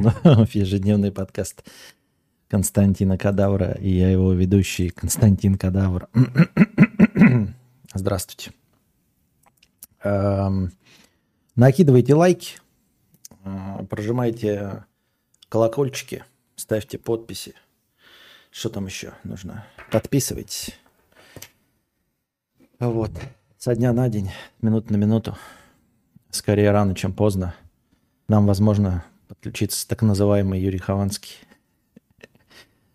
вновь ежедневный подкаст Константина Кадавра и я его ведущий Константин Кадавр. Здравствуйте. Эм, накидывайте лайки, э, прожимайте колокольчики, ставьте подписи. Что там еще нужно? Подписывайтесь. Вот. Со дня на день, минут на минуту. Скорее рано, чем поздно. Нам, возможно, подключиться так называемый Юрий Хованский.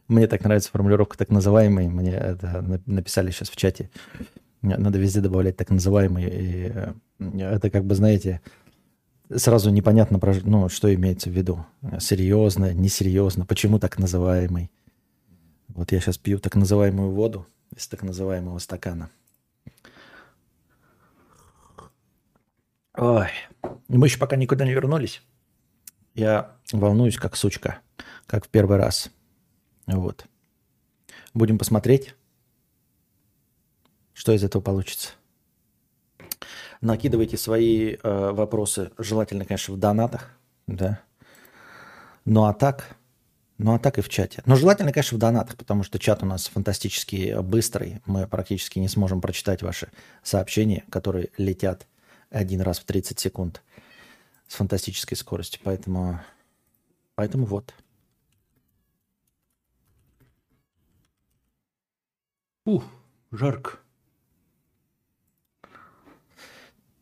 Мне так нравится формулировка так называемый. Мне это написали сейчас в чате. Надо везде добавлять так называемый. И э, это как бы, знаете, сразу непонятно, ну, что имеется в виду. Серьезно, несерьезно, почему так называемый. Вот я сейчас пью так называемую воду из так называемого стакана. Ой, мы еще пока никуда не вернулись. Я волнуюсь, как сучка, как в первый раз. Вот. Будем посмотреть, что из этого получится. Накидывайте свои э, вопросы, желательно, конечно, в донатах, да. Ну а так, ну а так и в чате. Но желательно, конечно, в донатах, потому что чат у нас фантастически быстрый. Мы практически не сможем прочитать ваши сообщения, которые летят один раз в 30 секунд с фантастической скоростью. Поэтому, поэтому вот. Ух, жарко.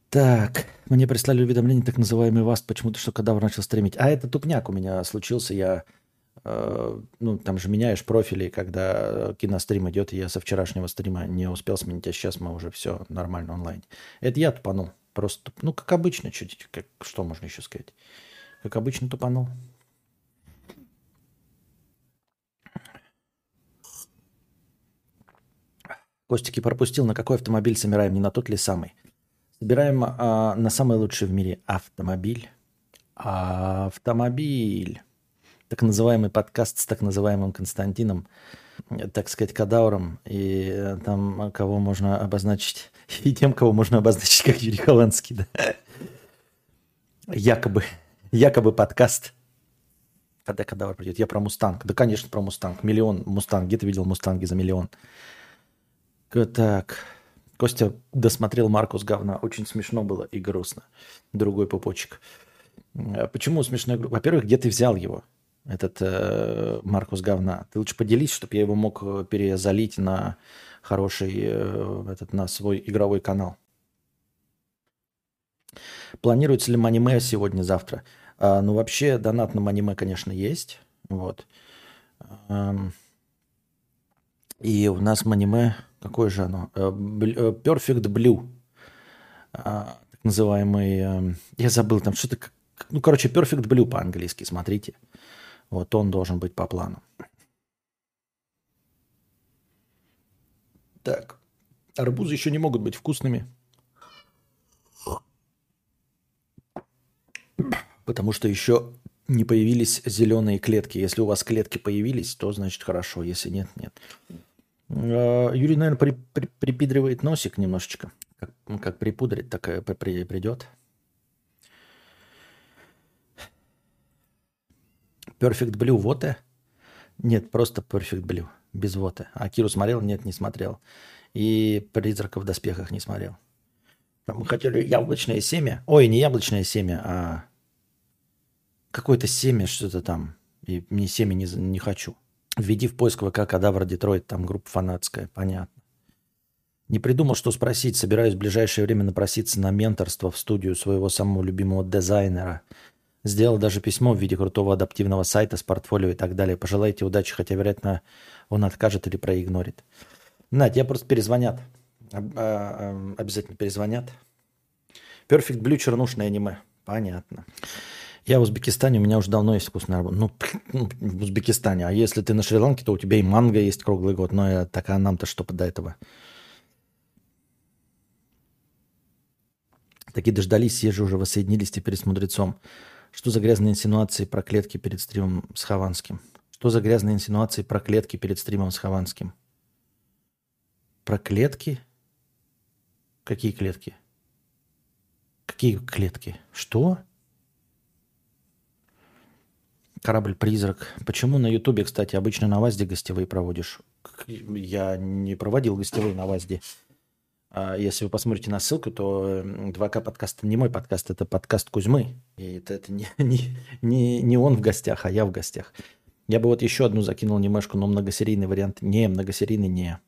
Так, мне прислали уведомление, так называемый ВАСТ, почему-то, что кадавр начал стримить. А это тупняк у меня случился, я, э, ну, там же меняешь профили, когда кинострим идет, и я со вчерашнего стрима не успел сменить, а сейчас мы уже все нормально онлайн. Это я тупанул. Просто, ну, как обычно, чуть, как, что можно еще сказать? Как обычно тупанул. Костики пропустил, на какой автомобиль собираем, не на тот ли самый. Собираем а, на самый лучший в мире автомобиль. Автомобиль. Так называемый подкаст с так называемым Константином – так сказать, кадавром, и э, там кого можно обозначить, и тем, кого можно обозначить как Юрий Хованский, да. Якобы, якобы подкаст. Когда кадавр придет? Я про Мустанг. Да, конечно, про Мустанг. Миллион Мустанг. Где ты видел Мустанги за миллион? Так. Костя досмотрел Маркус говна. Очень смешно было и грустно. Другой пупочек. А почему смешно? Во-первых, где ты взял его? Этот э, Маркус говна. Ты лучше поделись, чтобы я его мог э, перезалить на хороший, э, этот, на свой игровой канал. Планируется ли аниме сегодня-завтра? А, ну, вообще, донат на аниме, конечно, есть. Вот. Эм, и у нас аниме, какое же оно? Э, э, Perfect Blue. А, так называемый, эм, я забыл там что-то, ну, короче, Perfect Blue по-английски, смотрите. Вот он должен быть по плану. Так, арбузы еще не могут быть вкусными. Потому что еще не появились зеленые клетки. Если у вас клетки появились, то значит хорошо. Если нет, нет. А, Юрий, наверное, при, при, припидривает носик немножечко. Как, как припудрить, так и при, придет. Perfect Blue воте? Нет, просто Perfect Blue, без воты. А Киру смотрел? Нет, не смотрел. И «Призрака в доспехах» не смотрел. Мы хотели яблочное семя. Ой, не яблочное семя, а какое-то семя, что-то там. И мне семя не, не хочу. Введи в поиск ВК «Кадавр Детройт», там группа фанатская, понятно. Не придумал, что спросить. Собираюсь в ближайшее время напроситься на менторство в студию своего самого любимого дизайнера – Сделал даже письмо в виде крутого адаптивного сайта с портфолио и так далее. Пожелайте удачи, хотя, вероятно, он откажет или проигнорит. Надь, я просто перезвонят. А, а, обязательно перезвонят. Perfect Blue чернушное аниме. Понятно. Я в Узбекистане, у меня уже давно есть вкусная работа. Ну, ну, в Узбекистане. А если ты на Шри-Ланке, то у тебя и манго есть круглый год. Но так а нам-то что до этого? Такие дождались, же уже воссоединились теперь с мудрецом. Что за грязные инсинуации про клетки перед стримом с Хованским? Что за грязные инсинуации про клетки перед стримом с Хованским? Про клетки? Какие клетки? Какие клетки? Что? Корабль-призрак. Почему на Ютубе, кстати, обычно на ВАЗде гостевые проводишь? Я не проводил гостевые на ВАЗде. А если вы посмотрите на ссылку, то 2К подкаст не мой подкаст, это подкаст Кузьмы. И это, это не, не, не, не он в гостях, а я в гостях. Я бы вот еще одну закинул немножко, но многосерийный вариант. Не, многосерийный не.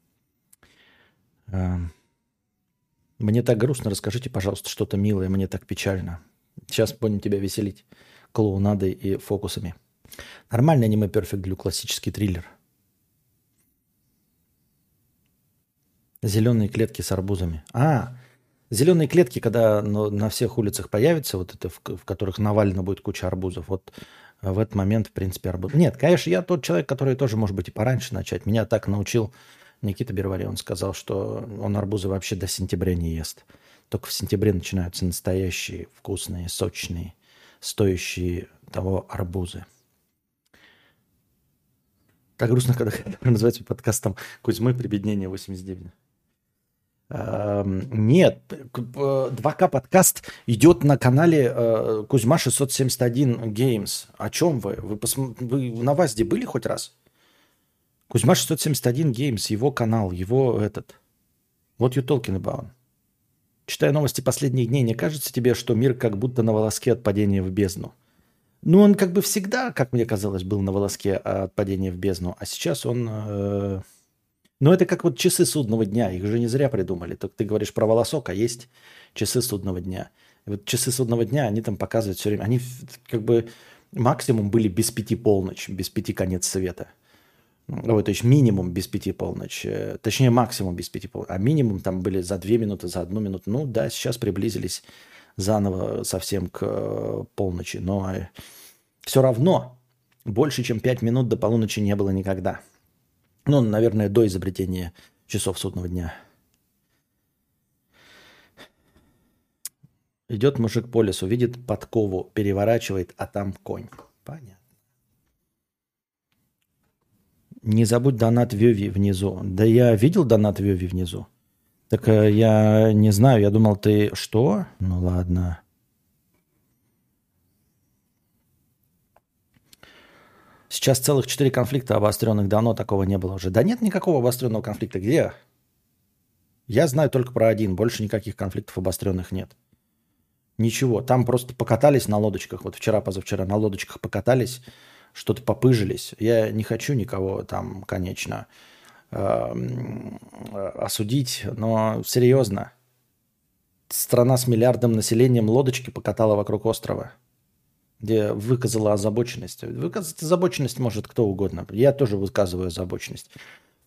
Мне так грустно, расскажите, пожалуйста, что-то милое, мне так печально. Сейчас будем тебя веселить клоунадой и фокусами. Нормальный аниме Perfect Blue, классический триллер. Зеленые клетки с арбузами. А, зеленые клетки, когда на всех улицах появятся, вот это, в, которых навалено будет куча арбузов, вот в этот момент, в принципе, арбуз. Нет, конечно, я тот человек, который тоже, может быть, и пораньше начать. Меня так научил Никита Бервари. Он сказал, что он арбузы вообще до сентября не ест. Только в сентябре начинаются настоящие, вкусные, сочные, стоящие того арбузы. Так грустно, когда называется подкастом Кузьмы «Прибеднение 89». Нет, 2К подкаст идет на канале э, Кузьма 671 Games. О чем вы? Вы, пос... вы на ВАЗде были хоть раз? Кузьма 671 Games, его канал, его этот. Вот you talking about. Читая новости последних дней, не кажется тебе, что мир как будто на волоске от падения в бездну? Ну, он как бы всегда, как мне казалось, был на волоске от падения в бездну, а сейчас он... Э но это как вот часы судного дня, их же не зря придумали. Только ты говоришь про волосок, а есть часы судного дня. И вот часы судного дня, они там показывают все время, они как бы максимум были без пяти полночь, без пяти конец света. Ой, то есть минимум без пяти полночь. Э, точнее, максимум без пяти полночь. А минимум там были за две минуты, за одну минуту. Ну да, сейчас приблизились заново совсем к э, полночи. Но э, все равно больше, чем пять минут до полуночи не было никогда. Ну, наверное, до изобретения часов судного дня. Идет мужик по лесу, видит подкову, переворачивает, а там конь. Понятно. Не забудь донат Веви внизу. Да я видел донат Веви внизу. Так э, я не знаю, я думал, ты что? Ну ладно. Сейчас целых четыре конфликта обостренных, давно такого не было уже. Да нет никакого обостренного конфликта. Где? Я знаю только про один, больше никаких конфликтов обостренных нет. Ничего, там просто покатались на лодочках. Вот вчера, позавчера на лодочках покатались, что-то попыжились. Я не хочу никого там, конечно, эм, осудить, но серьезно. Страна с миллиардом населением лодочки покатала вокруг острова – где выказала озабоченность. Выказать озабоченность может кто угодно. Я тоже высказываю озабоченность.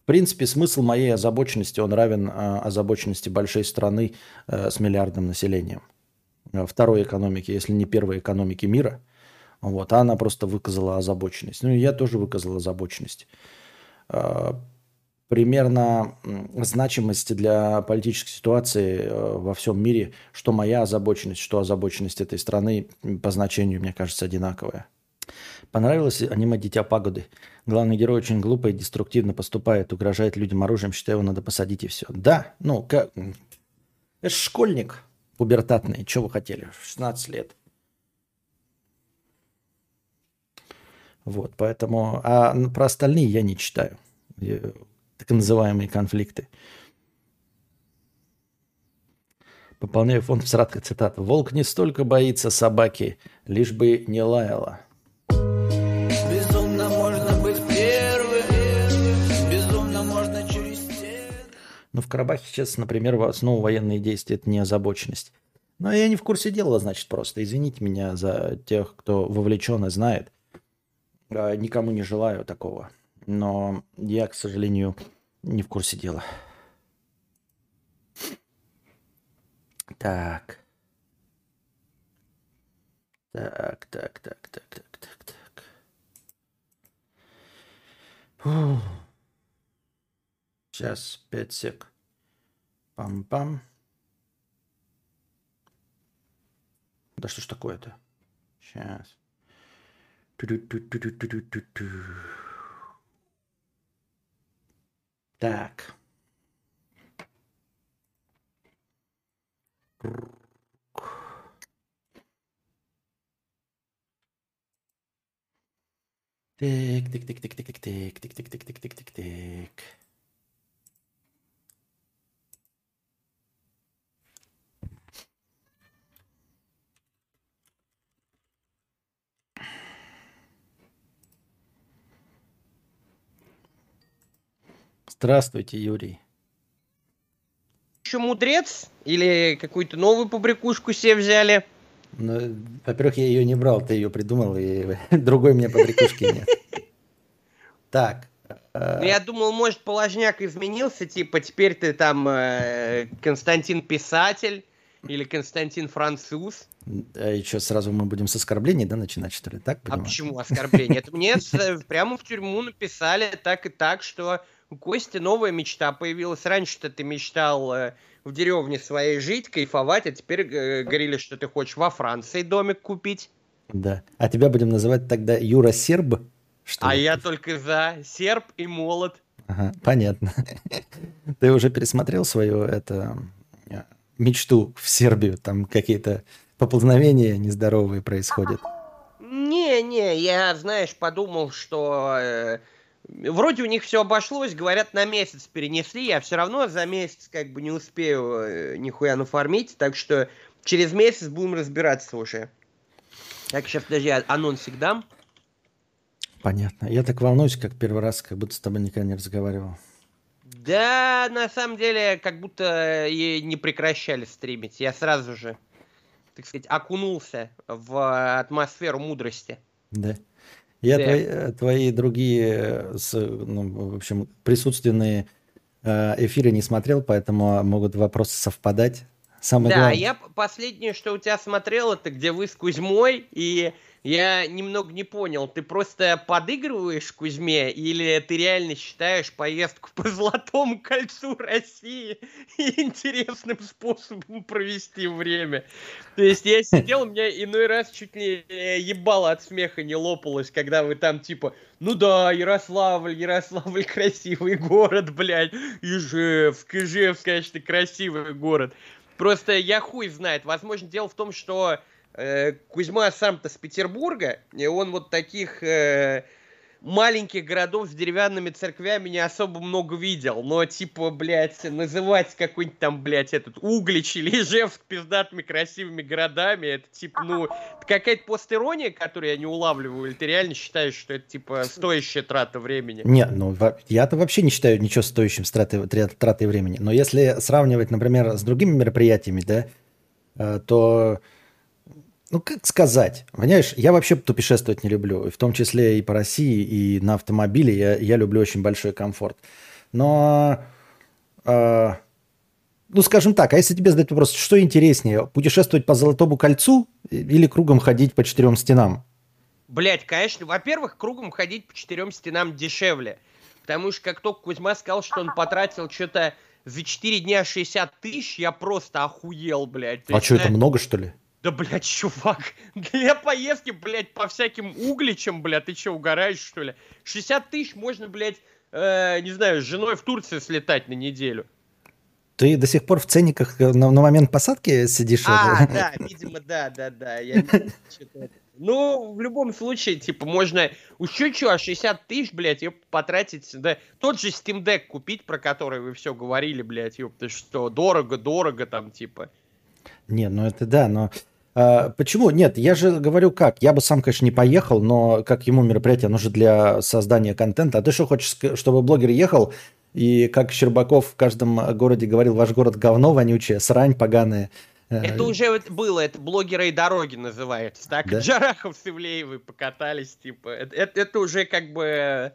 В принципе, смысл моей озабоченности, он равен а, озабоченности большой страны а, с миллиардным населением. Э, второй экономики, если не первой экономики мира. Вот, а она просто выказала озабоченность. Ну и я тоже выказал озабоченность примерно значимость для политической ситуации э, во всем мире, что моя озабоченность, что озабоченность этой страны по значению, мне кажется, одинаковая. Понравилось аниме «Дитя пагоды». Главный герой очень глупо и деструктивно поступает, угрожает людям оружием, считаю, его надо посадить и все. Да, ну, как... Это школьник пубертатный, что вы хотели, 16 лет. Вот, поэтому... А про остальные я не читаю так называемые конфликты. Пополняю фонд всратка цитата. «Волк не столько боится собаки, лишь бы не лаяла». Безумно можно быть первым, безумно можно через Ну, в Карабахе сейчас, например, в основу военные действия – это не озабоченность. Но я не в курсе дела, значит, просто. Извините меня за тех, кто вовлечен и знает. А, никому не желаю такого. Но я, к сожалению, не в курсе дела. Так. Так, так, так, так, так, так, так. Фу. Сейчас, пять сек. Пам-пам. Да что ж такое-то? Сейчас. Ту-ту-ту-ту-ту-ту-ту. Так. Тик, тик, тик, тик, тик, тик, тик, тик, тик, тик, тик, тик, тик, Здравствуйте, Юрий. Еще мудрец? Или какую-то новую побрякушку себе взяли? Ну, во-первых, я ее не брал, ты ее придумал, и другой мне побрякушки нет. Так. Ну, я думал, может, положняк изменился, типа, теперь ты там э, Константин Писатель или Константин Француз. А что, сразу мы будем с оскорблений, да, начинать, что ли? Так, а почему оскорбление? Это мне прямо в тюрьму написали так и так, что у Кости новая мечта появилась. Раньше-то ты мечтал э, в деревне своей жить, кайфовать, а теперь э, говорили, что ты хочешь во Франции домик купить. Да. А тебя будем называть тогда Юра Серб? Что а я только за серб и молот. Ага, понятно. Ты уже пересмотрел свою это, э, мечту в Сербию? Там какие-то поползновения нездоровые происходят? Не-не, я, знаешь, подумал, что э, Вроде у них все обошлось, говорят, на месяц перенесли, я все равно за месяц как бы не успею э, нихуя нафармить, так что через месяц будем разбираться уже. Так, сейчас, подожди, анонсик дам. Понятно. Я так волнуюсь, как первый раз, как будто с тобой никогда не разговаривал. Да, на самом деле, как будто и не прекращали стримить. Я сразу же, так сказать, окунулся в атмосферу мудрости. Да. Я да. твои, э, твои другие, э, с, ну, в общем, присутственные э, эфиры не смотрел, поэтому могут вопросы совпадать. Самое да, главное... я последнее, что у тебя смотрел, это где вы с Кузьмой, и я немного не понял, ты просто подыгрываешь Кузьме или ты реально считаешь поездку по Золотому кольцу России интересным способом провести время? То есть я сидел, у меня иной раз чуть ли э, ебало от смеха не лопалось, когда вы там типа, ну да, Ярославль, Ярославль красивый город, блядь, Ижевск, Ижевск, конечно, красивый город. Просто я хуй знает. Возможно, дело в том, что Кузьма сам-то с Петербурга, и он вот таких э, маленьких городов с деревянными церквями не особо много видел. Но, типа, блядь, называть какой-нибудь там, блядь, этот Углич или Ижевск пиздатыми красивыми городами, это, типа, ну, какая-то постерония, которую я не улавливаю, или ты реально считаешь, что это, типа, стоящая трата времени? Нет, ну, я-то вообще не считаю ничего стоящим с тратой, тратой времени. Но если сравнивать, например, с другими мероприятиями, да, э, то ну, как сказать? Понимаешь, я вообще путешествовать не люблю, в том числе и по России, и на автомобиле. Я, я люблю очень большой комфорт. Но, э, ну, скажем так, а если тебе задать вопрос, что интереснее, путешествовать по Золотому кольцу или кругом ходить по четырем стенам? Блять, конечно, во-первых, кругом ходить по четырем стенам дешевле. Потому что как только Кузьма сказал, что он потратил что-то за 4 дня 60 тысяч, я просто охуел, блядь. а что, это много, что ли? Да, блядь, чувак, для поездки, блядь, по всяким угличам, блядь, ты что, угораешь, что ли? 60 тысяч можно, блядь, э, не знаю, с женой в Турцию слетать на неделю. Ты до сих пор в ценниках на, на момент посадки сидишь? А, да, видимо, да, да, да. Я, ну, в любом случае, типа, можно еще что, 60 тысяч, блядь, ее потратить, да, тот же Steam Deck купить, про который вы все говорили, блядь, ёпта, что дорого, дорого там, типа. Не, ну это да, но а, почему? Нет, я же говорю как. Я бы сам, конечно, не поехал, но как ему мероприятие нужно для создания контента. А ты что хочешь, чтобы блогер ехал и, как Щербаков в каждом городе говорил, ваш город говно вонючее, срань поганая. Э, это уже было, это блогеры и дороги называется. Так, да? Джарахов с Ивлеевой покатались, типа. Это, это, это уже как бы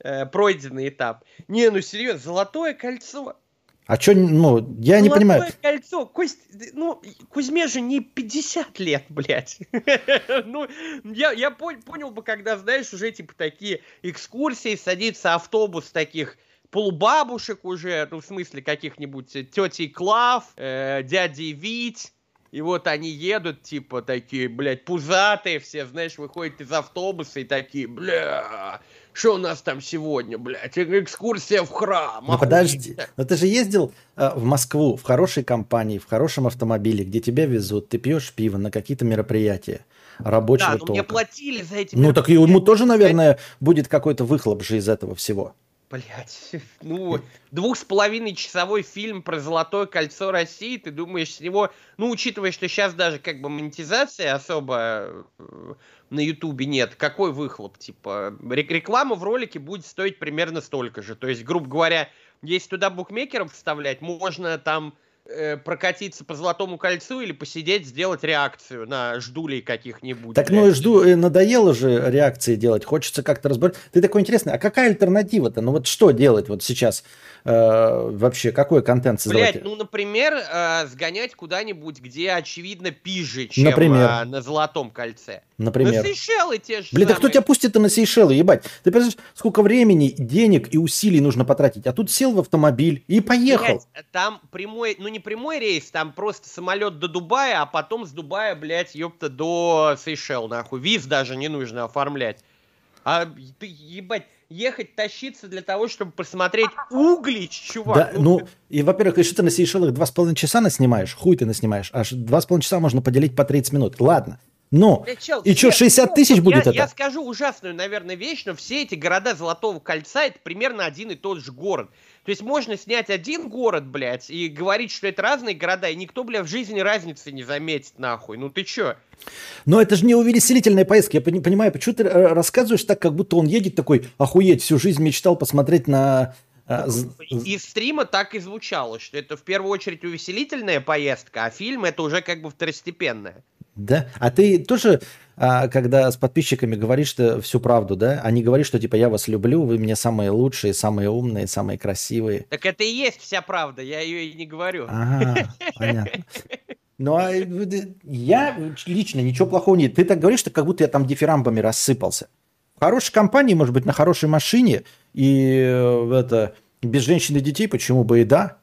э, пройденный этап. Не, ну серьезно, Золотое кольцо. А что, ну, я Золотое не понимаю. кольцо, Кость, ну, Кузьме же не 50 лет, блядь. ну, я, я понял бы, когда, знаешь, уже, типа, такие экскурсии, садится автобус таких полубабушек уже, ну, в смысле, каких-нибудь тети Клав, э, дяди Вить, и вот они едут, типа, такие, блядь, пузатые все, знаешь, выходят из автобуса и такие, бля, что у нас там сегодня, блядь, экскурсия в храм. Ну подожди, но ты же ездил э, в Москву в хорошей компании, в хорошем автомобиле, где тебя везут, ты пьешь пиво на какие-то мероприятия рабочего да, толка. мне платили за эти Ну так ему тоже, наверное, будет какой-то выхлоп же из этого всего. Блять, ну, двух с половиной часовой фильм про Золотое кольцо России, ты думаешь, с него, ну, учитывая, что сейчас даже как бы монетизация особо э, на Ютубе нет, какой выхлоп, типа, реклама в ролике будет стоить примерно столько же, то есть, грубо говоря, если туда букмекеров вставлять, можно там прокатиться по Золотому кольцу или посидеть, сделать реакцию на ждулей каких-нибудь. Так ну и жду, э, надоело же реакции делать, хочется как-то разбирать. Ты такой интересный, а какая альтернатива-то? Ну вот что делать вот сейчас? Э, вообще, какой контент создавать? Блять, ну, например, э, сгонять куда-нибудь, где, очевидно, пиже, чем например? Э, на Золотом кольце. Например. На Сейшелы те же Блин, да кто тебя пустит-то на Сейшелы, ебать? Ты понимаешь, сколько времени, денег и усилий нужно потратить, а тут сел в автомобиль и поехал. Блядь, там прямой, ну не прямой рейс, там просто самолет до Дубая, а потом с Дубая, блядь, ёпта, до Сейшел, нахуй. Виз даже не нужно оформлять. А ты, ебать, ехать, тащиться для того, чтобы посмотреть Углич, чувак. Да, ну, ну и, во-первых, если ты на Сейшелах два с половиной часа наснимаешь, хуй ты наснимаешь, аж два с половиной часа можно поделить по 30 минут. Ладно, но, э, чел, и что, 60 тысяч будет я, это? Я скажу ужасную, наверное, вещь, но все эти города Золотого Кольца это примерно один и тот же город. То есть можно снять один город, блядь, и говорить, что это разные города, и никто, блядь, в жизни разницы не заметит, нахуй. Ну ты чё? Но это же не увеселительная поездка. Я понимаю, почему ты э, рассказываешь так, как будто он едет такой, охуеть, всю жизнь мечтал посмотреть на а, из стрима так и звучало, что это в первую очередь увеселительная поездка, а фильм это уже как бы второстепенная. Да? А ты тоже, а, когда с подписчиками говоришь что всю правду, да? Не говоришь, что типа я вас люблю, вы мне самые лучшие, самые умные, самые красивые. Так это и есть вся правда, я ее и не говорю. Ага, понятно. Ну, а я лично ничего плохого нет. Ты так говоришь, что как будто я там дифирамбами рассыпался. В хорошей компании, может быть, на хорошей машине и э, это без женщин и детей, почему бы и да?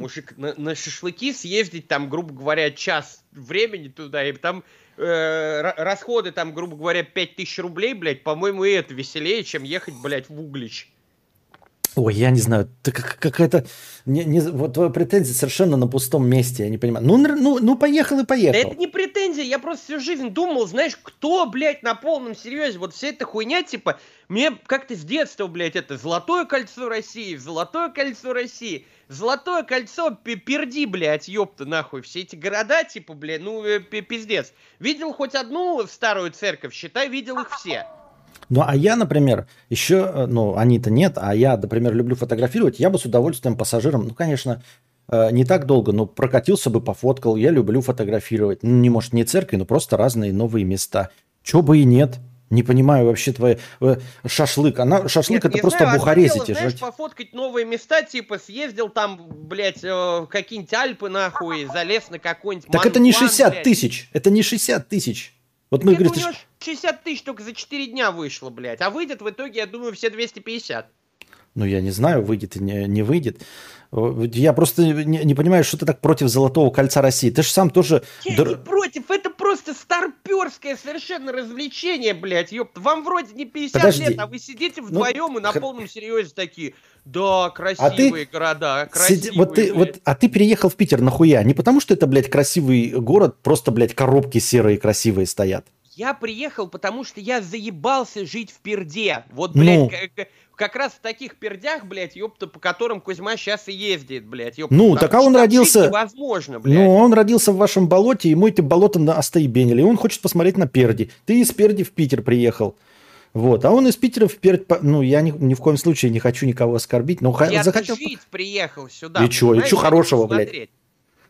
Мужик, на, на шашлыки съездить там, грубо говоря, час времени туда, и там э, расходы там, грубо говоря, 5000 рублей, блядь, по-моему, и это веселее, чем ехать, блядь, в Углич. Ой, я не знаю, какая-то... Не, не, вот твоя претензия совершенно на пустом месте, я не понимаю. Ну, ну, ну поехал и поехал. Да это не претензия, я просто всю жизнь думал, знаешь, кто, блядь, на полном серьезе, вот вся эта хуйня, типа, мне как-то с детства, блядь, это Золотое кольцо России, Золотое кольцо России, Золотое кольцо, перди, блядь, ёпта, нахуй, все эти города, типа, блядь, ну, э, пиздец. Видел хоть одну старую церковь, считай, видел их все. Ну, а я, например, еще, э, ну, они-то нет, а я, например, люблю фотографировать, я бы с удовольствием пассажирам, ну, конечно, э, не так долго, но прокатился бы, пофоткал, я люблю фотографировать. Ну, не, может, не церкви, но просто разные новые места. Чего бы и нет. Не понимаю вообще твои э, шашлык. Она шашлык Нет, это просто знаю, бухари эти. Знаешь, пофоткать новые места, типа съездил там, блядь, э, какие-нибудь Альпы нахуй, залез на какой-нибудь. Так это не 60 блядь. тысяч, это не 60 тысяч. Вот мы говорим, что... 60 тысяч только за 4 дня вышло, блядь. А выйдет в итоге, я думаю, все 250. Ну, я не знаю, выйдет и не, не выйдет. Я просто не, не понимаю, что ты так против Золотого кольца России. Ты же сам тоже... Я Др... не против, это просто старперское совершенно развлечение, блядь. Ёпта. Вам вроде не 50 Подожди. лет, а вы сидите ну, вдвоем ну, и на х... полном серьезе такие. Да, красивые а ты города, красивые. Сиди... Вот ты, вот, а ты переехал в Питер нахуя? Не потому, что это, блядь, красивый город, просто, блядь, коробки серые красивые стоят. Я приехал, потому что я заебался жить в Перде. Вот, блядь, ну. Как, раз в таких пердях, блядь, ёпта, по которым Кузьма сейчас и ездит, блядь. Ёпта, ну, так а он родился... Невозможно, блядь. Ну, он родился в вашем болоте, ему эти болота остаебенили, и он хочет посмотреть на Перди. Ты из Перди в Питер приехал. Вот, а он из Питера в Пердь, ну, я ни, ни в коем случае не хочу никого оскорбить, но я захотел... жить приехал сюда. И что, и что хорошего, блядь?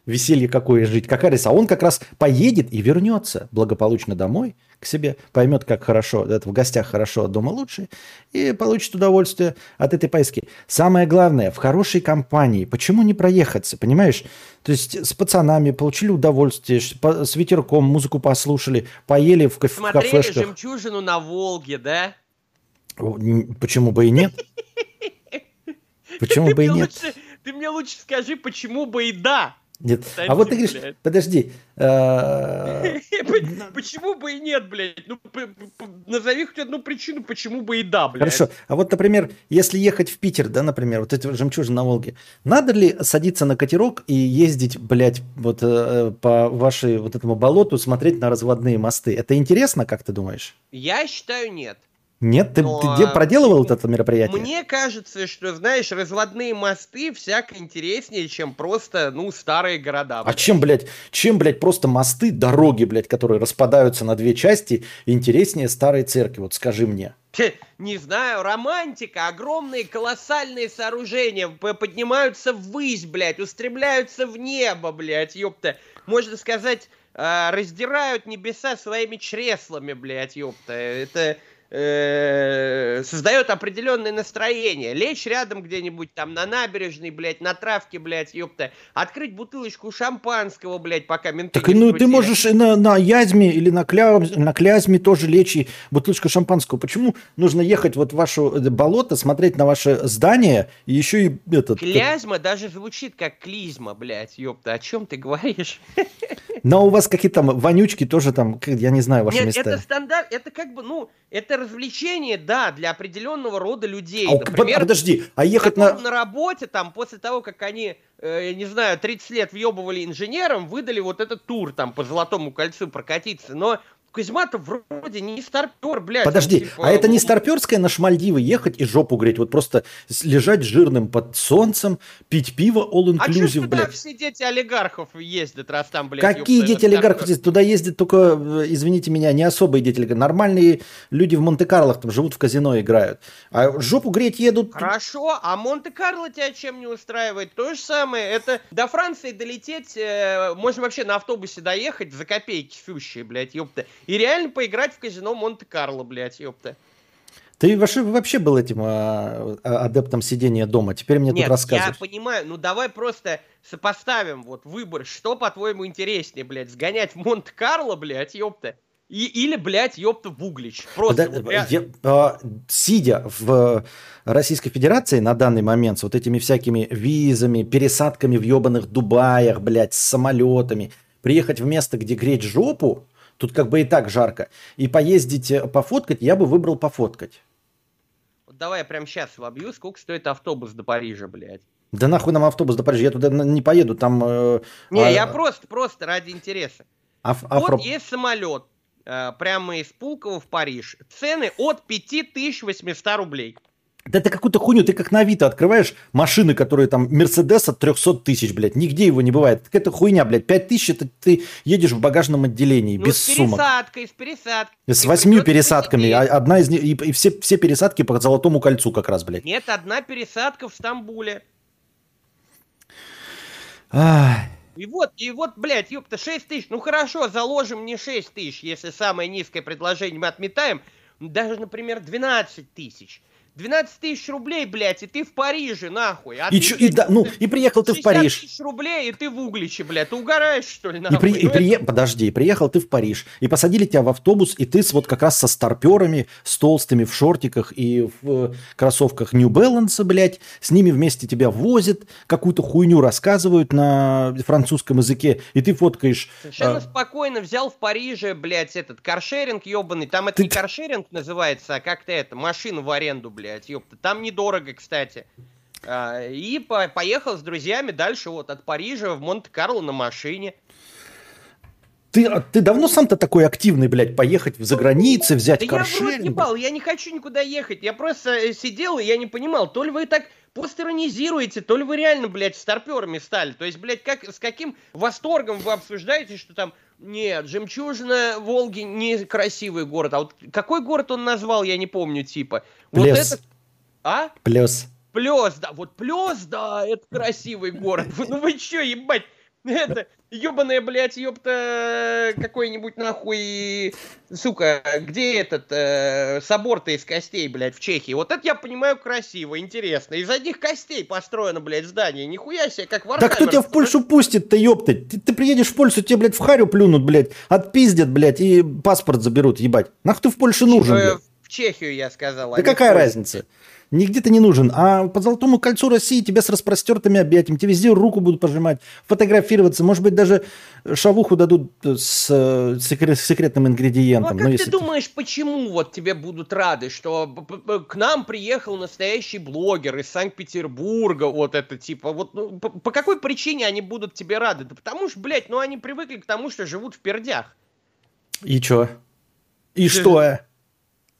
Веселье какое жить, какая разница. А он как раз поедет и вернется благополучно домой к себе, поймет, как хорошо, это в гостях хорошо, а дома лучше, и получит удовольствие от этой поездки. Самое главное, в хорошей компании, почему не проехаться, понимаешь? То есть с пацанами получили удовольствие, с ветерком музыку послушали, поели в, кафе, Смотрели в кафешках. Смотрели жемчужину на Волге, да? Почему бы и нет? Почему бы и нет? Ты мне лучше скажи, почему бы и да? Нет. А вот ты говоришь, подожди. Э, почему бы и нет, блядь? Ну, назови хоть одну причину, почему бы и да, блядь. Хорошо. А вот, например, если ехать в Питер, да, например, вот эти жемчужины на Волге, надо ли садиться на катерок и ездить, блядь, вот э, по вашей вот этому болоту, смотреть на разводные мосты? Это интересно, как ты думаешь? Я считаю, нет. Нет, ты, Но, ты проделывал вот это мероприятие? Мне кажется, что, знаешь, разводные мосты всяко интереснее, чем просто, ну, старые города. Блядь. А чем, блядь, чем, блядь, просто мосты, дороги, блядь, которые распадаются на две части, интереснее старой церкви? Вот скажи мне. Не знаю, романтика, огромные колоссальные сооружения поднимаются ввысь, блядь, устремляются в небо, блядь, ёпта. Можно сказать, а, раздирают небеса своими чреслами, блядь, ёпта. Это э, создает определенное настроение. Лечь рядом где-нибудь там на набережной, блядь, на травке, блядь, ёпта. Открыть бутылочку шампанского, блядь, пока менты Так, ну, ты можешь и на, на язьме или на, кля, на клязьме тоже лечь и бутылочку шампанского. Почему нужно ехать вот в ваше э, болото, смотреть на ваше здание и еще и этот... Клязьма даже звучит как клизма, блядь, ёпта. О чем ты говоришь? Но у вас какие-то там вонючки тоже там, я не знаю, ваши Нет, места. это стандарт, это как бы, ну, это развлечение, да, для определенного рода людей. А, Например, подожди, а ехать на... на работе, там, после того, как они, э, не знаю, 30 лет въебывали инженером, выдали вот этот тур там по Золотому кольцу прокатиться. Но Кузьма-то вроде не старпер, блядь. Подожди, типа, а это не старперская на Шмальдивы ехать и жопу греть? Вот просто лежать жирным под солнцем, пить пиво all inclusive, а блядь. все дети олигархов ездят, раз там, блядь. Какие дети олигархов ездят? Туда ездят только, э, извините меня, не особые дети олигархов. Нормальные люди в Монте-Карлах там живут в казино играют. А жопу греть едут... Хорошо, а Монте-Карло тебя чем не устраивает? То же самое. Это до Франции долететь, э, можно вообще на автобусе доехать за копейки сущие, блядь, ёпта и реально поиграть в казино Монте-Карло, блядь, ёпта. Ты вообще, вообще был этим а, а, адептом сидения дома. Теперь мне Нет, тут рассказываешь. я понимаю. Ну давай просто сопоставим вот выбор. Что, по-твоему, интереснее, блядь? Сгонять в Монте-Карло, блядь, ёпта? И, или, блядь, ёпта, в Углич. Просто да, вот, я, а, сидя в Российской Федерации на данный момент с вот этими всякими визами, пересадками в ебаных Дубаях, блядь, с самолетами, приехать в место, где греть жопу, Тут как бы и так жарко. И поездить, э, пофоткать, я бы выбрал пофоткать. Вот давай я прямо сейчас вобью, сколько стоит автобус до Парижа, блядь. Да нахуй нам автобус до Парижа, я туда не поеду, там... Э, не, а... я просто, просто ради интереса. Аф- вот афро... есть самолет, э, прямо из Пулково в Париж. Цены от 5800 рублей. Да это какую-то хуйню, ты как на Авито открываешь машины, которые там Мерседес от 300 тысяч, блядь, нигде его не бывает. Так это хуйня, блядь, 5 тысяч, это ты едешь в багажном отделении, ну, без с сумок. с пересадкой, с пересадкой. С восьмью пересадками, а одна из них, и, и все, все пересадки по Золотому кольцу как раз, блядь. Нет, одна пересадка в Стамбуле. Ах. И вот, и вот, блядь, ёпта, 6 тысяч, ну хорошо, заложим не 6 тысяч, если самое низкое предложение мы отметаем, даже, например, 12 тысяч. 12 тысяч рублей, блядь, и ты в Париже, нахуй. А и, чё, и, да, ну, и приехал ты в Париж. тысяч рублей, и ты в Угличе, блядь. Ты угораешь, что ли, нахуй? И, при, и при. Подожди, приехал ты в Париж, и посадили тебя в автобус, и ты с, вот как раз со старперами, с толстыми в шортиках и в э, кроссовках New Balance, блядь, с ними вместе тебя возят, какую-то хуйню рассказывают на французском языке, и ты фоткаешь... Совершенно а... спокойно взял в Париже, блядь, этот каршеринг ебаный, там это ты... не каршеринг называется, а как-то это, машину в аренду, блядь блядь, ёпта. Там недорого, кстати. А, и по поехал с друзьями дальше вот от Парижа в Монте-Карло на машине. Ты, а ты давно сам-то такой активный, блядь, поехать за границы, взять да каршеринг? Я в рот я не хочу никуда ехать. Я просто э, сидел, и я не понимал, то ли вы так постеронизируете, то ли вы реально, блядь, старперами стали. То есть, блядь, как, с каким восторгом вы обсуждаете, что там, нет, Жемчужина Волги не красивый город. А вот какой город он назвал, я не помню, типа. Плес. Вот это... А? Плес. Плес, да, вот Плес, да, это красивый город. Ну вы чё, ебать, это, ебаная, блядь, ёпта, какой-нибудь нахуй, сука, где этот э, собор-то из костей, блядь, в Чехии? Вот это я понимаю красиво, интересно. Из одних костей построено, блядь, здание. Нихуя себе, как Warhammer. Да кто тебя в Польшу пустит-то, ёпта? Ты, ты приедешь в Польшу, тебе, блядь, в харю плюнут, блядь, отпиздят, блядь, и паспорт заберут, ебать. Нах ты в Польше нужен, блядь? Чехию, я сказал. Да какая разница? Нигде ты не нужен. А по Золотому кольцу России тебя с распростертыми объятиями, тебе везде руку будут пожимать, фотографироваться, может быть, даже шавуху дадут с, с секретным ингредиентом. Ну, а как ну, ты думаешь, почему вот тебе будут рады, что к нам приехал настоящий блогер из Санкт-Петербурга, вот это типа, вот ну, по, по какой причине они будут тебе рады? Да потому что, блядь, ну они привыкли к тому, что живут в пердях. И чё? И что?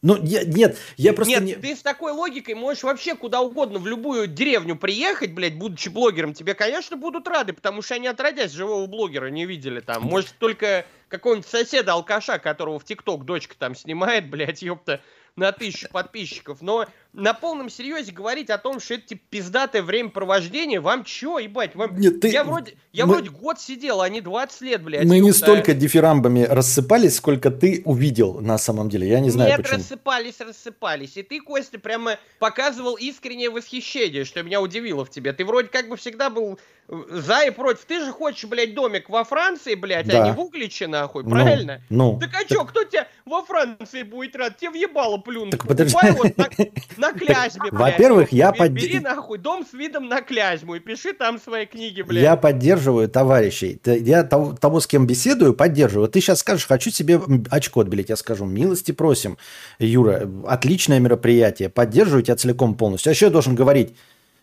Ну, я, нет, я просто нет, не... ты с такой логикой можешь вообще куда угодно, в любую деревню приехать, блядь, будучи блогером. Тебе, конечно, будут рады, потому что они отродясь живого блогера не видели там. Может, только какого-нибудь соседа-алкаша, которого в ТикТок дочка там снимает, блядь, ёпта, на тысячу подписчиков. Но на полном серьезе говорить о том, что это типа пиздатое времяпровождение, вам чё, ебать? Вам... Нет, ты... Я, вроде, я мы... вроде год сидел, а не 20 лет, блядь. Мы не столько дифирамбами рассыпались, сколько ты увидел на самом деле. Я не знаю Нет, почему. рассыпались, рассыпались. И ты, Костя, прямо показывал искреннее восхищение, что меня удивило в тебе. Ты вроде как бы всегда был э, за и против. Ты же хочешь, блядь, домик во Франции, блядь, да. а не в Угличе, нахуй, ну, правильно? Ну. Так а так... чё, кто тебя во Франции будет рад? Тебе въебало плюнуть. Так подожди. Вот на, на Клязьме, Во-первых, я поддерживаю... Бери нахуй дом с видом на Клязьму и пиши там свои книги, блядь. Я поддерживаю товарищей. Я того, с кем беседую, поддерживаю. Ты сейчас скажешь, хочу себе очко отбелить. Я скажу, милости просим, Юра, отличное мероприятие. Поддерживаю тебя целиком полностью. А еще я должен говорить,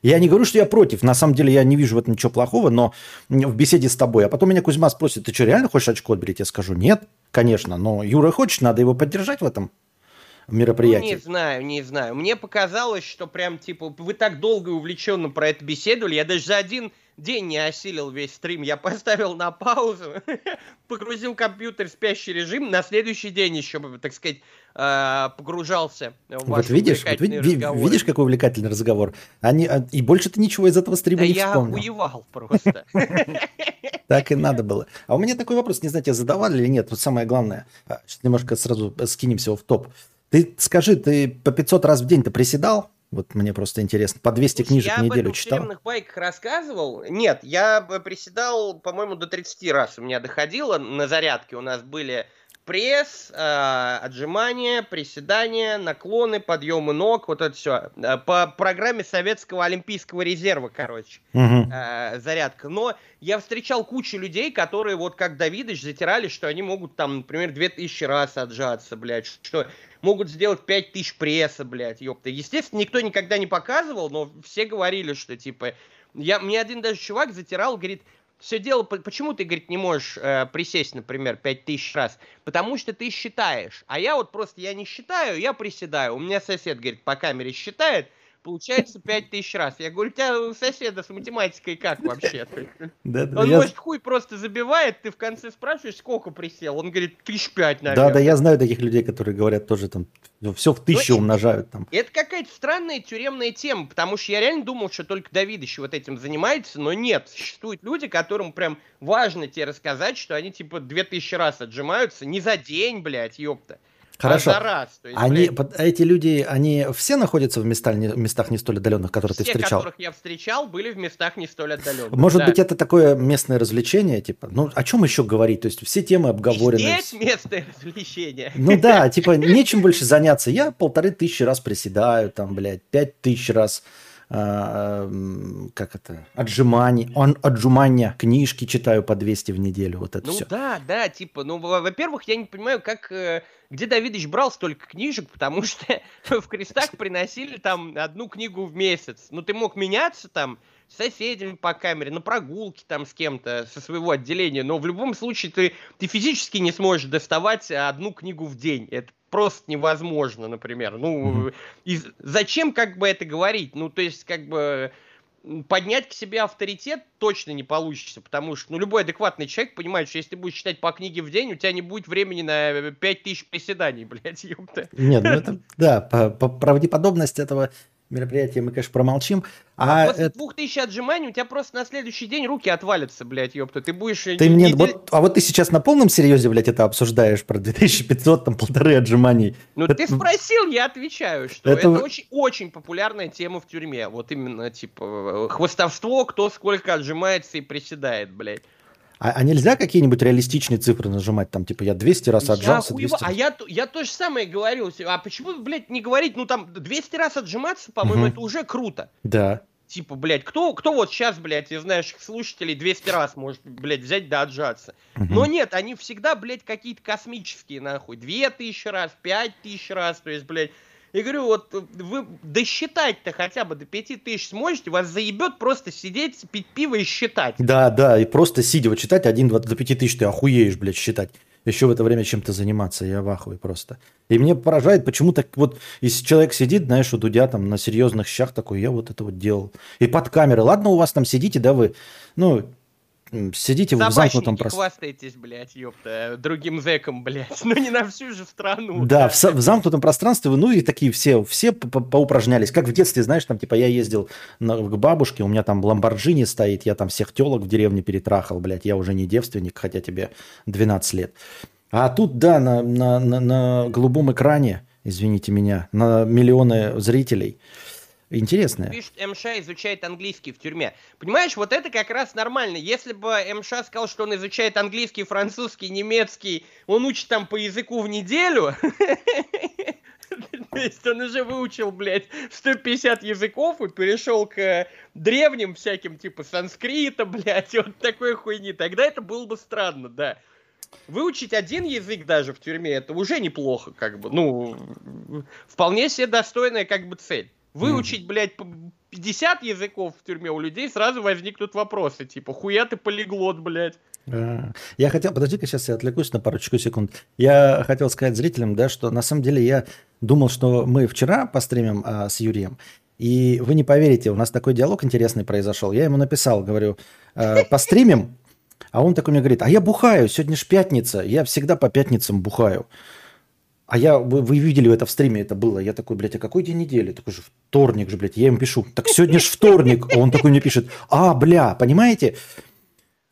я не говорю, что я против. На самом деле я не вижу в этом ничего плохого, но в беседе с тобой. А потом меня Кузьма спросит, ты что, реально хочешь очко отберить? Я скажу, нет, конечно. Но Юра хочет, надо его поддержать в этом мероприятии? Ну, не знаю, не знаю. Мне показалось, что прям, типа, вы так долго и увлеченно про это беседовали. Я даже за один день не осилил весь стрим. Я поставил на паузу, погрузил компьютер в спящий режим. На следующий день еще, так сказать, э, погружался в Вот видишь, вот ви- видишь, какой увлекательный разговор. Они, а, и больше ты ничего из этого стрима да не я вспомнил. я уевал просто. Так и надо было. А у меня такой вопрос, не знаю, тебе задавали или нет. Вот самое главное. А, сейчас немножко сразу скинемся в топ. Ты скажи, ты по 500 раз в день ты приседал? Вот мне просто интересно. По 200 книжек я в неделю об читал? Я байках рассказывал. Нет, я приседал, по-моему, до 30 раз у меня доходило на зарядке. У нас были пресс, э, отжимания, приседания, наклоны, подъемы ног, вот это все. Э, по программе Советского Олимпийского резерва, короче, угу. э, зарядка. Но я встречал кучу людей, которые, вот как Давидыч, затирали, что они могут там, например, 2000 раз отжаться, блядь, что могут сделать 5000 пресса, блядь, ёпта. Естественно, никто никогда не показывал, но все говорили, что, типа, я, мне один даже чувак затирал, говорит, все дело, почему ты, говорит, не можешь э, присесть, например, 5000 раз? Потому что ты считаешь. А я вот просто, я не считаю, я приседаю. У меня сосед, говорит, по камере считает, получается 5000 раз. Я говорю, у тебя у соседа с математикой как вообще? Да, да, Он, я... может, хуй просто забивает, ты в конце спрашиваешь, сколько присел? Он говорит, тысяч пять, наверное. Да, да, я знаю таких людей, которые говорят тоже там, все в тысячу умножают там. Это какая-то странная тюремная тема, потому что я реально думал, что только Давид еще вот этим занимается, но нет, существуют люди, которым прям важно тебе рассказать, что они типа 2000 раз отжимаются, не за день, блядь, ёпта. Хорошо. А раз. То есть, они, блядь, эти люди, они все находятся в местах, не, местах не столь отдаленных, которые все, ты встречал? которых я встречал, были в местах не столь отдаленных. Может да. быть, это такое местное развлечение, типа, ну, о чем еще говорить? То есть все темы обговорены. Здесь местное развлечение. Ну да, типа, нечем больше заняться. Я полторы тысячи раз приседаю, там, блядь, пять тысяч раз а, как это, отжиманий, он, отжимания, книжки читаю по 200 в неделю, вот это ну, все. Ну да, да, типа, ну, во-первых, я не понимаю, как, э, где Давидыч брал столько книжек, потому что в крестах приносили там одну книгу в месяц. Ну, ты мог меняться там, с соседями по камере, на прогулке там с кем-то со своего отделения, но в любом случае ты, ты физически не сможешь доставать одну книгу в день. Это просто невозможно, например. Ну, mm-hmm. и зачем как бы это говорить? Ну, то есть, как бы поднять к себе авторитет точно не получится, потому что ну, любой адекватный человек понимает, что если ты будешь читать по книге в день, у тебя не будет времени на 5000 приседаний, блядь, ёпта. Нет, ну это, да, по, по правдеподобность этого мероприятие мы, конечно, промолчим. А, а после это... двух тысяч отжиманий у тебя просто на следующий день руки отвалятся, блядь, ёпта. Ты будешь... Ты мне... Не... Вот, а вот ты сейчас на полном серьезе, блядь, это обсуждаешь про 2500, там, полторы отжиманий. Ну, это... ты спросил, я отвечаю, что это, это очень, очень популярная тема в тюрьме. Вот именно, типа, хвостовство, кто сколько отжимается и приседает, блядь. А, а нельзя какие-нибудь реалистичные цифры нажимать? Там, типа, я 200 раз отжался, я 200 А я, я то же самое говорил. А почему, блядь, не говорить, ну там 200 раз отжиматься, по-моему, угу. это уже круто. Да. Типа, блядь, кто, кто вот сейчас, блядь, из наших слушателей 200 раз может, блядь, взять да отжаться? Угу. Но нет, они всегда, блядь, какие-то космические, нахуй. 2000 раз, 5000 раз, то есть, блядь, и говорю, вот вы досчитать-то хотя бы до 5000 сможете, вас заебет просто сидеть, пить пиво и считать. Да, да, и просто сидя вот читать 1 2, до 5000 ты охуеешь, блядь, считать. Еще в это время чем-то заниматься, я в ахуе просто. И мне поражает, почему так вот, если человек сидит, знаешь, у Дудя там на серьезных щах такой, я вот это вот делал. И под камерой, ладно, у вас там сидите, да, вы, ну, сидите в замкнутом пространстве. хвастаетесь, блядь, ёпта, другим зэком, блядь. Ну не на всю же страну. Да, в, в замкнутом пространстве вы, ну и такие все, все поупражнялись. Как в детстве, знаешь, там типа я ездил на, к бабушке, у меня там ламборджини стоит, я там всех телок в деревне перетрахал, блядь, я уже не девственник, хотя тебе 12 лет. А тут, да, на, на, на, на голубом экране, извините меня, на миллионы зрителей – Интересное. Пишет, МШ изучает английский в тюрьме. Понимаешь, вот это как раз нормально. Если бы МШ сказал, что он изучает английский, французский, немецкий, он учит там по языку в неделю, то есть он уже выучил, блядь, 150 языков и перешел к древним всяким, типа санскрита, блядь, вот такой хуйни. Тогда это было бы странно, да. Выучить один язык даже в тюрьме, это уже неплохо, как бы, ну, вполне себе достойная, как бы, цель выучить, блядь, 50 языков в тюрьме, у людей сразу возникнут вопросы, типа, хуя ты полиглот, блядь. Я хотел, подожди-ка, сейчас я отвлекусь на парочку секунд. Я хотел сказать зрителям, да, что на самом деле я думал, что мы вчера постримим а, с Юрием, и вы не поверите, у нас такой диалог интересный произошел. Я ему написал, говорю, э, постримим, а он такой мне говорит, а я бухаю, сегодня ж пятница, я всегда по пятницам бухаю. А я, вы, вы видели это в стриме, это было. Я такой, блядь, а какой день недели? Такой же вторник же, блядь. Я ему пишу, так сегодня же вторник. А он такой мне пишет, а, бля, понимаете?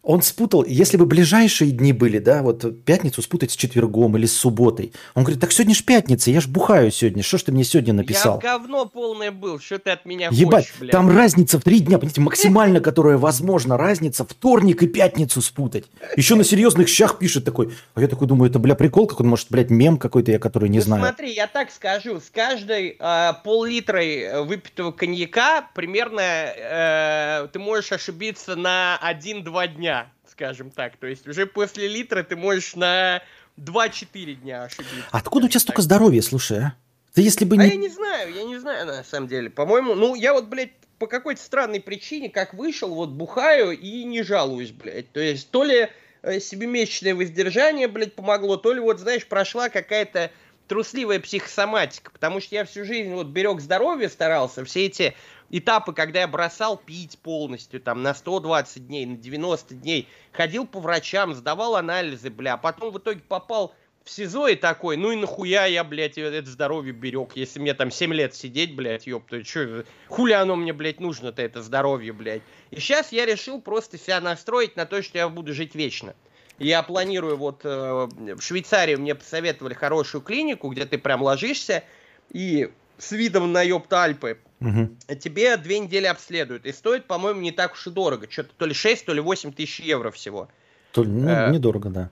Он спутал, если бы ближайшие дни были, да, вот пятницу спутать с четвергом или с субботой. Он говорит, так сегодня ж пятница, я ж бухаю сегодня, что ж ты мне сегодня написал? Я говно полное был, что ты от меня Ебать, хочешь, блядь? там разница в три дня, понимаете, максимально, которая возможна, разница вторник и пятницу спутать. Еще на серьезных щах пишет такой, а я такой думаю, это, бля, прикол какой-то, может, блядь, мем какой-то, я который не ну, знаю. смотри, я так скажу, с каждой э, пол-литрой выпитого коньяка примерно э, ты можешь ошибиться на 1-2 дня скажем так. То есть уже после литра ты можешь на 2-4 дня ошибиться. Откуда у тебя столько здоровья, слушай, а? Ты если бы а не... А я не знаю, я не знаю на самом деле. По-моему, ну я вот, блядь, по какой-то странной причине, как вышел, вот бухаю и не жалуюсь, блядь. То есть то ли э, себемесячное воздержание, блядь, помогло, то ли вот, знаешь, прошла какая-то трусливая психосоматика, потому что я всю жизнь вот берег здоровье старался, все эти этапы, когда я бросал пить полностью, там, на 120 дней, на 90 дней, ходил по врачам, сдавал анализы, бля, потом в итоге попал в СИЗО и такой, ну и нахуя я, блядь, это здоровье берег, если мне там 7 лет сидеть, блядь, ёпта, чё, хули оно мне, блядь, нужно-то, это здоровье, блядь. И сейчас я решил просто себя настроить на то, что я буду жить вечно. Я планирую вот э, в Швейцарии мне посоветовали хорошую клинику, где ты прям ложишься и с видом на ёпта Альпы Угу. Тебе две недели обследуют. И стоит, по-моему, не так уж и дорого. Что-то то ли 6, то ли 8 тысяч евро всего. То, ну, э, недорого, да.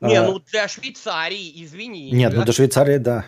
Не, а... ну для Швейцарии, извини. Нет, ну до Швейцарии, да.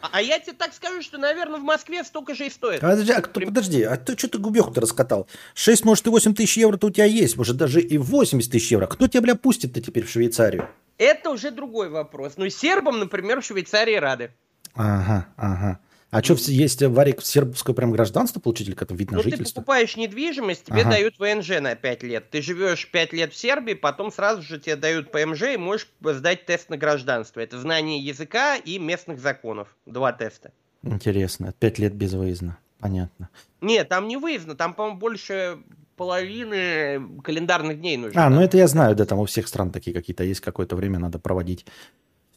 А, а я тебе так скажу, что, наверное, в Москве столько же и стоит. А, подожди, а кто, подожди, а ты что ты губеху-то раскатал? 6, может, и 8 тысяч евро-то у тебя есть, может, даже и 80 тысяч евро. Кто тебя, бля, пустит-то теперь в Швейцарию? Это уже другой вопрос. Ну, сербам, например, в Швейцарии рады. Ага, ага. А что, есть варик сербское прям гражданство получить или как-то вид на ну, жительство? ты покупаешь недвижимость, тебе ага. дают ВНЖ на 5 лет. Ты живешь 5 лет в Сербии, потом сразу же тебе дают ПМЖ и можешь сдать тест на гражданство. Это знание языка и местных законов. Два теста. Интересно. 5 лет без выезда. Понятно. Нет, там не выездно, там, по-моему, больше половины календарных дней нужно. А, ну это я знаю, да, там у всех стран такие какие-то есть, какое-то время надо проводить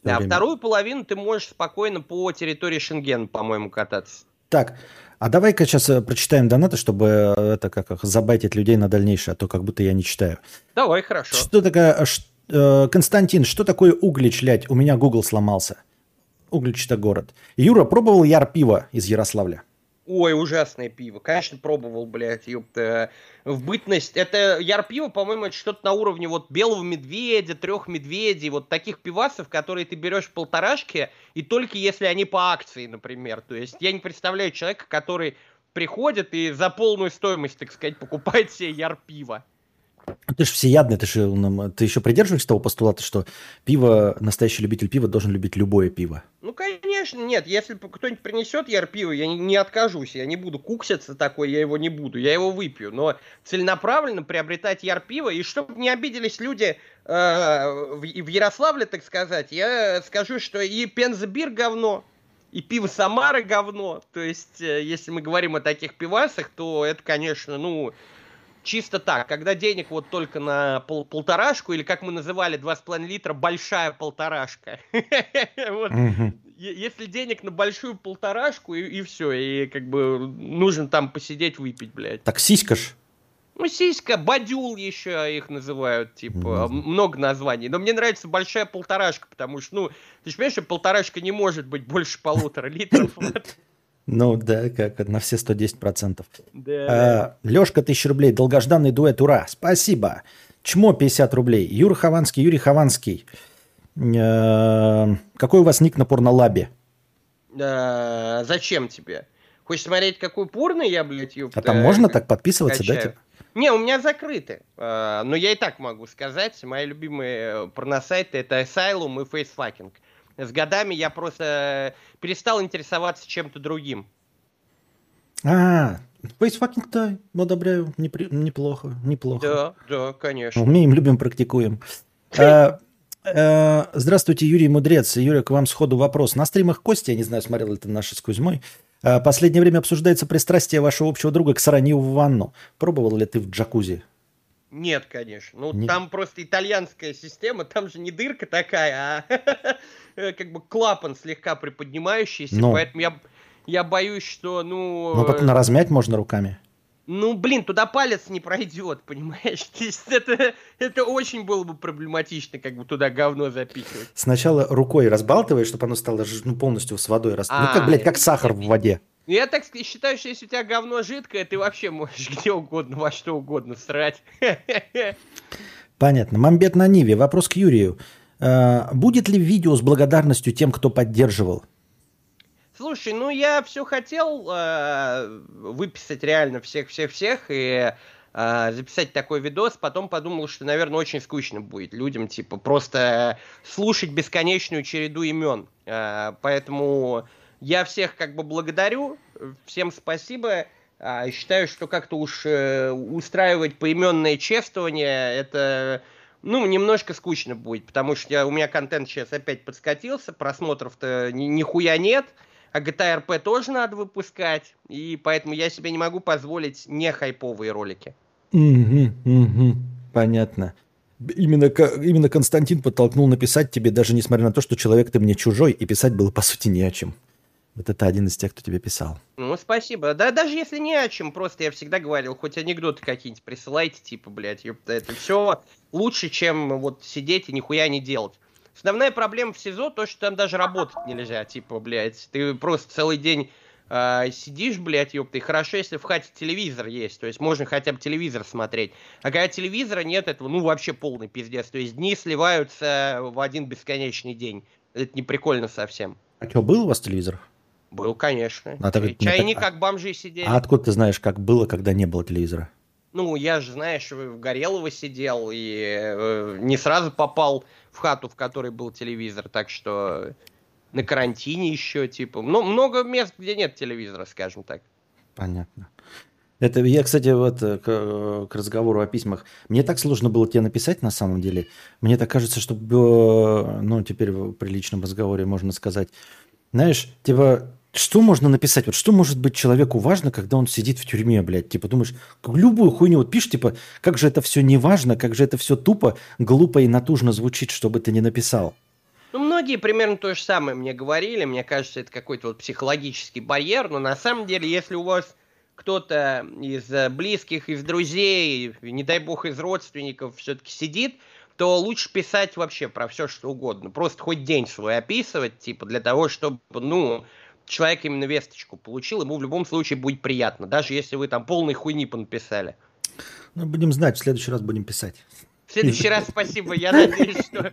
да, время. вторую половину ты можешь спокойно по территории Шенген, по-моему, кататься. Так, а давай-ка сейчас э, прочитаем донаты, чтобы э, это как забайтить людей на дальнейшее, а то как будто я не читаю. Давай, хорошо. Что такое... Э, Константин, что такое Углич, лять? У меня Google сломался. Углич это город. Юра, пробовал яр пиво из Ярославля? Ой, ужасное пиво. Конечно, пробовал, блядь, ёпта. В бытность. Это яр-пиво, по-моему, это что-то на уровне вот белого медведя, трех медведей, вот таких пивасов, которые ты берешь в полторашке, и только если они по акции, например. То есть я не представляю человека, который приходит и за полную стоимость, так сказать, покупает себе яр-пиво. Ты же всеядный, ты же ты еще придерживаешься того постулата, что пиво, настоящий любитель пива должен любить любое пиво. Ну, конечно, нет. Если кто-нибудь принесет яр пиво, я не, не откажусь. Я не буду кукситься такой, я его не буду. Я его выпью. Но целенаправленно приобретать яр пиво, и чтобы не обиделись люди э, в, в Ярославле, так сказать, я скажу, что и Пензабир говно, и пиво Самары говно. То есть, э, если мы говорим о таких пивасах, то это, конечно, ну, чисто так, когда денег вот только на пол полторашку, или как мы называли, 2,5 литра, большая полторашка. Если денег на большую полторашку, и, все, и как бы нужно там посидеть, выпить, блядь. Так сиська ж. Ну, сиська, бадюл еще их называют, типа, много названий. Но мне нравится большая полторашка, потому что, ну, ты же понимаешь, что полторашка не может быть больше полутора литров. Ну да, как на все 110%. Да. А, Лешка, тысяча рублей. Долгожданный дуэт, ура. Спасибо. Чмо, 50 рублей. Юра Хованский, Юрий Хованский. А, какой у вас ник на порнолабе? А, зачем тебе? Хочешь смотреть, какой порно я, блядь, ёпта, А там можно так подписываться, качаю. да? Типа? Не, у меня закрыты. А, но я и так могу сказать. Мои любимые порносайты это Asylum и Facefucking. С годами я просто перестал интересоваться чем-то другим. А, facefucking, да, одобряю, Непри... неплохо, неплохо. Да, да, конечно. Умеем, любим, практикуем. А, а, здравствуйте, Юрий Мудрец. Юрий, к вам сходу вопрос. На стримах Кости, я не знаю, смотрел это наши с Кузьмой, а, последнее время обсуждается пристрастие вашего общего друга к сранию в ванну. Пробовал ли ты в джакузи? Нет, конечно. Ну, Нет. там просто итальянская система, там же не дырка такая, а Э, как бы клапан слегка приподнимающийся, ну. поэтому я, я боюсь, что, ну... Ну, потом на размять можно руками. Ну, блин, туда палец не пройдет, понимаешь? То есть это, это очень было бы проблематично, как бы туда говно запихивать. Сначала рукой разбалтываешь, чтобы оно стало ну, полностью с водой растворить. Ну, как, блядь, как сахар в воде. Я так считаю, что если у тебя говно жидкое, ты вообще можешь где угодно, во что угодно срать. Понятно. Мамбет на Ниве. Вопрос к Юрию. Э, будет ли видео с благодарностью тем, кто поддерживал? Слушай, ну я все хотел э, выписать реально всех-всех-всех и э, записать такой видос, потом подумал, что, наверное, очень скучно будет людям, типа, просто слушать бесконечную череду имен. Э, поэтому я всех как бы благодарю, всем спасибо. Э, считаю, что как-то уж э, устраивать поименное чествование, это ну, немножко скучно будет, потому что я, у меня контент сейчас опять подскатился, просмотров-то ни, нихуя нет, а GTA RP тоже надо выпускать, и поэтому я себе не могу позволить не хайповые ролики. Угу, угу, понятно. Именно, именно Константин подтолкнул написать тебе, даже несмотря на то, что человек ты мне чужой, и писать было, по сути, не о чем. Вот это один из тех, кто тебе писал. Ну, спасибо. Да даже если не о чем, просто я всегда говорил, хоть анекдоты какие-нибудь присылайте, типа, блядь, ёпта, это все лучше, чем вот сидеть и нихуя не делать. Основная проблема в СИЗО то, что там даже работать нельзя, типа, блядь, ты просто целый день э, сидишь, блядь, ёпта, и хорошо, если в хате телевизор есть, то есть можно хотя бы телевизор смотреть. А когда телевизора нет, этого, ну, вообще полный пиздец, то есть дни сливаются в один бесконечный день. Это не прикольно совсем. А что, был у вас телевизор? Был, конечно. А так, Чайник так... как бомжи сидели. А откуда ты знаешь, как было, когда не было телевизора? Ну, я же, знаешь, в Горелово сидел и э, не сразу попал в хату, в которой был телевизор, так что на карантине еще, типа. Ну, много мест, где нет телевизора, скажем так. Понятно. Это я, кстати, вот э, к, к разговору о письмах. Мне так сложно было тебе написать на самом деле. Мне так кажется, что, э, ну, теперь в приличном разговоре можно сказать. Знаешь, типа, что можно написать? Вот что может быть человеку важно, когда он сидит в тюрьме, блядь? Типа думаешь, любую хуйню вот пишешь, типа, как же это все не важно, как же это все тупо, глупо и натужно звучит, что бы ты ни написал. Ну, многие примерно то же самое мне говорили. Мне кажется, это какой-то вот психологический барьер. Но на самом деле, если у вас кто-то из э, близких, из друзей, не дай бог из родственников все-таки сидит, то лучше писать вообще про все, что угодно. Просто хоть день свой описывать, типа, для того, чтобы, ну, человек именно весточку получил, ему в любом случае будет приятно, даже если вы там полной хуйни понаписали. Ну, будем знать, в следующий раз будем писать. В следующий раз спасибо, я надеюсь, что...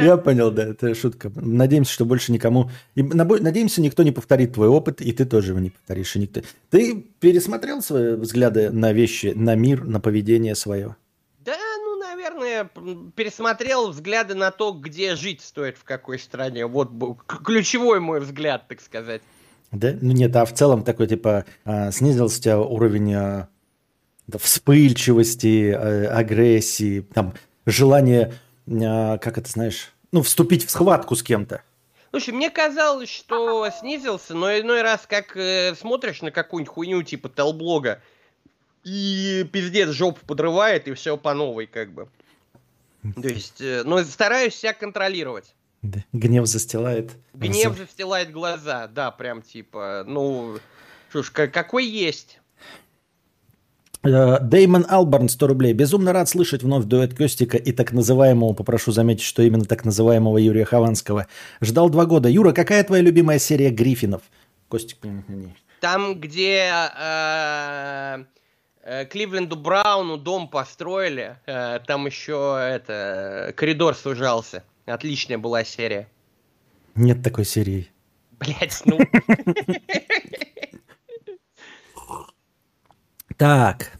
Я понял, да, это шутка. Надеемся, что больше никому... И надеемся, никто не повторит твой опыт, и ты тоже его не повторишь. И никто... Ты пересмотрел свои взгляды на вещи, на мир, на поведение свое? Пересмотрел взгляды на то, где жить стоит, в какой стране. Вот ключевой мой взгляд, так сказать. Да? Ну нет, а в целом такой, типа, а, снизился у тебя уровень а, вспыльчивости, а, агрессии, там, желание а, как это знаешь, ну, вступить в схватку с кем-то. Слушай, мне казалось, что снизился, но иной раз, как э, смотришь на какую-нибудь хуйню типа телблога, и пиздец жопу подрывает, и все по новой, как бы. То есть, э, но стараюсь себя контролировать. Да. Гнев застилает. Гнев глаза. застилает глаза, да, прям типа, ну, что ж, какой есть. Э, Деймон Алберн, 100 рублей. Безумно рад слышать вновь дуэт Костика и так называемого, попрошу заметить, что именно так называемого Юрия Хованского. Ждал два года. Юра, какая твоя любимая серия Гриффинов? Костик. Там, где э, э, Кливленду Брауну дом построили, э, там еще это коридор сужался. Отличная была серия. Нет такой серии. Блять, ну. Так,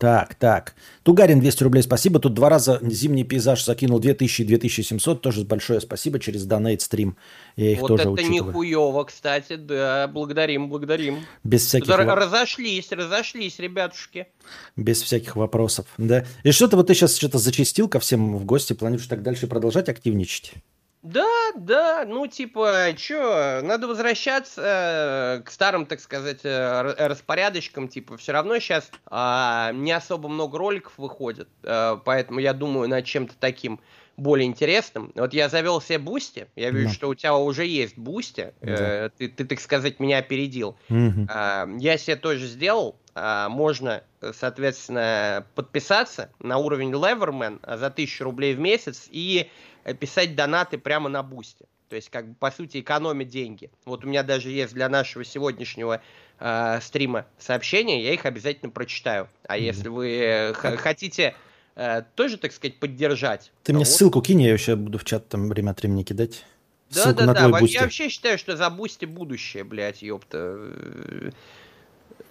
так, так. Тугарин 200 рублей, спасибо. Тут два раза зимний пейзаж закинул 2000 2700. Тоже большое спасибо через донейт стрим. Я их вот тоже это учитываю. нихуево, кстати. Да, благодарим, благодарим. Без всяких... Тут разошлись, разошлись, ребятушки. Без всяких вопросов, да. И что-то вот ты сейчас что-то зачистил ко всем в гости. Планируешь так дальше продолжать активничать? Да, да, ну типа, что, надо возвращаться э, к старым, так сказать, э, распорядочкам, типа, все равно сейчас э, а, не особо много роликов выходит, э, поэтому я думаю над чем-то таким более интересным. Вот я завел себе Boosty, я вижу, да. что у тебя уже есть Бусти, да. э, ты, ты, так сказать, меня опередил. Угу. Э, я себе тоже сделал, э, можно, соответственно, подписаться на уровень Leverman за 1000 рублей в месяц и писать донаты прямо на Boosty. То есть, как бы, по сути, экономить деньги. Вот у меня даже есть для нашего сегодняшнего э, стрима сообщения, я их обязательно прочитаю. А mm-hmm. если вы э, хотите э, тоже, так сказать, поддержать... Ты мне вот... ссылку кинь, я еще буду в чат там время от времени кидать. Да, да, да. Я вообще считаю, что за Boosty будущее, блядь, ёпта.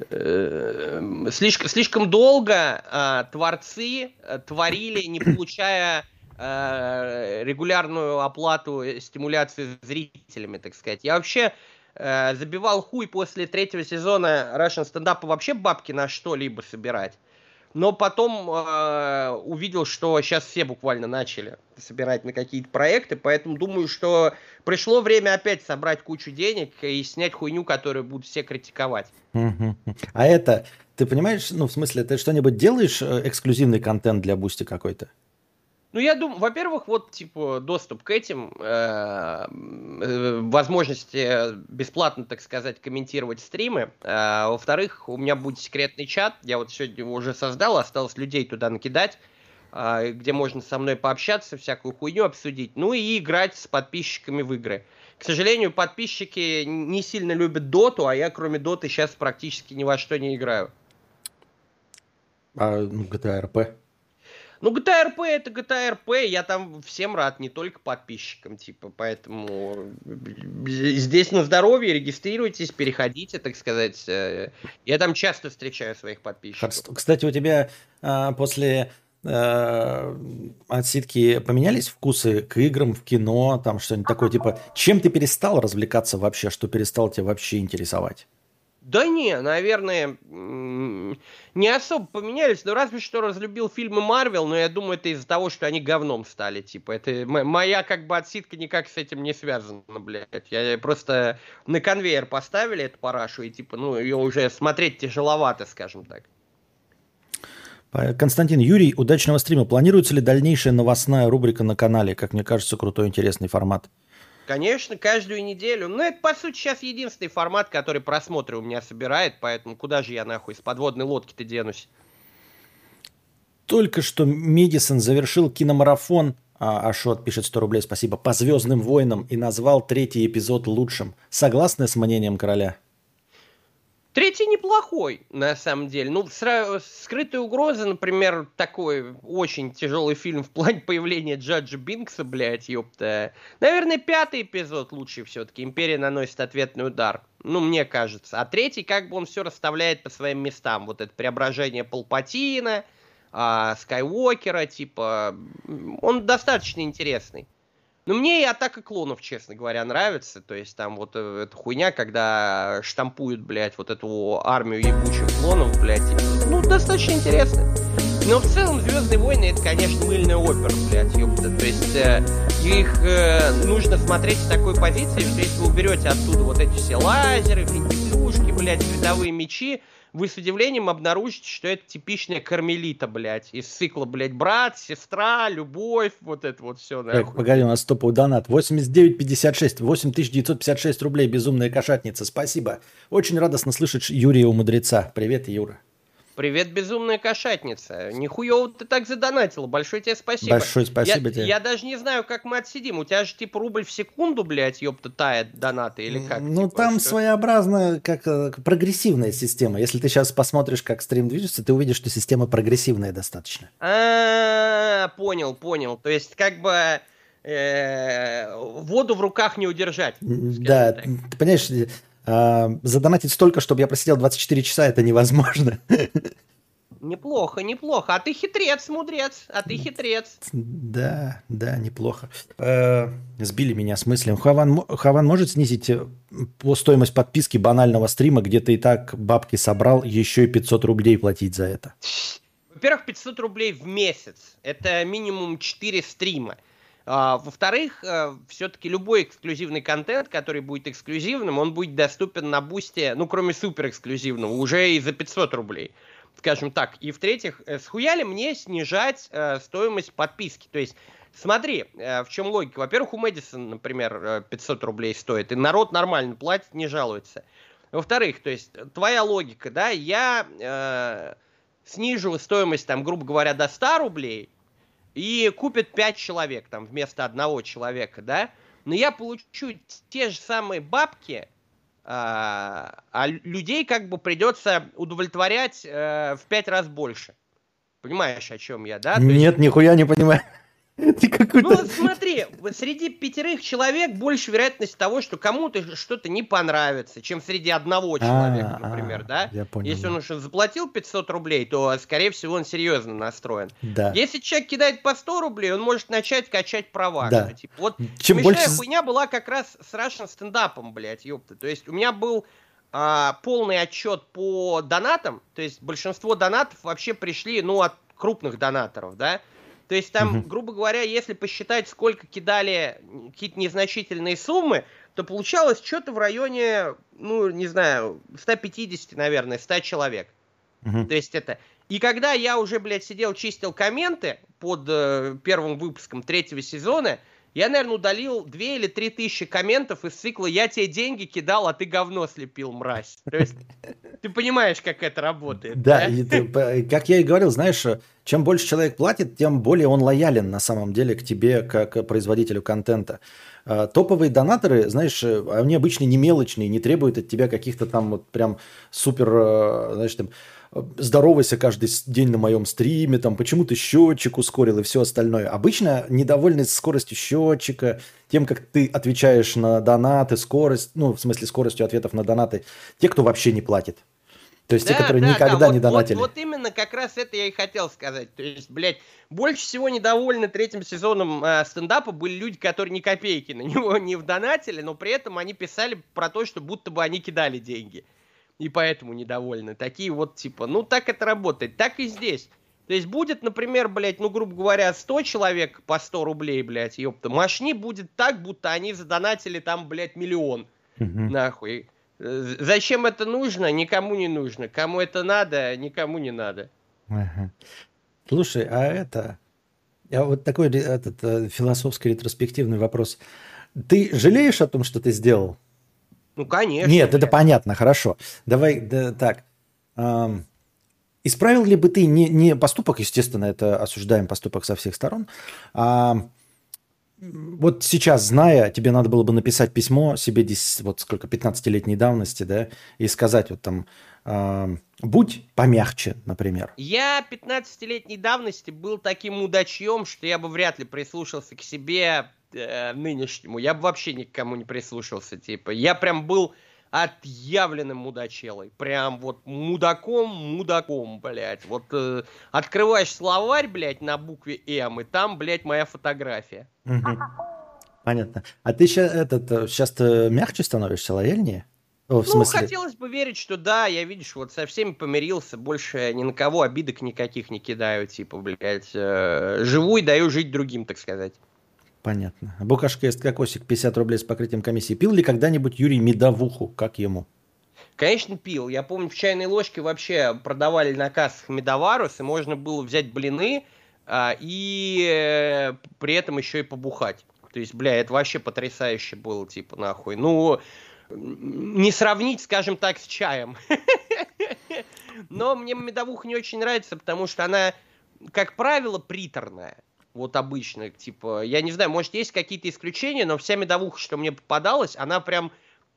Э, слишком, слишком долго э, творцы э, творили, не получая Э, регулярную оплату стимуляции зрителями, так сказать. Я вообще э, забивал хуй после третьего сезона Russian стендапа вообще бабки на что-либо собирать. Но потом э, увидел, что сейчас все буквально начали собирать на какие-то проекты, поэтому думаю, что пришло время опять собрать кучу денег и снять хуйню, которую будут все критиковать. А это, ты понимаешь, ну, в смысле, ты что-нибудь делаешь, э, эксклюзивный контент для Boosty какой-то? Ну, я думаю, во-первых, вот, типа, доступ к этим, э, возможности бесплатно, так сказать, комментировать стримы. Э, во-вторых, у меня будет секретный чат, я вот сегодня его уже создал, осталось людей туда накидать, э, где можно со мной пообщаться, всякую хуйню обсудить, ну и играть с подписчиками в игры. К сожалению, подписчики не сильно любят доту, а я кроме доты сейчас практически ни во что не играю. А ну, GTA RP? Ну, GTA RP это GTA RP, я там всем рад, не только подписчикам, типа, поэтому здесь на здоровье, регистрируйтесь, переходите, так сказать. Э, я там часто встречаю своих подписчиков. Кстати, у тебя а, после а, отсидки поменялись вкусы к играм, в кино, там что-нибудь такое, типа, чем ты перестал развлекаться вообще, что перестал тебя вообще интересовать? Да не, наверное, не особо поменялись, но разве что разлюбил фильмы Марвел, но я думаю, это из-за того, что они говном стали, типа, это моя как бы отсидка никак с этим не связана, блядь, я просто на конвейер поставили эту парашу, и типа, ну, ее уже смотреть тяжеловато, скажем так. Константин Юрий, удачного стрима. Планируется ли дальнейшая новостная рубрика на канале? Как мне кажется, крутой, интересный формат. Конечно, каждую неделю. Ну, это, по сути, сейчас единственный формат, который просмотры у меня собирает, поэтому куда же я, нахуй, с подводной лодки-то денусь? Только что Медисон завершил киномарафон А, Ашот пишет 100 рублей, спасибо. По Звездным войнам и назвал третий эпизод лучшим. Согласны с мнением короля? Третий неплохой, на самом деле. Ну, сра- «Скрытая угроза», например, такой очень тяжелый фильм в плане появления Джаджа Бинкса, блядь, ёпта. Наверное, пятый эпизод лучший все-таки. «Империя наносит ответный удар». Ну, мне кажется. А третий, как бы он все расставляет по своим местам. Вот это преображение Палпатина, а, Скайуокера, типа... Он достаточно интересный. Ну, мне и атака клонов, честно говоря, нравится. То есть там вот э, эта хуйня, когда штампуют, блядь, вот эту армию ебучих клонов, блядь. Ну, достаточно интересно. Но в целом Звездные войны это, конечно, мыльная опера, блядь, ёпта. То есть э, их э, нужно смотреть с такой позиции, что если вы уберете оттуда вот эти все лазеры, финтифлюшки, блядь, световые мечи, вы с удивлением обнаружите, что это типичная кармелита, блядь, из цикла, блядь, брат, сестра, любовь, вот это вот все. Так, погоди, у нас топовый донат. 89,56, 8956 рублей, безумная кошатница, спасибо. Очень радостно слышать Юрия у мудреца. Привет, Юра. Привет, безумная кошатница. Нихуево ты так задонатила. Большое тебе спасибо. Большое спасибо я, тебе. Я даже не знаю, как мы отсидим. У тебя же типа рубль в секунду, блядь, ёпта, тает донаты или как? Ну, типа, там что? своеобразная, как э, прогрессивная система. Если ты сейчас посмотришь, как стрим движется, ты увидишь, что система прогрессивная достаточно. А, понял, понял. То есть, как бы э, воду в руках не удержать. Да, ты понимаешь, задонатить столько, чтобы я просидел 24 часа, это невозможно. Неплохо, неплохо. А ты хитрец, мудрец. А ты хитрец. Да, да, неплохо. Э, сбили меня с мыслью. Хаван, Хаван может снизить э, по стоимость подписки банального стрима, где ты и так бабки собрал, еще и 500 рублей платить за это? Во-первых, 500 рублей в месяц. Это минимум 4 стрима. А, во-вторых, э, все-таки любой эксклюзивный контент, который будет эксклюзивным, он будет доступен на бусте, ну, кроме супер эксклюзивного, уже и за 500 рублей, скажем так. И в-третьих, э, схуяли мне снижать э, стоимость подписки. То есть, смотри, в чем логика. Во-первых, у Мэдисона, например, 500 рублей стоит, и народ нормально платит, не жалуется. Во-вторых, то есть, твоя логика, да, я э, снижу стоимость, там, грубо говоря, до 100 рублей, и купит 5 человек там вместо одного человека, да, но я получу те же самые бабки, а, а людей как бы придется удовлетворять э, в 5 раз больше. Понимаешь, о чем я, да? Нет, есть... нихуя не понимаю. Ты какой-то... Ну, смотри, среди пятерых человек больше вероятность того, что кому-то что-то не понравится, чем среди одного а, человека, а, например, да? Я понял. Если он уже заплатил 500 рублей, то, скорее всего, он серьезно настроен. Да. Если человек кидает по 100 рублей, он может начать качать права. Да. Типа, вот чем больше... хуйня была как раз с Russian стендапом, блядь, ёпта. То есть у меня был а, полный отчет по донатам, то есть большинство донатов вообще пришли, ну, от крупных донаторов, да? То есть там, угу. грубо говоря, если посчитать, сколько кидали какие-то незначительные суммы, то получалось что-то в районе, ну, не знаю, 150, наверное, 100 человек. Угу. То есть это... И когда я уже, блядь, сидел, чистил комменты под э, первым выпуском третьего сезона, я, наверное, удалил 2 или 3 тысячи комментов из цикла «Я тебе деньги кидал, а ты говно слепил, мразь». То есть ты понимаешь, как это работает. Да, да? И ты, как я и говорил, знаешь, чем больше человек платит, тем более он лоялен на самом деле к тебе, как производителю контента. А, топовые донаторы, знаешь, они обычно не мелочные, не требуют от тебя каких-то там вот прям супер, э, знаешь, там здоровайся каждый день на моем стриме, там, почему ты счетчик ускорил и все остальное. Обычно недовольны скоростью счетчика, тем, как ты отвечаешь на донаты, скорость, ну, в смысле, скоростью ответов на донаты, те, кто вообще не платит. То есть да, те, которые да, никогда да, вот, не донатили. Вот, вот именно как раз это я и хотел сказать. То есть, блядь, больше всего недовольны третьим сезоном э, стендапа были люди, которые ни копейки на него не вдонатили, но при этом они писали про то, что будто бы они кидали деньги и поэтому недовольны. Такие вот типа, ну так это работает, так и здесь. То есть будет, например, блядь, ну, грубо говоря, 100 человек по 100 рублей, блядь, ёпта. Машни будет так, будто они задонатили там, блядь, миллион. Угу. Нахуй. Зачем это нужно? Никому не нужно. Кому это надо? Никому не надо. Ага. Слушай, а это... А вот такой этот, э, философский ретроспективный вопрос. Ты жалеешь о том, что ты сделал? Ну, конечно. Нет, это понятно, хорошо. Давай, да, так. Эм, исправил ли бы ты не, не поступок, естественно, это осуждаем поступок со всех сторон, а вот сейчас, зная, тебе надо было бы написать письмо себе, вот сколько, 15-летней давности, да, и сказать вот там, э, будь помягче, например. Я 15-летней давности был таким мудачьем, что я бы вряд ли прислушался к себе э, нынешнему. Я бы вообще никому не прислушался, типа. Я прям был отъявленным мудачелой. Прям вот мудаком-мудаком, блядь. Вот э, открываешь словарь, блядь, на букве М, и там, блядь, моя фотография. Понятно. А ты сейчас, этот, сейчас ты мягче становишься, лояльнее? О, в ну, смысле? хотелось бы верить, что да, я, видишь, вот со всеми помирился, больше ни на кого обидок никаких не кидаю, типа, блядь, э, живу и даю жить другим, так сказать. Понятно. Букашка есть кокосик, 50 рублей с покрытием комиссии. Пил ли когда-нибудь Юрий медовуху? Как ему? Конечно, пил. Я помню, в чайной ложке вообще продавали на кассах медоварус, и можно было взять блины а, и э, при этом еще и побухать. То есть, бля, это вообще потрясающе было, типа, нахуй. Ну, не сравнить, скажем так, с чаем. Но мне медовуха не очень нравится, потому что она, как правило, приторная вот обычно, типа, я не знаю, может, есть какие-то исключения, но вся медовуха, что мне попадалась, она прям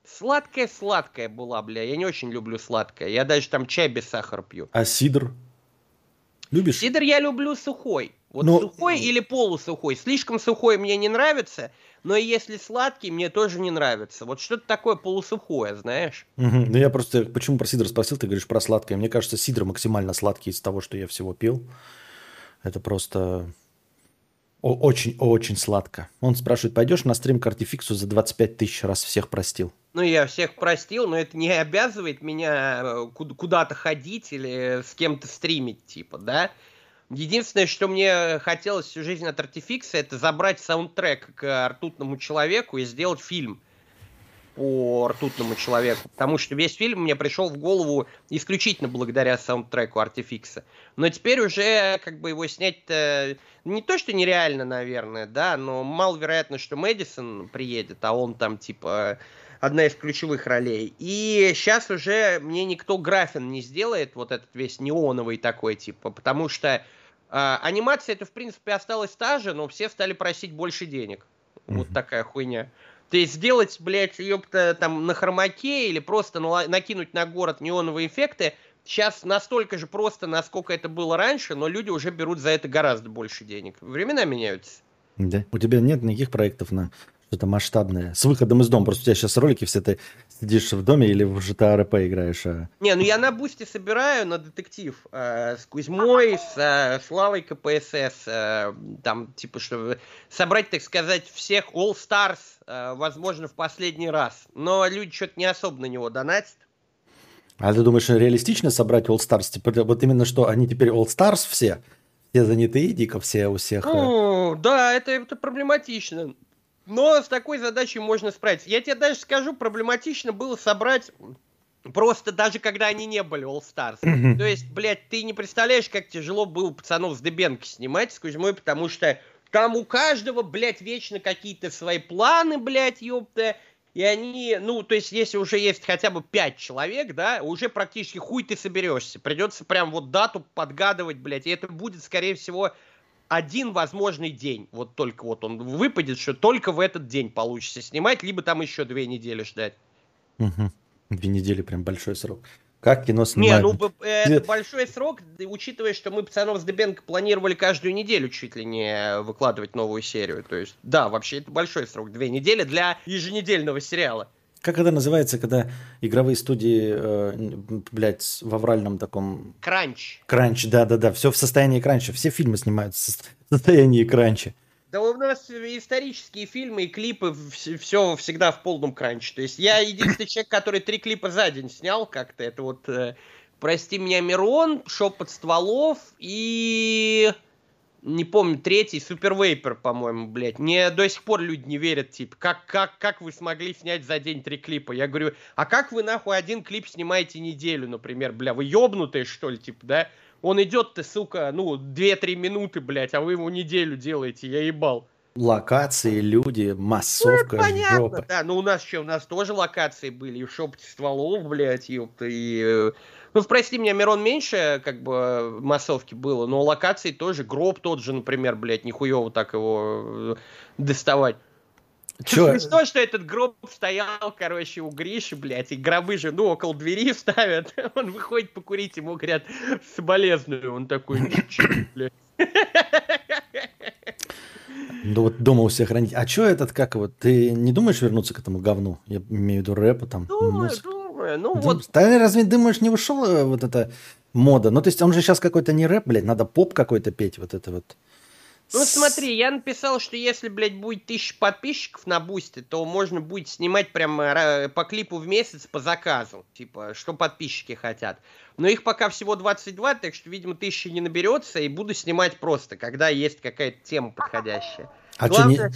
сладкая-сладкая была, бля. Я не очень люблю сладкое. Я даже там чай без сахара пью. А сидр? Любишь? Сидр я люблю сухой. Вот но... сухой или полусухой. Слишком сухой мне не нравится, но если сладкий, мне тоже не нравится. Вот что-то такое полусухое, знаешь? Угу. Ну я просто, почему про сидр спросил, ты говоришь про сладкое. Мне кажется, сидр максимально сладкий из того, что я всего пил. Это просто очень-очень сладко. Он спрашивает, пойдешь на стрим к артификсу за 25 тысяч раз всех простил? Ну, я всех простил, но это не обязывает меня э, куда-то ходить или с кем-то стримить, типа, да? Единственное, что мне хотелось всю жизнь от артификса, это забрать саундтрек к ртутному человеку и сделать фильм – по ртутному человеку, потому что весь фильм мне пришел в голову исключительно благодаря саундтреку Артификса. Но теперь уже как бы его снять не то, что нереально, наверное, да, но маловероятно, что Мэдисон приедет, а он там типа одна из ключевых ролей. И сейчас уже мне никто графин не сделает, вот этот весь неоновый такой, типа, потому что э, анимация это, в принципе, осталась та же, но все стали просить больше денег. Mm-hmm. Вот такая хуйня. То есть сделать, блядь, ёпта, там на хромаке или просто накинуть на город неоновые эффекты, сейчас настолько же просто, насколько это было раньше, но люди уже берут за это гораздо больше денег. Времена меняются. Да. У тебя нет никаких проектов на что-то масштабное. С выходом из дома. Просто у тебя сейчас ролики все ты сидишь в доме или в GTA RP играешь. А... Не, ну я на бусте собираю на детектив. Э, с Кузьмой, с э, Славой КПСС. Э, там, типа, чтобы собрать, так сказать, всех All Stars, э, возможно, в последний раз. Но люди что-то не особо на него донатят. А ты думаешь, реалистично собрать All Stars? Типа, вот именно что, они теперь All Stars все? Все занятые, дико все у всех. Э? Ну, да, это, это проблематично. Но с такой задачей можно справиться. Я тебе даже скажу, проблематично было собрать просто даже когда они не были All Stars. Mm-hmm. То есть, блядь, ты не представляешь, как тяжело было пацанов с Дебенки снимать с Кузьмой, потому что там у каждого, блядь, вечно какие-то свои планы, блядь, ёпта. И они, ну, то есть, если уже есть хотя бы пять человек, да, уже практически хуй ты соберешься. Придется прям вот дату подгадывать, блядь. И это будет, скорее всего, один возможный день. Вот только вот он выпадет, что только в этот день получится снимать, либо там еще две недели ждать. Угу. Две недели прям большой срок. Как кино снимают? Не, ну это большой срок, учитывая, что мы пацанов с Дебенко планировали каждую неделю чуть ли не выкладывать новую серию. То есть, да, вообще это большой срок. Две недели для еженедельного сериала. Как это называется, когда игровые студии, э, блядь, в авральном таком... Кранч. Кранч, да-да-да. Все в состоянии кранча. Все фильмы снимаются в состоянии кранча. Да у нас исторические фильмы и клипы все всегда в полном кранче. То есть я единственный человек, который три клипа за день снял как-то. Это вот э, «Прости меня, Мирон», «Шепот стволов» и не помню, третий, Супер Вейпер, по-моему, блядь. Мне до сих пор люди не верят, типа, как, как, как вы смогли снять за день три клипа? Я говорю, а как вы нахуй один клип снимаете неделю, например, бля, вы ёбнутые, что ли, типа, да? Он идет ты, сука, ну, 2-3 минуты, блядь, а вы его неделю делаете, я ебал. Локации, люди, массовка, ну, понятно, жопа. да. Ну, у нас что, у нас тоже локации были, и в шепоте стволов, блядь, ёпта, и... Э, ну, прости меня, Мирон меньше, как бы, массовки было, но локации тоже, гроб тот же, например, блядь, нихуево так его э, доставать. Чё? Смешно, что этот гроб стоял, короче, у Гриши, блядь, и гробы же, ну, около двери ставят. Он выходит покурить, ему говорят, соболезную. Он такой, блядь. Ну вот дома у всех хранить. А что этот, как вот, ты не думаешь вернуться к этому говну? Я имею в виду рэпа там. Думаю, музыка. думаю. Ну Дум... вот. Да разве думаешь, не ушел э, вот эта мода? Ну то есть он же сейчас какой-то не рэп, блядь, надо поп какой-то петь, вот это вот. Ну смотри, я написал, что если, блядь, будет тысяча подписчиков на Бусте, то можно будет снимать прямо э, по клипу в месяц по заказу. Типа, что подписчики хотят. Но их пока всего 22, так что, видимо, тысячи не наберется, и буду снимать просто, когда есть какая-то тема подходящая. А Главное... что, не...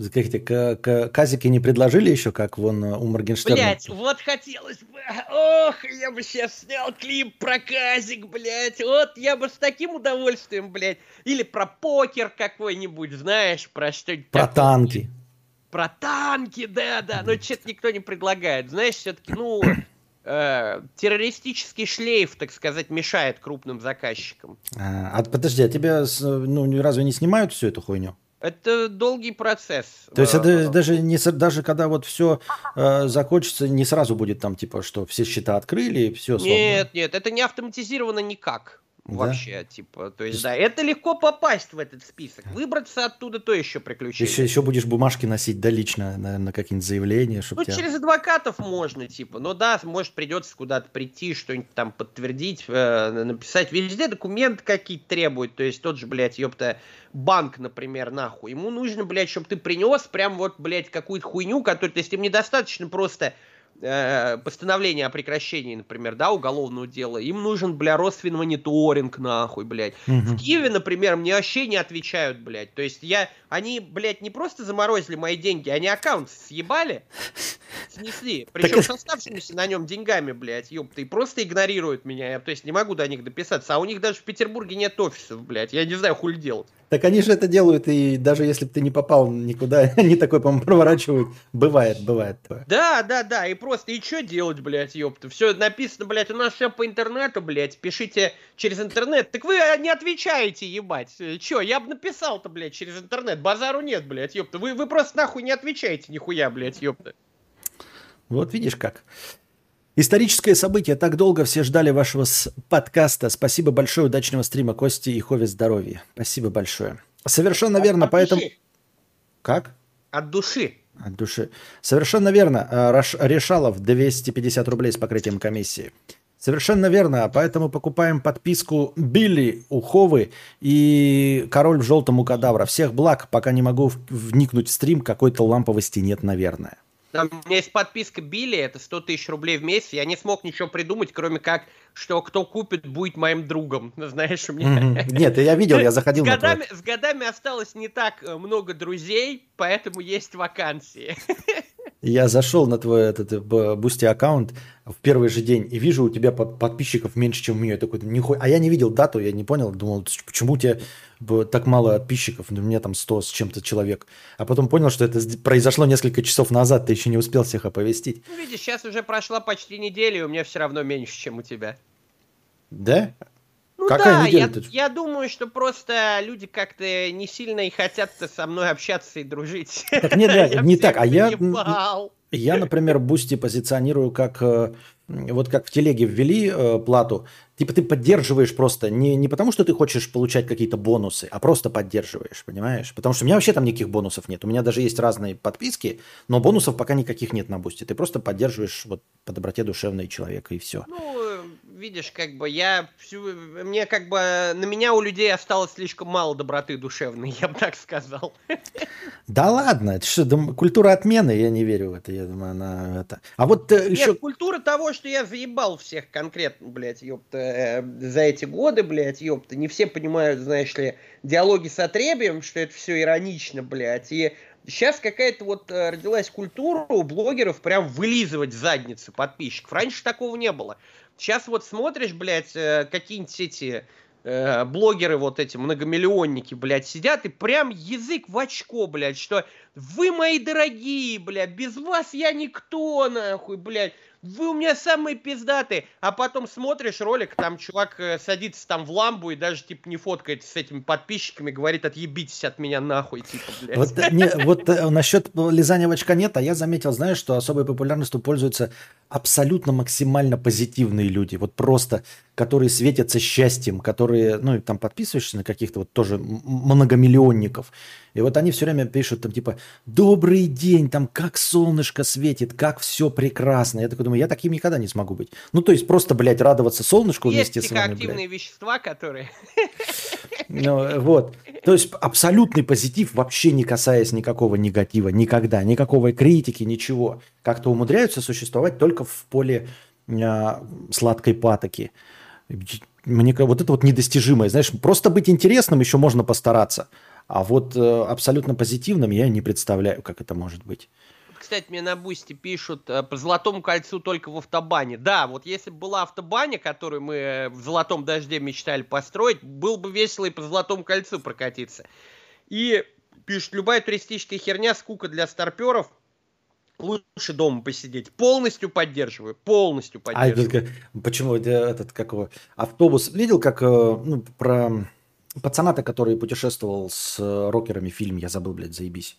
Как эти казики не предложили еще, как вон у Моргенштерна? Блять, вот хотелось бы. Ох, я бы сейчас снял клип про казик, блять. Вот я бы с таким удовольствием, блять. Или про покер какой-нибудь, знаешь, про что-нибудь. Про такое. танки. Про танки, да-да. Но что-то никто не предлагает. Знаешь, все-таки, ну, э, террористический шлейф, так сказать, мешает крупным заказчикам. А, а подожди, а тебя ну, разве не снимают всю эту хуйню? Это долгий процесс. То есть это э, даже не даже когда вот все э, закончится, не сразу будет там типа, что все счета открыли и все. Нет, нет, это не автоматизировано никак. Вообще, да? типа, то есть, да, это легко попасть в этот список. Выбраться оттуда то еще приключение. Еще, еще будешь бумажки носить, да, лично, на, на какие-нибудь заявления. Чтобы ну, тебя... через адвокатов можно, типа, но да, может, придется куда-то прийти, что-нибудь там подтвердить, э, написать. Везде документы какие-то требуют, то есть тот же, блядь, ёпта, банк, например, нахуй. Ему нужно, блядь, чтобы ты принес прям вот, блядь, какую-то хуйню, которую, то есть им недостаточно просто Э, постановление о прекращении, например, да, уголовного дела, им нужен, бля, родственный мониторинг, нахуй, блядь. Угу. В Киеве, например, мне вообще не отвечают, блядь. То есть я, они, блядь, не просто заморозили мои деньги, они аккаунт съебали, снесли. Причем с оставшимися на нем деньгами, блядь, ёпта, и просто игнорируют меня. Я, то есть не могу до них дописаться. А у них даже в Петербурге нет офисов, блядь. Я не знаю, хуй делать. Так они же это делают, и даже если бы ты не попал никуда, они такой, по-моему, проворачивают. Бывает, бывает. Да, да, да, и просто, и что делать, блядь, ёпта? Все написано, блядь, у нас все по интернету, блядь, пишите через интернет. Так вы не отвечаете, ебать. Че, я бы написал-то, блядь, через интернет. Базару нет, блядь, ёпта. Вы, вы просто нахуй не отвечаете нихуя, блядь, ёпта. Вот видишь как. Историческое событие. Так долго все ждали вашего подкаста. Спасибо большое. Удачного стрима. Кости и Хове здоровья. Спасибо большое. Совершенно верно. От поэтому... Души. Как? От души. От души. Совершенно верно. А, Решалов 250 рублей с покрытием комиссии. Совершенно верно. Поэтому покупаем подписку Билли у Ховы и Король в желтом у кадавра. Всех благ, пока не могу вникнуть в стрим, какой-то ламповости нет, наверное. Там у меня есть подписка Билли, это 100 тысяч рублей в месяц. Я не смог ничего придумать, кроме как, что кто купит, будет моим другом. Знаешь, у меня... Нет, я видел, я заходил с годами, С годами осталось не так э, много друзей, поэтому есть вакансии. Я зашел на твой этот Boosty аккаунт в первый же день и вижу у тебя под, подписчиков меньше, чем у меня. Я такой, нихуя. А я не видел дату, я не понял. Думал, почему у тебя так мало подписчиков? Ну, у меня там 100 с чем-то человек. А потом понял, что это произошло несколько часов назад, ты еще не успел всех оповестить. Ну, видишь, сейчас уже прошла почти неделя, и у меня все равно меньше, чем у тебя. Да? Ну Какая да, я, я думаю, что просто люди как-то не сильно и хотят со мной общаться и дружить. Так нет, не так, а я... Я, например, Boosty позиционирую как... Э, вот как в телеге ввели э, плату, типа ты поддерживаешь просто не, не потому, что ты хочешь получать какие-то бонусы, а просто поддерживаешь, понимаешь? Потому что у меня вообще там никаких бонусов нет. У меня даже есть разные подписки, но бонусов пока никаких нет на Бусти. Ты просто поддерживаешь вот по доброте душевной человека и все. Ну, видишь, как бы я всю, мне как бы на меня у людей осталось слишком мало доброты душевной, я бы так сказал. Да ладно, это что, культура отмены, я не верю в это, я думаю, она это. А вот э, Нет, еще... культура того, что я заебал всех конкретно, блядь, ёпта, э, за эти годы, блядь, ёпта, не все понимают, знаешь ли, диалоги с отребием, что это все иронично, блядь, и Сейчас какая-то вот э, родилась культура у блогеров прям вылизывать задницы подписчиков. Раньше такого не было. Сейчас вот смотришь, блядь, э, какие-нибудь эти э, блогеры вот эти, многомиллионники, блядь, сидят и прям язык в очко, блядь, что вы мои дорогие, блядь, без вас я никто, нахуй, блядь вы у меня самые пиздатые. А потом смотришь ролик, там чувак э, садится там в ламбу и даже, типа, не фоткается с этими подписчиками, говорит, отъебитесь от меня нахуй, типа, блядь. Вот, э, не, вот э, насчет лизания в очка нет, а я заметил, знаешь, что особой популярностью пользуются абсолютно максимально позитивные люди. Вот просто, которые светятся счастьем, которые, ну, и там подписываешься на каких-то вот тоже многомиллионников. И вот они все время пишут там типа «Добрый день, там как солнышко светит, как все прекрасно». Я такой думаю, я таким никогда не смогу быть. Ну, то есть просто, блядь, радоваться солнышку есть вместе с вами, активные вещества, которые... Ну, вот. То есть абсолютный позитив, вообще не касаясь никакого негатива, никогда, никакой критики, ничего. Как-то умудряются существовать только в поле э, сладкой патоки. Мне вот это вот недостижимое, знаешь, просто быть интересным еще можно постараться. А вот э, абсолютно позитивным я не представляю, как это может быть. Кстати, мне на бусте пишут э, по Золотому кольцу только в автобане. Да, вот если бы была автобаня, которую мы э, в Золотом дожде мечтали построить, было бы весело и по Золотому кольцу прокатиться. И пишут, любая туристическая херня, скука для старперов, лучше дома посидеть. Полностью поддерживаю, полностью А поддерживаю. это, почему это, этот, как его, автобус, видел, как, э, ну, про пацана-то, который путешествовал с э, рокерами фильм, я забыл, блядь, заебись.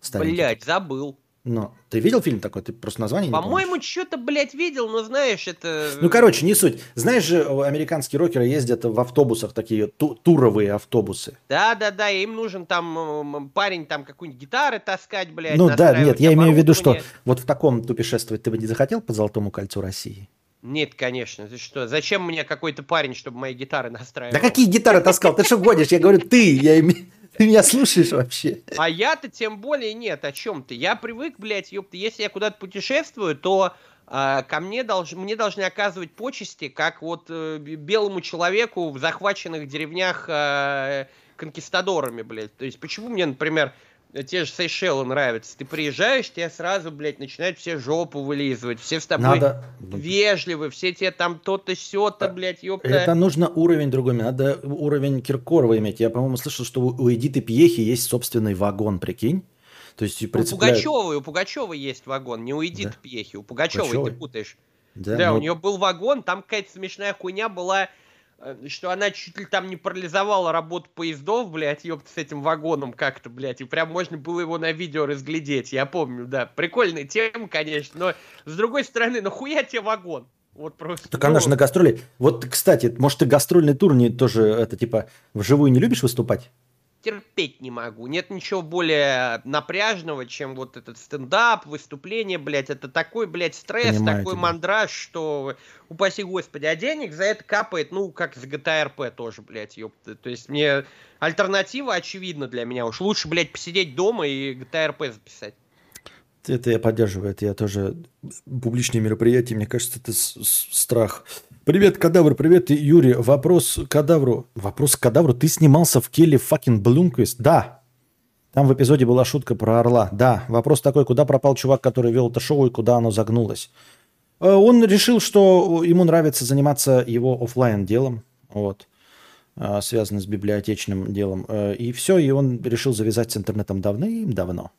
Старенький. Блять, забыл. Ну, ты видел фильм такой? Ты просто название не По-моему, помнишь? что-то, блядь, видел, но знаешь, это... Ну, короче, не суть. Знаешь же, э, американские рокеры ездят в автобусах, такие ту- туровые автобусы. Да-да-да, им нужен там парень там какую-нибудь гитары таскать, блядь, ну да, нет, я имею в виду, что вот в таком путешествовать ты бы не захотел по Золотому кольцу России? Нет, конечно, ты что, зачем мне какой-то парень, чтобы мои гитары настраивал? Да какие гитары таскал? Ты что гонишь? Я говорю, ты, я име- ты меня слушаешь вообще? А я-то тем более нет, о чем ты? Я привык, блядь, ёпта, если я куда-то путешествую, то а, ко мне, долж... мне должны оказывать почести, как вот э, белому человеку в захваченных деревнях э, конкистадорами, блядь. То есть почему мне, например, те же Сейшелы нравятся? Ты приезжаешь, тебе сразу, блядь, начинают все жопу вылизывать, все с тобой Надо... вежливы, все тебе там то-то, сё-то, блядь, ёпта. Это нужно уровень другой. Надо уровень Киркорова иметь. Я, по-моему, слышал, что у у Эдиты Пьехи есть собственный вагон, прикинь. То есть У представляю- Пугачевой, у Пугачевой есть вагон, не у Эдит Да? Пьехи, у Пугачевой Пугачевой? ты путаешь. Да, Да, ну, у нее был вагон, там какая-то смешная хуйня была, э, что она чуть ли там не парализовала работу поездов, блядь, ёпта, с этим вагоном как-то, блядь, и прям можно было его на видео разглядеть, я помню, да. Прикольная тема, конечно, но с другой стороны, нахуя тебе вагон? Вот просто. Так она ну, же на гастроли. Вот, кстати, может, ты гастрольный тур не тоже, это, типа, вживую не любишь выступать? Терпеть не могу. Нет ничего более напряжного, чем вот этот стендап, выступление, блядь. Это такой, блядь, стресс, Понимаю такой тебя. мандраж, что, упаси господи, а денег за это капает, ну, как с GTA RP тоже, блядь, ёпта. То есть мне альтернатива очевидна для меня. Уж лучше, блядь, посидеть дома и GTA RP записать. Это я поддерживаю. Это я тоже публичные мероприятия. Мне кажется, это страх. Привет, кадавр. Привет, Юрий. Вопрос к кадавру. Вопрос к кадавру. Ты снимался в Келли факин Блумквист? Да. Там в эпизоде была шутка про орла. Да. Вопрос такой, куда пропал чувак, который вел это шоу и куда оно загнулось? Э, Он решил, что ему нравится заниматься его оффлайн делом. Вот. э, связанным с библиотечным делом. Э, И все, и он решил завязать с интернетом давным-давно.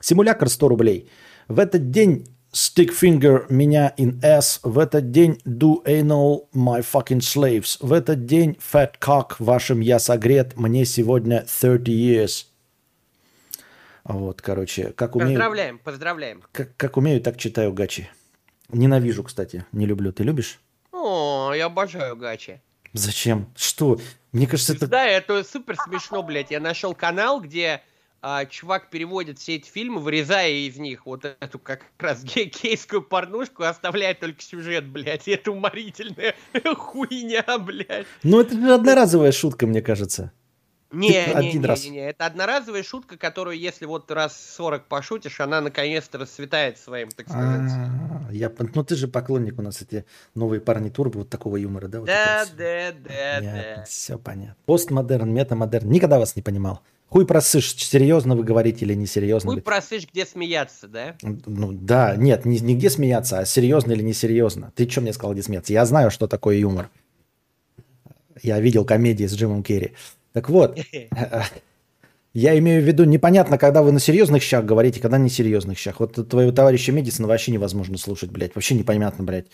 Симулятор 100 рублей. В этот день stick finger меня in ass. В этот день do anal my fucking slaves. В этот день fat cock вашим я согрет. Мне сегодня 30 years. Вот, короче, как умею, Поздравляем, поздравляем. как, как умею, так читаю гачи. Ненавижу, кстати, не люблю. Ты любишь? О, я обожаю гачи. Зачем? Что? Мне кажется, это... Да, это супер смешно, блядь. Я нашел канал, где а, чувак переводит все эти фильмы, вырезая из них вот эту как раз ге- гейскую порнушку, оставляя только сюжет, блядь. И это уморительная хуйня, блядь. Ну, это одноразовая шутка, мне кажется. Не, Типа не, один не, раз. не, не, это одноразовая шутка, которую, если вот раз 40 пошутишь, она наконец-то расцветает своим, так сказать. А, я, ну, ты же поклонник у нас, эти новые парни турбо, вот такого юмора, да? Вот Да, вот да, да, да. Все понятно. Постмодерн, метамодерн. Никогда вас не понимал. Хуй просышь, серьезно вы говорите или несерьезно? Хуй просышь, где смеяться, да? Ну да, нет, не, не где смеяться, а серьезно или несерьезно. Ты что мне сказал, где смеяться? Я знаю, что такое юмор. Я видел комедии с Джимом Керри. Так вот, я имею в виду, непонятно, когда вы на серьезных щах говорите, когда не серьезных щах. Вот твоего товарища Медисона вообще невозможно слушать, блядь. Вообще непонятно, блядь.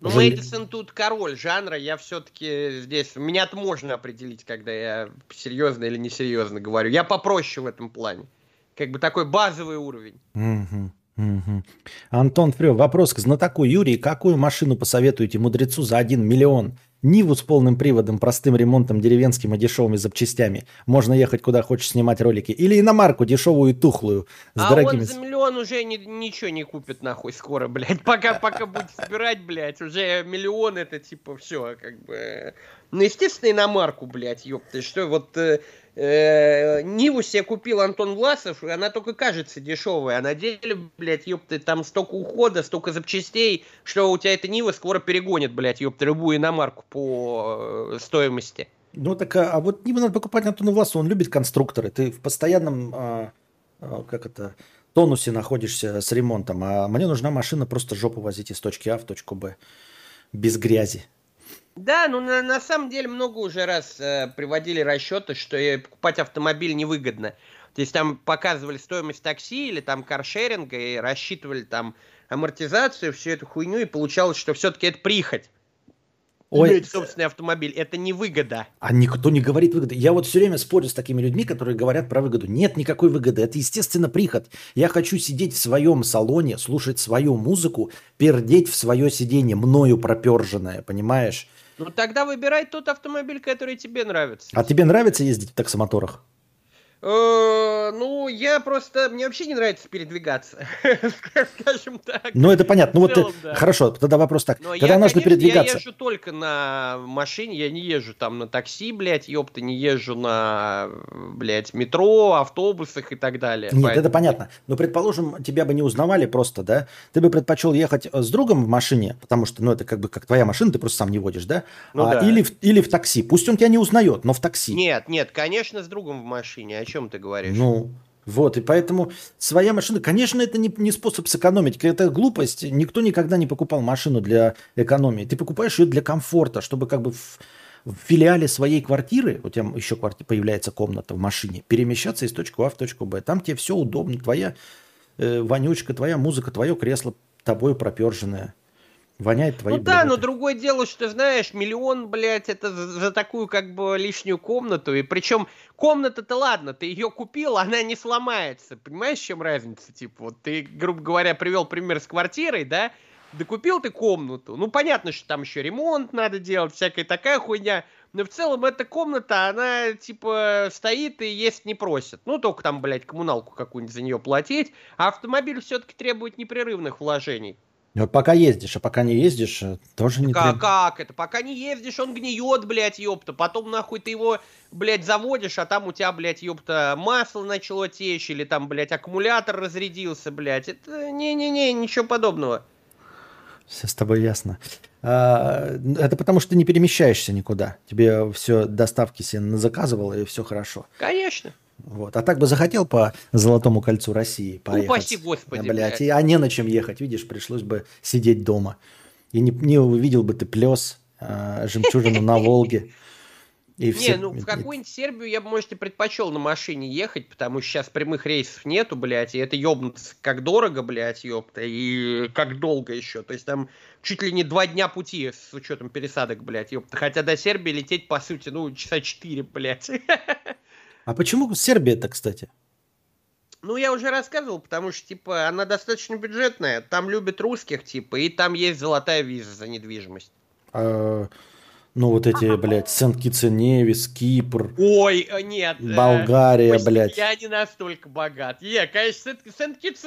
Ну, Жали- Мэдисон тут король жанра, я все-таки здесь... Меня-то можно определить, когда я серьезно или несерьезно говорю. Я попроще в этом плане. Как бы такой базовый уровень. Мгм, мгм. Антон Фрё, вопрос к знатоку Юрий. Какую машину посоветуете мудрецу за 1 миллион? Ниву с полным приводом, простым ремонтом, деревенским и дешевыми запчастями. Можно ехать куда хочешь снимать ролики. Или иномарку дешевую и тухлую. С а дорогими... он за миллион уже ни- ничего не купит, нахуй, скоро, блядь. Пока, пока будет собирать, блядь, уже миллион это типа все, как бы... Ну, естественно, иномарку, блядь, ёпта. Что вот... э, э, Ниву себе купил Антон Власов, и она только кажется дешевой, а на деле, блядь, ёпта, там столько ухода, столько запчастей, что у тебя эта Нива скоро перегонит, блядь, ёпта, любую иномарку по э, стоимости. Ну так, а, а вот не надо покупать Антону Власу, он любит конструкторы. Ты в постоянном, а, а, как это, тонусе находишься с ремонтом. А мне нужна машина просто жопу возить из точки А в точку Б. Без грязи. Да, ну на, на самом деле много уже раз э, приводили расчеты, что э, покупать автомобиль невыгодно. То есть там показывали стоимость такси или там каршеринга и рассчитывали там амортизацию, всю эту хуйню, и получалось, что все-таки это прихоть. Ой, Иметь собственный автомобиль, это не выгода. а никто не говорит выгоды. Я вот все время спорю с такими людьми, которые говорят про выгоду. Нет никакой выгоды. Это, естественно, прихоть. Я хочу сидеть в своем салоне, слушать свою музыку, пердеть в свое сиденье, мною проперженное, понимаешь? Ну тогда выбирай тот автомобиль, который тебе нравится. А тебе нравится ездить в таксомоторах? Э, Ну, я просто... Мне вообще не нравится передвигаться, скажем так. Ну, это понятно. Ну, вот целом, ты- да. хорошо, тогда вопрос так. Но Когда я, нужно конечно, передвигаться? Я езжу только на машине, я не езжу там на такси, блядь, ёпта, не езжу на, блядь, метро, автобусах и так далее. Нет, Поэтому- это понятно. Но, предположим, тебя бы не узнавали просто, да? Ты бы предпочел ехать э, с другом в машине, потому что, ну, это как бы как твоя машина, ты просто сам не водишь, да? Ну А, да. или, в, или в такси. Пусть он тебя не узнает, но в такси. Нет, нет, конечно, с другом в машине. Чем ты говоришь? Ну, вот, и поэтому своя машина, конечно, это не, не способ сэкономить, это глупость. Никто никогда не покупал машину для экономии. Ты покупаешь ее для комфорта, чтобы как бы в, в филиале своей квартиры, у тебя еще кварти- появляется комната в машине, перемещаться из точки А в точку Б. Там тебе все удобно, твоя э, вонючка, твоя музыка, твое кресло тобой проперженное. Воняет твоей Ну да, но блевотой. другое дело, что, знаешь, миллион, блядь, это за, за такую как бы лишнюю комнату. И причем комната-то ладно, ты ее купил, она не сломается. Понимаешь, в чем разница? Типа, вот ты, грубо говоря, привел пример с квартирой, да? Да купил ты комнату. Ну, понятно, что там еще ремонт надо делать, всякая такая хуйня. Но в целом эта комната, она, типа, стоит и есть не просит. Ну, только там, блядь, коммуналку какую-нибудь за нее платить. А автомобиль все-таки требует непрерывных вложений. Вот пока ездишь, а пока не ездишь, э, тоже не Как, как это? Пока не ездишь, он гниет, блядь, ёпта. Потом нахуй ты его, блядь, заводишь, а там у тебя, блядь, ёпта, масло начало течь, или там, блядь, аккумулятор разрядился, блядь. Это не-не-не, ничего подобного. Все с тобой ясно. А, это потому, что ты не перемещаешься никуда. Тебе все доставки себе заказывало, и все хорошо. Конечно. Вот. А так бы захотел по Золотому кольцу России поехать. Упаси Господи, блядь, и- а не на чем ехать, видишь, пришлось бы сидеть дома. И не, не увидел бы ты плес, а, жемчужину на Волге. И все, Не, ну в какую-нибудь Сербию я бы, может, и предпочел на машине ехать, потому что сейчас прямых рейсов нету, блядь, и это ёбнуться как дорого, блядь, ёпта, и как долго еще. То есть там чуть ли не два дня пути с учетом пересадок, блядь, ёпта. Хотя до Сербии лететь, по сути, ну, часа четыре, блядь. А почему Сербия-то, кстати? Ну, я уже рассказывал, потому что, типа, она достаточно бюджетная, там любят русских, типа, и там есть золотая виза за недвижимость. А, ну, вот эти, блядь, Сент-Китс-Невис, Кипр, Ой, э, нет. э, Болгария, блядь. Я не настолько богат. Е, конечно, Сент- Сент-Китс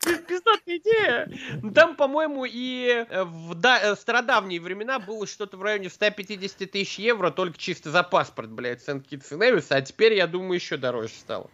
Пиздатая идея. Там, по-моему, и э, в да- э, стародавние времена было что-то в районе 150 тысяч евро только чисто за паспорт, блядь, Сент-Китс и Невис, а теперь, я думаю, еще дороже стало.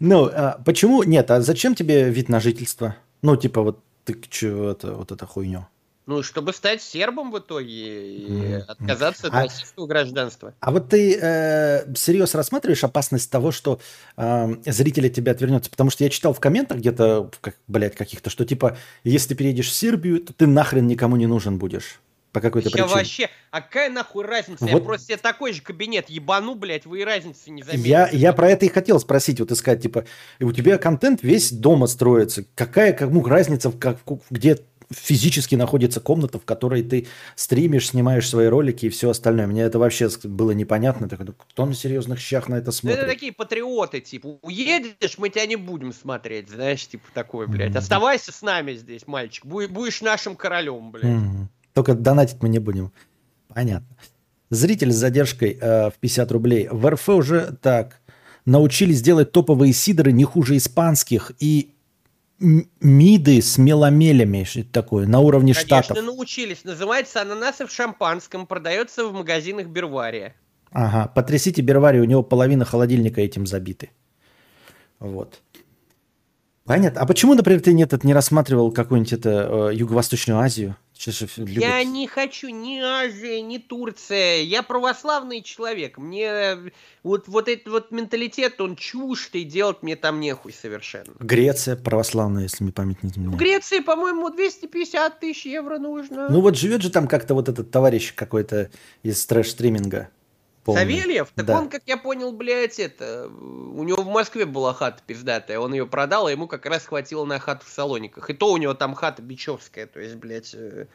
Ну, а почему? Нет, а зачем тебе вид на жительство? Ну, типа, вот ты чё, это, вот это хуйню. Ну, чтобы стать сербом в итоге и отказаться от А- российского гражданства. А вот ты э, всерьез рассматриваешь опасность того, что э, зрители от тебя отвернется? Потому что я читал в комментах где-то, как, блядь, каких-то, что типа, если ты переедешь в Сербию, то ты нахрен никому не нужен будешь. по какой-то Я причине. вообще, а какая нахуй разница? Я Вот- просто себе такой же кабинет ебану, блядь, вы и разницы не заметите. Я, я про это и хотел спросить, вот искать, типа, у тебя контент весь дома строится. Какая кому разница, в как, где физически находится комната, в которой ты стримишь, снимаешь свои ролики и все остальное. Мне это вообще было непонятно. Так, кто на серьезных щах на это смотрит? это такие патриоты, типа, уедешь, мы тебя не будем смотреть, знаешь, типа такой, блядь. Мгм. Оставайся с нами здесь, мальчик, бу- будешь нашим королем, блядь. Мгм. Только донатить мы не будем. Понятно. Зритель с задержкой э, в 50 рублей. В РФ уже так. Научились делать топовые сидоры не хуже испанских и миды с меломелями. Что это такое? На уровне Конечно, штатов. научились. Называется ананасы в шампанском, продается в магазинах Бервария. Ага, потрясите Бервари, у него половина холодильника этим забиты. Вот. Понятно. А почему, например, ты нет, не рассматривал какую-нибудь это, э, Юго-Восточную Азию? Сейчас же любят. Я не хочу ни Азия, ни Турция. Я православный человек. Мне вот, вот этот вот менталитет, он чуждый, делать мне там нехуй совершенно. Греция православная, если мне память не В изменяет. Греции, по-моему, 250 тысяч евро нужно. Ну вот живет же там как-то вот этот товарищ какой-то из трэш-стриминга. Полный. Савельев? Так Да. он, как я понял, блядь, это... У него в Москве была хата пиздатая, он ее продал, а ему как раз хватило на хату в Салониках. И то у него там хата бичевская, то есть, блядь, э,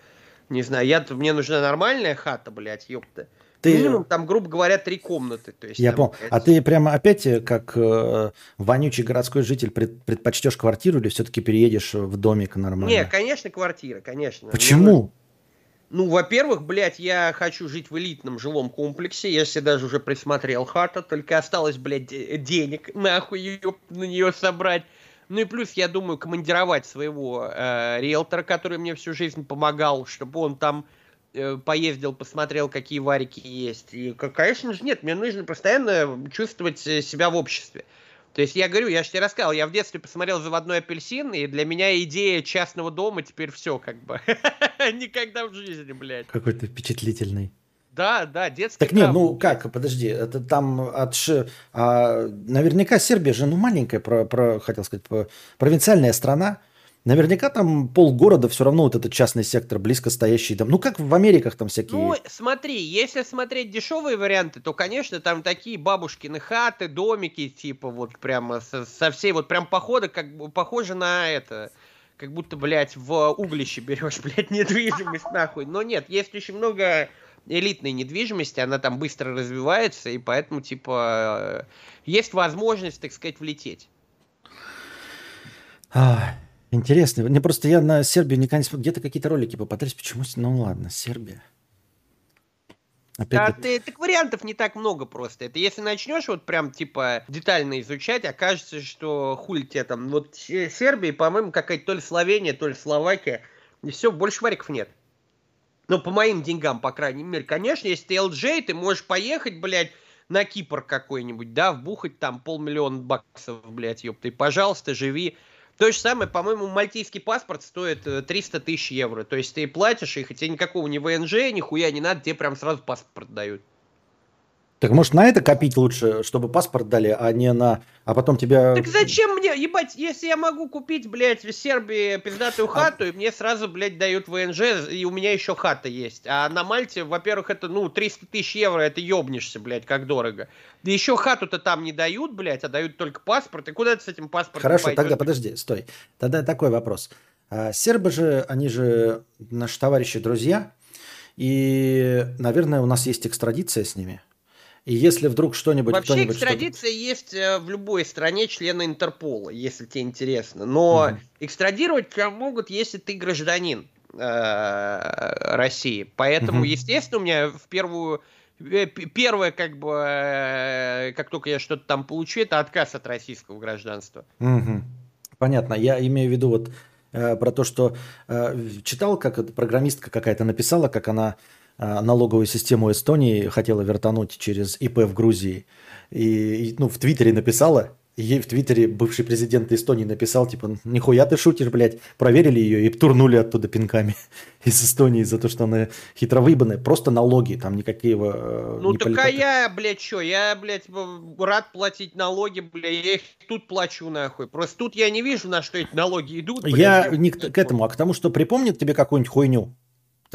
не знаю, я, мне нужна нормальная хата, блядь, ёпта. Ты- Минимум там, грубо говоря, три комнаты. То есть, Я там, понял. блядь, А ты прямо опять э, как э, вонючий городской житель пред- предпочтешь квартиру или все-таки переедешь в домик нормально? Не, конечно, квартира, конечно. Почему? Ну, во-первых, блядь, я хочу жить в элитном жилом комплексе. Я себе даже уже присмотрел хата, только осталось, блядь, де- денег нахуй ее, на нее собрать. Ну и плюс, я думаю, командировать своего э, риэлтора, который мне всю жизнь помогал, чтобы он там э, поездил, посмотрел, какие варики есть. И, конечно же, нет, мне нужно постоянно чувствовать э, себя в обществе. То есть я говорю, я же тебе рассказал, я в детстве посмотрел «Заводной апельсин», и для меня идея частного дома теперь все как бы. Никогда в жизни, блядь. Какой ты впечатлительный. Да, да, детский Так нет, ну как, подожди, это там от Ш- а, наверняка Сербия же, ну маленькая, про, про- хотел сказать, про- провинциальная страна. Наверняка там полгорода все равно вот этот частный сектор, близко стоящий там. Ну как в Америках там всякие. Ну, смотри, если смотреть дешевые варианты, то, конечно, там такие бабушкины хаты, домики, типа, вот прямо со, со всей, вот прям похода, как бы похоже на это, как будто, блядь, в углище берешь, блядь, недвижимость нахуй. Но нет, есть очень много элитной недвижимости, она там быстро развивается, и поэтому, типа, э, есть возможность, так сказать, влететь. Интересно. Мне просто я на Сербию никогда не смотрел. Где-то какие-то ролики попадались. Почему? Ну ладно, Сербия. Опять А это- ты, так вариантов не так много просто. Это если начнешь вот прям типа детально изучать, окажется, что хуй тебе там. Вот Се- Сербия, по-моему, какая-то то ли Словения, то ли Словакия. И все, больше вариков нет. Ну, по моим деньгам, по крайней мере. Конечно, если ты LJ, ты можешь поехать, блядь, на Кипр какой-нибудь, да, вбухать там полмиллиона баксов, блядь, ёпта, и, пожалуйста, живи. То же самое, по-моему, мальтийский паспорт стоит э, 300 тысяч евро. То есть ты платишь их, и тебе никакого ни ВНЖ, нихуя не надо, тебе прям сразу паспорт дают. Так может на это копить лучше, чтобы паспорт дали, а не на... А потом тебя... Так зачем мне, ебать, если я могу купить, блядь, в Сербии пиздатую хату, и мне сразу, блядь, дают ВНЖ, и у меня еще хата есть. А на Мальте, во-первых, это, ну, 300 тысяч евро, это ебнешься, блядь, как дорого. Да еще хату-то там не дают, блядь, а дают только паспорт. И куда ты с этим паспортом Хорошо, пойдешь? тогда подожди, стой. Тогда такой вопрос. А, Сербы же, они же наши товарищи, друзья, и, наверное, у нас есть экстрадиция с ними. И если вдруг что-нибудь... Вообще экстрадиция есть э, в любой стране члена Интерпола, если тебе интересно. Но Мгм. экстрадировать тебя могут, если ты гражданин э, России. Поэтому, Мгм. естественно, у меня в первую э, первое, как бы, как только я что-то там получу, это отказ от российского гражданства. Мгм. Понятно. Я имею в виду вот э, про то, что э, читал, как программистка какая-то написала, как она налоговую систему Эстонии хотела вертануть через ИП в Грузии. И, и, ну, в Твиттере написала, ей в Твиттере бывший президент Эстонии написал, типа, нихуя ты шутишь, блядь, проверили ее и турнули оттуда пинками из Эстонии за то, что она хитро выебанная. Просто налоги, там никакие... э, Ну не так политоты. я, блядь, что, я, блядь, рад платить налоги, блядь, я их тут плачу нахуй. Просто тут я не вижу, на что эти налоги идут. блядь. Я не к, к этому, а к тому, что припомнит тебе какую-нибудь хуйню.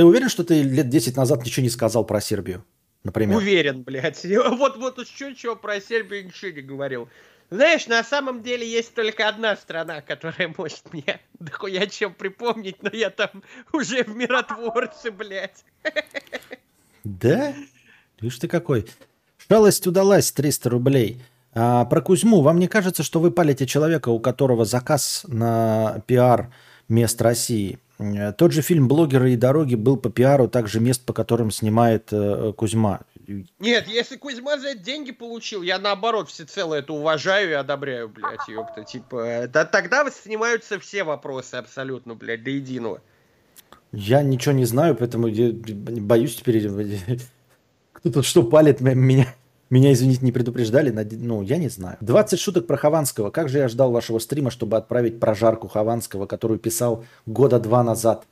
Ты уверен, что ты лет 10 назад ничего не сказал про Сербию? Например. Уверен, блядь. Вот, вот еще чего про Сербию ничего не говорил. Знаешь, на самом деле есть только одна страна, которая может мне дохуя чем припомнить, но я там уже в миротворце, блядь. Да? Видишь ты какой. Шалость удалась, 300 рублей. А, про Кузьму. Вам не кажется, что вы палите человека, у которого заказ на пиар мест России? Тот же фильм «Блогеры и дороги» был по пиару также мест, по которым снимает э, Кузьма. Нет, если Кузьма за это деньги получил, я наоборот всецело это уважаю и одобряю, блядь, ёпта. Типа, да, тогда снимаются все вопросы абсолютно, блядь, до единого. Я ничего не знаю, поэтому я боюсь теперь... Кто тут что палит меня? Меня, извините, не предупреждали, ну, я не знаю. 20 шуток про Хованского. Как же я ждал вашего стрима, чтобы отправить прожарку Хованского, которую писал года два назад.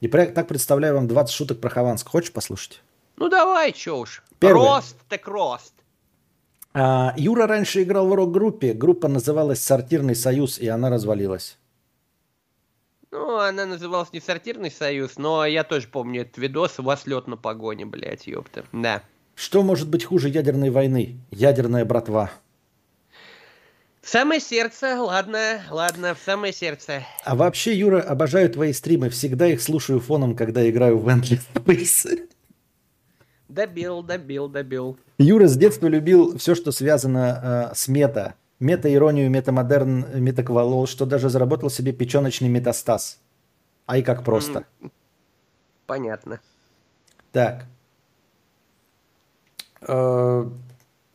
И так представляю вам 20 шуток про Хованского. Хочешь послушать? Ну, давай, чё уж. Первый. Рост так рост. А, Юра раньше играл в рок-группе. Группа называлась «Сортирный союз», и она развалилась. Ну, она называлась не «Сортирный союз», но я тоже помню этот видос. У вас лед на погоне, блядь, ёпта. Да. Что может быть хуже ядерной войны? Ядерная братва. В самое сердце, ладно, ладно, в самое сердце. А вообще, Юра, обожаю твои стримы. Всегда их слушаю фоном, когда играю в Endless Space. Добил, добил, добил. Юра с детства любил все, что связано э, с мета. Мета-иронию, метамодерн, метаквалол, что даже заработал себе печеночный метастаз. Ай, как просто. Понятно. Так. Э,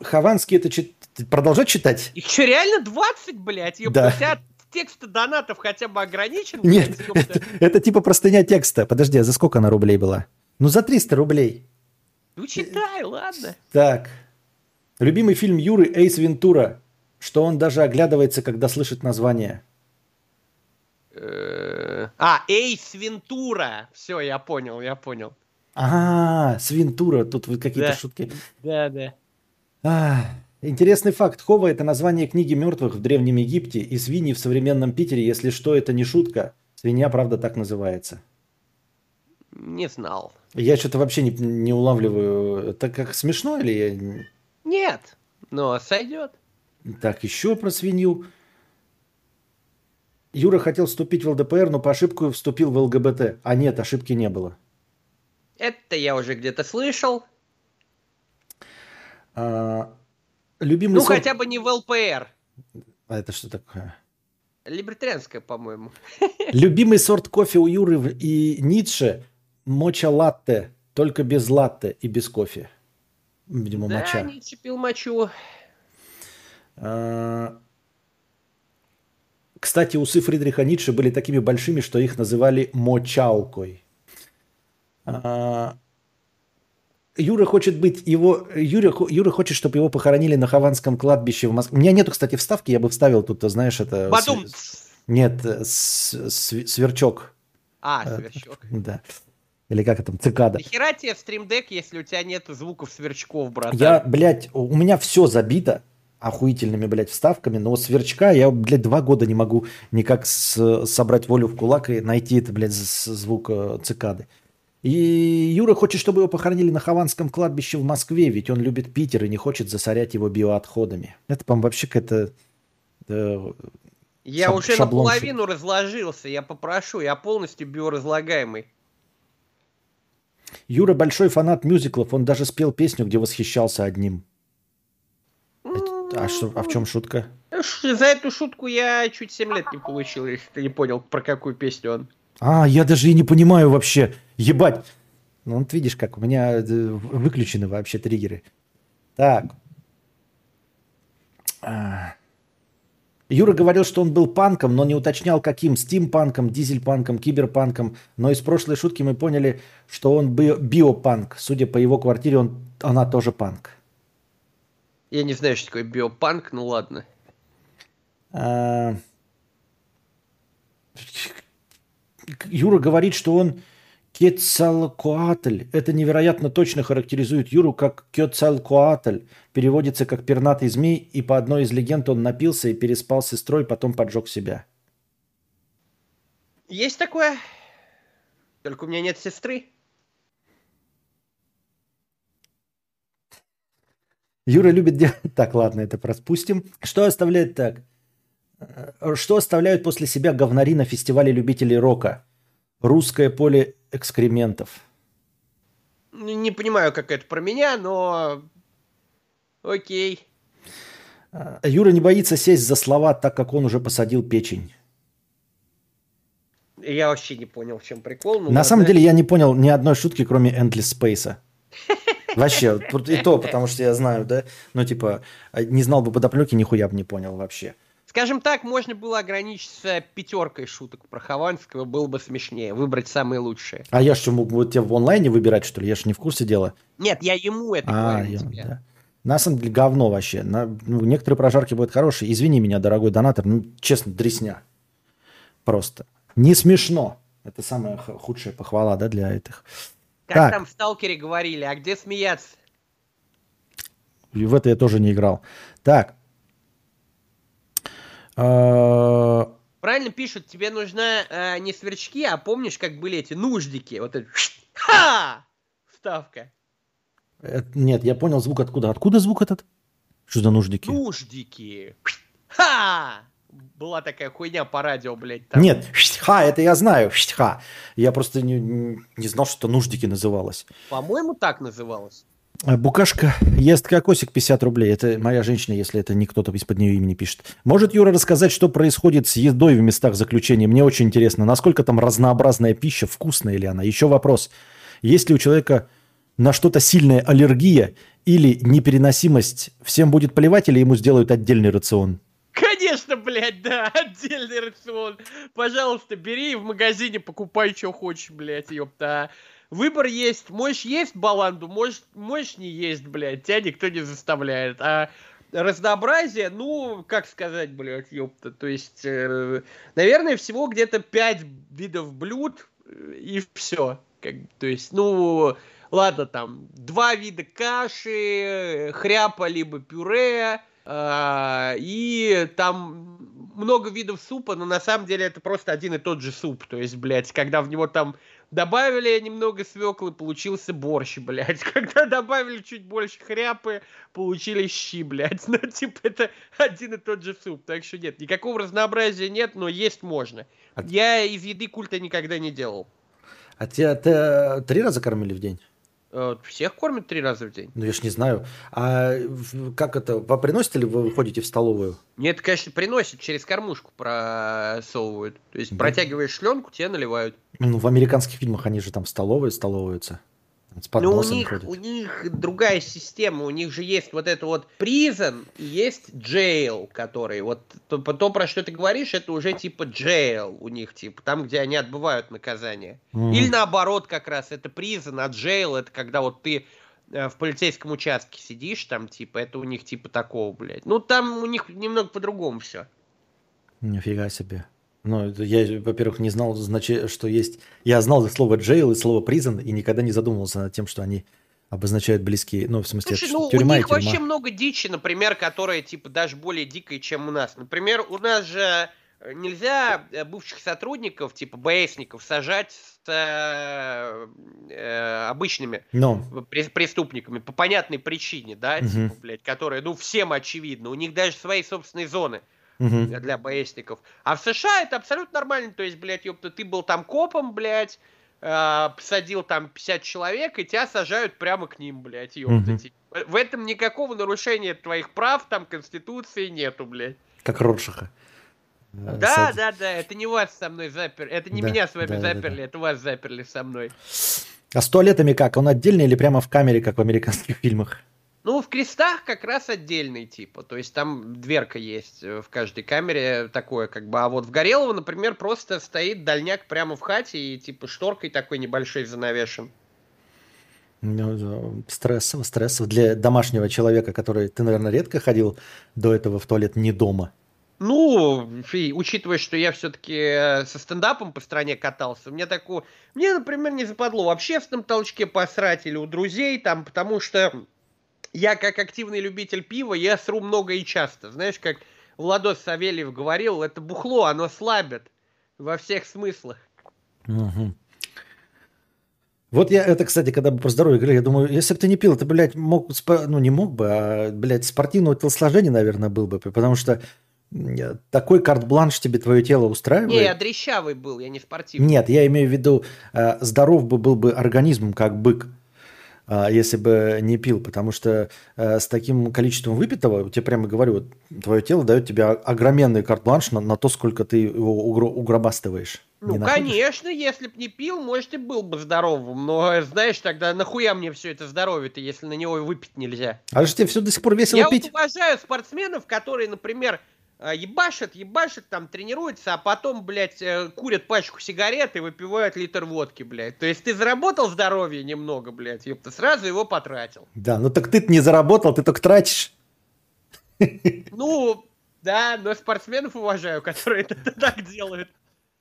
Хованский это чит... продолжать читать? Их что, реально 20, блядь? Ёпта, да. У тебя текст донатов хотя бы ограничен? Нет, это, это типа простыня текста. Подожди, а за сколько она рублей была? Ну, за 300 рублей. Ну, читай, ладно. Так. Любимый фильм Юры Эйс Вентура. Что он даже оглядывается, когда слышит название. Э, а, Эйс Вентура. Все, я понял, я понял. А, свинтура, тут вы какие-то да. шутки. Да, да. А, интересный факт. Хова – это название книги мертвых в Древнем Египте, и свиньи в современном Питере, если что, это не шутка. Свинья, правда, так называется. Не знал. Я что-то вообще не, не улавливаю. Это как смешно или я... Нет, но сойдет. Так, еще про свинью. Юра хотел вступить в ЛДПР, но по ошибку вступил в ЛГБТ. А нет, ошибки не было. Это я уже где-то слышал. А, любимый ну, сорт... хотя бы не в ЛПР. А это что такое? Либертарианская, по-моему. Любимый сорт кофе у Юры и Ницше – моча-латте, только без латте и без кофе. Видимо, да, моча. Ницше пил мочу. А... Кстати, усы Фридриха Ницше были такими большими, что их называли мочалкой. А, Юра хочет быть его... Юра, Юра хочет, чтобы его похоронили на Хованском кладбище в Москве. У меня нету, кстати, вставки, я бы вставил тут, знаешь, это... Бадум! Нет, с, сверчок. А, э, сверчок. Да. Или как это цикада. Нахера тебе в стримдек, если у тебя нет звуков сверчков, брат? Я, блядь, у меня все забито охуительными, блядь, вставками, но сверчка я, блядь, два года не могу никак с, собрать волю в кулак и найти это, блядь, звук э, цикады. И Юра хочет, чтобы его похоронили на Хованском кладбище в Москве, ведь он любит Питер и не хочет засорять его биоотходами. Это, по-моему, вообще какая-то... Э, я шаб- уже наполовину разложился, я попрошу, я полностью биоразлагаемый. Юра большой фанат мюзиклов, он даже спел песню, где восхищался одним. А, что, а в чем шутка? За эту шутку я чуть 7 лет не получил, если ты не понял, про какую песню он. А, я даже и не понимаю вообще. Ебать. Ну, вот видишь, как у меня э, выключены вообще триггеры. Так. А. Юра говорил, что он был панком, но не уточнял, каким. Стимпанком, дизельпанком, киберпанком. Но из прошлой шутки мы поняли, что он би- биопанк. Судя по его квартире, он, она тоже панк. Я не знаю, что такое биопанк, ну ладно. А... Юра говорит, что он Кецалкоатль. Это невероятно точно характеризует Юру как Кецалкоатль. Переводится как пернатый змей, и по одной из легенд он напился и переспал с сестрой, потом поджег себя. Есть такое. Только у меня нет сестры. Юра любит делать... Так, ладно, это проспустим. Что оставляет так? Э, что оставляют после себя говнари на фестивале любителей рока? Русское поле экскрементов. Не понимаю, как это про меня, но окей. А, Юра не боится сесть за слова, так как он уже посадил печень. Я вообще не понял, в чем прикол. На самом деле я не понял ни одной шутки, кроме Endless Space. Вообще, и то, потому что я знаю, да, ну типа, а, не знал бы подоплеки, нихуя бы не понял вообще. Скажем так, можно было ограничиться пятеркой шуток про Хованского, было бы смешнее, выбрать самые лучшие. А я что, мог бы тебе в онлайне выбирать, что ли? Я же не в курсе дела. Нет, я ему это а, говорю я, тебе. Да. На самом деле говно вообще. На, ну, некоторые прожарки будут хорошие. Извини меня, дорогой донатор, ну, честно, дресня. Просто. Не смешно. Это самая худшая похвала, да, для этих. Как так. там в Сталкере говорили, а где смеяться? И в это я тоже не играл. Так. А, Правильно пишут, тебе нужна э, не сверчки, а помнишь, как были эти нуждики? Вот это ха! Вставка. Это, нет, я понял звук откуда. Откуда звук этот? Что за нуждики? Нуждики. Ха! Была такая хуйня по радио, блядь. Там. Нет, ха, это я знаю, ха. Я просто не, не знал, что нуждики называлось. По-моему, так называлось. А, Букашка ест кокосик 50 рублей. Это моя женщина, если это не кто-то из-под нее имени пишет. Может Юра рассказать, что происходит с едой в местах заключения? Мне очень интересно, насколько там разнообразная пища, вкусная ли она? Еще вопрос. Есть ли у человека на что-то сильная аллергия или непереносимость? Всем будет плевать или ему сделают отдельный рацион? Конечно, блядь, да, отдельный рацион. Пожалуйста, бери в магазине, покупай, что хочешь, блядь, ёпта. Выбор есть. Можешь есть баланду, можешь, можешь не есть, блядь. Тебя никто не заставляет. А разнообразие, ну, как сказать, блядь, ёпта. То есть, э, наверное, всего где-то 5 видов блюд э, и все. Как, то есть, ну, ладно, там, два вида каши, хряпа либо пюре, э, и там много видов супа, но на самом деле это просто один и тот же суп. То есть, блядь, когда в него там Добавили немного свеклы, получился борщ, блядь. Когда добавили чуть больше хряпы, получились щи, блядь. Ну, типа, это один и тот же суп. Так что нет, никакого разнообразия нет, но есть можно. А... Я из еды культа никогда не делал. А тебя ты, три раза кормили в день? Э, всех кормят три раза в день. Ну, я ж не знаю. А как это, вы приносите ли вы ходите в столовую? Нет, конечно, приносят, через кормушку просовывают. То есть да. протягиваешь шленку, тебе наливают. Ну, в американских фильмах они же там в столовой столовываются. С Но у них, ходят. у них другая система, у них же есть вот это вот prison и есть jail, который вот то, то, про что ты говоришь, это уже типа jail у них, типа там, где они отбывают наказание. Mm. Или наоборот как раз, это prison, а jail это когда вот ты э, в полицейском участке сидишь, там типа, это у них типа такого, блядь. Ну там у них немного по-другому все. Нифига себе. Ну, я, во-первых, не знал, что есть... Я знал слово jail и слово prison и никогда не задумывался над тем, что они обозначают близкие, ну, в смысле, Слушай, ну, тюрьма у них вообще много дичи, например, которая, типа, даже более дикая, чем у нас. Например, у нас же э, нельзя э, бывших сотрудников, типа, БСников, сажать с э, э, обычными Но. преступниками по понятной причине, да, угу. типа, блядь, которые, ну, всем очевидно. У них даже свои собственные зоны угу. для БСников. А в США это абсолютно нормально. То есть, блядь, ёпта, ты был там копом, блядь, э, посадил там 50 человек, и тебя сажают прямо к ним, блядь, ёпта. Угу. В этом никакого нарушения твоих прав, там, Конституции нету, блядь. Как Роршаха. Э, да, Сад... да, да, это не вас со мной заперли, это не да, меня с вами да, заперли, да, да. это вас заперли со мной. А с туалетами как? Он отдельный или прямо в камере, как в американских фильмах? Ну, в крестах как раз отдельный типа. То есть там дверка есть э, в каждой камере такое, как бы. А вот в Горелого, например, просто стоит дальняк прямо в хате и типа шторкой такой небольшой занавешен. Ну, стрессово, стрессово. Для домашнего человека, который... Ты, наверное, редко ходил до этого в туалет не дома. Ну, фи, учитывая, что я все-таки э, со стендапом по стране катался, мне такое... Мне, например, не западло в общественном толчке посрать или у друзей там, потому что я как активный любитель пива, я сру много и часто. Знаешь, как Владос Савельев говорил, это бухло, оно слабит во всех смыслах. Угу. Вот я это, кстати, когда бы про здоровье говорил, я думаю, если бы ты не пил, ты, блядь, мог, ну не мог бы, а, блядь, спортивного телосложения, наверное, был бы, потому что такой карт-бланш тебе твое тело устраивает? Не, я дрещавый был, я не спортивный. Нет, я имею в виду, э, здоров бы был бы организм, как бык, если бы не пил, потому что э, с таким количеством выпитого, тебе прямо говорю, вот, твое тело дает тебе огроменный карт-бланш на, на то, сколько ты его угробастываешь. Ну, конечно, если б не пил, может, и был бы здоровым. Но, знаешь, тогда нахуя мне все это здоровье-то, если на него выпить нельзя? А же тебе все до сих пор весело я пить? Я вот уважаю спортсменов, которые, например, ебашат, ебашат, там тренируются, а потом, блядь, э, курят пачку сигарет и выпивают литр водки, блядь. То есть ты заработал здоровье немного, блядь, ёпта, сразу его потратил. Да, ну так ты не заработал, ты только тратишь. Ну, да, но спортсменов уважаю, которые это так делают.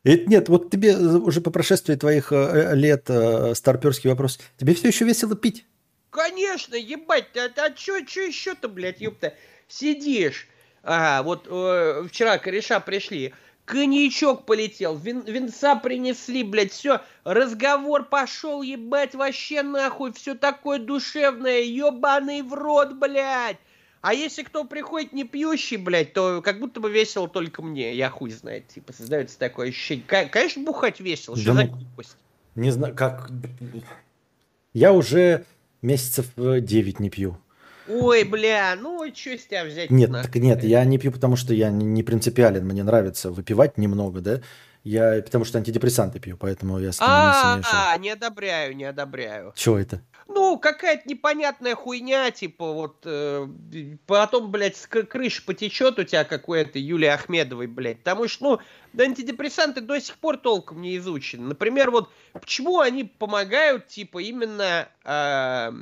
Это нет, вот тебе уже по прошествии твоих э, лет старперский вопрос. Тебе все еще весело пить? Конечно, ебать, а, а чё еще-то, блядь, ёпта? Сидишь, Ага, вот э, вчера кореша пришли. Коньячок полетел, вин, винца принесли, блядь, все, разговор пошел, ебать, вообще нахуй, все такое душевное, ебаный в рот, блядь. А если кто приходит не пьющий, блядь, то как будто бы весело только мне, я хуй знает, типа, создается такое ощущение. Конечно, бухать весело, что да, за глупость? Не знаю, как... Я уже месяцев 9 не пью. Ой, бля, ну что с тебя взять? Нет, так нет, я не пью, потому что я не принципиален, мне нравится выпивать немного, да. Я потому что антидепрессанты пью, поэтому я с ними а, не А, не одобряю, не одобряю. Чего это? Ну, какая-то непонятная хуйня, типа вот э, потом, блядь, с крыши потечет у тебя какой-то Юлии Ахмедовой, блядь. Потому что, ну, антидепрессанты до сих пор толком не изучены. Например, вот почему они помогают, типа, именно э,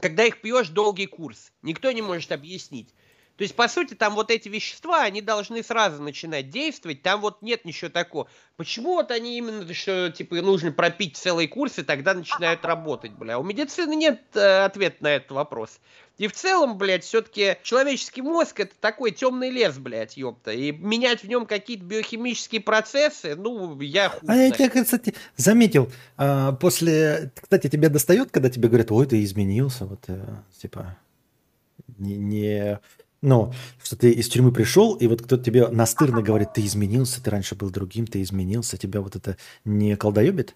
когда их пьешь долгий курс. Никто не может объяснить. То есть, по сути, там вот эти вещества, они должны сразу начинать действовать, там вот нет ничего такого. Почему вот они именно, что, типа, нужно пропить целый курс, и тогда начинают работать, бля? У медицины нет э, ответа на этот вопрос. И в целом, блядь, все-таки человеческий мозг это такой темный лес, блядь, ёпта. И менять в нем какие-то биохимические процессы, ну, я хуй А я тебя, кстати, заметил, а, после, кстати, тебя достает, когда тебе говорят, ой, ты изменился, вот, э, типа, не, не ну, что ты из тюрьмы пришел, и вот кто-то тебе настырно говорит, ты изменился, ты раньше был другим, ты изменился, тебя вот это не колдоебит?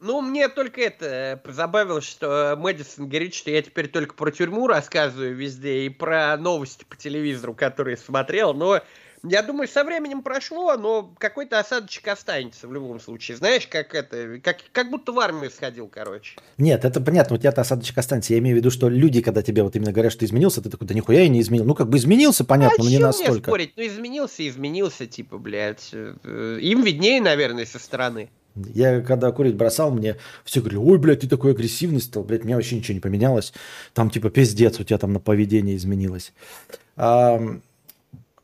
Ну, мне только это э, забавило, что Мэдисон говорит, что я теперь только про тюрьму рассказываю везде и про новости по телевизору, которые смотрел, но я думаю, со временем прошло, но какой-то осадочек останется в любом случае. Знаешь, как это, как, как будто в армию сходил, короче. Нет, это понятно, у тебя-то осадочек останется. Я имею в виду, что люди, когда тебе вот именно говорят, что ты изменился, ты такой, да нихуя я не изменил. Ну, как бы изменился, понятно, а но не настолько. Мне спорить? Ну, изменился, изменился, типа, блядь. Э, им виднее, наверное, со стороны. Я когда курить бросал, мне все говорили, ой, блядь, ты такой агрессивный стал, блядь, меня вообще ничего не поменялось. Там типа пиздец, у тебя там на поведение изменилось. А,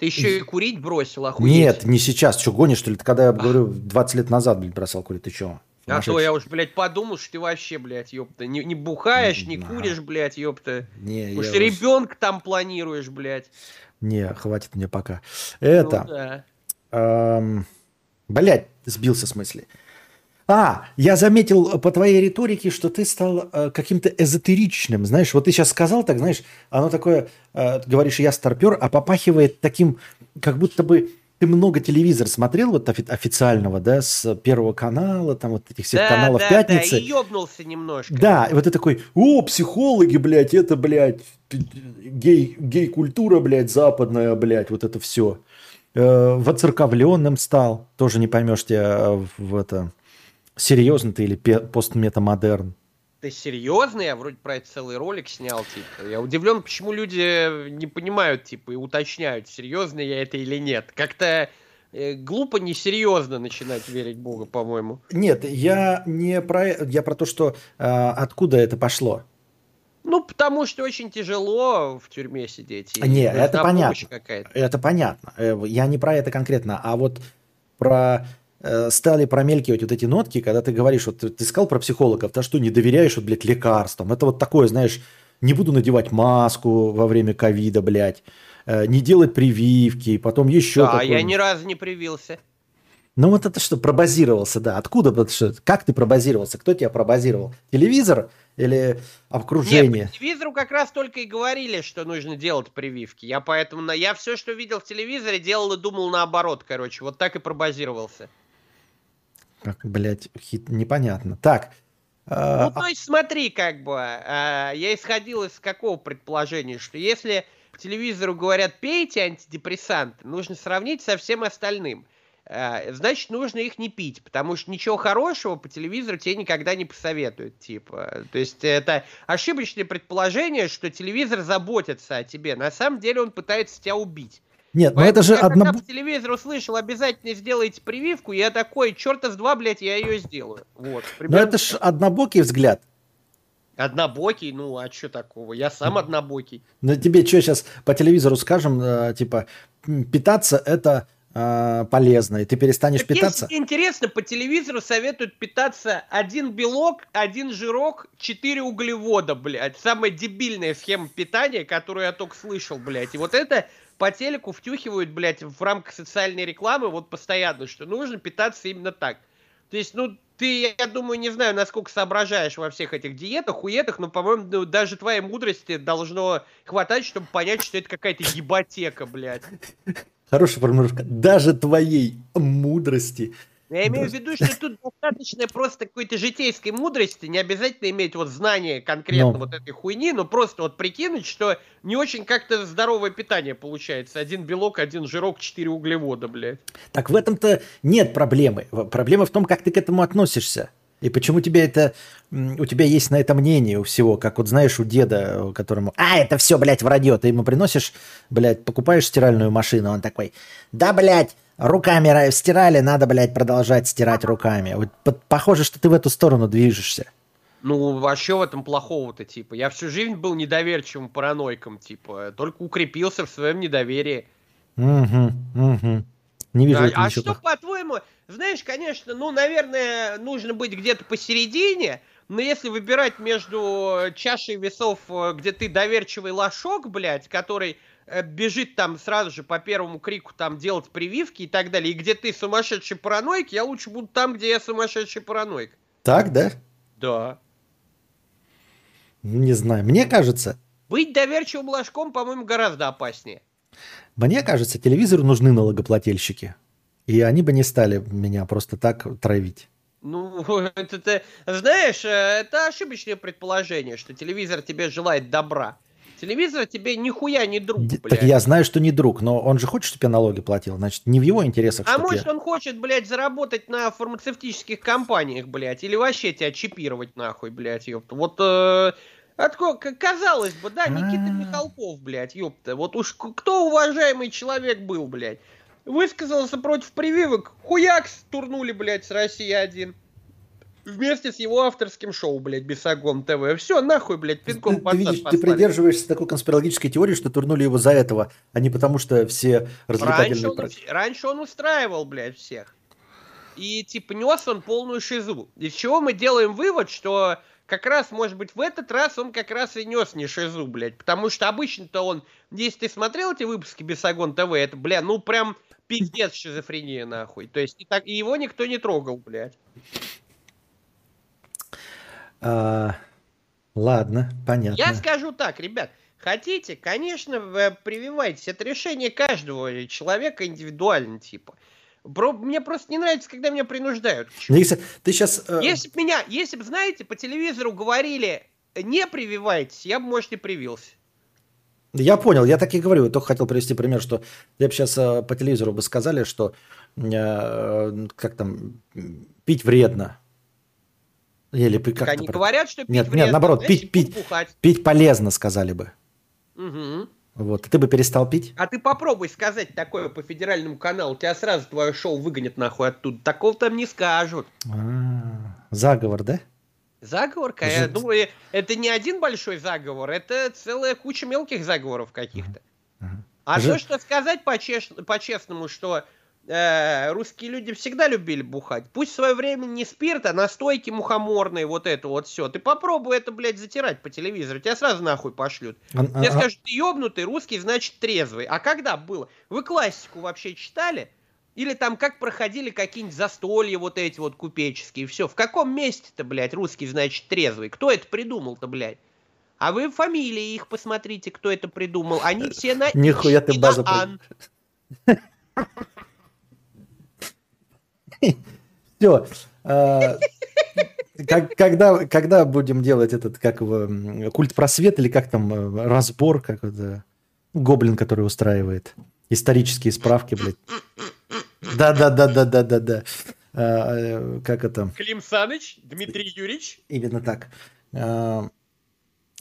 ты еще и курить бросил, охуеть. Нет, не сейчас. Что, гонишь, что ли? Ты когда я говорю, 20 лет назад, блядь, бросал курить, ты что? А то я уж, блядь, подумал, что ты вообще, блядь, ёпта, не, не бухаешь, не куришь, блядь, ёпта. Не, я ребенка уж... там планируешь, блядь. Не, хватит мне пока. Это... Ну, да. эм, блядь, сбился с мысли. А, я заметил по твоей риторике, что ты стал э, каким-то эзотеричным. Знаешь, вот ты сейчас сказал так, знаешь, оно такое, э, говоришь, я старпер, а попахивает таким, как будто бы ты много телевизор смотрел вот офи- официального, да, с Первого канала, там вот этих всех да, каналов да, Пятницы. Да, и ёбнулся немножко. Да, и вот ты такой, о, психологи, блядь, это, блядь, гей, гей-культура, блядь, западная, блядь, вот это все. Э, воцерковленным стал, тоже не поймешь тебя э, в это Серьезно ты или постметамодерн? Ты серьезно? Я вроде про это целый ролик снял, типа. Я удивлен, почему люди не понимают, типа, и уточняют, серьезно я это или нет. Как-то э, глупо несерьезно начинать верить Бога, по-моему. Нет, я не про я про то, что э, откуда это пошло. Ну, потому что очень тяжело в тюрьме сидеть. Не, это понятно. Это понятно. Я не про это конкретно, а вот про стали промелькивать вот эти нотки, когда ты говоришь, вот ты, сказал про психологов, ты что, не доверяешь, вот, блядь, лекарствам? Это вот такое, знаешь, не буду надевать маску во время ковида, блядь, э, не делать прививки, потом еще Да, такое. я ни разу не привился. Ну вот это что, пробазировался, да. Откуда? Что, как ты пробазировался? Кто тебя пробазировал? Телевизор или окружение? Нет, по телевизору как раз только и говорили, что нужно делать прививки. Я поэтому, я все, что видел в телевизоре, делал и думал наоборот, короче. Вот так и пробазировался. Как, блядь, хит... непонятно. Так. Э, ну, то есть смотри, как бы, э, я исходил из какого предположения, что если по телевизору говорят «пейте антидепрессанты», нужно сравнить со всем остальным. Э, значит, нужно их не пить, потому что ничего хорошего по телевизору тебе никогда не посоветуют, типа. То есть это ошибочное предположение, что телевизор заботится о тебе. На самом деле он пытается тебя убить. Нет, но ну это же я когда по телевизору услышал, обязательно сделайте прививку, я такой, черта с два, блядь, я ее сделаю. Вот. Но это же однобокий взгляд. Однобокий, ну а что такого? Я сам однобокий. Ну тебе что сейчас по телевизору скажем, э, типа, питаться это э, полезно, и ты перестанешь так питаться? Если интересно, по телевизору советуют питаться один белок, один жирок, четыре углевода, блядь. Самая дебильная схема питания, которую я только слышал, блядь. И вот это по телеку втюхивают, блядь, в рамках социальной рекламы вот постоянно, что нужно питаться именно так. То есть, ну, ты, я думаю, не знаю, насколько соображаешь во всех этих диетах, хуетах, но, по-моему, ну, даже твоей мудрости должно хватать, чтобы понять, что это какая-то ебатека, блядь. Хорошая формулировка. Даже твоей мудрости я имею в виду, что тут достаточно просто какой-то житейской мудрости, не обязательно иметь вот знание конкретно но. вот этой хуйни, но просто вот прикинуть, что не очень как-то здоровое питание получается. Один белок, один жирок, четыре углевода, блядь. Так в этом-то нет проблемы. Проблема в том, как ты к этому относишься. И почему тебе это, у тебя есть на это мнение у всего, как вот знаешь у деда, которому, а, это все, блядь, вранье, ты ему приносишь, блядь, покупаешь стиральную машину, он такой, да, блядь, руками стирали, надо, блядь, продолжать стирать руками. Вот, похоже, что ты в эту сторону движешься. Ну, а что в этом плохого-то, типа? Я всю жизнь был недоверчивым параноиком, типа, только укрепился в своем недоверии. Угу, угу. Не вижу а, а что, по-твоему, знаешь, конечно, ну, наверное, нужно быть где-то посередине, но если выбирать между чашей весов, э, где ты доверчивый лошок, блядь, который бежит там сразу же по первому крику там делать прививки и так далее, и где ты сумасшедший параноик, я лучше буду там, где я сумасшедший параноик. Так, да? Да. Не знаю, мне кажется... Быть доверчивым ложком, по-моему, гораздо опаснее. Мне кажется, телевизору нужны налогоплательщики. И они бы не стали меня просто так травить. Ну, это ты знаешь, э, это ошибочное предположение, что телевизор тебе желает добра. Телевизор тебе нихуя не друг, блядь. Так я знаю, что не друг, но он же хочет, чтобы я налоги платил. Значит, не в его интересах, А может, я... он хочет, блядь, заработать на фармацевтических компаниях, блядь, или вообще тебя чипировать нахуй, блядь, ёпта. Вот э, Отко, казалось бы, да, Никита А-а-а. Михалков, блядь, ёпта. Вот уж кто уважаемый человек был, блядь. Высказался против прививок, хуякс турнули, блядь, с России один. Вместе с его авторским шоу, блядь, Бесогон ТВ. Все, нахуй, блядь, пинком ты, под ты, видишь, ты придерживаешься такой конспирологической теории, что турнули его за этого, а не потому, что все развлекательные... Раньше он, раньше он устраивал, блядь, всех. И, типа, нес он полную шизу. Из чего мы делаем вывод, что как раз, может быть, в этот раз он как раз и нес не шизу, блядь. Потому что обычно-то он, если ты смотрел эти выпуски Бесогон ТВ, это, бля, ну прям пиздец шизофрения, нахуй. То есть и, так, и его никто не трогал, блядь. А, ладно, понятно. Я скажу так, ребят, хотите, конечно, вы прививайтесь. Это решение каждого человека индивидуально, типа. Мне просто не нравится, когда меня принуждают. Если ты сейчас... Э... Если бы меня, если бы, знаете, по телевизору говорили, не прививайтесь, я бы, может, и привился. Я понял, я так и говорю. Я только хотел привести пример, что я бы сейчас э, по телевизору бы сказали, что э, как там, пить вредно. Или как они говорят, что пить Нет, вредно, нет, наоборот, пить, пить, пить полезно, сказали бы. Угу. Вот, ты бы перестал пить? А ты попробуй сказать такое по федеральному каналу, тебя сразу твое шоу выгонят нахуй оттуда. Такого там не скажут. А-а-а. Заговор, да? Заговор, я думаю, это не один большой заговор, это целая куча мелких заговоров каких-то. А то, что сказать по-честному, что э, русские люди всегда любили бухать. Пусть в свое время не спирт, а настойки мухоморные, вот это вот все. Ты попробуй это, блядь, затирать по телевизору, тебя сразу нахуй пошлют. А, Тебе а, скажут, ты ебнутый, русский, значит трезвый. А когда было? Вы классику вообще читали? Или там как проходили какие-нибудь застолья вот эти вот купеческие. Все. В каком месте-то, блядь, русский, значит, трезвый? Кто это придумал-то, блядь? А вы фамилии их посмотрите, кто это придумал. Они все на Нихуя ты база Все. А, когда, когда будем делать этот, как его, культ просвет или как там, э, разбор, как это, гоблин, который устраивает исторические справки, блядь. Да-да-да-да-да-да-да. А, э, как это? Клим Саныч, Дмитрий Юрьевич. Именно так. А,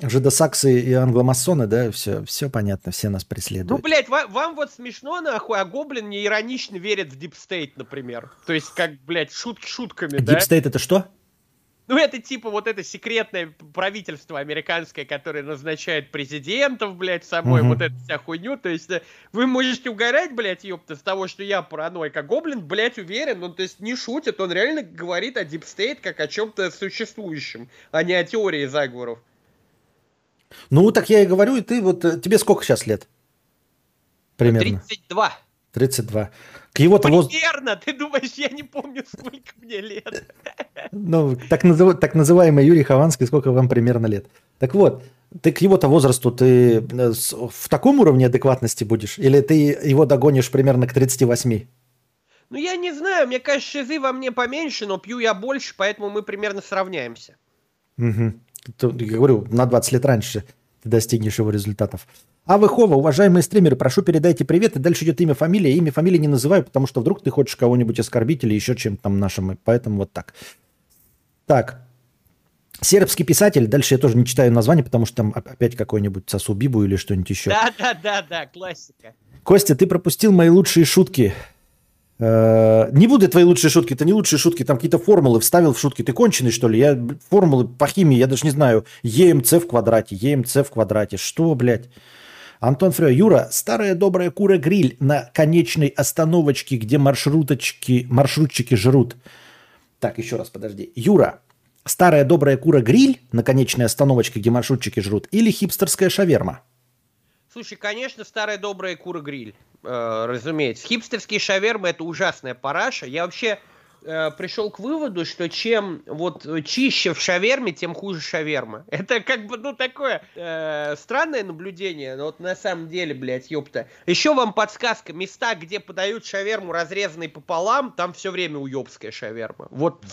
жидосаксы и англомасоны, да, все, все понятно, все нас преследуют. Ну, блядь, вам, вам вот смешно, нахуй, а Гоблин не иронично верит в Deep State, например. То есть, как, блядь, шутки шутками, Deep да? Deep State это что? Ну, это типа вот это секретное правительство американское, которое назначает президентов, блядь, самой, угу. вот эта вся хуйню. То есть э, вы можете угорать, блядь, ёпта, с того, что я параноик, а Гоблин, блядь, уверен, он, то есть, не шутит, он реально говорит о deep state как о чем-то существующем, а не о теории заговоров. Ну, так я и говорю, и ты вот... Э, тебе сколько сейчас лет? Примерно. 32. 32. К его Примерно, воз... ты думаешь, я не помню, сколько мне лет. Ну, так, назыв... так называемый Юрий Хованский, сколько вам примерно лет. Так вот, ты к его-то возрасту ты э, в таком уровне адекватности будешь? Или ты его догонишь примерно к 38? Ну, я не знаю, мне кажется, шизы во мне поменьше, но пью я больше, поэтому мы примерно сравняемся. Угу. Я говорю, на 20 лет раньше ты достигнешь его результатов. А вы, Хова, уважаемые стримеры, прошу передайте привет. И дальше идет имя, фамилия. Имя, фамилии не называю, потому что вдруг ты хочешь кого-нибудь оскорбить или еще чем-то там нашим. Поэтому вот так. Так. Сербский писатель. Дальше я тоже не читаю название, потому что там опять какой-нибудь Сосубибу или что-нибудь еще. Да-да-да-да, классика. Костя, ты пропустил мои лучшие шутки. Э, не буду твои лучшие шутки, это не лучшие шутки, там какие-то формулы вставил в шутки. Ты конченый, что ли? Я формулы по химии, я даже не знаю. ЕМЦ в квадрате, ЕМЦ в квадрате. Что, блядь? Антон Фрё, Юра, старая добрая кура-гриль на конечной остановочке, где маршруточки, маршрутчики жрут. Так, еще раз, подожди. Юра, старая добрая кура-гриль на конечной остановочке, где маршрутчики жрут, или хипстерская шаверма? Слушай, конечно, старая добрая кура-гриль, э, разумеется. Хипстерские шавермы – это ужасная параша. Я вообще э, пришел к выводу, что чем вот чище в шаверме, тем хуже шаверма. Это как бы, ну, такое э, странное наблюдение, но вот на самом деле, блядь, ёпта. Еще вам подсказка, места, где подают шаверму разрезанной пополам, там все время уебская шаверма. Вот,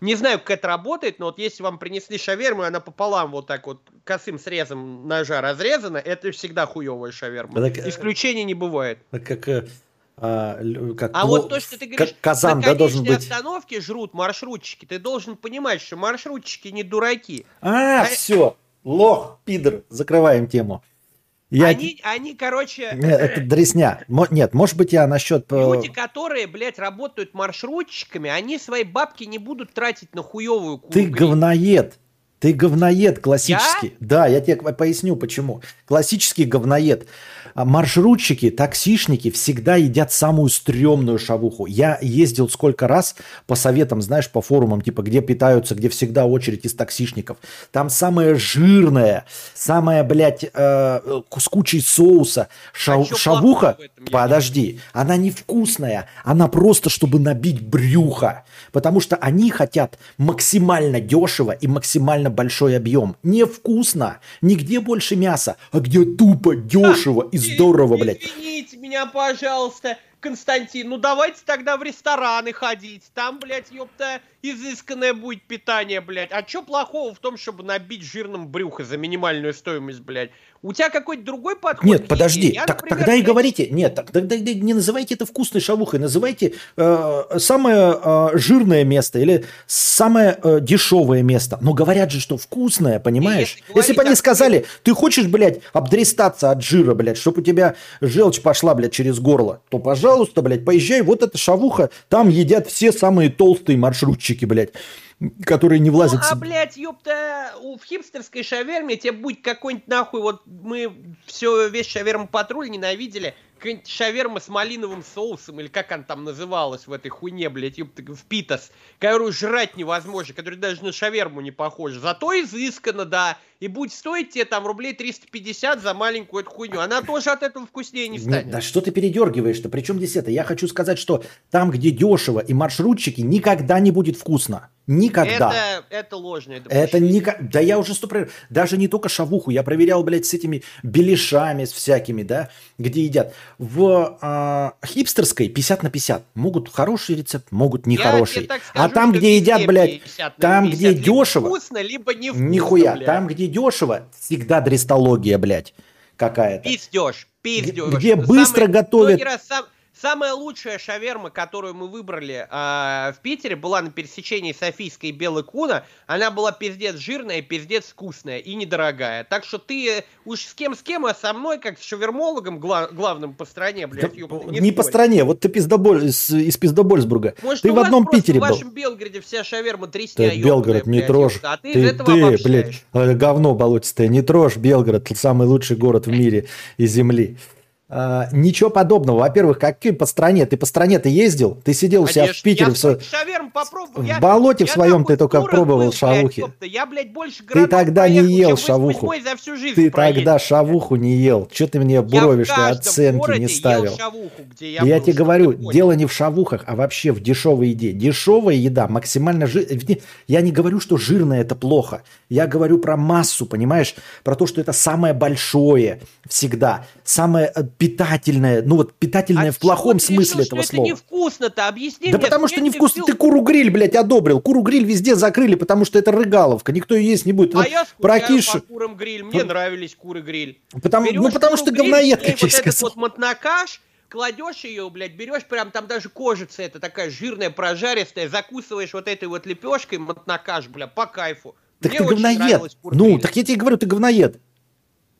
не знаю, как это работает, но вот если вам принесли шаверму, и она пополам вот так вот косым срезом ножа разрезана, это всегда хуевая шаверма. Так, Исключений не бывает. Как э, а, как, а вот то, что ты говоришь, казан, да, должен быть. остановке жрут маршрутчики, ты должен понимать, что маршрутчики не дураки. А, а... все, лох, пидор, закрываем тему. Я... Они, они, короче... Нет, это дресня. Нет, может быть, я насчет... Э, Люди, которые, блядь, работают маршрутчиками, они свои бабки не будут тратить на хуевую куру. Ты говноед. Ты говноед классический. Я? Да, я тебе поясню почему. Классический говноед. А маршрутчики, таксишники всегда едят самую стрёмную шавуху. Я ездил сколько раз по советам, знаешь, по форумам, типа, где питаются, где всегда очередь из таксишников. Там самое жирное, самое, блядь, э, с кучей соуса. Ша- а шавуха, подожди, она невкусная. Она просто, чтобы набить брюхо. Потому что они хотят максимально дешево и максимально большой объем. Невкусно. Нигде больше мяса, а где тупо, дешево и здорово, блядь. Извините меня, пожалуйста, Константин, ну давайте тогда в рестораны ходить. Там, блядь, ёпта, изысканное будет питание, блядь. А чё плохого в том, чтобы набить жирным брюхо за минимальную стоимость, блядь? У тебя какой-то другой подход? Нет, подожди, я, так, например, тогда и говорите, нет, так, тогда не называйте это вкусной шавухой, называйте э, самое э, жирное место или самое э, дешевое место. Но говорят же, что вкусное, понимаешь? Если бы они сказали, ты хочешь, блядь, обдрестаться от жира, блядь, чтобы у тебя желчь пошла, блядь, через горло, то, пожалуйста, блядь, поезжай, вот эта шавуха, там едят все самые толстые маршрутчики, блядь которые не влазят... Ну, а, блядь, ёпта, в хипстерской шаверме тебе будет какой-нибудь нахуй, вот мы все, весь шаверм патруль ненавидели, какая-нибудь шаверма с малиновым соусом, или как она там называлась в этой хуйне, блядь, в питас, которую жрать невозможно, которая даже на шаверму не похожа. Зато изысканно, да, и будет стоить тебе там рублей 350 за маленькую эту хуйню. Она тоже от этого вкуснее не станет. Нет, да что ты передергиваешь-то? Причем здесь это? Я хочу сказать, что там, где дешево и маршрутчики, никогда не будет вкусно. Никогда. Это, это ложно. Это, это никак. Да я уже сто. Даже не только шавуху. Я проверял, блядь, с этими беляшами, с всякими, да, где едят. В э, хипстерской 50 на 50. Могут хороший рецепт, могут нехороший. скажу, а там, где едят, блядь, 50 на там, 50, где либо дешево. вкусно, либо невкусно, Нихуя. блядь. Там, где дешево, всегда дрестология, блядь, какая-то. Пиздеж, пиздеж. Где быстро готовят. многие раз сам- самая лучшая шаверма, которую мы выбрали а, в Питере, была на пересечении Софийской и Белой Куна. Она была пиздец жирная, пиздец вкусная и недорогая. Так что ты уж с кем с кем, а со мной, как с шавермологом гла- главным по стране, блядь, Да, ёпта, не по спорь. стране, вот ты пиздоболь, из, из Пиздобольсбурга. Может, ты в одном Питере в был. вашем Белгороде вся шаверма Ты тресня Белгород не блядь, трожь. а ты, из Ты, этого ты, блядь, э, говно болотистое, не трожь Белгород, самый лучший город в мире и земли. А, ничего подобного. Во-первых, каким по стране? Ты по стране ты ездил? Ты сидел у себя в Конечно, Питере. я сколько шаверм попробовал. в Я- болоте в я своем нахуй ты только в пробовал был, шавухи. Я, блядь, больше Ты тогда не ел шавуху. За всю жизнь Ты проедете. тогда шавуху не ел. Че ты мне буровишь, в ты оценки не ставил? шавуху, где Я, я, был, тебе говорю, дело не в шавухах, а вообще в дешевой еде. Дешевая еда максимально жирная. Я не говорю, что жирное это плохо. Я говорю про массу, понимаешь? Про то, что это самое большое всегда. Самое э, питательное. Ну вот питательное А в плохом ты смысле решил, этого что слова. Это невкусно-то, объясни Да мне. потому что невкусно. Ты куру-гриль, блядь, одобрил. Куру-гриль везде закрыли, потому что это рыгаловка. Никто ее есть не будет. А я прокиш- по курам гриль, мне нравились куры гриль. Потому, ну потому что говноед, как я вот сказал. вот мотнакаш, кладешь ее, блядь, берешь, прям там даже кожица это такая жирная, прожаристая, закусываешь вот этой вот лепешкой, мотнакаш, бля, по кайфу. Так Мне ты говноед. Ну, так я тебе говорю, ты говноед.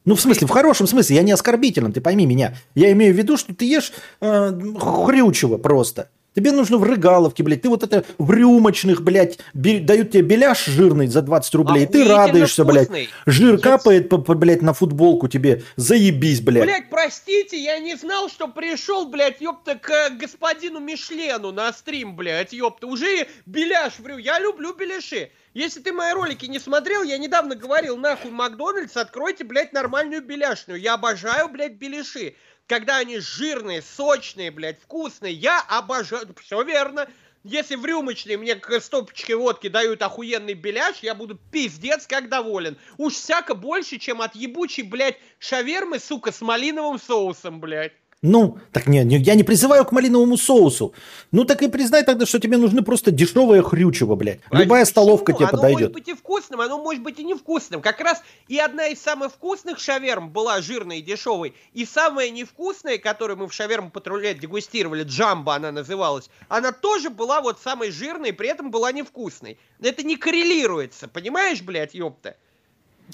Ну, в смысле, в хорошем смысле, я не оскорбительном, ты пойми меня. Я имею в виду, что ты ешь э, хрючево просто. Тебе нужно в рыгаловке, блядь. Ты вот это в рюмочных, блядь, бе- дают тебе беляш жирный за 20 рублей. ты Охуительно радуешься, блядь. вкусный. Жир Я- капает, по- по- блядь, на футболку тебе. Заебись, блядь. Блять, простите, я не знал, что пришел, блядь, ёпта, к э, господину Мишлену на стрим, блядь, ёпта. Уже беляш врю, я люблю беляши. Если ты мои ролики не смотрел, я недавно говорил, нахуй, Макдональдс, откройте, блядь, нормальную беляшную. Я обожаю, блядь, беляши. Когда они жирные, сочные, блядь, вкусные, я обожаю. Все верно. Если в рюмочной мне к стопочке водки дают охуенный беляш, я буду пиздец как доволен. Уж всяко больше, чем от ебучей, блядь, шавермы, сука, с малиновым соусом, блядь. Ну, так не, не- я не призываю к малиновому соусу. Ну, так и признай тогда, что тебе нужны просто дешевое хрючево, блядь. Любая Почему? столовка тебе оно подойдет. может быть и вкусным, оно может быть и невкусным. Как раз и одна из самых вкусных шаверм была жирной и дешевой, и самая невкусная, которую мы в шаверму патруле дегустировали, джамба она называлась, она тоже была вот самой жирной, при этом была невкусной. Это не коррелируется, понимаешь, блядь, ёпта?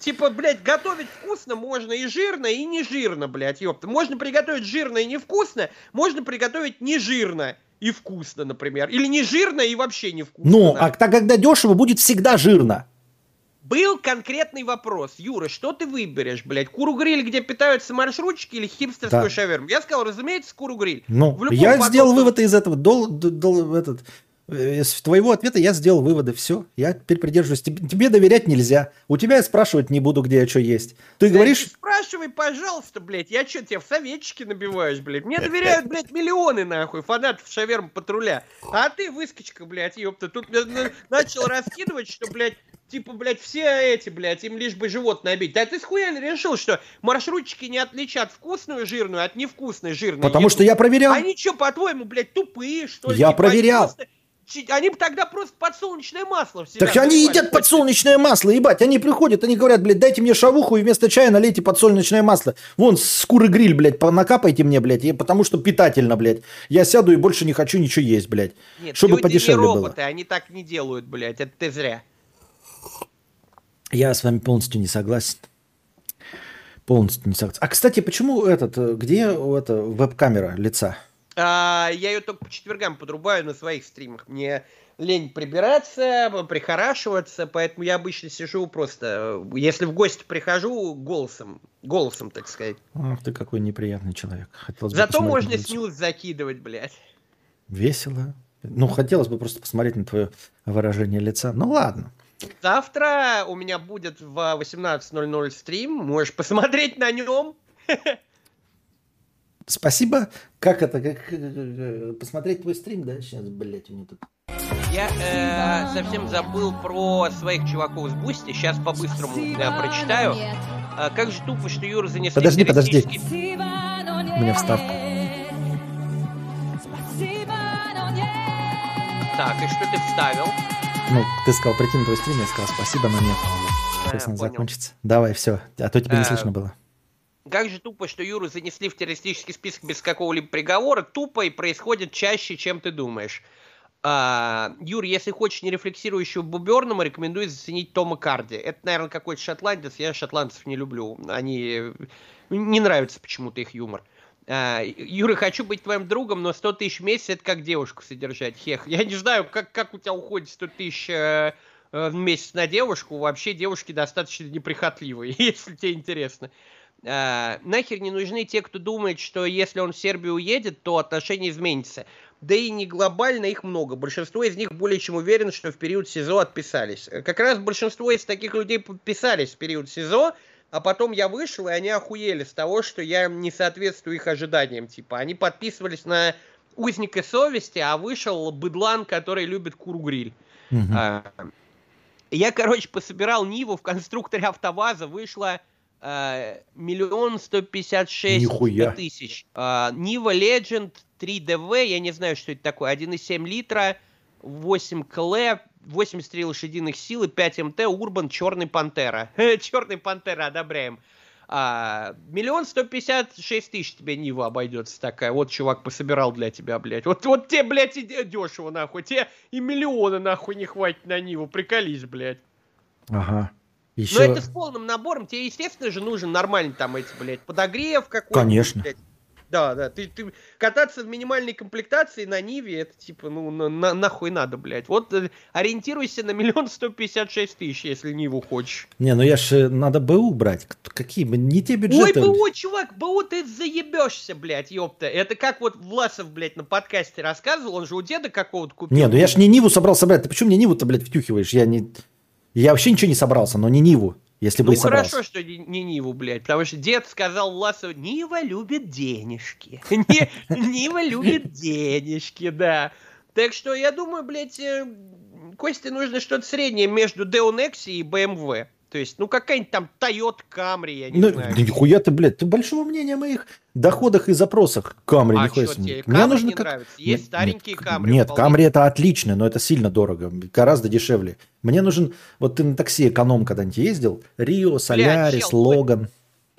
Типа, блядь, готовить вкусно можно и жирно, и не жирно, блядь, ёпта. Можно приготовить жирно и невкусно, можно приготовить не жирно и вкусно, например. Или не жирно и вообще невкусно. Ну, а так, когда дешево, будет всегда жирно. Был конкретный вопрос. Юра, что ты выберешь, блядь? Куру-гриль, где питаются маршрутчики или хипстерскую Да. шаверму? Я сказал, разумеется, куру-гриль. Ну, я сделал выводы из этого. Дол, д- дол- этот, из твоего ответа я сделал выводы. Все, я теперь придерживаюсь. Тебе, доверять нельзя. У тебя я спрашивать не буду, где что есть. Ты Да говоришь, не спрашивай, пожалуйста, блядь. Я что, тебе в советчики набиваюсь, блядь? Мне доверяют, блядь, миллионы, нахуй, фанатов шаверм патруля. А ты, выскочка, блядь, ёпта, тут э, э, начал раскидывать, что, блядь, типа, блядь, все эти, блядь, им лишь бы живот набить. Да ты схуяли решил, что маршрутчики не отличат вкусную жирную от невкусной жирной потому еду? что я проверял. Они что, по-твоему, блядь, тупые, что ли? Я Типа, проверял. просто- Они бы тогда просто подсолнечное масло в себя Так они едят подсолнечное масло, ебать. Они приходят, они говорят, блядь, дайте мне шавуху и вместо чая налейте подсолнечное масло. Вон, с куры гриль, блядь, накапайте мне, блядь, потому что питательно, блядь. Я сяду и больше не хочу ничего есть, блядь. Нет, чтобы люди подешевле не было. роботы, они так не делают, блядь, это ты зря. Я с вами полностью не согласен. Полностью не согласен. А, кстати, почему этот, э, где это, веб-камера лица? А, я ее только по четвергам подрубаю на своих стримах. Мне лень прибираться, прихорашиваться, поэтому я обычно сижу просто, если в гости прихожу, голосом, голосом, так сказать. Ах ты какой неприятный человек. Хотелось Зато можно снюс закидывать, блядь. Весело. Ну, хотелось бы просто посмотреть на твое выражение лица. Ну, ладно. Завтра у меня будет в 18.00 стрим. Можешь посмотреть на нем. Спасибо. Как это? Как, э, посмотреть твой стрим, да? Сейчас, блядь, у меня тут я э, совсем забыл про своих чуваков с Бусти. Сейчас по-быстрому э, прочитаю. А, как же тупо, что Юра занесли... Подожди, подожди. У меня вставка. Так, и что ты вставил? Ну, ты сказал прийти на твой стрим, я сказал спасибо, но нет. Сейчас а, закончится. Давай, все. А то тебя не а, слышно было. Как же тупо, что Юру занесли в террористический список без какого-либо приговора. Тупо и происходит чаще, чем ты думаешь. А, Юр, если хочешь нерефлексирующего буберному, рекомендую заценить Тома Карди. Это, наверное, какой-то шотландец. Я шотландцев не люблю. Они... Не нравится почему-то их юмор. А, Юра, хочу быть твоим другом, но 100 тысяч в месяц это как девушку содержать. Хех. Я не знаю, как, как у тебя уходит 100 тысяч э, э, в месяц на девушку. Вообще девушки достаточно неприхотливые, если тебе интересно. А, нахер не нужны те, кто думает, что если он в Сербию уедет, то отношения изменятся да и не глобально их много. Большинство из них более чем уверены, что в период СИЗО отписались. Как раз большинство из таких людей подписались в период СИЗО, а потом я вышел, и они охуели с того, что я не соответствую их ожиданиям. Типа, они подписывались на узника совести, а вышел быдлан, который любит куру-гриль. Угу. А, я, короче, пособирал Ниву в конструкторе АвтоВАЗа, вышло а, миллион сто пятьдесят шесть тысяч. А, Нива Legend 3DV, я не знаю, что это такое, 1,7 литра, 8 КЛ, 83 лошадиных сил и 5 МТ, Урбан, Черный Пантера. Черный Пантера, одобряем. А, миллион сто пятьдесят шесть тысяч тебе Нива обойдется такая. Вот чувак пособирал для тебя, блядь. Вот, вот тебе, блядь, и дешево, нахуй. Тебе и миллиона, нахуй, не хватит на Ниву. Приколись, блядь. Ага. Еще... Но это с полным набором. Тебе, естественно же, нужен нормальный там эти, блядь, подогрев какой-то. Конечно. Блядь. Да, да. Ты, ты кататься в минимальной комплектации на Ниве, это типа, ну, на, на, нахуй надо, блядь. Вот э, ориентируйся на миллион сто пятьдесят шесть тысяч, если Ниву хочешь. Не, ну я ж э, надо БУ брать. Какие бы, не те бюджеты. Ой, БУ, чувак, БУ ты заебешься, блядь, ёпта. Это как вот Власов, блядь, на подкасте рассказывал, он же у деда какого-то купил. Не, ну я ж не Ниву собрался брать. Ты почему мне Ниву-то, блядь, втюхиваешь? Я не... Я вообще ничего не собрался, но не Ниву. Если ну, бы собрался. хорошо, что не, не Ниву, блядь, потому что дед сказал Власову, Нива любит денежки. Нива любит денежки, да. Так что я думаю, блядь, э, Косте нужно что-то среднее между Nexi и BMW. То есть, ну, какая-нибудь там Toyota Camry, я не ну, знаю. Да нихуя ты, блядь, ты большого мнения о моих доходах и запросах Camry. А что тебе? Мне нужно не как... нравится? Есть нет, старенькие Camry. Нет. Camry это отлично, но это сильно дорого, гораздо дешевле. Мне нужен, вот ты на такси эконом когда-нибудь ездил? Рио, Солярис, Логан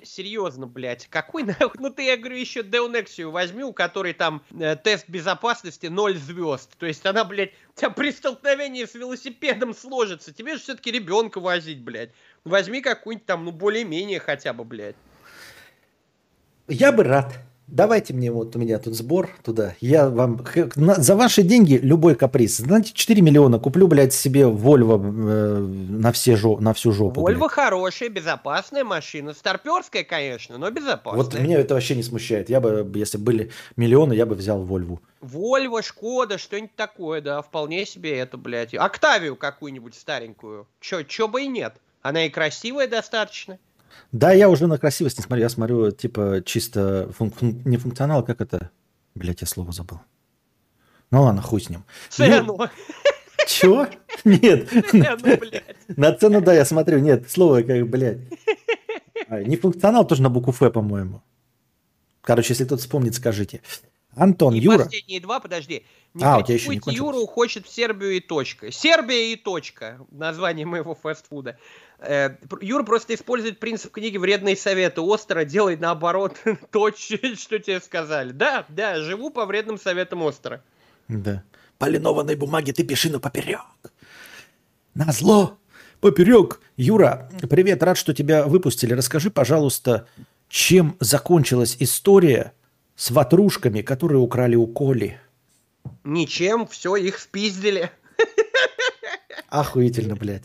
серьезно, блядь, какой нахуй? Ну ты, я говорю, еще Деонексию возьми, у которой там э, тест безопасности 0 звезд. То есть она, блядь, у тебя при столкновении с велосипедом сложится. Тебе же все-таки ребенка возить, блядь. Возьми какую-нибудь там, ну, более-менее хотя бы, блядь. Я бы рад. Давайте мне, вот у меня тут сбор туда. Я вам за ваши деньги любой каприз. Знаете, 4 миллиона куплю, блядь, себе Вольво э, на, все жо, на всю жопу. Вольво хорошая, безопасная машина. Старперская, конечно, но безопасная. Вот меня это вообще не смущает. Я бы, если были миллионы, я бы взял Вольву. Вольво, Шкода, что-нибудь такое, да, вполне себе это, блядь. Октавию какую-нибудь старенькую. Чё, чё бы и нет. Она и красивая достаточно. Да, я уже на красивость не смотрю. Я смотрю, типа, чисто фун- фун- не функционал, как это? Блять, я слово забыл. Ну ладно, хуй с ним. Цену. Ну, чего? Нет. Цену. На цену, да, я смотрю. Нет, слово как, блядь. А, не функционал тоже на букву Ф, по-моему. Короче, если кто-то вспомнит, скажите. Антон, и Юра. последние два, подожди. Не а, у тебя еще не Юру хочет в Сербию и точка. Сербия и точка. Название моего фастфуда. Э, Юра просто использует принцип книги «Вредные советы». Остро делай наоборот то, что тебе сказали. Да, да, живу по вредным советам Остро. Да. По линованной бумаге ты пиши, но поперек. На зло. Поперек. Юра, привет, рад, что тебя выпустили. Расскажи, пожалуйста, чем закончилась история с ватрушками, которые украли у Коли? Ничем, все, их спиздили. Охуительно, блядь.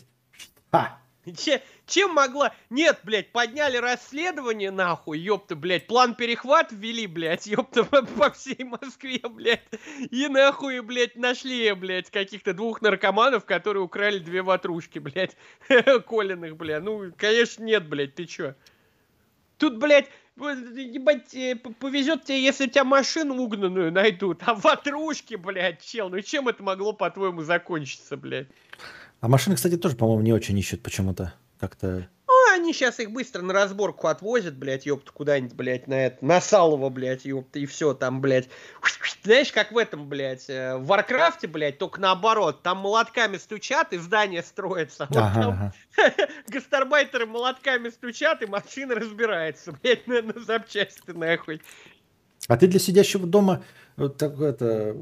А. Че, чем могла? Нет, блядь, подняли расследование, нахуй, ёпта, блядь, план перехват ввели, блядь, ёпта, по, по всей Москве, блядь, и нахуй, блядь, нашли, блядь, каких-то двух наркоманов, которые украли две ватрушки, блядь, Колиных, блядь, ну, конечно, нет, блядь, ты чё? Тут, блядь, ебать, э, повезет тебе, если у тебя машину угнанную найдут, а ватрушки, блядь, чел, ну чем это могло, по-твоему, закончиться, блядь? А машины, кстати, тоже, по-моему, не очень ищут почему-то как-то... Ну, они сейчас их быстро на разборку отвозят, блядь, ёпта, куда-нибудь, блядь, на это, на Салово, блядь, ёпта, и все там, блядь. Знаешь, как в этом, блядь, э, в Варкрафте, блядь, только наоборот, там молотками стучат, и здание строится. Вот ага, там ага. гастарбайтеры молотками стучат, и машина разбирается, блядь, на, на запчасти, нахуй. А ты для сидящего дома вот так это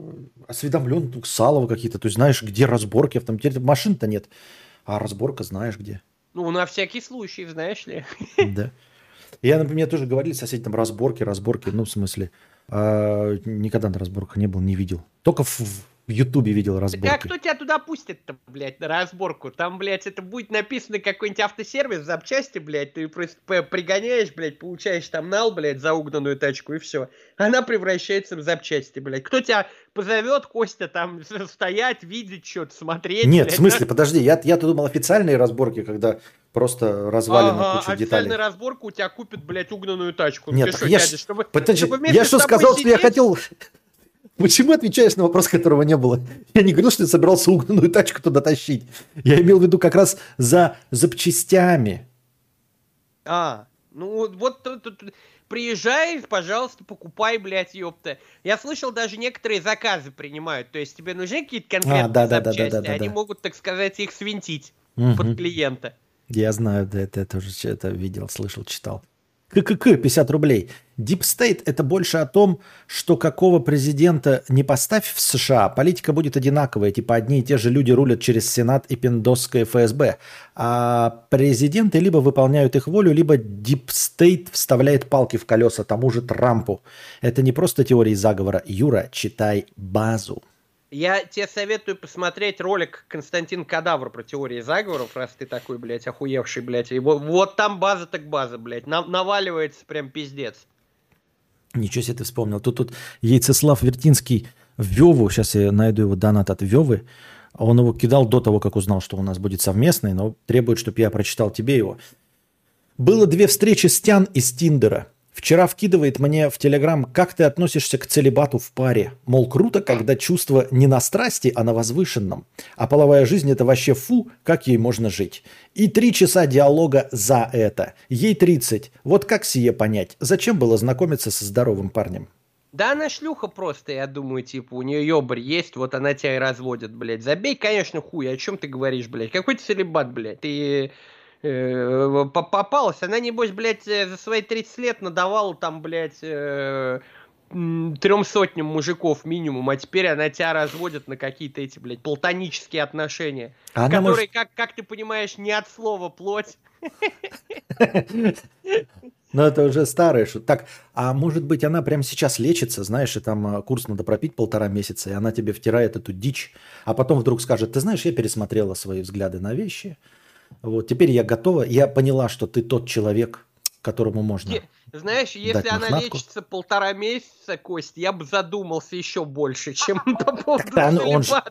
осведомлен, Салово какие-то, то есть знаешь, где разборки, в том машин-то нет, а разборка знаешь где. Ну, на всякий случай, знаешь ли. Да. Я, например, тоже говорили соседи там разборки, разборки, ну, в смысле, э, никогда на разборках не был, не видел. Только в, в Ютубе видел разборки. Так а кто тебя туда пустит-то, блядь, на разборку? Там, блядь, это будет написано какой-нибудь автосервис, запчасти, блядь, ты просто пригоняешь, блядь, получаешь там нал, блядь, за угнанную тачку и все. Она превращается в запчасти, блядь. Кто тебя позовет, Костя, там стоять, видеть что-то, смотреть? Нет, блядь, в смысле, подожди, я, я-то думал официальные разборки, когда просто развалины ага, кучу деталей. Официальная разборка у тебя купит, блядь, угнанную тачку. Нет, что, я, дядя, чтобы, подожди, чтобы я что сказал, сидеть... что я хотел Почему отвечаешь на вопрос, которого не было? Я не говорил, что я собирался угнанную тачку туда тащить. Я имел в виду как раз за запчастями. А, ну вот тут, тут приезжай, пожалуйста, покупай, блядь, ёпта. Я слышал, даже некоторые заказы принимают. То есть тебе нужны какие-то конкретные а, да, запчасти, да, да, да, да, они да. могут, так сказать, их свинтить угу. под клиента. Я знаю, да, это я тоже это видел, слышал, читал. ККК 50 рублей. Deep State – это больше о том, что какого президента не поставь в США, политика будет одинаковая, типа одни и те же люди рулят через Сенат и пиндосское ФСБ, а президенты либо выполняют их волю, либо Deep State вставляет палки в колеса тому же Трампу. Это не просто теории заговора. Юра, читай базу. Я тебе советую посмотреть ролик Константин Кадавр про теории заговоров, раз ты такой, блядь, охуевший, блядь. И вот, вот там база так база, блядь. На, наваливается прям пиздец. Ничего себе ты вспомнил. Тут, тут Яйцеслав Вертинский Веву, сейчас я найду его донат от Вевы, он его кидал до того, как узнал, что у нас будет совместный, но требует, чтобы я прочитал тебе его. Было две встречи с Тян из Тиндера – Вчера вкидывает мне в Телеграм, как ты относишься к целебату в паре. Мол, круто, когда чувство не на страсти, а на возвышенном. А половая жизнь это вообще фу, как ей можно жить. И три часа диалога за это. Ей 30. Вот как сие понять? Зачем было знакомиться со здоровым парнем? Да она шлюха просто, я думаю, типа, у нее ёбарь есть, вот она тебя и разводит, блядь. Забей, конечно, хуй, о чем ты говоришь, блядь? Какой ты целебат, блядь? Ты э, попалась. Она, небось, блядь, э, за свои 30 лет надавала там, блядь, э, трем сотням мужиков минимум, а теперь она тебя разводит на какие-то эти, блядь, платонические отношения, она которые, может... как, как ты понимаешь, не от слова плоть. Но это уже старое. Что... Так, а может быть, она прямо сейчас лечится, знаешь, и там э, курс надо пропить полтора месяца, и она тебе втирает эту дичь, а потом вдруг скажет, ты знаешь, я пересмотрела свои взгляды на вещи, вот, теперь я готова, я поняла, что ты тот человек, которому можно. Знаешь, если она лечится полтора месяца, Кость, я бы задумался еще больше, чем по поводу он, же,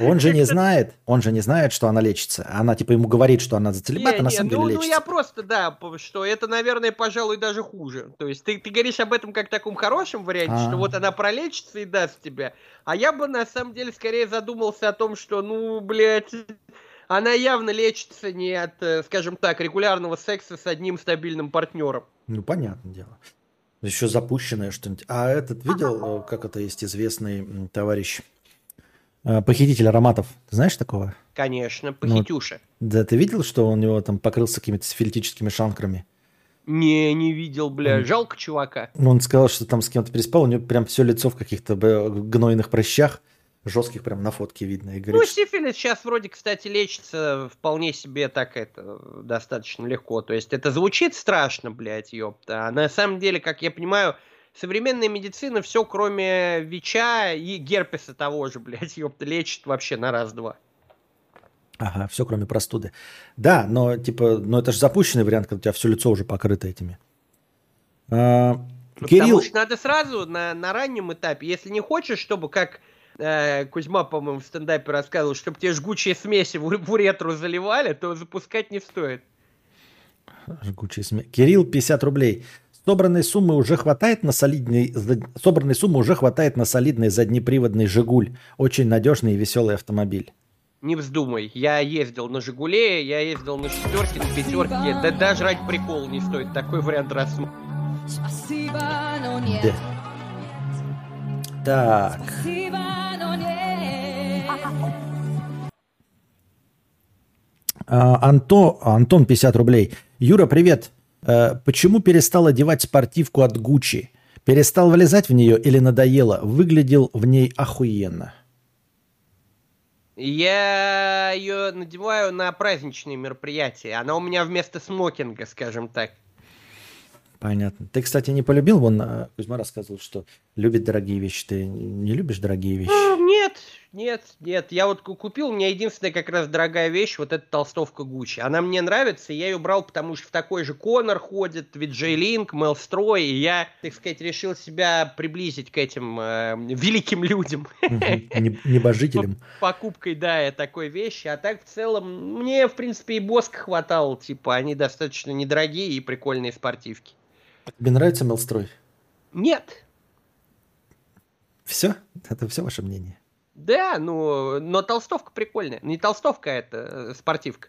он же не знает, он же не знает, что она лечится. Она типа ему говорит, что она за целебат, а на самом деле ну, лечится. Ну я просто, да, что это, наверное, пожалуй, даже хуже. То есть ты, ты говоришь об этом как таком хорошем варианте, А-а-а. что вот она пролечится и даст тебе. А я бы на самом деле скорее задумался о том, что, ну, блядь она явно лечится не от, э, скажем так, регулярного секса с одним стабильным партнером. Ну, понятное дело. Еще запущенное что-нибудь. А этот видел, э, как это есть известный товарищ, э, похититель ароматов? Ты знаешь такого? Конечно, ну, похитюша. Ну, да, ты видел, что у него там покрылся какими-то сифилитическими шанкрами? Не, не видел, бля. Жалко чувака. Ну, он сказал, что там с кем-то переспал, у него прям все лицо в каких-то гнойных прыщах жестких прям на фотке видно. И говорит, ну, сифилис сейчас вроде, кстати, лечится вполне себе так это достаточно легко. То есть это звучит страшно, блядь, ёпта. А на самом деле, как я понимаю, современная медицина все, кроме ВИЧа и герпеса того же, блядь, ёпта, лечит вообще на раз-два. Ага, все кроме простуды. Да, но типа, ну это же запущенный вариант, когда у тебя все лицо уже покрыто этими. А, ну, Кирилл... Потому что надо сразу на, на раннем этапе, если не хочешь, чтобы как э, Кузьма, по-моему, в стендапе рассказывал, чтобы тебе жгучие смеси в, в уретру заливали, то запускать не стоит. Жгучие смеси. Кирилл, 50 рублей. Собранной суммы уже хватает на солидный, собранной суммы уже хватает на солидный заднеприводный «Жигуль». Очень надежный и веселый автомобиль. Не вздумай, я ездил на «Жигуле», я ездил на «шестерке», на «пятерке», да даже ради прикола не стоит такой вариант рассмотреть. Да. Так. А, Анто, Антон, 50 рублей. Юра, привет. А, почему перестал одевать спортивку от Гуччи? Перестал влезать в нее или надоело? Выглядел в ней охуенно. Я ее надеваю на праздничные мероприятия. Она у меня вместо смокинга, скажем так. Понятно. Ты, кстати, не полюбил? Вон а, Кузьма рассказывал, что любит дорогие вещи. Ты не любишь дорогие вещи? Ну, нет, нет, нет. Я вот купил, у меня единственная как раз дорогая вещь, вот эта толстовка Гуччи. Она мне нравится, я ее брал, потому что в такой же Конор ходит, Виджей Линк, Мелстрой, и я, так сказать, решил себя приблизить к этим э, великим людям. Небожителям. Покупкой, да, такой вещи. А так, в целом, мне, в принципе, и Боск хватало, типа, они достаточно недорогие и прикольные спортивки. Тебе нравится Мелстрой? Нет. Все? Это все ваше мнение? Да, ну, но толстовка прикольная. Не толстовка, а это э, спортивка.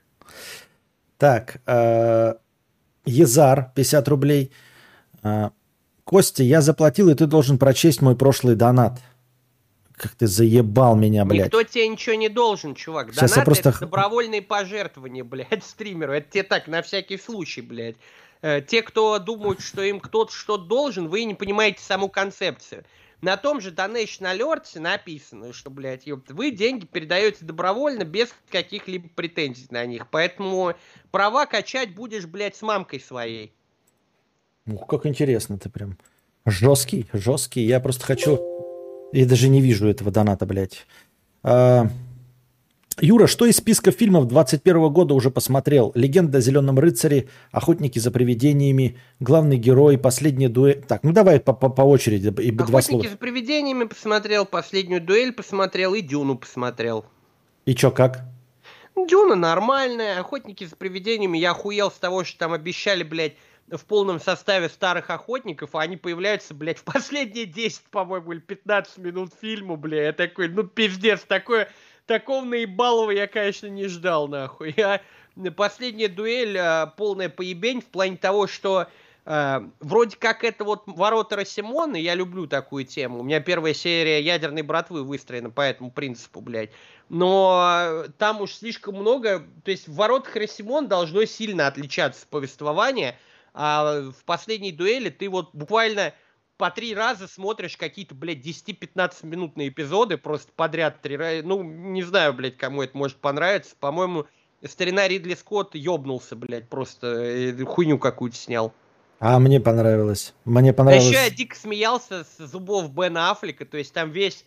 Так, э, Езар, 50 рублей. Э, Костя, я заплатил, и ты должен прочесть мой прошлый донат. Как ты заебал меня, блядь. Никто тебе ничего не должен, чувак. Сейчас Донаты просто... это добровольные пожертвования, блядь, стримеру. Это тебе так, на всякий случай, блядь. Те, кто думают, что им кто-то что-то должен, вы не понимаете саму концепцию на том же Donation Alert написано, что, блядь, ёпта, вы деньги передаете добровольно, без каких-либо претензий на них. Поэтому права качать будешь, блядь, с мамкой своей. Ух, как интересно ты прям. Жесткий, жесткий. Я просто хочу... Я даже не вижу этого доната, блядь. А... Юра, что из списка фильмов 21 года уже посмотрел? «Легенда о зеленом рыцаре», «Охотники за привидениями», «Главный герой», «Последняя дуэль». Так, ну давай по, по, по очереди. И два слова. «Охотники за привидениями» посмотрел, «Последнюю дуэль» посмотрел и «Дюну» посмотрел. И чё, как? Дюна нормальная, «Охотники за привидениями» я охуел с того, что там обещали, блядь, в полном составе старых охотников, а они появляются, блядь, в последние 10, по-моему, или 15 минут фильма, блядь. Я такой, ну пиздец, такое такого наебалого я, конечно, не ждал, нахуй. Я... Последняя дуэль а, полная поебень в плане того, что а, вроде как это вот ворота Росимона, я люблю такую тему. У меня первая серия ядерной братвы выстроена по этому принципу, блядь. Но там уж слишком много, то есть в воротах Росимон должно сильно отличаться повествование, а в последней дуэли ты вот буквально по три раза смотришь какие-то, блядь, 10-15 минутные эпизоды просто подряд три раза. Ну, не знаю, блядь, кому это может понравиться. По-моему, старина Ридли Скотт ёбнулся, блядь, просто э, хуйню какую-то снял. А мне понравилось. Мне понравилось. А еще я дико смеялся с зубов Бена Аффлека, то есть там весь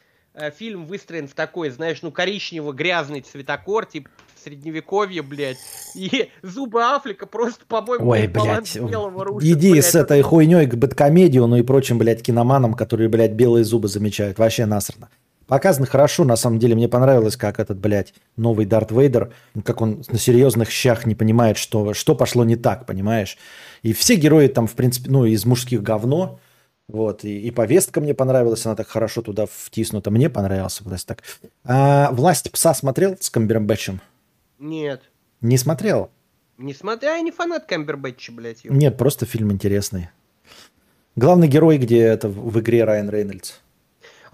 фильм выстроен в такой, знаешь, ну, коричнево-грязный цветокор, типа средневековье, блядь. И зубы Афлика просто, по-моему, Ой, блядь, рушит, иди блядь. с этой хуйней к бэткомедию, ну и прочим, блядь, киноманам, которые, блядь, белые зубы замечают. Вообще насрано. Показано хорошо, на самом деле. Мне понравилось, как этот, блядь, новый Дарт Вейдер, как он на серьезных щах не понимает, что, что пошло не так, понимаешь? И все герои там, в принципе, ну, из мужских говно, вот, и, и повестка мне понравилась, она так хорошо туда втиснута. Мне понравился, власть так. А, «Власть пса» смотрел с Камбербэтчем? Нет. Не смотрел? Не смотрел, я не фанат Камбербэтча, блядь. Его. Нет, просто фильм интересный. Главный герой, где это в игре Райан Рейнольдс.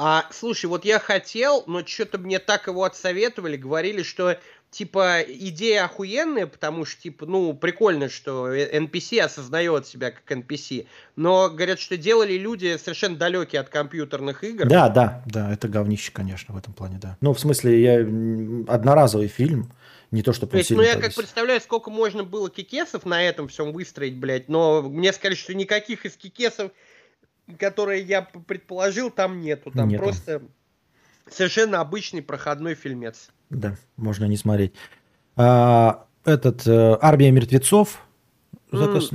А, слушай, вот я хотел, но что-то мне так его отсоветовали, говорили, что типа идея охуенная, потому что типа, ну, прикольно, что NPC осознает себя как NPC, но говорят, что делали люди совершенно далекие от компьютерных игр. Да, да, да, это говнище, конечно, в этом плане, да. Ну, в смысле, я одноразовый фильм, не то, что то есть, ну я как представляю, сколько можно было кикесов на этом всем выстроить, блядь, но мне сказали, что никаких из кикесов которые я предположил, там нету. Там Нету. просто совершенно обычный проходной фильмец. Да, можно не смотреть. А, этот э, «Армия мертвецов». Заказ-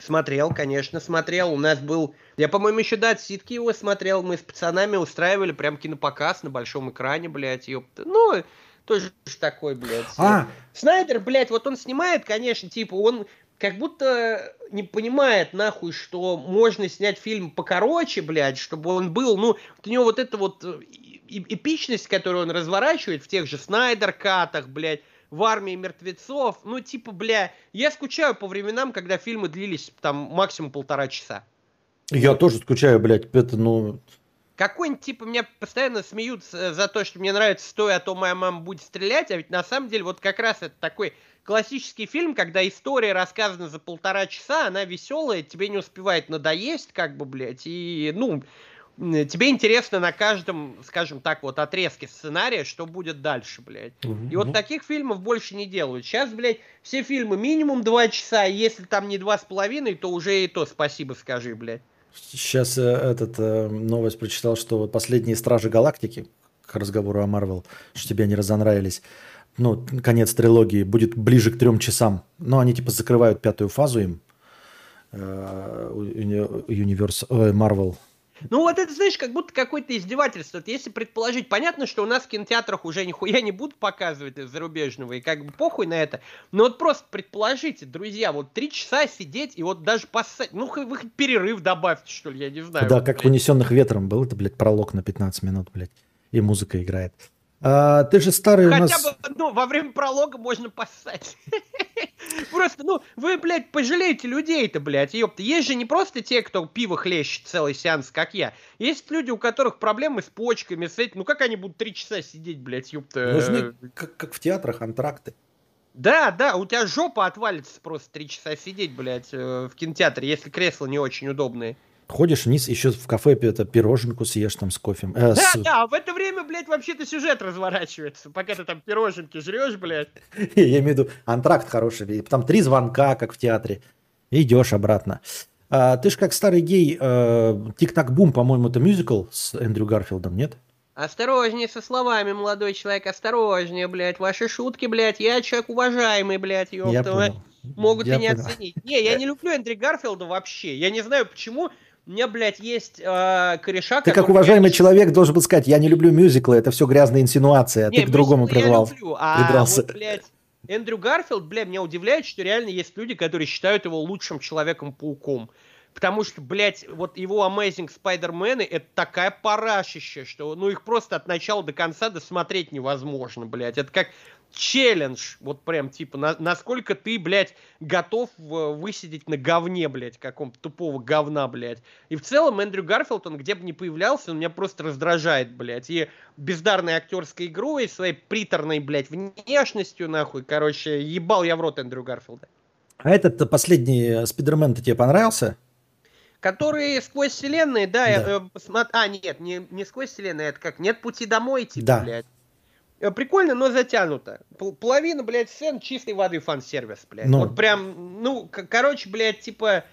Смотрел, конечно, смотрел. У нас был... Я, по-моему, еще до отсидки его смотрел. Мы с пацанами устраивали прям кинопоказ на большом экране, блядь, ёпта. Ну, тоже такой, блядь. А, Снайдер, блядь, вот он снимает, конечно, типа, он как будто не понимает, нахуй, что можно снять фильм покороче, блядь, чтобы он был, ну, у него вот эта вот э, эпичность, которую он разворачивает в тех же Снайдер-катах, блядь, в армии мертвецов, ну, типа, бля, я скучаю по временам, когда фильмы длились там максимум полтора часа. я тоже скучаю, блядь. Это, ну... Какой-нибудь, типа, меня постоянно смеются за то, что мне нравится «Стой, а то моя мама будет стрелять», а ведь на самом деле вот как раз это такой классический фильм, когда история рассказана за полтора часа, она веселая, тебе не успевает надоесть, как бы, блядь, и, ну, тебе интересно на каждом, скажем так, вот отрезке сценария, что будет дальше, блядь. И вот таких фильмов больше не делают. Сейчас, блядь, все фильмы минимум два часа, и если там не два с половиной, то уже и то спасибо скажи, блядь. Сейчас э, этот э, новость прочитал, что последние Стражи Галактики, к разговору о Марвел, что тебе они разонравились, ну, конец трилогии будет ближе к трем часам. Но они типа закрывают пятую фазу им. э, Universe, ой, Marvel. Ну вот это, знаешь, как будто какое-то издевательство. Вот Если предположить, понятно, что у нас в кинотеатрах уже нихуя не будут показывать из зарубежного, и как бы похуй на это. Но вот просто предположите, друзья, вот три часа сидеть и вот даже поссать. Ну, вы хоть перерыв добавьте, что ли, я не знаю. Да, Вот, как в блядь. «Унесенных ветром» был это, блядь, пролог на 15 минут, блядь. И музыка играет. А, ты же старый у Хотя нас... бы, ну, во время пролога можно поссать. Просто, ну, вы, блядь, пожалеете людей-то, блядь, ёпта. Есть же не просто те, кто пиво хлещет целый сеанс, как я. Есть люди, у которых проблемы с почками, с этим. Ну, как они будут три часа сидеть, блядь, ёпта? Нужны, как, как в театрах, антракты. Да, да, у тебя жопа отвалится просто три часа сидеть, блядь, э, в кинотеатре, если кресла не очень удобные. Ходишь вниз, еще в кафе это пироженку съешь там с кофе. Э, Да, с- да, в это время, блядь, вообще-то сюжет разворачивается, пока ты там пироженки жрешь, блядь. Я имею в виду антракт хороший. и Там три звонка, как в театре. И идешь обратно. А, ты ж как старый гей, э, Тик-так-бум, по-моему, это мюзикл с Эндрю Гарфилдом, нет? Осторожнее со словами, молодой человек, осторожнее, блядь. Ваши шутки, блядь, я человек уважаемый, блядь, Я ёпта. вы понял. Могут Я меня понял. оценить. Не, я не люблю Эндрю Гарфилда вообще. Я не знаю почему. Меня, блядь, есть э, кореша, Ты как уважаемый реально- человек должен был сказать, я не люблю мюзиклы, это все грязная инсинуация, а Не, ты к другому мюзиклы я прервал. люблю, а придрался. вот, блядь, Эндрю Гарфилд, бля, меня удивляет, что реально есть люди, которые считают его лучшим Человеком-пауком. Потому что, блядь, вот его Amazing Spider-Man это такая парашища, что ну их просто от начала до конца досмотреть невозможно, блядь. Это как челлендж, вот прям типа, на- насколько ты, блядь, готов э, высидеть на говне, блядь, каком-то тупого говна, блядь. И в целом Эндрю Гарфилд, он где бы ни появлялся, он меня просто раздражает, блядь. И бездарной актерской игрой, своей приторной, блядь, внешностью, нахуй, короче, ебал я в рот Эндрю Гарфилда. А этот последний э, Спидермен-то тебе понравился? Которые сквозь вселенные, да, я, Да. э, посмо- а, нет, не, не сквозь вселенные, это как, нет пути домой, типа, Да. блядь. Э, Прикольно, но затянуто. Пол- Половина, блядь, сцен чистой воды фан-сервис, блядь. Ну. Вот прям, ну, короче, блядь, типа...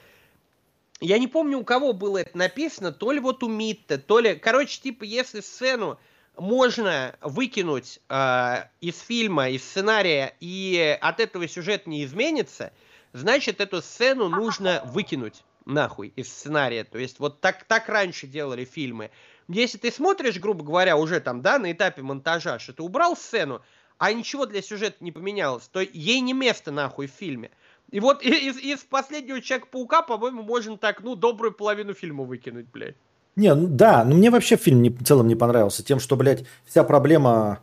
Я не помню, у кого было это написано, то ли вот у Митта, то ли... Короче, типа, если сцену можно выкинуть э, из фильма, из сценария, и от этого сюжет не изменится, значит, эту сцену нужно выкинуть нахуй из сценария. То есть вот так, так раньше делали фильмы. Если ты смотришь, грубо говоря, уже там, да, на этапе монтажа, что ты убрал сцену, а ничего для сюжета не поменялось, то ей не место нахуй в фильме. И вот из, из последнего Человека-паука, по-моему, можно так, ну, добрую половину фильма выкинуть, блядь. Не, ну да, но мне вообще фильм не- в целом не понравился. Тем, что, блядь, вся проблема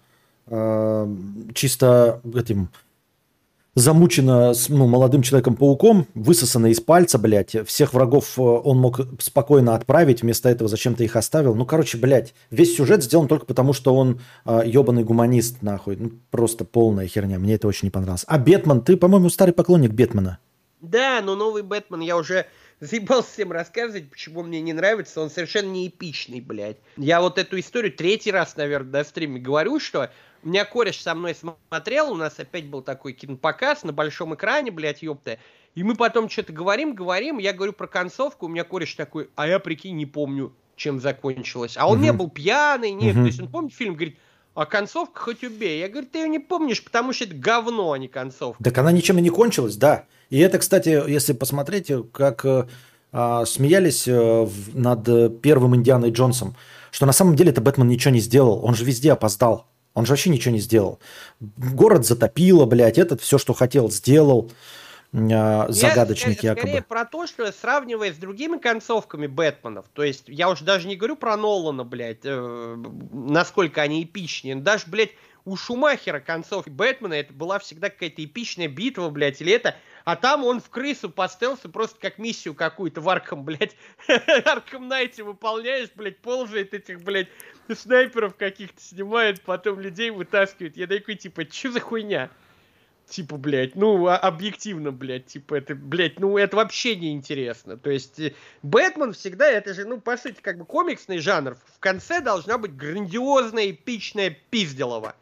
э, чисто этим замучена ну, молодым человеком-пауком, высосана из пальца, блядь. Всех врагов э, он мог спокойно отправить, вместо этого зачем-то их оставил. Ну, короче, блядь, весь сюжет сделан только потому, что он э, ебаный гуманист, нахуй. Ну, просто полная херня. Мне это очень не понравилось. А Бетман, ты, по-моему, старый поклонник Бетмана. Да, но новый Бэтмен, я уже заебался всем рассказывать, почему мне не нравится, он совершенно не эпичный, блядь. Я вот эту историю третий раз, наверное, на стриме говорю, что у меня кореш со мной смотрел, у нас опять был такой кинопоказ на большом экране, блядь, ёпта, И мы потом что-то говорим, говорим, я говорю про концовку, у меня кореш такой, а я, прикинь, не помню, чем закончилось. А он угу. не был пьяный, нет, угу. то есть он помнит фильм, говорит, а концовка хоть убей. Я говорю, ты ее не помнишь, потому что это говно, а не концовка. Так она ничем и не кончилась, да. И это, кстати, если посмотреть, как э, а, смеялись э, над первым Индианой Джонсом, что на самом деле это Бэтмен ничего не сделал. Он же везде опоздал. Он же вообще ничего не сделал. Город затопило, блядь, этот все, что хотел, сделал. Э, загадочник я, якобы. Скорее про то, что сравнивая с другими концовками Бэтменов, то есть я уже даже не говорю про Нолана, блядь, э, насколько они эпичнее, даже, блядь, у Шумахера концовки Бэтмена это была всегда какая-то эпичная битва, блядь, или это, а там он в крысу по стелсу просто как миссию какую-то в Арком, блядь, Арком Найте выполняешь, блядь, ползает этих, блядь, снайперов каких-то снимает, потом людей вытаскивает. Я такой, типа, что за хуйня? Типа, блядь, ну, а, объективно, блядь, типа, это, блядь, ну, это вообще не интересно. То есть, э, Бэтмен всегда, это же, ну, по сути, как бы комиксный жанр. В конце должна быть грандиозная, эпичная пизделова.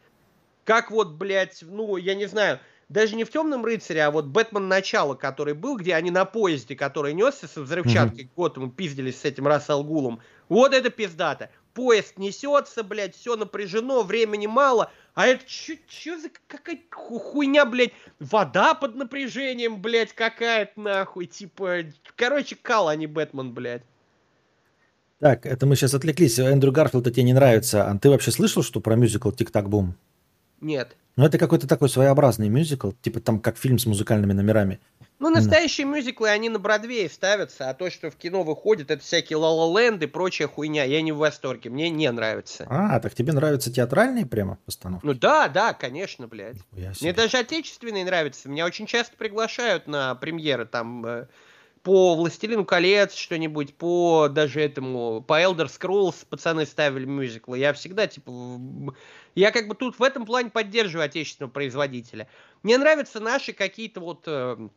Как вот, блядь, ну, я не знаю, даже не в Темном рыцаре, а вот Бэтмен начало, который был, где они на поезде, который несся со взрывчаткой, mm-hmm. вот мы пиздились с этим Рассалгулом. Вот это пиздато. Поезд несется, блядь, все напряжено, времени мало, а это что за какая хуйня, блядь? Вода под напряжением, блядь, какая-то нахуй. Типа, короче, кал, а не Бэтмен, блядь. Так, это мы сейчас отвлеклись. Эндрю Гарфилд тебе не нравится. А ты вообще слышал, что про мюзикл «Тик-так-бум»? Нет. Ну, это какой-то такой своеобразный мюзикл, типа там как фильм с музыкальными номерами. Ну, настоящие mm. мюзиклы, они на Бродвее ставятся, а то, что в кино выходит, это всякие ла ленд и прочая хуйня. Я не в восторге, мне не нравится. А, так тебе нравятся театральные прямо постановки? Ну да, да, конечно, блядь. Мне даже отечественные нравятся. Меня очень часто приглашают на премьеры там э, по «Властелину колец» что-нибудь, по даже этому, по «Elder Scrolls» пацаны ставили мюзиклы. Я всегда, типа, я как бы тут в этом плане поддерживаю отечественного производителя. Мне нравятся наши какие-то вот э,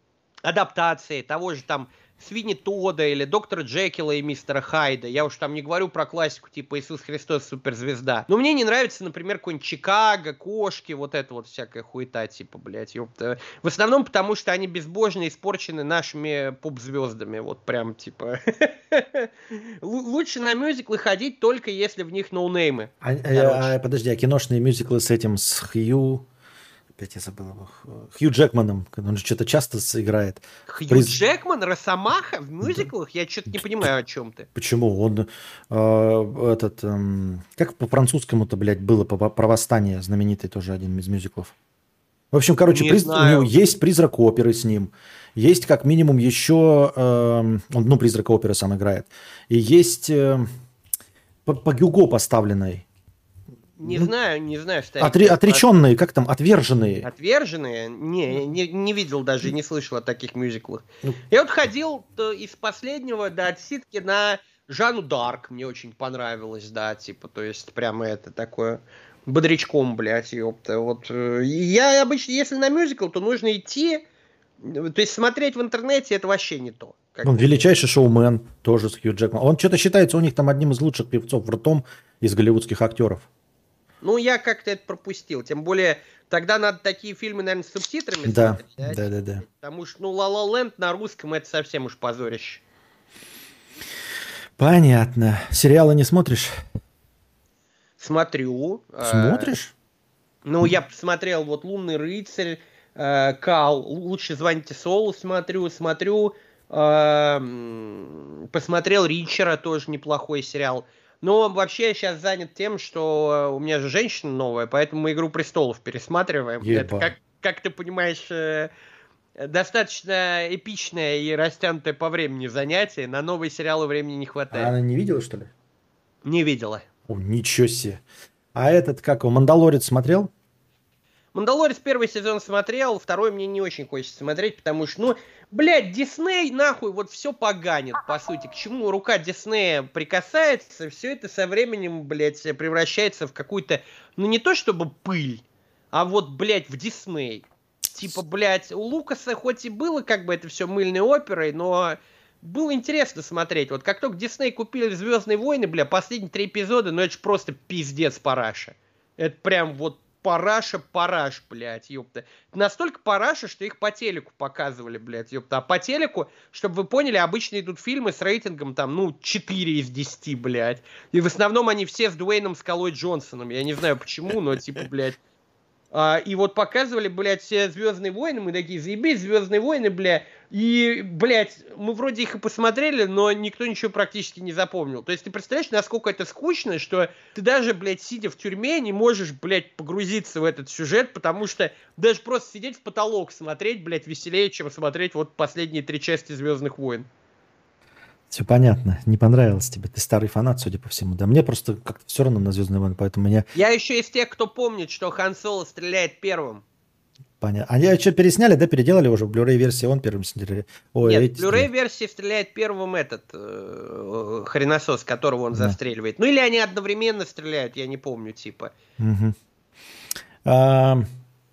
адаптации того же там Свини Тода или Доктора Джекила и Мистера Хайда. Я уж там не говорю про классику типа Иисус Христос суперзвезда. Но мне не нравится, например, какой-нибудь Чикаго, Кошки, вот это вот всякая хуета типа, блядь, ёпта. В основном потому, что они безбожно испорчены нашими поп-звездами. Вот прям типа... Лучше на мюзиклы ходить только если в них ноунеймы. А, а, подожди, а киношные мюзиклы с этим, с Хью Опять я забыл его. Хью Джекманом. Он же что-то часто играет. Хью Приз... Джекман? Росомаха в мюзиклах? Я что-то не понимаю, о чем ты. Почему? Он э, этот... Э, как по-французскому-то, блядь, было про восстание знаменитый тоже один из мюзиклов. В общем, короче, приз... у него есть призрак оперы с ним. Есть как минимум еще... Э, он, ну, призрак оперы сам играет. И есть э, по, по Гюго поставленной не ну, знаю, не знаю, что Отре- Отреченные, как там, отверженные. Отверженные? Не, не, не видел даже, не слышал о таких мюзиклах. Ну. Я вот ходил из последнего до отсидки на Жанну Дарк, мне очень понравилось, да, типа, то есть прямо это такое бодрячком, блядь, ёпта. Вот э, я обычно, если на мюзикл, то нужно идти, то есть смотреть в интернете это вообще не то. Как Он величайший шоумен, тоже с Хью Джекманом. Он что-то считается у них там одним из лучших певцов ртом из голливудских актеров. Ну, я как-то это пропустил. Тем более, тогда надо такие фильмы, наверное, с субтитрами да, смотреть. Да, да, да. Потому что, ну, «Ла Ла Ленд» на русском это совсем уж позорище. Понятно. Сериалы не смотришь? Смотрю. А, Смотришь? Ну, я посмотрел вот «Лунный рыцарь», э, «Кал», «Лучше звоните Солу» смотрю, смотрю. Э, посмотрел «Ричера», тоже неплохой сериал. Но вообще я сейчас занят тем, что у меня же женщина новая, поэтому мы «Игру престолов» пересматриваем. Еба. Это, как, как ты понимаешь, э, достаточно эпичное и растянутое по времени занятие. На новые сериалы времени не хватает. А она не видела, что ли? Не видела. О, ничего себе. А этот, как его, «Мандалорец» смотрел? «Мандалорец» первый сезон смотрел, второй мне не очень хочется смотреть, потому что, ну, Блядь, Дисней нахуй вот все поганит, по сути. К чему рука Диснея прикасается, все это со временем, блядь, превращается в какую-то, ну не то чтобы пыль, а вот, блядь, в Дисней. Типа, блядь, у Лукаса хоть и было как бы это все мыльной оперой, но было интересно смотреть. Вот как только Дисней купили Звездные войны, бля, последние три эпизода, ну это же просто пиздец параша. Это прям вот параша параш, блядь, ёпта. Настолько параша, что их по телеку показывали, блядь, ёпта. А по телеку, чтобы вы поняли, обычно идут фильмы с рейтингом там, ну, 4 из 10, блядь. И в основном они все с Дуэйном Скалой Джонсоном. Я не знаю почему, но типа, блядь. А, и вот показывали, блядь, все Звездные войны, мы такие, заебись, Звездные войны, бля. И, блядь, мы вроде их и посмотрели, но никто ничего практически не запомнил. То есть ты представляешь, насколько это скучно, что ты даже, блядь, сидя в тюрьме, не можешь, блядь, погрузиться в этот сюжет, потому что даже просто сидеть в потолок смотреть, блядь, веселее, чем смотреть вот последние три части Звездных войн. Все понятно. Не понравилось тебе. Ты старый фанат, судя по всему. Да мне просто как-то все равно на Звездные войны, поэтому меня... Я еще из тех, кто помнит, что Хан Соло стреляет первым. Понятно. А я что, пересняли, да, переделали уже? В Blu-ray версии он первым стреляет? Ой, Нет, в Blu-ray версии стреляет первым этот э, хреносос, которого он да. застреливает. Ну или они одновременно стреляют, я не помню, типа. Угу. А,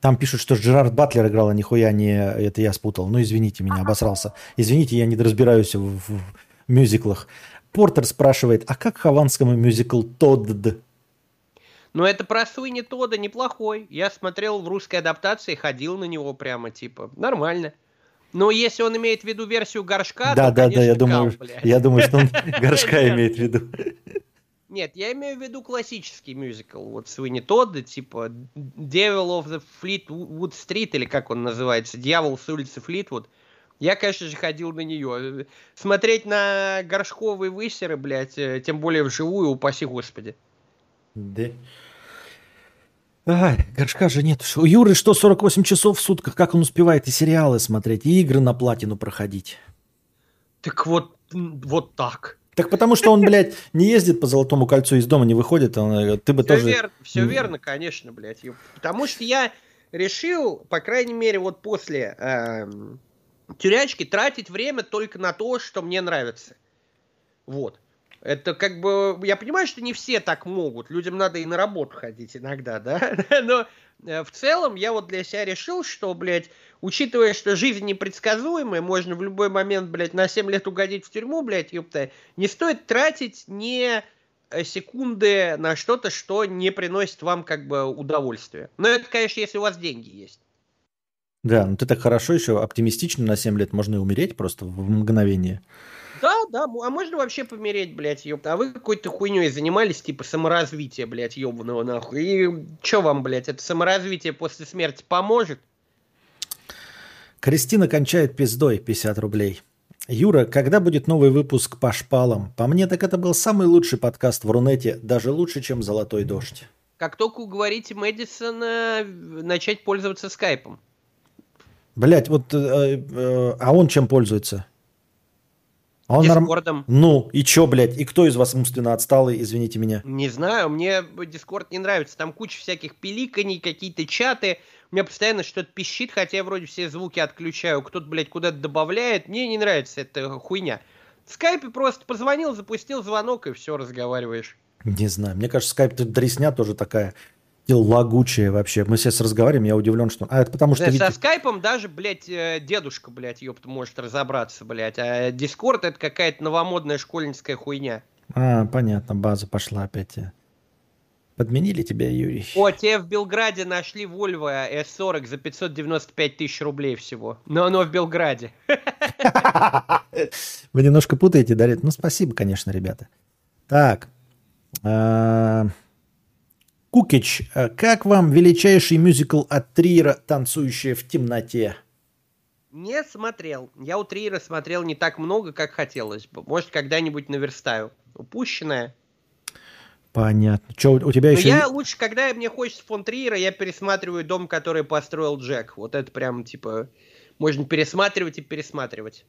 там пишут, что Джерард Батлер играл, а нихуя не... Это я спутал. Ну, извините меня, обосрался. Извините, я не разбираюсь в, в, мюзиклах. Портер спрашивает, а как хованскому мюзикл «Тодд»? Ну, это про Суини Тода неплохой. Я смотрел в русской адаптации, ходил на него прямо, типа, нормально. Но если он имеет в виду версию горшка, да, то, да, конечно, да, я думаю, я думаю, что он горшка имеет в виду. Нет, я имею в виду классический мюзикл. Вот Суини Тодда, типа Devil of the Fleetwood Street, или как он называется, Дьявол с улицы Флитвуд. Я, конечно же, ходил на нее. Смотреть на горшковые высеры, блядь, э, тем более вживую, упаси господи. Да. Ай, горшка же нет. У Юры что, 48 часов в сутках? Как он успевает и сериалы смотреть, и игры на платину проходить? Так вот, вот так. Так потому что он, блядь, не ездит по Золотому кольцу, из дома не выходит, он, э, ты бы все тоже... Верно, все верно, конечно, блядь. Потому что я решил, по крайней мере, вот после э, тюрячки тратить время только на то, что мне нравится. Вот. Это как бы, я понимаю, что не все так могут, людям надо и на работу ходить иногда, да, но э, в целом я вот для себя решил, что, блядь, учитывая, что жизнь непредсказуемая, можно в любой момент, блядь, на 7 лет угодить в тюрьму, блядь, ёпта, не стоит тратить не э, секунды на что-то, что не приносит вам как бы удовольствия. Но это, конечно, если у вас деньги есть. Да, ну ты так хорошо еще оптимистично на 7 лет, можно и умереть просто в мгновение. Да, да, а можно вообще помереть, блядь, ёпта. А вы какой-то хуйней занимались, типа саморазвития, блядь, ёбаного нахуй. И что вам, блядь, это саморазвитие после смерти поможет? Кристина кончает пиздой 50 рублей. Юра, когда будет новый выпуск по шпалам? По мне, так это был самый лучший подкаст в Рунете, даже лучше, чем «Золотой дождь». Как только уговорите Мэдисона начать пользоваться скайпом. Блять, вот, э, э, а он чем пользуется? А он Дискордом. Норм... Ну, и чё, блядь? И кто из вас умственно отсталый, извините меня? Не знаю, мне Дискорд не нравится. Там куча всяких пиликаний, какие-то чаты. У меня постоянно что-то пищит, хотя я вроде все звуки отключаю. Кто-то, блядь, куда-то добавляет. Мне не нравится эта хуйня. В скайпе просто позвонил, запустил звонок и все, разговариваешь. Не знаю. Мне кажется, скайп тут дресня тоже такая лагучее вообще. Мы сейчас разговариваем, я удивлен, что... А, это потому что... Да, видите... Со скайпом даже, блядь, э, дедушка, блядь, ёпта, может разобраться, блядь. А Дискорд это какая-то новомодная школьницкая хуйня. А, понятно, база пошла опять. Подменили тебя, Юрий? О, тебе в Белграде нашли Volvo S40 за 595 тысяч рублей всего. Но оно в Белграде. Вы немножко путаете, да? Ну, спасибо, конечно, ребята. Так. Кукич, э, как вам величайший мюзикл от Триера «Танцующая в темноте»? Не смотрел. Я у Триера смотрел не так много, как хотелось бы. Может, когда-нибудь наверстаю. Упущенное. Понятно. Что у тебя Но еще... я лучше, когда мне хочется фон Триера, я пересматриваю дом, который построил Джек. Вот это прям, типа, можно пересматривать и пересматривать.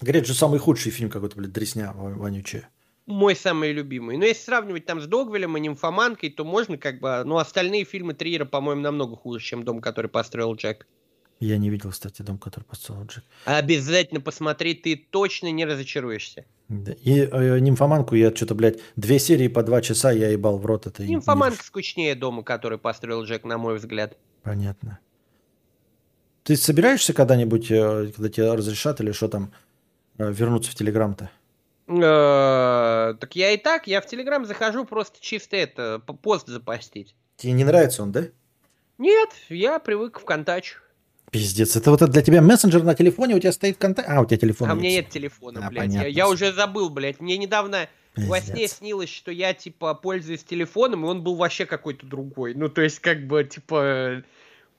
Говорят, же самый худший фильм какой-то, блядь, дресня вонючая мой самый любимый. Но если сравнивать там с Догвилем и Нимфоманкой, то можно как бы... Ну, остальные фильмы Триера, по-моему, намного хуже, чем «Дом, который построил Джек». Я не видел, кстати, «Дом, который построил Джек». Обязательно посмотри, ты точно не разочаруешься. Да. И э, «Нимфоманку» я что-то, блядь, две серии по два часа я ебал в рот. Это «Нимфоманка» не... скучнее «Дома, который построил Джек», на мой взгляд. Понятно. Ты собираешься когда-нибудь, э, когда тебе разрешат или что там, э, вернуться в Телеграм-то? Э, так я и так, я в Телеграм захожу просто чисто это, пост запостить. Тебе не нравится он, да? Нет, я привык в контач. Пиздец, это вот это для тебя мессенджер на телефоне, у тебя стоит контакт. А, у тебя телефон. А у меня нет телефона, А, блядь. Я, понятно. я уже забыл, блядь. Мне недавно во сне Пиздец. снилось, что я, типа, пользуюсь телефоном, и он был вообще какой-то другой. Ну, то есть, как бы, типа,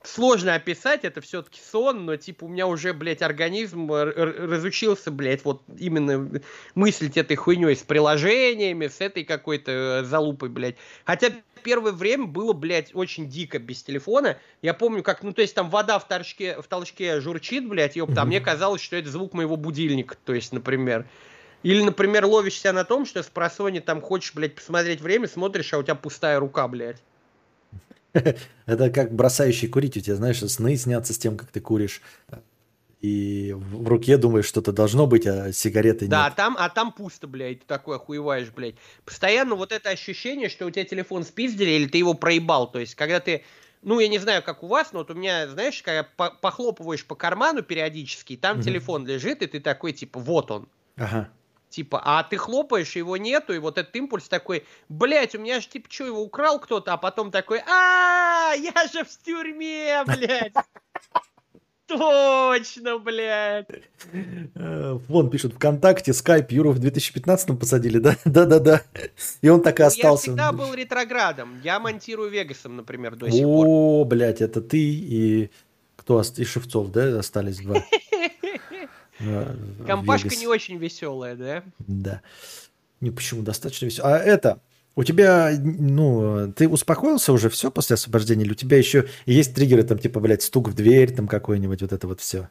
сложно описать, это все-таки сон, но, типа, у меня уже, блядь, организм разучился, блядь, вот именно мыслить этой хуйней с приложениями, с этой какой-то э, залупой, блядь. Хотя первое время было, блядь, очень дико без телефона. Я помню, как, ну, то есть там вода в толчке, в толчке журчит, блядь, ёпта, а мне казалось, что это звук моего будильника, то есть, например. Или, например, ловишь себя на том, что с просони там хочешь, блядь, посмотреть время, смотришь, а у тебя пустая рука, блядь. Это как бросающий курить. У тебя, знаешь, сны снятся с тем, как ты куришь. И в руке думаешь, что-то должно быть, а сигареты Да, а нет. там, а там пусто, блядь, ты такой охуеваешь, блядь. Постоянно вот это ощущение, что у тебя телефон спиздили или ты его проебал. То есть, когда ты, ну, я не знаю, как у вас, но вот у меня, знаешь, когда по- похлопываешь по карману периодически, там Мгм. телефон лежит, и ты такой, типа, вот он. Ага. Типа, а ты хлопаешь, его нету, и вот этот импульс такой, блядь, у меня же, типа, что, его украл кто-то, а потом такой, а я же в тюрьме, блядь. Точно, блядь. Э, Вон пишут ВКонтакте, Скайп, Юру в 2015 посадили, да? Да-да-да. И он так и Я остался. всегда был ретроградом. Я монтирую Вегасом, например, до сих пор. О, блядь, это ты и кто? И Шевцов, да, остались два? Компашка не очень веселая, да? Да. Не, почему? Достаточно весело. А это, у тебя, ну, ты успокоился уже все после освобождения? Или у тебя еще есть триггеры, там, типа, блядь, стук в дверь, там, какой-нибудь, вот это вот все?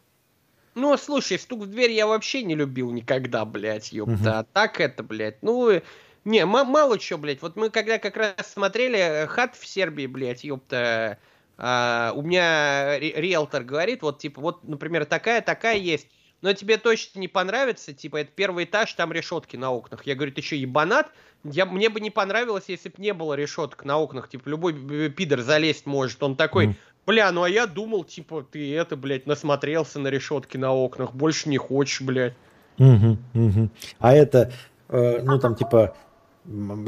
Ну, слушай, стук в дверь я вообще не любил никогда, блядь, ёпта. Мгм. А так это, блядь, ну... Не, ма- мало чего, блядь. Вот мы когда как раз смотрели э, хат в Сербии, блядь, ёпта, а, у меня ри- риэлтор говорит, вот, типа, вот, например, такая-такая есть, но тебе точно не понравится, типа, это первый этаж, там решетки на окнах. Я говорю, ты что, ебанат? Я, мне бы не понравилось, если бы не было решеток на окнах, типа, любой пидор залезть может. Он такой, бля, ну а я думал, типа, ты это, блядь, насмотрелся на решетки на окнах, больше не хочешь, блядь. Мгм, мгм. А это, э, ну, там, типа,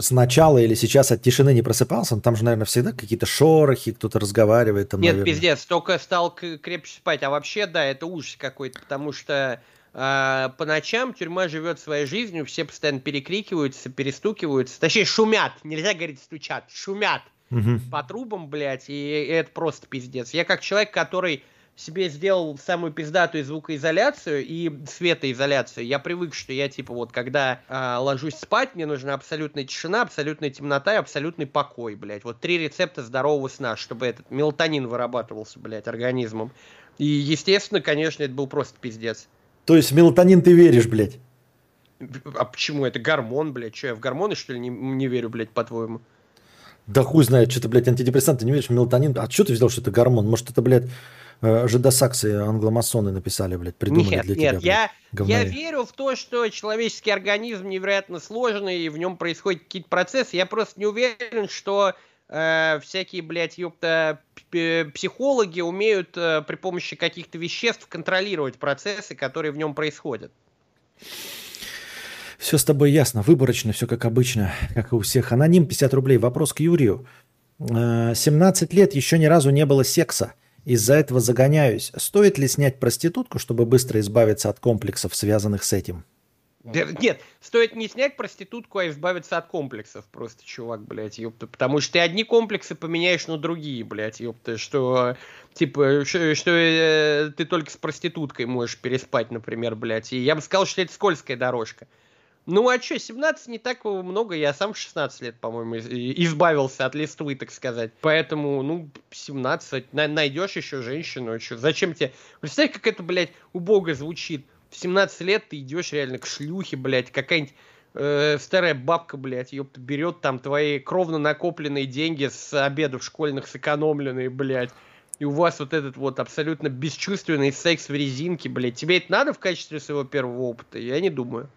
сначала или сейчас от тишины не просыпался? Ну, Там же, наверное, всегда какие-то шорохи, кто-то разговаривает там, Нет, наверное. пиздец, только стал крепче спать. А вообще, да, это ужас какой-то, потому что а, по ночам тюрьма живет своей жизнью, все постоянно перекрикиваются, перестукиваются. Точнее, шумят. Нельзя говорить стучат, шумят Мгм. по трубам, блядь, и это просто пиздец. Я как человек, который себе сделал самую пиздатую звукоизоляцию и светоизоляцию, я привык, что я, типа, вот, когда а, ложусь спать, мне нужна абсолютная тишина, абсолютная темнота и абсолютный покой, блядь. Вот три рецепта здорового сна, чтобы этот мелатонин вырабатывался, блядь, организмом. И, естественно, конечно, это был просто пиздец. То есть в мелатонин ты веришь, блядь? А почему? Это гормон, блядь. Что, я в гормоны, что ли, не, не верю, блядь, по-твоему? Да хуй знает, что ты, блядь, антидепрессант, ты не веришь мелатонин. А что ты взял, что это гормон? Может, это, блядь, э, жидосаксы англомасоны написали, блядь, придумали Нет, для нет, тебя, блядь, я, я верю в то, что человеческий организм невероятно сложный, и в нем происходят какие-то процессы. Я просто не уверен, что э, всякие, блядь, ёпта, психологи умеют э, при помощи каких-то веществ контролировать процессы, которые в нем происходят. Все с тобой ясно, выборочно, все как обычно, как и у всех. Аноним 50 рублей. Вопрос к Юрию. Э, 17 лет еще ни разу не было секса. Из-за этого загоняюсь. Стоит ли снять проститутку, чтобы быстро избавиться от комплексов, связанных с этим? Нет, стоит не снять проститутку, а избавиться от комплексов. Просто, чувак, блядь, ёпта. Потому что ты одни комплексы поменяешь на другие, блядь, ёпта. Что, типа, ш- что, э, ты только с проституткой можешь переспать, например, блядь. И я бы сказал, что это скользкая дорожка. Ну а что, 17 не так много, я сам в 16 лет, по-моему, избавился от листвы, так сказать. Поэтому, ну, 17, на- найдешь еще женщину, что, зачем тебе... Представь, как это, блядь, убого звучит. В 17 лет ты идешь реально к шлюхе, блядь, какая-нибудь э, старая бабка, блядь, ёпта, берет там твои кровно накопленные деньги с обедов школьных сэкономленные, блядь. И у вас вот этот вот абсолютно бесчувственный секс в резинке, блядь. Тебе это надо в качестве своего первого опыта? Я не думаю.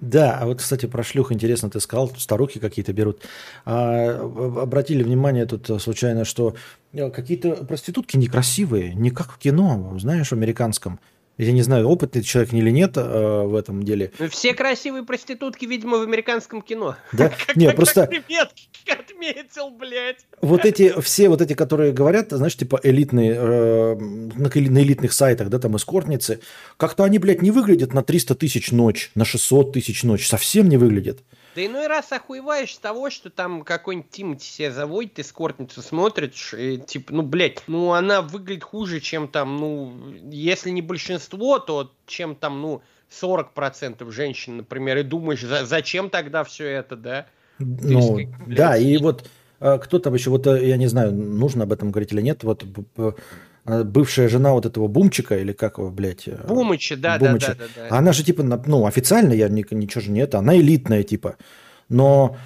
Да, а вот, кстати, про шлюх интересно, ты сказал, старухи какие-то берут. А, об- обратили внимание тут э, случайно, что э, какие-то проститутки некрасивые, не как в кино, знаешь, американском. Я не знаю, опытный человек или нет э, в этом деле. Все красивые проститутки, видимо, в американском кино. Да? Нет, просто... отметил, блядь. Вот эти, все вот эти, которые говорят, знаешь, типа элитные, э, на, на элитных сайтах, да, там эскортницы, как-то они, блядь, не выглядят на 300 тысяч ночь, на 600 тысяч ночь, совсем не выглядят. Да иной раз охуеваешь с того, что там какой-нибудь Тимати себя заводит, эскортницу смотришь, и типа, ну, блядь, ну, она выглядит хуже, чем там, ну, если не большинство, то чем там, ну, 40% женщин, например, и думаешь, за, зачем тогда все это, да? Ну, есть, блядь, да, и вот а, кто там еще, вот э, я не знаю, нужно об этом говорить или нет, вот бывшая жена вот этого Бумчика, или как его, блядь? Э, Бумыча, да, Бумыча. да, да, да. Она же типа, ну, официально я ничего же не это, она элитная типа. Но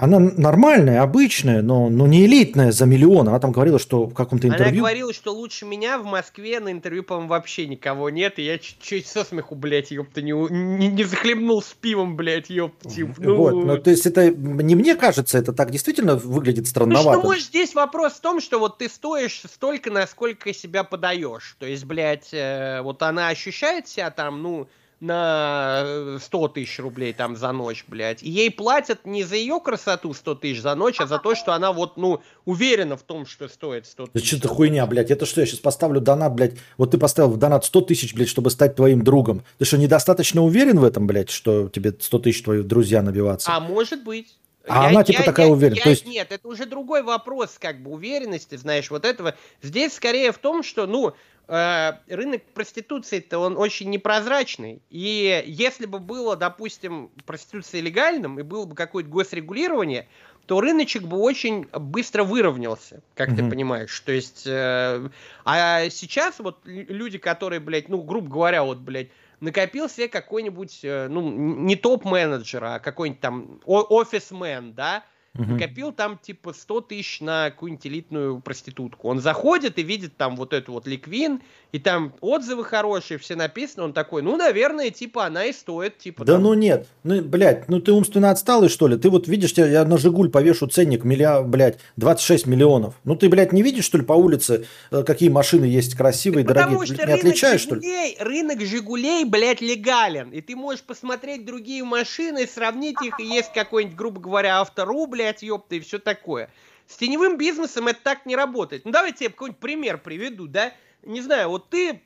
она нормальная, обычная, но, но не элитная за миллион. Она там говорила, что в каком-то интервью... Она говорила, что лучше меня в Москве на интервью, по-моему, вообще никого нет. И я чуть-чуть со смеху, блядь, ёпта, не, не, не захлебнул с пивом, блядь, ёпта. Ну... Вот, ну то есть это, не мне кажется, это так действительно выглядит странновато. Ну что, может, здесь вопрос в том, что вот ты стоишь столько, насколько себя подаешь. То есть, блядь, э, вот она ощущает себя там, ну, на 100 э, тысяч рублей там за ночь, блядь. И ей платят не за ее красоту 100 тысяч за ночь, а за то, что она вот, ну, уверена в том, что стоит 100 тысяч. Это что-то хуйня, блядь. Это что, я сейчас поставлю донат, блядь. Вот ты поставил в донат 100 тысяч, блядь, чтобы стать твоим другом. Ты что, недостаточно уверен в этом, блядь, что тебе 100 тысяч твои друзья набиваться? А может быть. А я, она типа я, такая я, уверена. Я, То есть... Нет, это уже другой вопрос, как бы уверенности, знаешь, вот этого. Здесь скорее в том, что, ну, рынок проституции-то он очень непрозрачный. И если бы было, допустим, проституция легальным и было бы какое-то госрегулирование, то рыночек бы очень быстро выровнялся, как mm-hmm. ты понимаешь. То есть, э, а сейчас вот люди, которые, блядь, ну, грубо говоря, вот, блядь, накопил себе какой-нибудь, э, ну, не топ-менеджер, а какой-нибудь там офисмен, да, Угу. Накопил там типа 100 тысяч на какую-нибудь элитную проститутку. Он заходит и видит там вот эту вот ликвин, и там отзывы хорошие, все написано, он такой, ну, наверное, типа она и стоит, типа. Да там... ну нет, ну, блядь, ну ты умственно отсталый, что ли? Ты вот видишь, я на Жигуль повешу ценник, миллиард, блядь, 26 миллионов. Ну ты, блядь, не видишь, что ли, по улице, э, какие машины есть красивые, так дорогие? Потому что не отличаешь, Жигулей, что ли? Рынок Жигулей, блядь, легален. И ты можешь посмотреть другие машины, сравнить их, и есть какой-нибудь, грубо говоря, автору, блядь, ёпта, и все такое. С теневым бизнесом это так не работает. Ну давайте я какой-нибудь пример приведу, да? не знаю, вот ты,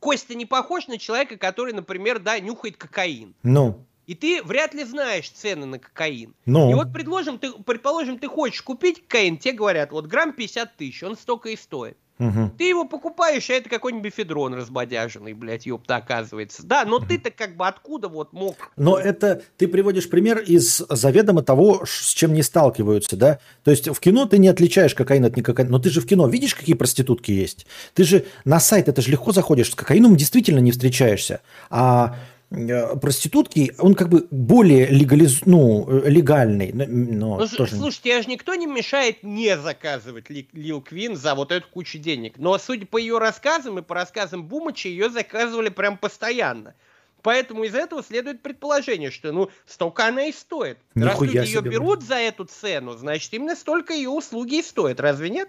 Костя, не похож на человека, который, например, да, нюхает кокаин. Ну. И ты вряд ли знаешь цены на кокаин. Ну. И вот предложим, ты, предположим, ты хочешь купить кокаин, тебе говорят, вот грамм 50 тысяч, он столько и стоит. Угу. Ты его покупаешь, а это какой-нибудь бифедрон разбодяженный, блядь, ёпта, оказывается. Да, но угу. ты-то как бы откуда вот мог... Но это ты приводишь пример из заведомо того, с чем не сталкиваются, да? То есть в кино ты не отличаешь кокаин от никокаина, но ты же в кино видишь, какие проститутки есть? Ты же на сайт, это же легко заходишь, с кокаином действительно не встречаешься. А проститутки, он как бы более легализ... ну, э, легальный. Но ну, тоже... Слушайте, я же никто не мешает не заказывать Лил Квин за вот эту кучу денег. Но судя по ее рассказам и по рассказам Бумача, ее заказывали прям постоянно. Поэтому из этого следует предположение, что ну столько она и стоит. Нихуя Раз люди ее берут за эту цену, значит именно столько ее услуги и стоят. Разве нет?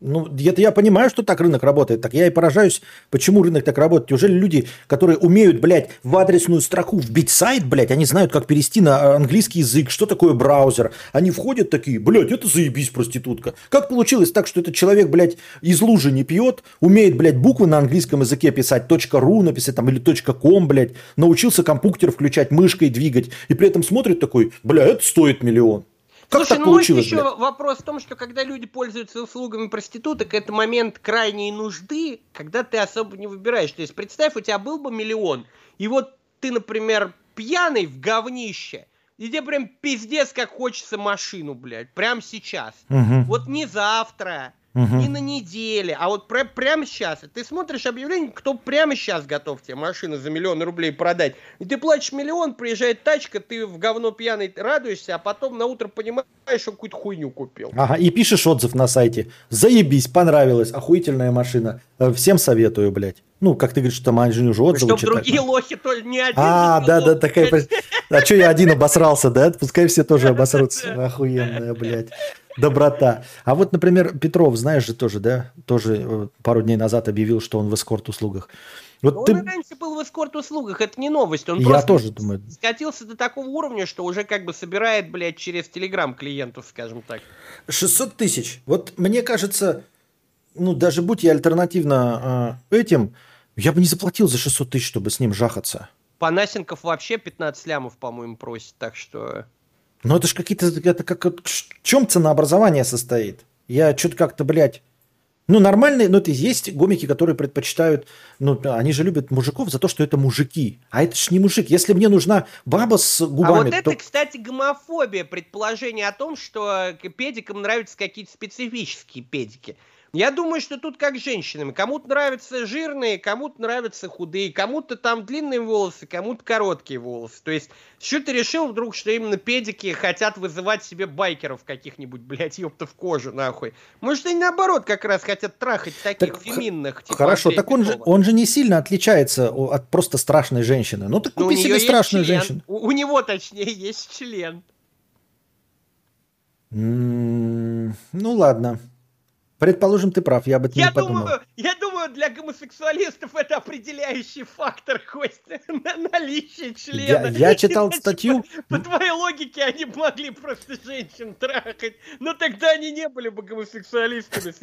Ну, это я понимаю, что так рынок работает. Так я и поражаюсь, почему рынок так работает. Неужели люди, которые умеют, блядь, в адресную строку вбить сайт, блядь, они знают, как перевести на английский язык, что такое браузер. Они входят такие, блядь, это заебись проститутка. Как получилось так, что этот человек, блядь, из лужи не пьет, умеет, блядь, буквы на английском языке писать, .ru написать там или .com, блядь, научился компьютер включать, мышкой двигать, и при этом смотрит такой, бля, это стоит миллион. Как Слушай, так ну еще блядь? вопрос в том, что когда люди пользуются услугами проституток, это момент крайней нужды, когда ты особо не выбираешь. То есть представь, у тебя был бы миллион, и вот ты, например, пьяный в говнище, и тебе прям пиздец, как хочется машину, блядь, прямо сейчас. Угу. Вот не завтра, угу. не на неделе, а вот прям, прямо сейчас. Ты смотришь объявление, кто прямо сейчас готов тебе машину за миллион рублей продать. И ты платишь миллион, приезжает тачка, ты в говно пьяный радуешься, а потом на утро понимаешь, что какую-то хуйню купил. Ага, и пишешь отзыв на сайте. Заебись, понравилась, охуительная машина. Э, всем советую, блядь. Ну, как ты говоришь, что там они уже отзывы Чтобы другие лохи то не один. А, да, да, такая... А что я один обосрался, да? Пускай все тоже обосрутся. Охуенная, блядь. Доброта. А вот, например, Петров, знаешь же тоже, да? Тоже э, пару дней назад объявил, что он в эскорт-услугах. Вот он ты... раньше был в эскорт-услугах, это не новость. Он Я тоже думаю. скатился до такого уровня, что уже как бы собирает, блядь, через Телеграм клиентов, скажем так. 600 тысяч. Вот мне кажется, ну, даже будь я альтернативно э, этим, я бы не заплатил за 600 тысяч, чтобы с ним жахаться. Панасенков вообще 15 лямов, по-моему, просит, так что... Ну это ж какие-то, это как, в чем ценообразование состоит? Я что-то как-то, блядь, ну, нормальные, ну, это есть гомики, которые предпочитают, ну, они же любят мужиков за то, что это мужики. А это ж не мужик. Если мне нужна баба с губами... А вот это, то... кстати, гомофобия, предположение о том, что педикам нравятся какие-то специфические педики. Я думаю, что тут как с женщинами. Кому-то нравятся жирные, кому-то нравятся худые, кому-то там длинные волосы, кому-то короткие волосы. То есть, что ты решил вдруг, что именно педики хотят вызывать себе байкеров каких-нибудь, блядь, ёпта в кожу, нахуй. Может, они наоборот как раз хотят трахать таких так, феминных. Типа хорошо, так он же, он же не сильно отличается от просто страшной женщины. Ну, так ну, купи себе страшную член. женщину. У, у него, точнее, есть член. Mm, ну, ладно. Предположим, ты прав, я бы это я не подумал. Думаю, я думаю, для гомосексуалистов это определяющий фактор, хоть на наличие члена. Я, я читал Иначе, статью... По, по твоей логике, они могли просто женщин трахать, но тогда они не были бы гомосексуалистами.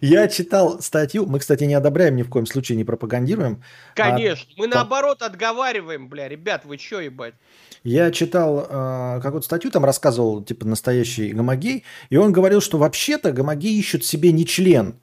Я читал статью, мы, кстати, не одобряем ни в коем случае, не пропагандируем. А Конечно, мы наоборот отговариваем, бля, ребят, вы чё, ебать? Я читал э, какую-то статью, там рассказывал, типа, настоящий гомогей, и он говорил, что вообще-то гомогеи ищут себе не член,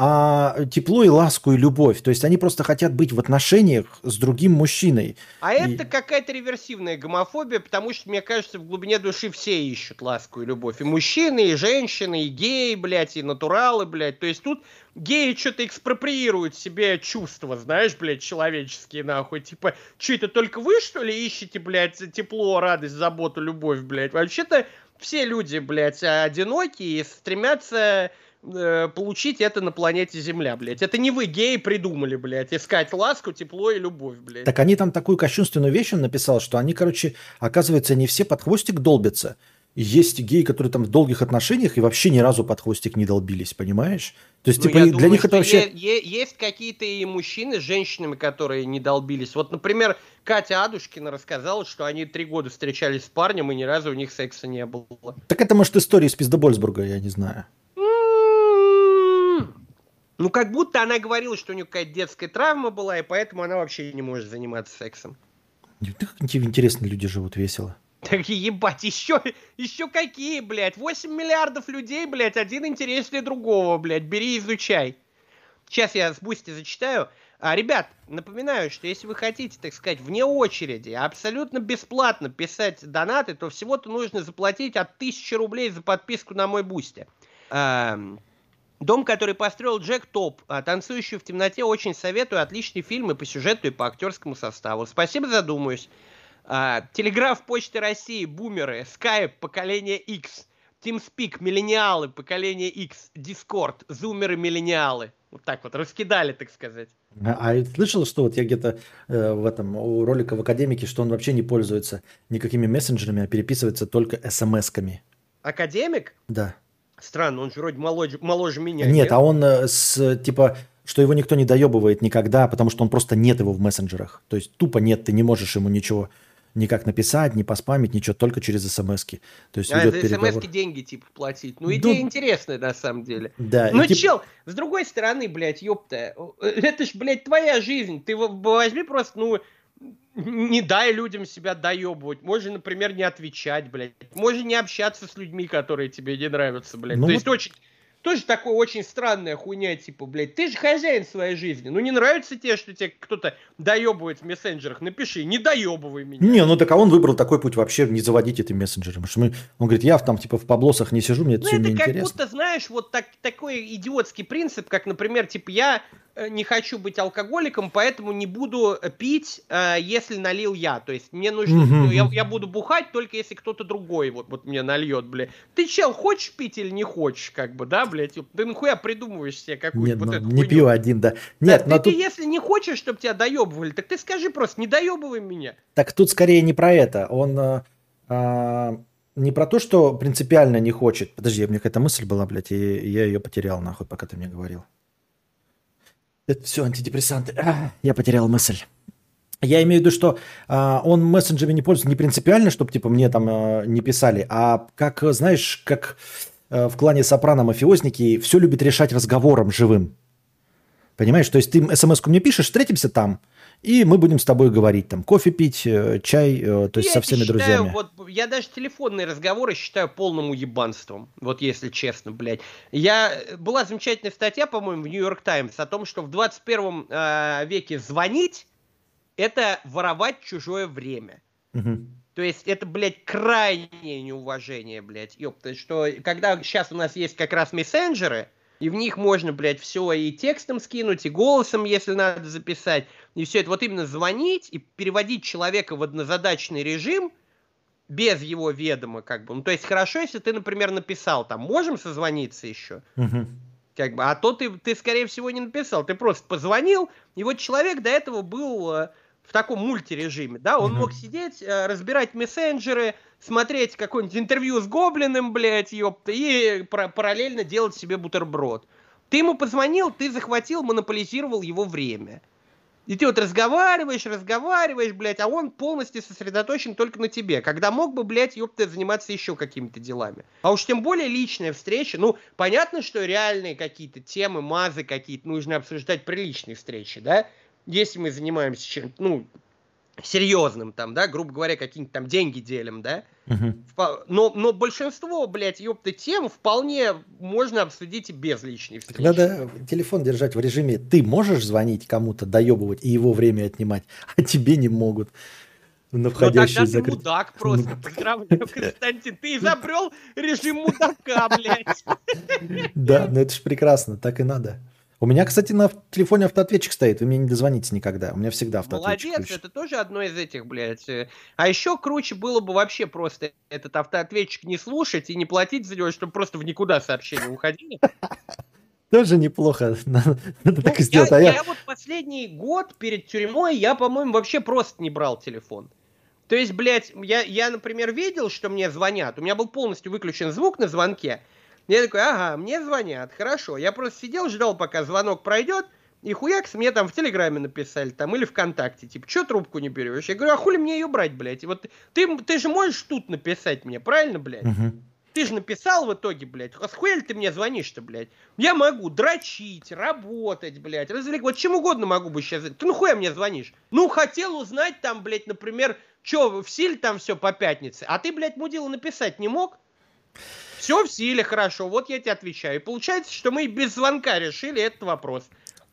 а тепло и ласку и любовь. То есть они просто хотят быть в отношениях с другим мужчиной. А и... это какая-то реверсивная гомофобия, потому что, мне кажется, в глубине души все ищут ласку и любовь. И мужчины, и женщины, и геи, блядь, и натуралы, блядь. То есть тут геи что-то экспроприируют себе чувства, знаешь, блядь, человеческие, нахуй. Типа, что это только вы, что ли, ищете, блядь, тепло, радость, заботу, любовь, блядь? Вообще-то все люди, блядь, одинокие и стремятся э, получить это на планете Земля, блядь. Это не вы, геи, придумали, блядь, искать ласку, тепло и любовь, блядь. Так они там такую кощунственную вещь он написал, что они, короче, оказывается, не все под хвостик долбятся. Есть геи, которые там в долгих отношениях и вообще ни разу под хвостик не долбились, понимаешь? То есть, ну, типа, для думаю, них это вообще... есть какие-то и мужчины с женщинами, которые не долбились. Вот, например, Катя Адушкина рассказала, что они три года встречались с парнем, и ни разу у них секса не было. Так это, может, история из Пиздобольсбурга, я не знаю. Ну, как будто она говорила, что у нее какая-то детская травма была, и поэтому она вообще не может заниматься сексом. Интересно, люди живут весело. Так ебать, еще, еще какие, блядь? 8 миллиардов людей, блядь, один интереснее другого, блядь. Бери, изучай. Сейчас я с Бусти зачитаю. А, ребят, напоминаю, что если вы хотите, так сказать, вне очереди, абсолютно бесплатно писать донаты, то всего-то нужно заплатить от 1000 рублей за подписку на мой Бусти. Эм, Дом, который построил Джек Топ, а, танцующий в темноте, очень советую. Отличный фильм и по сюжету, и по актерскому составу. Спасибо, задумаюсь. А, Телеграф Почты России, Бумеры, Skype, поколение X, TeamSpeak, Миллениалы, поколение X, Discord, Зумеры, Миллениалы. Вот так вот, раскидали, так сказать. А, а слышал, что вот я где-то э, в этом у ролика в Академике, что он вообще не пользуется никакими мессенджерами, а переписывается только смс-ками. Академик? Да. Странно, он же вроде моложе, моложе меня. Нет, нет, а он э, с типа, что его никто не доебывает никогда, потому что он просто нет его в мессенджерах. То есть тупо нет, ты не можешь ему ничего никак написать, не поспамить, ничего, только через смс -ки. То есть а, идет за смс деньги, типа, платить. Ну, идея ну, интересная, на самом деле. Да. Ну, тип... чел, с другой стороны, блядь, ёпта, э, это ж, блядь, твоя жизнь. Ты возьми просто, ну, не дай людям себя доебывать. Можно, например, не отвечать, блядь. Можно не общаться с людьми, которые тебе не нравятся, блядь. Ну, То есть очень тоже такой очень странная хуйня, типа, блядь, ты же хозяин своей жизни. Ну не нравится тебе, что тебе кто-то доебывает в мессенджерах, напиши, не доебывай меня. Не, ну так а он выбрал такой путь вообще не заводить этим мессенджером. Потому что мы, он говорит, я там типа в поблосах не сижу, мне это ну, все это как интересно. будто, знаешь, вот так, такой идиотский принцип, как, например, типа, я э, не хочу быть алкоголиком, поэтому не буду пить, э, если налил я. То есть мне нужно, угу. ну, я, я буду бухать только если кто-то другой вот, вот мне нальет, бля. Ты чел, хочешь пить или не хочешь, как бы, да, блядь? Ты нахуя придумываешь себе какую-то Нет, вот ну, эту не хуйню? пью один, да. Да, Нет, ты, но ты тут, если не хочешь, чтобы тебя доебывали, так ты скажи просто, не доебывай меня. так тут скорее не про это. Он э, а, не про то, что принципиально не хочет. Подожди, у меня какая-то мысль была, блядь, и я ее потерял, нахуй, пока ты мне говорил. Это все антидепрессанты. А, я потерял мысль. Я имею в виду, что а, он мессенджерами не пользуется не принципиально, чтобы типа мне там а, не писали, а как, знаешь, как в клане Сопрано мафиозники все любят решать разговором живым. Понимаешь, то есть ты смс-ку мне пишешь, встретимся там, и мы будем с тобой говорить, там, кофе пить, э, чай, э, то есть Я со всеми считаю, друзьями. Вот, я даже телефонные разговоры считаю полным уебанством. Вот если честно, блядь. Я... Была замечательная статья, по-моему, в Нью-Йорк Таймс о том, что в 21 э, веке звонить – это воровать чужое время. Мгм. То есть это, блядь, крайнее неуважение, блядь, ёпта, что когда сейчас у нас есть как раз мессенджеры, и в них можно, блядь, все и текстом скинуть, и голосом, если надо записать, и все это. Вот именно звонить и переводить человека в однозадачный режим без его ведома, как бы. Ну, то есть хорошо, если ты, например, написал, там, можем созвониться еще, как бы, а то ты, ты, скорее всего, не написал, ты просто позвонил, и вот человек до этого был э, в таком мультирежиме, да, он Мгм. мог сидеть, э, разбирать мессенджеры, смотреть какое-нибудь интервью с Гоблиным, блядь, ёпта, и пара- параллельно делать себе бутерброд. Ты ему позвонил, ты захватил, монополизировал его время. И ты вот разговариваешь, разговариваешь, блядь, а он полностью сосредоточен только на тебе. Когда мог бы, блядь, ёпта, заниматься еще какими-то делами. А уж тем более личная встреча. Ну, понятно, что реальные какие-то темы, мазы какие-то нужно обсуждать при личной встрече, да? Если мы занимаемся чем-то, ну, серьезным там, да, грубо говоря, какие-нибудь там деньги делим, да? Впо- Но, но большинство, блядь, ёпта, тем вполне можно обсудить и без личной встречи. надо телефон держать в режиме. Ты можешь звонить кому-то, доебывать и его время отнимать, а тебе не могут. На Ну входящий тогда ты закрыть. мудак просто. Поздравляю, Константин. Ты изобрел режим мудака, блядь. Да, ну это же прекрасно, так и надо. У меня, кстати, на телефоне автоответчик стоит, вы мне не дозвонитесь никогда. У меня всегда автоответчик Молодец, включен. это тоже одно из этих, блядь. э. А еще круче было бы вообще просто этот автоответчик не слушать и не платить за него, чтобы просто в никуда сообщения уходили. Тоже неплохо. Надо, Ну, так и я, сделать. А я я... вот последний год перед тюрьмой, я, по-моему, вообще просто не брал телефон. То есть, блядь, я, я, например, видел, что мне звонят. У меня был полностью выключен звук на звонке. Я такой, ага, мне звонят, хорошо. Я просто сидел, ждал, пока звонок пройдет, и хуякс мне там в Телеграме написали, там, или ВКонтакте, типа, что трубку не берешь? Я говорю, а хули мне ее брать, блядь? И вот ты, ты же можешь тут написать мне, правильно, блядь? Мгм. Ты же написал в итоге, блядь. А с хуя ты мне звонишь-то, блядь? Я могу дрочить, работать, блядь, развлекать. Вот чем угодно могу бы сейчас. Ты ну хуя мне звонишь? Ну, хотел узнать там, блядь, например, что, в силе там все по пятнице. А ты, блядь, мудила написать не мог? Все в силе, хорошо. Вот я тебе отвечаю. И получается, что мы без звонка решили этот вопрос.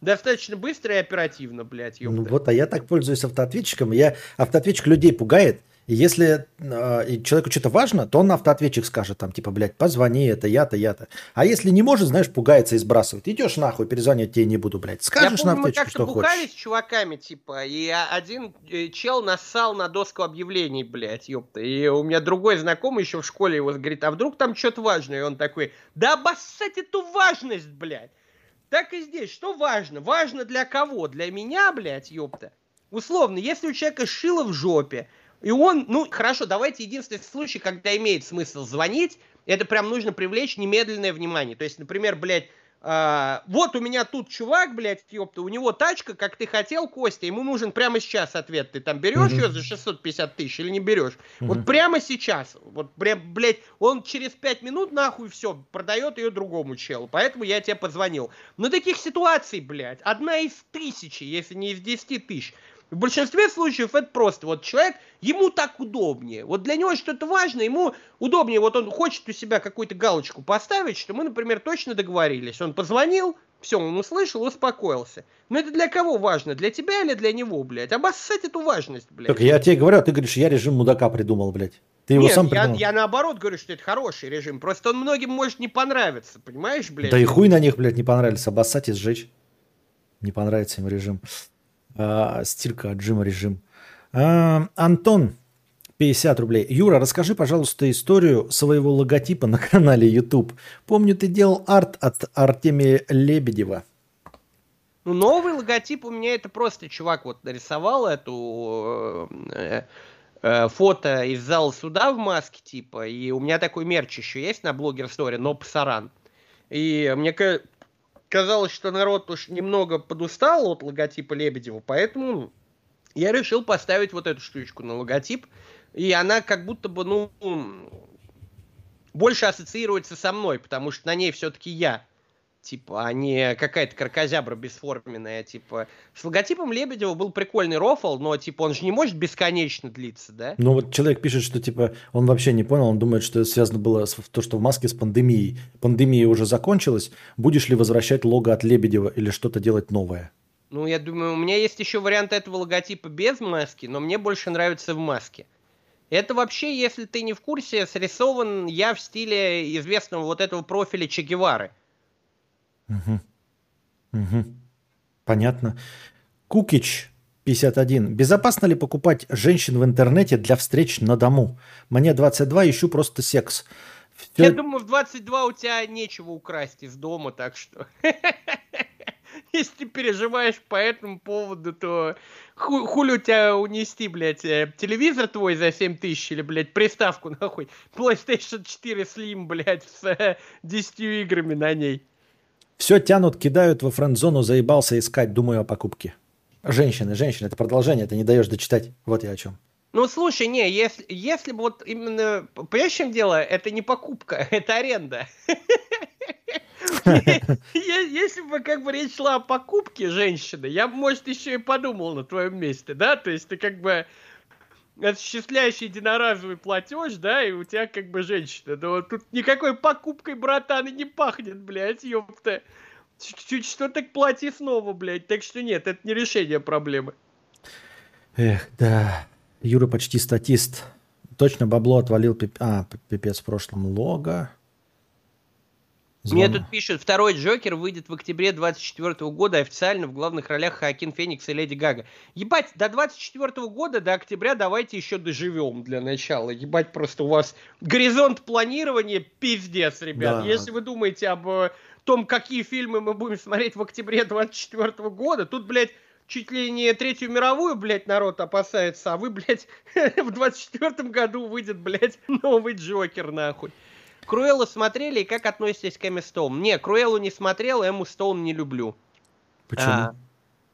Достаточно быстро и оперативно, блядь, ёпта. Ну вот, а я так пользуюсь автоответчиком. Я автоответчик людей пугает. И если э, человеку что-то важно, то он на автоответчик скажет, там, типа, блядь, позвони, это я-то, я-то. А если не может, знаешь, пугается и сбрасывает. Идешь нахуй, перезвонить тебе не буду, блядь. Скажешь Я на помню, мы автоответчик, как-то что хочешь. с чуваками, типа, и а- один э, чел нассал на доску объявлений, блядь, ёпта. И у меня другой знакомый еще в школе его говорит, а вдруг там что-то важное? И он такой, да обоссать эту важность, блядь. Так и здесь, что важно? Важно для кого? Для меня, блядь, ёпта. Условно, если у человека шило в жопе, и он, ну, хорошо, давайте единственный случай, когда имеет смысл звонить, это прям нужно привлечь немедленное внимание. То есть, например, блядь, а, вот у меня тут чувак, блядь, ёпта, у него тачка, как ты хотел, Костя, ему нужен прямо сейчас ответ. Ты там берешь ее за 650 тысяч или не берешь? Вот прямо сейчас, вот прям, блядь, он через 5 минут нахуй все, продает ее другому челу. Поэтому я тебе позвонил. Но таких ситуаций, блядь, одна из тысячи, если не из 10 тысяч. В большинстве случаев это просто вот человек, ему так удобнее. Вот для него что-то важно, ему удобнее. Вот он хочет у себя какую-то галочку поставить, что мы, например, точно договорились. Он позвонил, все, он услышал, успокоился. Но это для кого важно? Для тебя или для него, блядь? Обоссать эту важность, блядь. Так я тебе говорю, а ты говоришь, я режим мудака придумал, блядь. Ты его Нет, сам я, придумал. я наоборот говорю, что это хороший режим. Просто он многим может не понравиться, понимаешь, блядь? Да и хуй на них, блядь, не понравились. Обоссать и сжечь. Не понравится им режим. А, стирка, отжима режим. А, Антон 50 рублей. Юра, расскажи, пожалуйста, историю своего логотипа на канале YouTube. Помню, ты делал арт от Артемия Лебедева. Ну, новый логотип у меня это просто чувак вот нарисовал эту э, э, фото из зала суда в маске, типа, и у меня такой мерч еще есть на блогер сторе, но пасаран. И мне казалось, что народ уж немного подустал от логотипа Лебедева, поэтому я решил поставить вот эту штучку на логотип, и она как будто бы, ну, больше ассоциируется со мной, потому что на ней все-таки я типа, а не какая-то кракозябра бесформенная, типа. С логотипом Лебедева был прикольный рофл, но, типа, он же не может бесконечно длиться, да? Ну, вот человек пишет, что, типа, он вообще не понял, он думает, что это связано было с то, что в маске с пандемией. Пандемия уже закончилась, будешь ли возвращать лого от Лебедева или что-то делать новое? Ну, я думаю, у меня есть еще вариант этого логотипа без маски, но мне больше нравится в маске. Это вообще, если ты не в курсе, срисован я в стиле известного вот этого профиля Че Гевары – Угу. Угу. Понятно. Кукич 51. Безопасно ли покупать женщин в интернете для встреч на дому? Мне 22, ищу просто секс. Все... Я думаю, в 22 у тебя нечего украсть из дома, так что... Если ты переживаешь по этому поводу, то ху хули у тебя унести, блядь, э, телевизор твой за 7 тысяч или, блядь, приставку нахуй, PlayStation 4 Slim, блядь, с 10 э, играми на ней. Все тянут, кидают во френд-зону, заебался искать, думаю о покупке. Женщины, женщины, это продолжение, ты не даешь дочитать. Вот я о чем. Ну, слушай, не, если, если бы вот именно... Понимаешь, чем дело? Это не покупка, это аренда. Если бы как бы речь шла о покупке женщины, я бы, может, еще и подумал на твоем месте, да? То есть ты как бы осуществляющий единоразовый платеж, да, и у тебя как бы женщина. Но тут никакой покупкой, братан, и не пахнет, блядь, ёпта. Чуть что так плати снова, блядь. Так что нет, это не решение проблемы. Эх, да. Юра почти статист. Точно бабло отвалил, пип... а, пипец в прошлом. Лого. Звон... Мне тут пишут, второй Джокер выйдет в октябре 24 года официально в главных ролях Хакин Феникс и Леди Гага. Ебать, до 24 года, до октября давайте еще доживем для начала. Ебать, просто у вас горизонт планирования пиздец, ребят. Да. Если вы думаете об э, том, какие фильмы мы будем смотреть в октябре 24 года, тут, блядь, чуть ли не Третью мировую, блядь, народ опасается, а вы, блядь, в 24 году выйдет, блядь, новый Джокер, нахуй. Круэллу смотрели и как относитесь к Эмми Стоун? Не, Круэллу не смотрел, Эмму Стоун не люблю. Почему? А,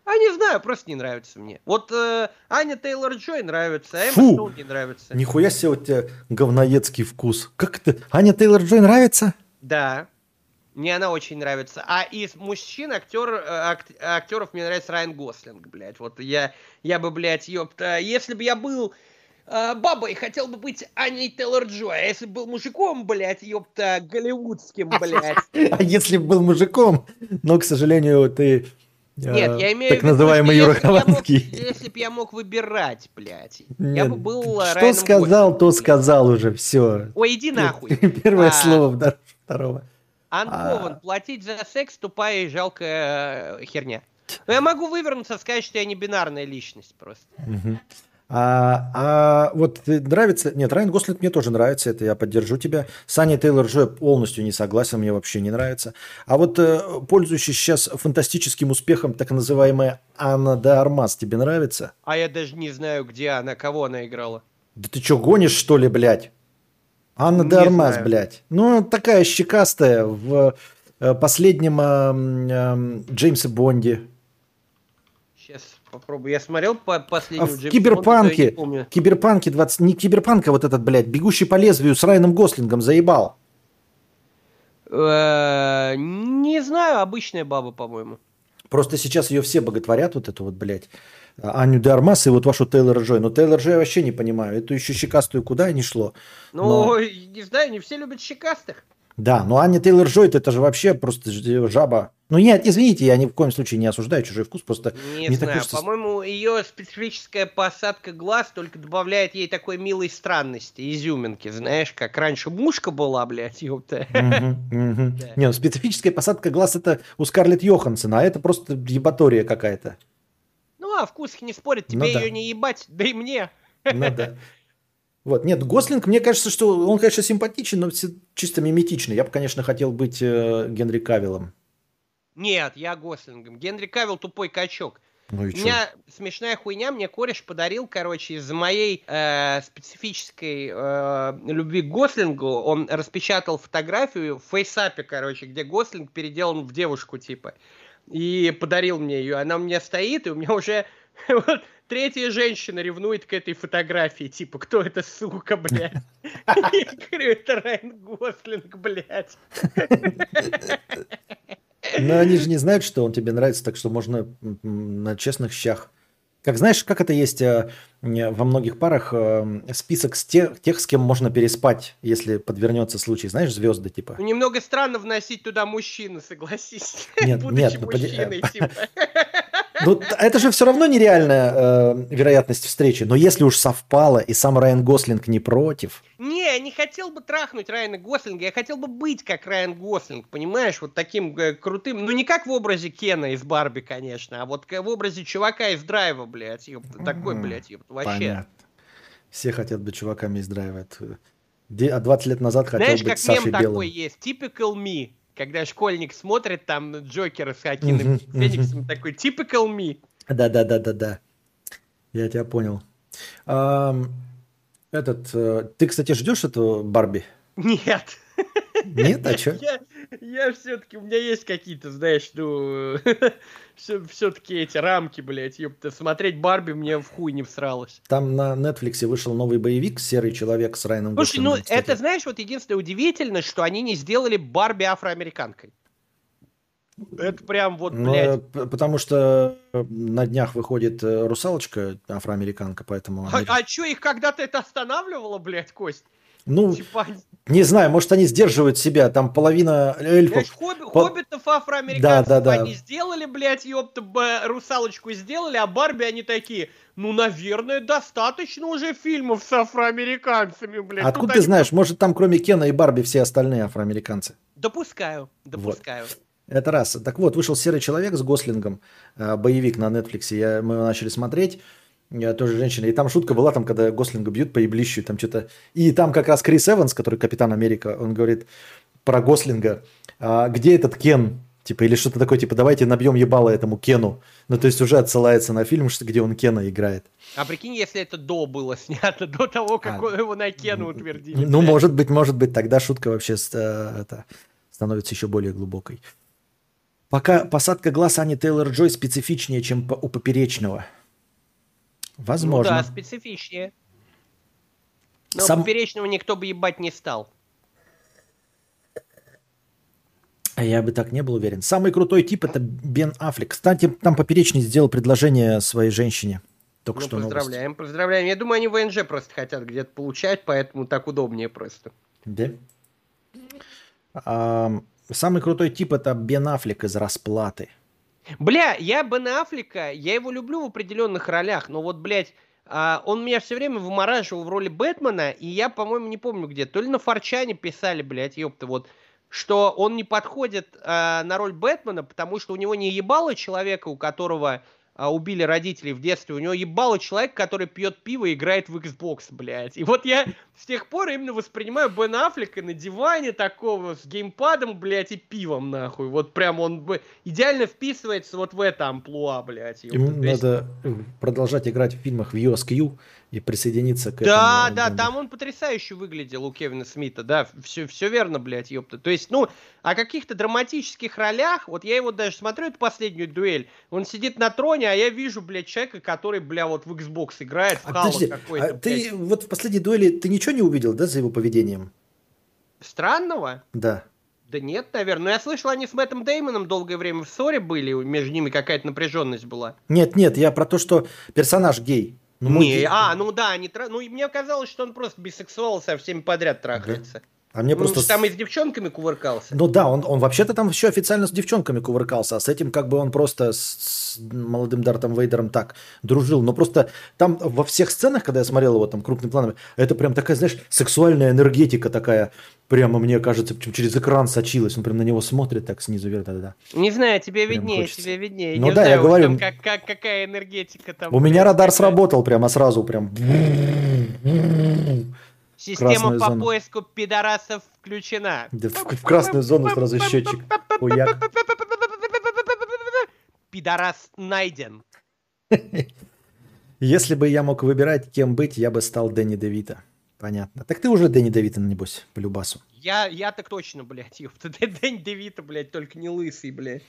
а не знаю, просто не нравится мне. Вот э, Аня Тейлор Джой нравится, а Эмма Стоун не нравится. Нихуя себе у тебя говноедский вкус. Как это? Аня Тейлор Джой нравится? Да. Мне она очень нравится. А из мужчин актер, э, ак, актеров мне нравится Райан Гослинг, блядь. Вот я, я бы, блядь, ёпта, если бы я был э, бабой хотел бы быть Аней Тейлор Джой, а если бы был мужиком, блядь, ёпта, голливудским, блядь. А если бы был мужиком, но, к сожалению, ты э, нет, я имею так называемый Юра Хованский. Если бы я мог выбирать, блядь, Нет, я бы был Что Райаном сказал, Гослингом. то сказал уже, все. Ой, иди нахуй. Первое а, слово второго. Анкован, а... платить за секс тупая и жалкая э, херня. Но я могу вывернуться, сказать, что я не бинарная личность просто. Угу. А, а вот нравится... Нет, Райан Гослинг мне тоже нравится, это я поддержу тебя. Саня Тейлор Джой полностью не согласен, мне вообще не нравится. А вот э, пользующийся сейчас фантастическим успехом так называемая Анна де Армас тебе нравится? А я даже не знаю, где она, кого она играла. Да ты что, гонишь, что ли, блядь? Анна де Армас, блядь. Ну, такая щекастая в э, последнем э, э, Джеймсе Бонде. Попробую. Я смотрел по последнему а в Киберпанке, Бонда, Киберпанке 20... Не Киберпанк, а вот этот, блядь, Бегущий по лезвию с Райаном Гослингом заебал. Э, не знаю, обычная баба, по-моему. Просто сейчас ее все боготворят, вот эту вот, блядь, Аню де Армас и вот вашу Тейлор Джой. Но Тейлор Джой я вообще не понимаю. Эту еще щекастую куда не шло. Ну, но... не знаю, не все любят щекастых. Да, но Аня Тейлор Джой это же вообще просто жаба. Ну нет, извините, я ни в коем случае не осуждаю чужой вкус, просто... Не мне знаю, кажется... по-моему, ее специфическая посадка глаз только добавляет ей такой милой странности, изюминки, знаешь, как раньше мушка была, блядь, ёпта. Не, ну специфическая посадка глаз это у Скарлетт Йоханссон, а это просто ебатория какая-то. Ну, а вкус не спорит, тебе ее не ебать, да и мне. Ну да. Вот, нет, Гослинг, мне кажется, что он, конечно, симпатичен, но чисто миметичный. Я бы, конечно, хотел быть э, Генри Кавиллом. Нет, я Гослингом. Генри Кавилл тупой качок. Ну У меня смешная хуйня, мне кореш подарил, короче, из-за моей э, специфической э, любви к Гослингу, он распечатал фотографию в фейсапе, короче, где Гослинг переделан в девушку, типа, и подарил мне ее. Она у меня стоит, и у меня уже вот, третья женщина ревнует к этой фотографии, типа, кто это, сука, блядь? Я говорю, это Райан Гослинг, блядь. Но они же не знают, что он тебе нравится, так что можно на честных щах. Как знаешь, как это есть э, во многих парах э, список с тех, тех, с кем можно переспать, если подвернется случай. Знаешь, звезды типа. Ну, немного странно вносить туда мужчину, согласись. Нет, нет, ну, мужчиной, типа. Ну, это же все равно нереальная э, вероятность встречи. Но если уж совпало, и сам Райан Гослинг не против. Не, я не хотел бы трахнуть Райана Гослинга, я хотел бы быть как Райан Гослинг, понимаешь, вот таким э, крутым. Ну, не как в образе Кена из Барби, конечно, а вот в образе чувака из Драйва, блядь. Ёпта, такой, блядь, ёпта, вообще. Понятно. Все хотят быть чуваками из Драйва. А 20 лет назад хотел Знаешь, быть Сашей Белым. Знаешь, как мем такой есть? Typical me когда школьник смотрит там Джокера с Хакином Фениксом, такой typical me. Да-да-да-да-да. Я тебя понял. А, этот, э, ты, кстати, ждешь эту Барби? Нет. Нет, а что? Я, я все-таки, у меня есть какие-то, знаешь, ну, все-таки эти рамки, блядь, ёпта. Смотреть Барби мне в хуй не всралось. Там на Netflix вышел новый боевик «Серый человек» с Райаном Слушай, ну, это, знаешь, вот единственное удивительно, что они не сделали Барби афроамериканкой. Это прям вот, ну, блядь. Ну, потому что на днях выходит э, «Русалочка» афроамериканка, поэтому... А, а что, их когда-то это останавливало, блядь, Кость? Ну, типа... не знаю, может, они сдерживают себя, там половина эльфов... Знаешь, хобби, по... хоббитов афроамериканцев да, да, да. они сделали, блядь, ёпта, русалочку сделали, а Барби они такие, ну, наверное, достаточно уже фильмов с афроамериканцами, блядь. Откуда ты знаешь, может, там кроме Кена и Барби все остальные афроамериканцы? Допускаю, допускаю. Вот. Это раз. Так вот, вышел «Серый человек» с Гослингом, э, боевик на Netflix, я, мы начали смотреть тоже женщина. И там шутка была, там, когда Гослинга бьют по еблищу, там что-то... И там как раз Крис Эванс, который Капитан Америка, он говорит про Гослинга, а, где этот Кен? Типа, или что-то такое, типа, давайте набьем ебало этому Кену. Ну, то есть уже отсылается на фильм, где он Кена играет. А прикинь, если это до было снято, до того, как а, его на Кену утвердили. Ну, может быть, может быть, тогда шутка вообще э, это, становится еще более глубокой. Пока посадка глаз Ани Тейлор-Джой специфичнее, чем у поперечного – Возможно. Ну да, специфичнее. Но Сам... поперечного никто бы ебать не стал. А я бы так не был уверен. Самый крутой тип это Бен Аффлек. Кстати, там поперечный сделал предложение своей женщине. Только ну, что поздравляем, новость. поздравляем. Я думаю, они ВНЖ просто хотят где-то получать, поэтому так удобнее просто. Да? А, самый крутой тип это Бен Аффлек из «Расплаты». Бля, я Бен Аффлека, я его люблю в определенных ролях, но вот, блядь, а, он меня все время вымораживал в роли Бэтмена, и я, по-моему, не помню где, то ли на Форчане писали, блядь, ёпта, вот, что он не подходит а, на роль Бэтмена, потому что у него не ебало человека, у которого убили родителей в детстве, у него ебало человек, который пьет пиво и играет в Xbox, блядь. И вот я с тех пор именно воспринимаю Бен Аффлека на диване такого с геймпадом, блядь, и пивом, нахуй. Вот прям он идеально вписывается вот в это амплуа, блядь. Ему надо продолжать играть в фильмах в USQ, и присоединиться к да, этому. Да, да, там он потрясающе выглядел у Кевина Смита, да, все, все верно, блядь, ёпта. То есть, ну, о каких-то драматических ролях, вот я его даже смотрю, эту последнюю дуэль, он сидит на троне, а я вижу, блядь, человека, который, бля, вот в Xbox играет, в а, Halo какой-то. А ты вот в последней дуэли, ты ничего не увидел, да, за его поведением? Странного? Да. Да нет, наверное. Но я слышал, они с Мэттом Деймоном долгое время в ссоре были, между ними какая-то напряженность была. Нет, нет, я про то, что персонаж гей. Ну, не, а, ну да, они тра... ну мне казалось, что он просто бисексуал со всеми подряд трахается. А мне Он просто... там и с девчонками кувыркался. Ну да, он, он вообще-то там еще официально с девчонками кувыркался, а с этим как бы он просто с, с молодым Дартом Вейдером так дружил. Но просто там во всех сценах, когда я смотрел его там крупным планом, это прям такая, знаешь, сексуальная энергетика такая, прямо, мне кажется, причем через экран сочилась. Он прям на него смотрит так снизу вверх. Да, да. Не знаю, тебе Прям виднее, хочется. тебе виднее. Ну Не да, знаю я говорю. там как, как, какая энергетика там. У меня радар сработал прямо сразу, прям. Система по зона. поиску пидорасов включена. Да в, в красную зону сразу счетчик. Хуяк. Пидорас найден. Если бы я мог выбирать, кем быть, я бы стал Дэнни Девита. Понятно. Так ты уже Дэнни Девита, небось, по любасу. Я, я так точно, блядь, ёпта. Дэнь Девита, блядь, только не лысый, блядь.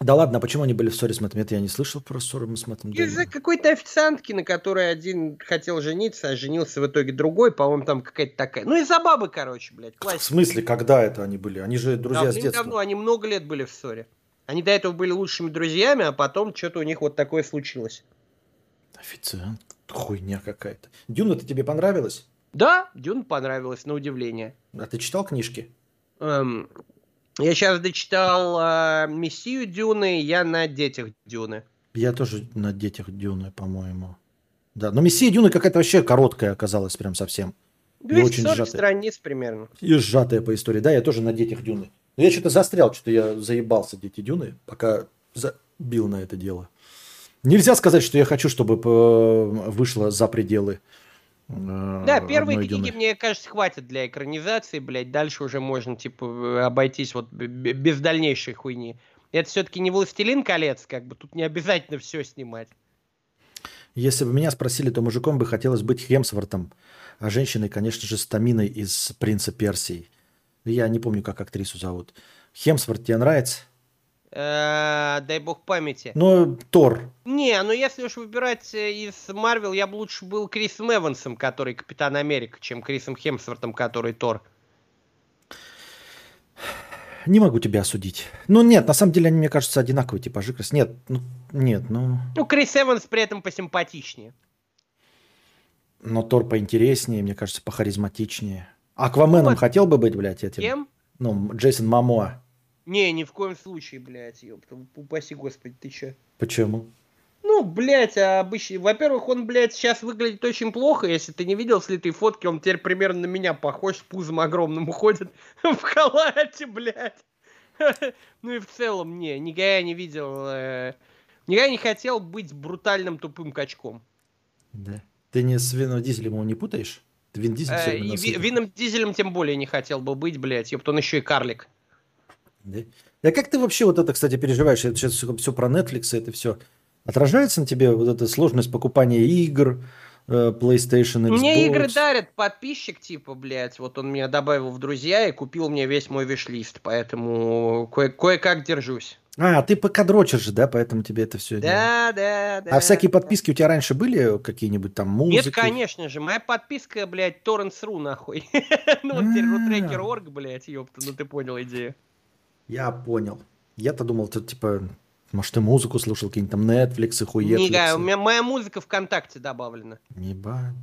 Да ладно, а почему они были в ссоре с Мэттом? Это я не слышал про ссору с Мэттом Из-за какой-то официантки, на которой один хотел жениться, а женился в итоге другой, по-моему, там какая-то такая. Ну, из-за бабы, короче, блядь, В классика. смысле, когда это они были? Они же друзья с детства. Давным-давно, они много лет были в ссоре. Они до этого были лучшими друзьями, а потом что-то у них вот такое случилось. Официант. Хуйня какая-то. Дюна-то тебе понравилась? Да, Дюн понравилось, на удивление. А ты читал книжки? Эм, я сейчас дочитал э, Мессию Дюны, я на детях Дюны. Я тоже на детях Дюны, по-моему. Да, но Мессия Дюны какая-то вообще короткая оказалась прям совсем. И очень 240 сжатая. страниц примерно. И сжатая по истории. Да, я тоже на детях Дюны. Но я что-то застрял, что-то я заебался дети Дюны, пока забил на это дело. Нельзя сказать, что я хочу, чтобы э, вышло за пределы. Э, Да, первые одной книги, Дюны. мне кажется, хватит для экранизации, блядь. Дальше уже можно, типа, э, обойтись вот без дальнейшей хуйни. Это все-таки не «Властелин колец», как бы тут не обязательно все снимать. Если бы меня спросили, то мужиком бы хотелось быть Хемсвортом, а женщиной, конечно же, Стаминой из «Принца Персии». Я не помню, как актрису зовут. Хемсворт тебе нравится? Э, дай бог памяти. Ну, Тор. Не, ну если уж выбирать э, из Марвел, я бы лучше был Крисом Эвансом, который Капитан Америка, чем Крисом Хемсвортом, который Тор. Не могу тебя осудить. Ну, нет, на самом деле они, мне кажется, одинаковые типажи. крас- Нет, ну, нет, ну... Ну, Крис Эванс при этом посимпатичнее. Но Тор поинтереснее, мне кажется, похаризматичнее. Акваменом Вот. хотел бы быть, блядь, этим? Кем? Ну, Джейсон Мамоа. Не, ни в коем случае, блядь, ёпта. Упаси господи, ты чё? Почему? Ну, блядь, а обычно... Во-первых, он, блядь, сейчас выглядит очень плохо. Если ты не видел слитые фотки, он теперь примерно на меня похож, с пузом огромным уходит в халате, блядь. Ну и в целом, не, никогда не видел... э, Никогда не хотел быть брутальным тупым качком. Да. Ты не с Вином Дизелем его не путаешь? Ты Вин Дизель Э, И. Ви- Вином Дизелем тем более не хотел бы быть, блядь. Ёпт, он еще и карлик. Да? А как ты вообще вот это, кстати, переживаешь? Это сейчас все, про Netflix, это все. Отражается на тебе вот эта сложность покупания игр, э, PlayStation, Xbox? Мне игры дарят подписчик, типа, блядь, вот он меня добавил в друзья и купил мне весь мой виш-лист, поэтому кое- кое-как держусь. А, ты пока дрочишь же, да, поэтому тебе это все... Да, да, да. А всякие подписки у тебя раньше были какие-нибудь там музыки? Нет, конечно же, моя подписка, блядь, Torrents.ru, нахуй. Ну, вот теперь А. рутрекер.орг, блядь, ёпта, ну ты понял идею. Я понял. Я-то думал, ты типа, может, ты музыку слушал, какие-нибудь там Netflix и хуетфликсы. Нигая, у меня моя музыка ВКонтакте добавлена. Ебать.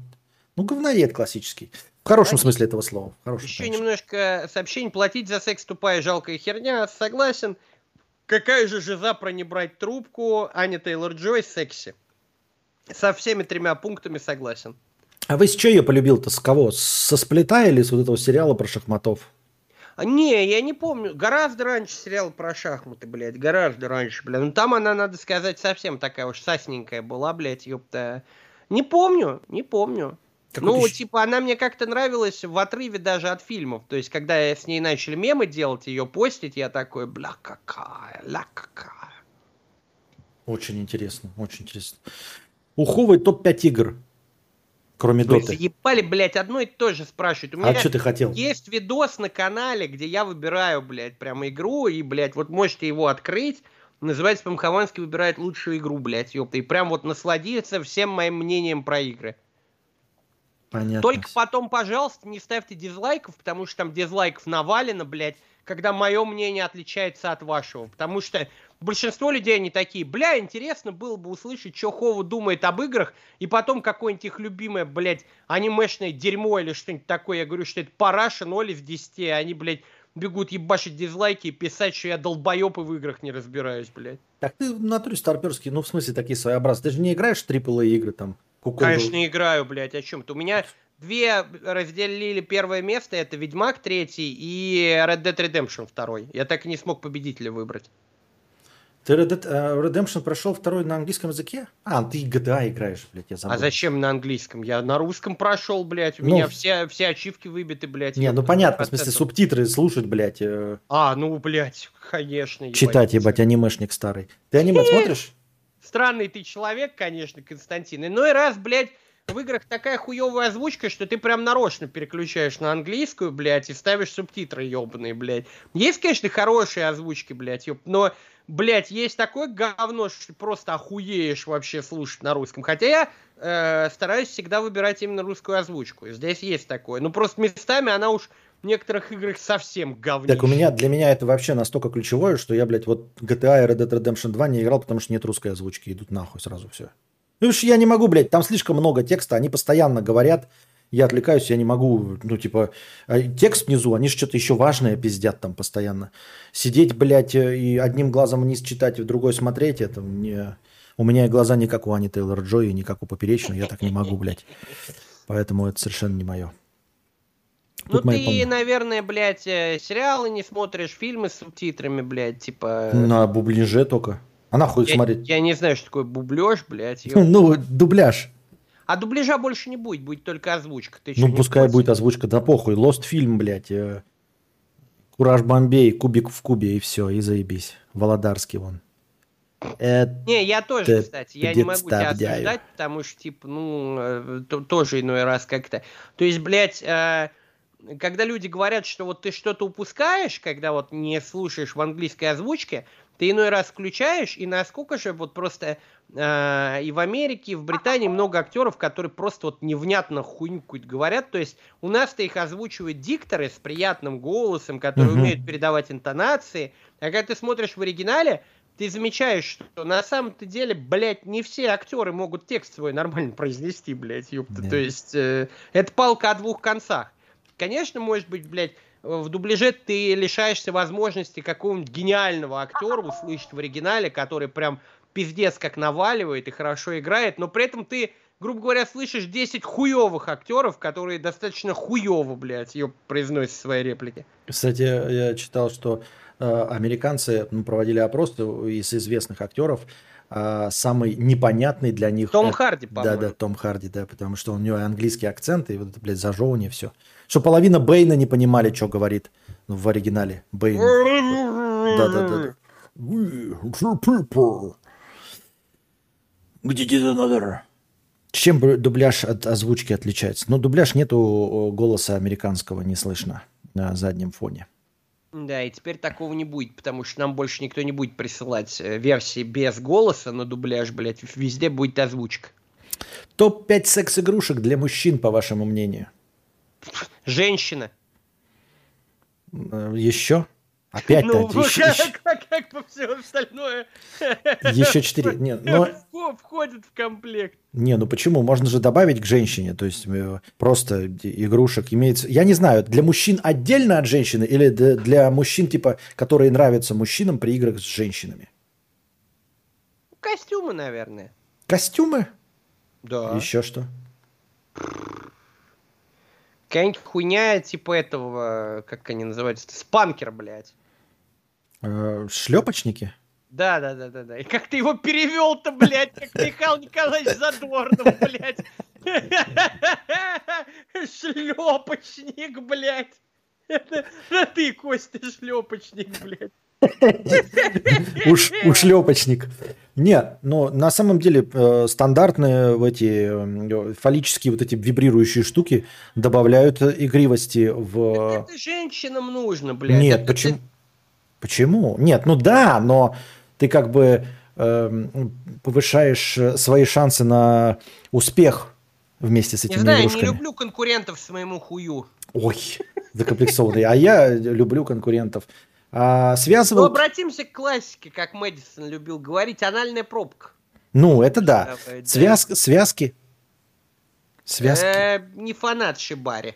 Ну, говноед классический. В хорошем Конечно. смысле этого слова. В хорошем, Еще конечно. немножко сообщений. Платить за секс тупая жалкая херня. Согласен. Какая же жиза про не брать трубку? Аня Тейлор-Джой секси. Со всеми тремя пунктами согласен. А вы с чего ее полюбил-то? С кого? Со сплита или с вот этого сериала про шахматов? А, не, я не помню. Гораздо раньше сериал про шахматы, блядь. Гораздо раньше, блядь. Ну там она, надо сказать, совсем такая уж сасненькая была, блядь, ёпта. Не помню, не помню. Какой-то ну, щ- типа, она мне как-то нравилась в отрыве даже от фильмов. То есть, когда я с ней начали мемы делать, ее постить, я такой, бля, какая, ля, какая. Очень интересно, очень интересно. Уховый топ-5 игр, кроме Вы Доты. заебали, блядь, одно и то же спрашивают. У А меня что ты хотел? есть видос на канале, где я выбираю, блядь, прям игру, и, блядь, вот можете его открыть. Называется прям Хованский выбирает лучшую игру, блядь, ёпта. И прям вот насладиться всем моим мнением про игры. Понятно. Только потом, пожалуйста, не ставьте дизлайков, потому что там дизлайков навалено, блядь, когда мое мнение отличается от вашего. Потому что большинство людей, они такие, бля, интересно было бы услышать, что Хова думает об играх, и потом какое-нибудь их любимое, блядь, анимешное дерьмо или что-нибудь такое. Я говорю, что это параша 0 из 10, а они, блядь, бегут ебашить дизлайки и писать, что я долбоеб и в играх не разбираюсь, блядь. Так ты в натуре старперский, ну в смысле такие своеобразные. Ты же не играешь в AAA игры там? Куколду. Конечно, не играю, блядь, о чем-то. У меня две разделили первое место, это Ведьмак третий и Red Dead Redemption второй. Я так и не смог победителя выбрать. Ты Red Dead э, Redemption прошел второй на английском языке? А, ты GTA играешь, блядь, я забыл. А зачем на английском? Я на русском прошел, блядь. У ну, меня все, все ачивки выбиты, блядь. Не, ну понятно, в смысле субтитры слушать, блядь. Э... А, ну, блядь, конечно. Читать, ебать, анимешник старый. Ты аниме смотришь? Странный ты человек, конечно, Константин. Ну и раз, блядь, в играх такая хуевая озвучка, что ты прям нарочно переключаешь на английскую, блядь, и ставишь субтитры ебаные, блядь. Есть, конечно, хорошие озвучки, блядь, ёб, но блядь, есть такое говно, что ты просто охуеешь вообще слушать на русском. Хотя я э, стараюсь всегда выбирать именно русскую озвучку. Здесь есть такое. Ну, просто местами она уж в некоторых играх совсем говнище. Так у меня, для меня это вообще настолько ключевое, что я, блядь, вот GTA и Red Dead Redemption 2 не играл, потому что нет русской озвучки. Идут нахуй сразу все. Ну, что я не могу, блядь, там слишком много текста, они постоянно говорят, я отвлекаюсь, я не могу, ну, типа, а текст внизу, они же что-то еще важное пиздят там постоянно. Сидеть, блядь, э, и одним глазом вниз читать, и в другой смотреть, это мне... У меня глаза не как у Ани Тейлор Джой, не как у Поперечной, я так не могу, блядь. Поэтому это совершенно не мое. Ну ты, наверное, блядь, э, сериалы не смотришь, фильмы с субтитрами, блядь, типа... На бубляже только. А нахуй их я, смотреть? Я не знаю, что такое бублеж, блядь. Ну, дубляж. А дубляжа больше не будет, будет только озвучка. Ты ну, пускай будет озвучка, да похуй. Лост фильм, блядь. Э, Кураж Бомбей, Кубик в кубе и все, и заебись. Володарский вон. Это не, я тоже, кстати, я не могу тебя осуждать, потому что, типа, ну, э, то, тоже иной раз как-то. То есть, блядь, э, когда люди говорят, что вот ты что-то упускаешь, когда вот не слушаешь в английской озвучке, ты иной раз включаешь, и насколько же вот просто э, и в Америке, и в Британии много актеров, которые просто вот невнятно хуйню говорят. То есть у нас-то их озвучивают дикторы с приятным голосом, которые uh-huh. умеют передавать интонации. А когда ты смотришь в оригинале, ты замечаешь, что на самом-то деле, блядь, не все актеры могут текст свой нормально произнести, блядь, ёпта. Yeah. То есть э, это палка о двух концах. Конечно, может быть, блядь, в дубляже ты лишаешься возможности какого-нибудь гениального актера услышать в оригинале, который прям пиздец как наваливает и хорошо играет, но при этом ты, грубо говоря, слышишь 10 хуевых актеров, которые достаточно хуево, блядь, ее произносят свои реплики. Кстати, я читал, что э, американцы ну, проводили опрос из известных актеров, э, самый непонятный для них... Том это, Харди, по-моему. Да, да, Том Харди, да, потому что у него английский акцент, и вот это, блядь, зажевывание, все. Что половина Бейна не понимали, что говорит в оригинале. Бейн. Да-да-да. Где надо? Чем дубляж от озвучки отличается? Ну, дубляж нету голоса американского, не слышно на заднем фоне. Да, и теперь такого не будет, потому что нам больше никто не будет присылать э, версии без голоса на дубляж, блядь. Везде будет озвучка. Топ-5 секс-игрушек для мужчин, по вашему мнению? Женщина. Э, Еще? Опять-то. Ну, еще, как, по все остальное. Еще четыре. Нет, но... Входит в комплект. Не, ну почему? Можно же добавить к женщине. То есть э, просто игрушек имеется... Я не знаю, для мужчин отдельно от женщины или для мужчин, типа, которые нравятся мужчинам при играх с женщинами? Костюмы, наверное. Костюмы? Да. Еще что? Какая-нибудь хуйня типа этого, как они называются, спанкер, блядь. Э, шлепочники? Да, да, да, да, да. И как ты его перевел-то, блядь, как Михаил Николаевич Задорнов, блядь. Шлепочник, блядь. Это, это ты, Костя, шлепочник, блядь. Уж ушлепочник. Не, но на самом деле э, стандартные в эти э, фаллические вот эти вибрирующие штуки добавляют игривости в... Это, это женщинам нужно, блядь. Нет, это почему? Почему? Нет, ну да, но ты как бы э, повышаешь свои шансы на успех вместе с этими Не знаю, игрушками. не люблю конкурентов своему хую. Ой, закомплексованный. А я люблю конкурентов. А, Ну, связывал... обратимся к классике, как Мэдисон любил говорить, анальная пробка. Ну, это да. Связк... Связки. Связки. Э, не фанат Шибари.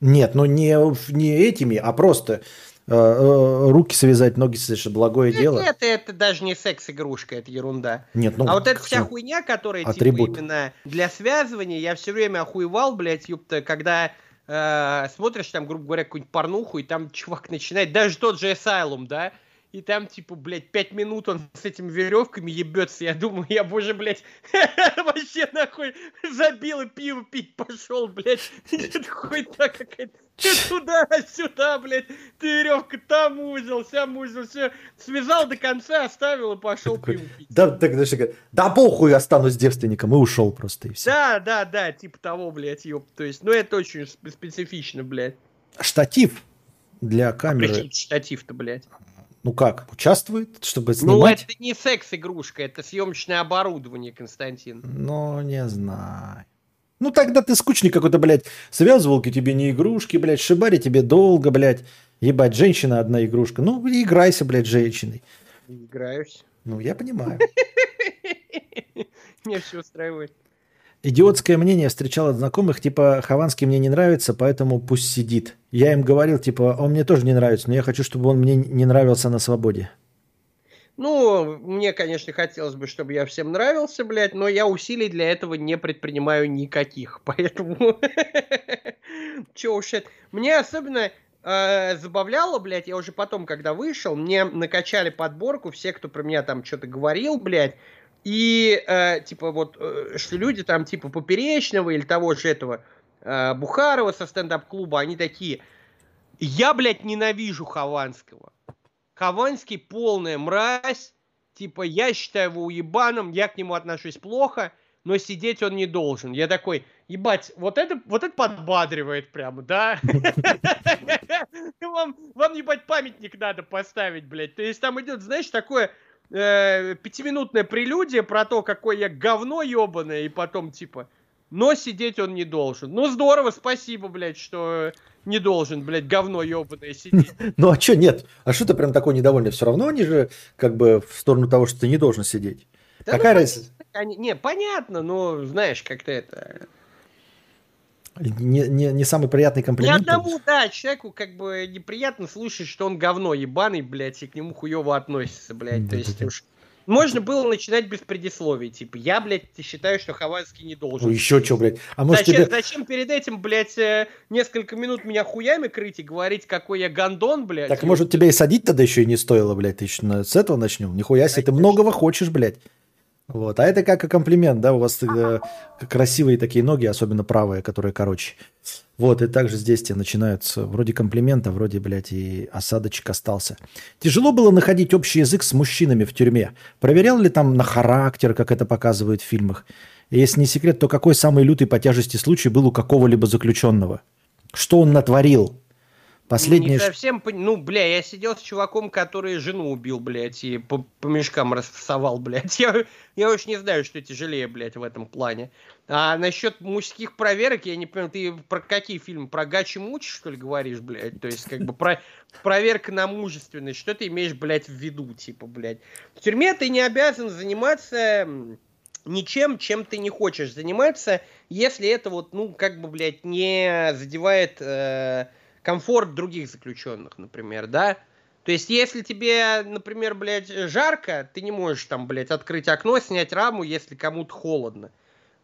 Нет, ну не, не этими, а просто руки связать, ноги связать, благое дело. Это, это даже не секс-игрушка, это ерунда. Нет, ну... а вот эта вся всё. хуйня, которая Атрибут. типа именно для связывания, я все время охуевал, блядь, ёпта, когда э, смотришь там, грубо говоря, какую-нибудь порнуху, и там чувак начинает, даже тот же Asylum, да, и там, типа, блядь, пять минут он с этими веревками ебется. Я думаю, я, боже, блядь, вообще нахуй забил и пиво пить пошел, блядь. Это хуйня какая-то. Туда, сюда, блядь, ты веревка там узел, сям узел, все. Связал до конца, оставил и пошел пиво пить. Да, так, знаешь, да похуй, останусь девственником, и ушел просто, и все. Да, да, да, типа того, блядь, ёп. То есть, ну это очень сп- специфично, блядь. Штатив для камеры, Причем штатив-то, блядь. Ну как, участвует, чтобы Ну, снимать? это не секс-игрушка, это съемочное оборудование, Константин. Ну, не знаю. Ну, тогда ты скучный какой-то, блядь. Связывалки тебе не игрушки, блядь. Шибари тебе долго, блядь. Ебать, женщина одна игрушка. Ну, играйся, блядь, женщиной. Играюсь. Ну, я понимаю. Меня все устраивает. Идиотское мнение встречал от знакомых, типа, Хованский мне не нравится, поэтому пусть сидит. Я им говорил, типа, он мне тоже не нравится, но я хочу, чтобы он мне не нравился на свободе. Ну, мне, конечно, хотелось бы, чтобы я всем нравился, блядь, но я усилий для этого не предпринимаю никаких, поэтому... Че уж это... Мне особенно э, забавляло, блядь, я уже потом, когда вышел, мне накачали подборку все, кто про меня там что-то говорил, блядь, и, э, типа, вот, э, что люди там, типа, Поперечного или того же этого э, Бухарова со стендап-клуба, они такие, я, блядь, ненавижу Хованского. Хованский полная мразь. Типа, я считаю его уебаном, я к нему отношусь плохо, но сидеть он не должен. Я такой, ебать, вот это, вот это подбадривает прямо, да? Вам, вам, ебать, памятник надо поставить, блядь. То есть там идет, знаешь, такое э, пятиминутное прелюдия про то, какое я говно ебаное, и потом, типа, но сидеть он не должен. Ну, здорово, спасибо, блядь, что не должен, блядь, говно ебаное сидеть. Ну, а что нет? А что ты прям такой недовольный? Все равно они же как бы в сторону того, что ты не должен сидеть. Да ну, Какая разница? Они- Не, понятно, но знаешь, как-то это... Не, не, не самый приятный Ни комплимент. одному, да, человеку как бы неприятно слушать, что он говно ебаный, блядь, и к нему хуево относится, блядь. То есть Да-да-да. уж... Можно было начинать без предисловий, типа, я, блядь, считаю, что Хованский не должен. Ну, еще что, блядь. А может Зачем, тебе... зачем перед этим, блядь, э, несколько минут меня хуями крыть и говорить, какой я гондон, блядь? Так и- может тебя и садить тогда еще и не стоило, блядь. Ты еще с этого начнем. Нихуя себе, ты многого хочешь, блядь. Вот. А это как комплимент, да, у вас э, красивые такие ноги, особенно правые, которые короче. Вот, и также здесь тебе начинаются вроде комплимента, вроде, блядь, и осадочек остался. Тяжело было находить общий язык с мужчинами в тюрьме. Проверял ли там на характер, как это показывают в фильмах? И если не секрет, то какой самый лютый по тяжести случай был у какого-либо заключенного? Что он натворил? Последнее... Не совсем, ну, бля, я сидел с чуваком, который жену убил, блядь, и по, по мешкам расфасовал, блядь. Я, я уж не знаю, что тяжелее, блядь, в этом плане. А насчет мужских проверок, я не понимаю, ты про какие фильмы? Про Гачи Мучи, что ли, говоришь, блядь? То есть, как бы, про проверка на мужественность. Что ты имеешь, блядь, в виду, типа, блядь? В тюрьме ты не обязан заниматься ничем, чем ты не хочешь заниматься, если это вот, ну, как бы, блядь, не задевает э, комфорт других заключенных, например, да? То есть, если тебе, например, блядь, жарко, ты не можешь там, блядь, открыть окно, снять раму, если кому-то холодно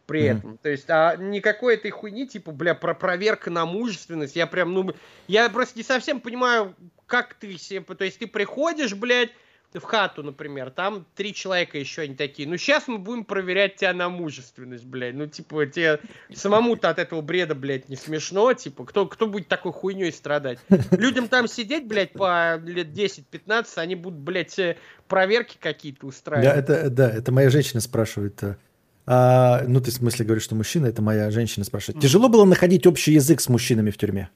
при Мгм. этом. То есть, а никакой этой хуйни, типа, бля, про проверка на мужественность, я прям, ну, я просто не совсем понимаю, как ты себе, то есть, ты приходишь, блядь, в хату, например, там три человека еще они такие, ну, сейчас мы будем проверять тебя на мужественность, блядь, ну, типа, тебе самому-то от этого бреда, блядь, не смешно, типа, кто, кто будет такой хуйней страдать? Людям там сидеть, блядь, по лет 10-15, они будут, блядь, э, проверки какие-то Да, устраивать. это, да, это моя женщина спрашивает. э, а, ну, ты в смысле говоришь, что мужчина, это моя женщина спрашивает. Тяжело было находить общий язык с мужчинами в тюрьме?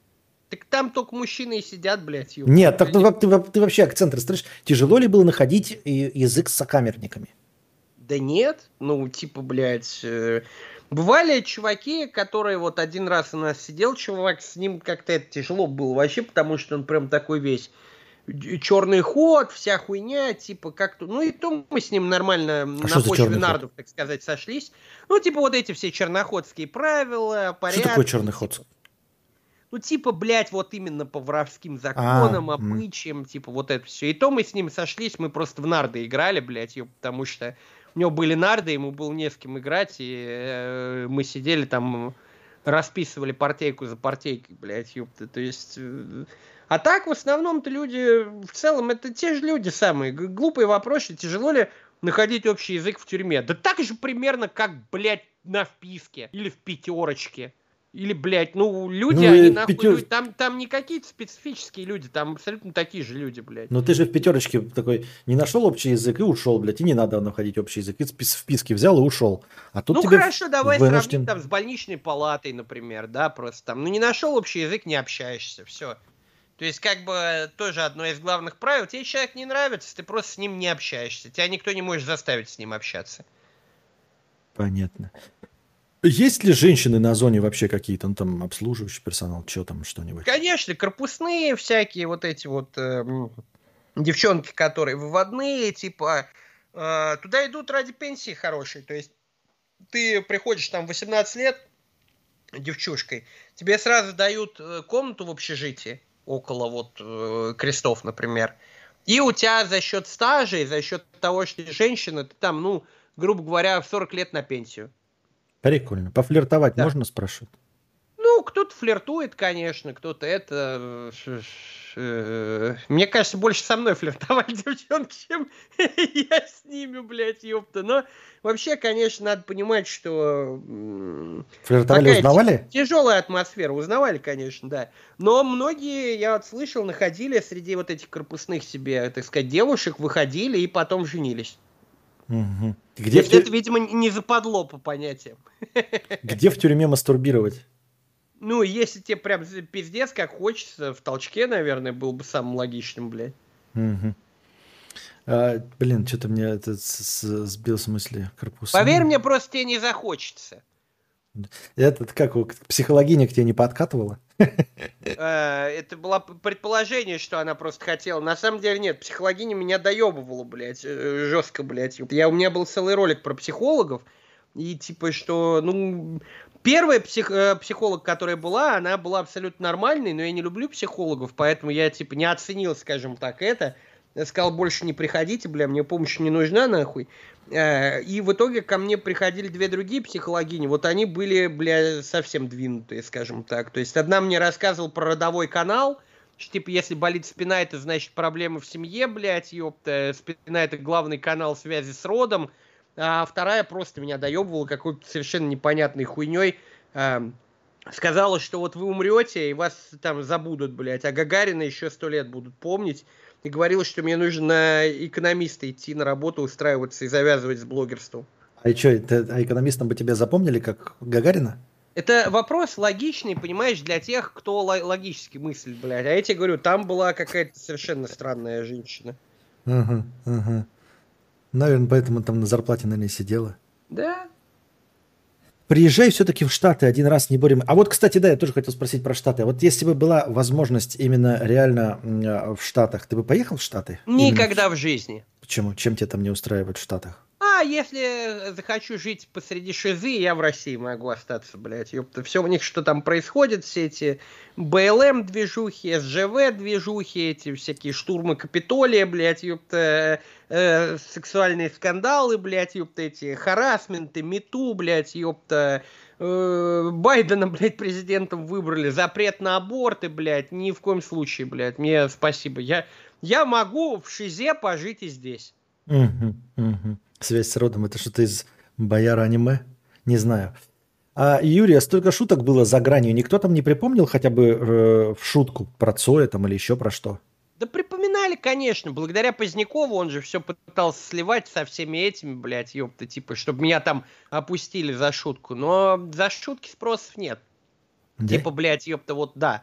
Так там только мужчины и сидят, блядь, ёб. Нет, так, ну, ты, ты вообще акцент расставишь. Тяжело ли было находить и- язык с сокамерниками? Да нет, ну, типа, блядь, э, бывали чуваки, которые вот один раз у нас сидел чувак, с ним как-то это тяжело было вообще, потому что он прям такой весь черный ход, вся хуйня, типа как-то... Ну и то мы с ним нормально а на почве нардов, так сказать, сошлись. Ну, типа вот эти все черноходские правила, порядки. Что такое черный ход? Ну, типа, блядь, вот именно по воровским законам, а, обычаям, м. типа вот это все. И то мы с ним сошлись, мы просто в нарды играли, блядь, потому что у него были нарды, ему было не с кем играть, и э, мы сидели там, расписывали партейку за партейкой, блядь, ёпта. То есть... Э, а так, в основном-то люди, в целом, это те же люди самые. Глупые вопросы, тяжело ли находить общий язык в тюрьме? Да так же примерно, как, блядь, на вписке или в пятерочке. Или, блядь, ну, люди, ну, они нахуй, пятер... люди, там, там не какие-то специфические люди, там абсолютно такие же люди, блядь. Но ты же в пятерочке такой не нашел общий язык и ушел, блядь, и не надо находить общий язык, и в списке взял и ушел. А тут ну, хорошо, давай вынужден... сравним там с больничной палатой, например, да, просто там, ну, не нашел общий язык, не общаешься, все. То есть, как бы, тоже одно из главных правил. Тебе человек не нравится, ты просто с ним не общаешься. Тебя никто не может заставить с ним общаться. Понятно. Есть ли женщины на зоне вообще какие-то, ну там обслуживающий персонал, что там, что-нибудь? Конечно, корпусные всякие вот эти вот э, девчонки, которые выводные, типа, э, туда идут ради пенсии хорошей. То есть ты приходишь там 18 лет девчушкой, тебе сразу дают э, комнату в общежитии, около вот э, крестов, например. И у тебя за счет стажа и за счет того, что ты женщина, ты там, ну, грубо говоря, в 40 лет на пенсию. Прикольно. Пофлиртовать да. можно, спрашивать? Ну, кто-то флиртует, конечно, кто-то это... Э, мне кажется, больше со мной флиртовали девчонки, чем я с ними, блядь, ёпта. Но вообще, конечно, надо понимать, что... Флиртовали, узнавали? Тяжелая атмосфера, узнавали, конечно, да. Но многие, я вот слышал, находили среди вот этих корпусных себе, так сказать, девушек, выходили и потом женились. Угу. Где Если это, видимо, не западло по понятиям. Где в тюрьме мастурбировать? Ну, если тебе прям пиздец, как хочется, в толчке, наверное, был бы самым логичным, блядь. Угу. А, блин, что-то мне это сбил с мысли корпус. Поверь мне, просто тебе не захочется. Это как, психологиня к тебе не подкатывала? Э, это было предположение, что она просто хотела. На самом деле нет, психологиня меня доебывала, блядь, э, жестко, блядь. Я, у меня был целый ролик про психологов, и типа, что, ну, первая псих, э, психолог, которая была, она была абсолютно нормальной, но я не люблю психологов, поэтому я, типа, не оценил, скажем так, это. Я сказал, больше не приходите, бля, мне помощь не нужна, нахуй. Э, и в итоге ко мне приходили две другие психологини. Вот они были, бля, совсем двинутые, скажем так. То есть одна мне рассказывала про родовой канал, что, типа, если болит спина, это значит проблемы в семье, блядь, ёпта. Спина – это главный канал связи с родом. А вторая просто меня доебывала какой-то совершенно непонятной хуйней. Эм, сказала, что вот вы умрете, и вас там забудут, блядь, а Гагарина еще сто лет будут помнить и говорил, что мне нужно на экономиста идти на работу, устраиваться и завязывать с блогерством. А что, а экономистом бы тебя запомнили как Гагарина? Это вопрос логичный, понимаешь, для тех, кто логически мыслит, блядь. А я тебе говорю, там была какая-то совершенно странная женщина. Ага, ага. Наверное, поэтому там на зарплате, наверное, сидела. Да, Приезжай все-таки в Штаты один раз, не борем. А вот, кстати, да, я тоже хотел спросить про Штаты. Вот если бы была возможность именно реально в Штатах, ты бы поехал в Штаты? Никогда именно? в жизни. Почему? Чем тебя там не устраивает в Штатах? А если захочу жить посреди шизы, я в России могу остаться, блядь. Ёпта. Все у них, что там происходит, все эти БЛМ-движухи, СЖВ-движухи, эти всякие штурмы Капитолия, блядь, ёпта, э, сексуальные скандалы, блядь, ёпта, эти харасменты, мету, блядь, ёпта, э, Байдена, блядь, президентом выбрали, запрет на аборты, блядь, ни в коем случае, блядь, мне спасибо. Я, я могу в Шизе пожить и здесь. Угу, угу. Связь с родом, это что-то из бояра аниме? Не знаю. А Юрия, столько шуток было за гранью. Никто там не припомнил хотя бы э, в шутку про Цоя там или еще про что? Да припоминали, конечно. Благодаря Позднякову он же все пытался сливать со всеми этими, блядь, ёпта, типа, чтобы меня там опустили за шутку. Но за шутки спросов нет. Да? Типа, блядь, ёпта, вот да.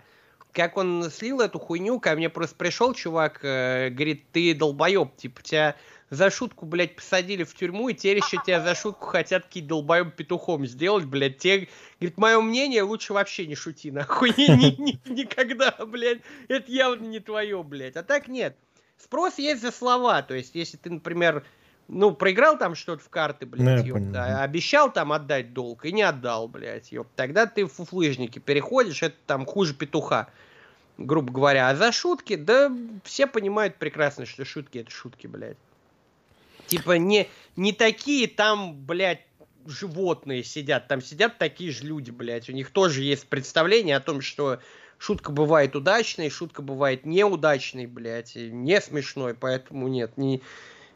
Как он слил эту хуйню, ко мне просто пришел чувак, э, говорит, ты долбоеб, типа, тебя за шутку, блядь, посадили в тюрьму, и теперь еще тебя за шутку хотят какие долбоем петухом сделать, блядь. Те, говорит, мое мнение, лучше вообще не шути, нахуй. Ни, ни, ни, никогда, блядь. Это явно не твое, блядь. А так нет. Спрос есть за слова. То есть, если ты, например, ну, проиграл там что-то в карты, блядь, ну, ёпта, обещал там отдать долг и не отдал, блядь, ёпта. Тогда ты в фуфлыжники переходишь, это там хуже петуха, грубо говоря. А за шутки, да все понимают прекрасно, что шутки это шутки, блядь. Типа не, не такие там, блядь, животные сидят, там сидят такие же люди, блядь. У них тоже есть представление о том, что шутка бывает удачной, шутка бывает неудачной, блядь, не смешной, поэтому нет, не,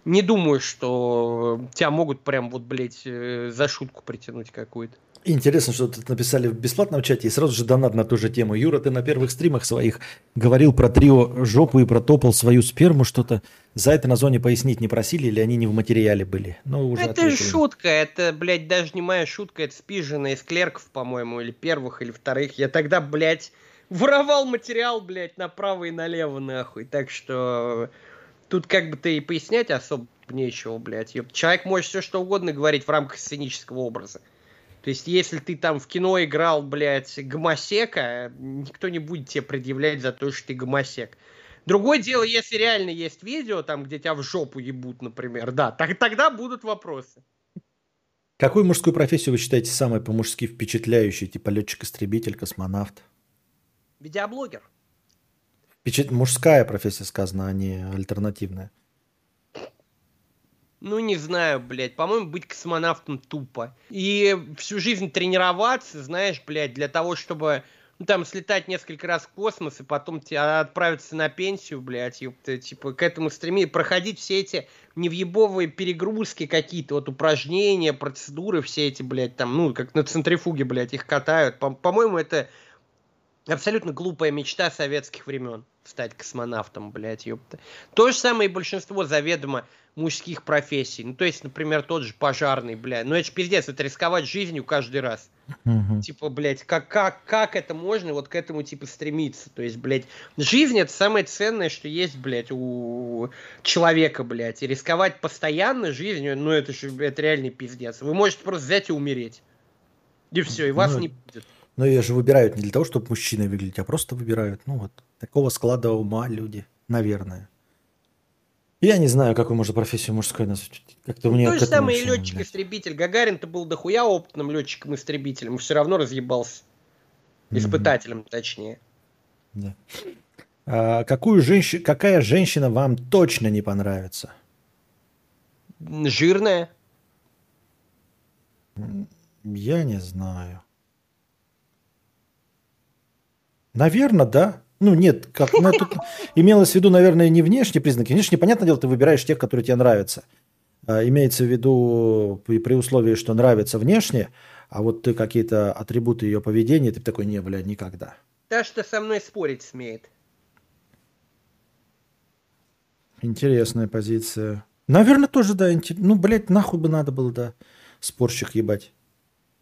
не думаю, что тебя могут прям вот, блядь, э, за шутку притянуть какую-то. Интересно, что тут написали в бесплатном чате и сразу же донат на ту же тему. Юра, ты на первых стримах своих говорил про трио жопу и протопал свою сперму что-то. За это на зоне пояснить не просили или они не в материале были? Ну, уже это ответили. шутка, это, блядь, даже не моя шутка, это спижена из клерков, по-моему, или первых, или вторых. Я тогда, блядь, воровал материал, блядь, направо и налево, нахуй. Так что тут как бы ты и пояснять особо нечего, блядь. Человек может все что угодно говорить в рамках сценического образа. То есть, если ты там в кино играл, блядь, гомосека, никто не будет тебе предъявлять за то, что ты гомосек. Другое дело, если реально есть видео, там, где тебя в жопу ебут, например, да, так, тогда будут вопросы. Какую мужскую профессию вы считаете самой по-мужски впечатляющей, типа летчик-истребитель, космонавт? Видеоблогер. Впечат... Мужская профессия сказана, а не альтернативная. Ну, не знаю, блядь. По-моему, быть космонавтом тупо. И всю жизнь тренироваться, знаешь, блядь, для того, чтобы ну, там, слетать несколько раз в космос и потом тебя отправиться на пенсию, блядь, ёпта, типа, к этому стремиться, проходить все эти невъебовые перегрузки какие-то, вот упражнения, процедуры все эти, блядь, там, ну, как на центрифуге, блядь, их катают. По- по-моему, это абсолютно глупая мечта советских времен стать космонавтом, блядь, ёпта. То же самое и большинство заведомо мужских профессий. Ну, то есть, например, тот же пожарный, блядь. Ну, это же пиздец, это рисковать жизнью каждый раз. Угу. Типа, блядь, как, как, как это можно вот к этому, типа, стремиться? То есть, блядь, жизнь это самое ценное, что есть, блядь, у человека, блядь. И рисковать постоянно жизнью, ну, это же, это реальный пиздец. Вы можете просто взять и умереть. И все, и вас ну, не будет. Но ее же выбирают не для того, чтобы мужчиной выглядеть, а просто выбирают, ну, вот, такого склада ума люди, наверное. Я не знаю, какую можно профессию мужской назвать. Как-то мне То же самое и летчик-истребитель. Гагарин-то был дохуя опытным летчиком-истребителем, все равно разъебался. Испытателем, mm-hmm. точнее. Да. А какую женщину, какая женщина вам точно не понравится? Жирная. Я не знаю. Наверное, да. Ну, нет, как, ну, тут имелось в виду, наверное, не внешние признаки. Внешне, понятное дело, ты выбираешь тех, которые тебе нравятся. А, имеется в виду при, при условии, что нравится внешне, а вот ты какие-то атрибуты ее поведения, ты такой, не, бля, никогда. Та, что со мной спорить смеет. Интересная позиция. Наверное, тоже, да. Интер... Ну, блядь, нахуй бы надо было, да, спорщик ебать.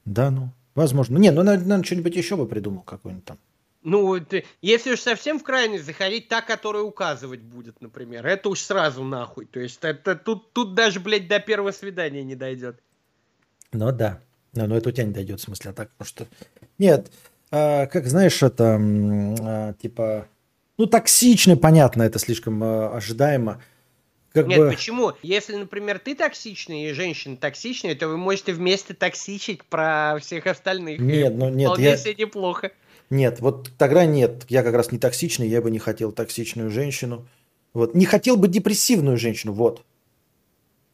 Да, ну, возможно. Не, ну, наверное, что-нибудь еще бы придумал какой-нибудь там. Ну, ты, если уж совсем в крайность заходить, та, которая указывать будет, например, это уж сразу нахуй. То есть это тут, тут даже, блядь, до первого свидания не дойдет. Ну да. Но, но это у тебя не дойдет, в смысле, а так, потому что... Нет, а, как знаешь, это а, типа... Ну, токсично, понятно, это слишком а, ожидаемо. Как Нет, бы... почему? Если, например, ты токсичный и женщина токсичная, то вы можете вместе токсичить про всех остальных. Нет, ну нет. Вполне я... себе неплохо. Нет, вот тогда нет. Я как раз не токсичный, я бы не хотел токсичную женщину. Вот. Не хотел бы депрессивную женщину, вот.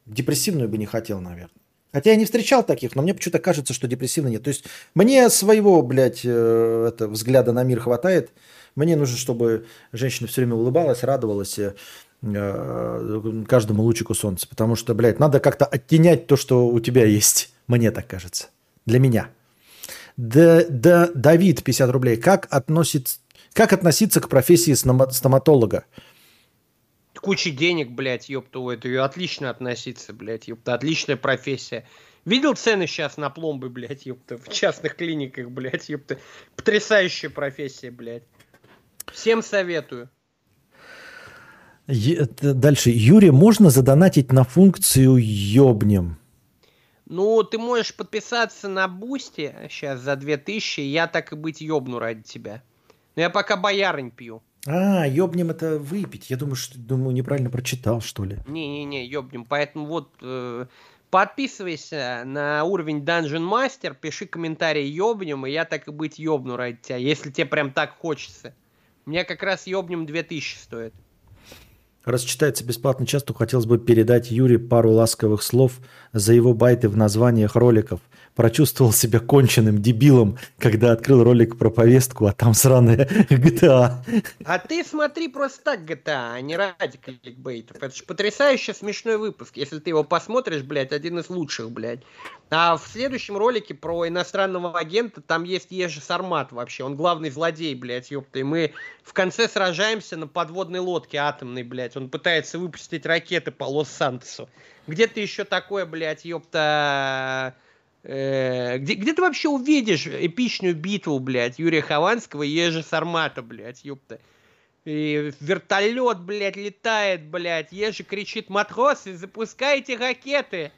Депрессивную бы не хотел, наверное. Хотя я не встречал таких, но мне почему-то кажется, что депрессивно нет. То есть мне своего, блядь, э, это, взгляда на мир хватает. Мне нужно, чтобы женщина все время улыбалась, радовалась э, э, каждому лучику солнца. Потому что, блядь, надо как-то оттенять то, что у тебя есть. Мне так кажется. Для меня. Д, Д, Давид, 50 рублей. Как, относится, как относиться к профессии стоматолога? Куча денег, блядь, ёпта, это отлично относиться, блядь, ёпта, отличная профессия. Видел цены сейчас на пломбы, блядь, ёпта, в частных клиниках, блядь, ёпта. Потрясающая профессия, блядь. Всем советую. Дальше. Юре можно задонатить на функцию ёбнем? Ну, ты можешь подписаться на Бусти сейчас за 2000, я так и быть ёбну ради тебя. Но я пока боярынь пью. А, ёбнем это выпить. Я думаю, что думаю, неправильно прочитал, что ли. Не-не-не, ёбнем. Поэтому вот э, подписывайся на уровень Dungeon Master, пиши комментарий ёбнем, и я так и быть ёбну ради тебя, если тебе прям так хочется. Мне как раз ёбнем 2000 стоит. Раз читается бесплатно часто, хотелось бы передать Юре пару ласковых слов за его байты в названиях роликов – прочувствовал себя конченным дебилом, когда открыл ролик про повестку, а там сраная GTA. А ты смотри просто так GTA, а не ради кликбейтов. Это же потрясающе смешной выпуск. Если ты его посмотришь, блядь, один из лучших, блядь. А в следующем ролике про иностранного агента там есть Ежи Сармат вообще. Он главный злодей, блядь, ёпта. И мы в конце сражаемся на подводной лодке атомной, блядь. Он пытается выпустить ракеты по Лос-Сантосу. Где ты еще такое, блядь, ёпта Э, где, где ты вообще увидишь эпичную битву, блядь, Юрия Хованского и Ежи Сармата, блядь, ёпта. И вертолет, блядь, летает, блядь. Ежи кричит, матросы, запускайте ракеты.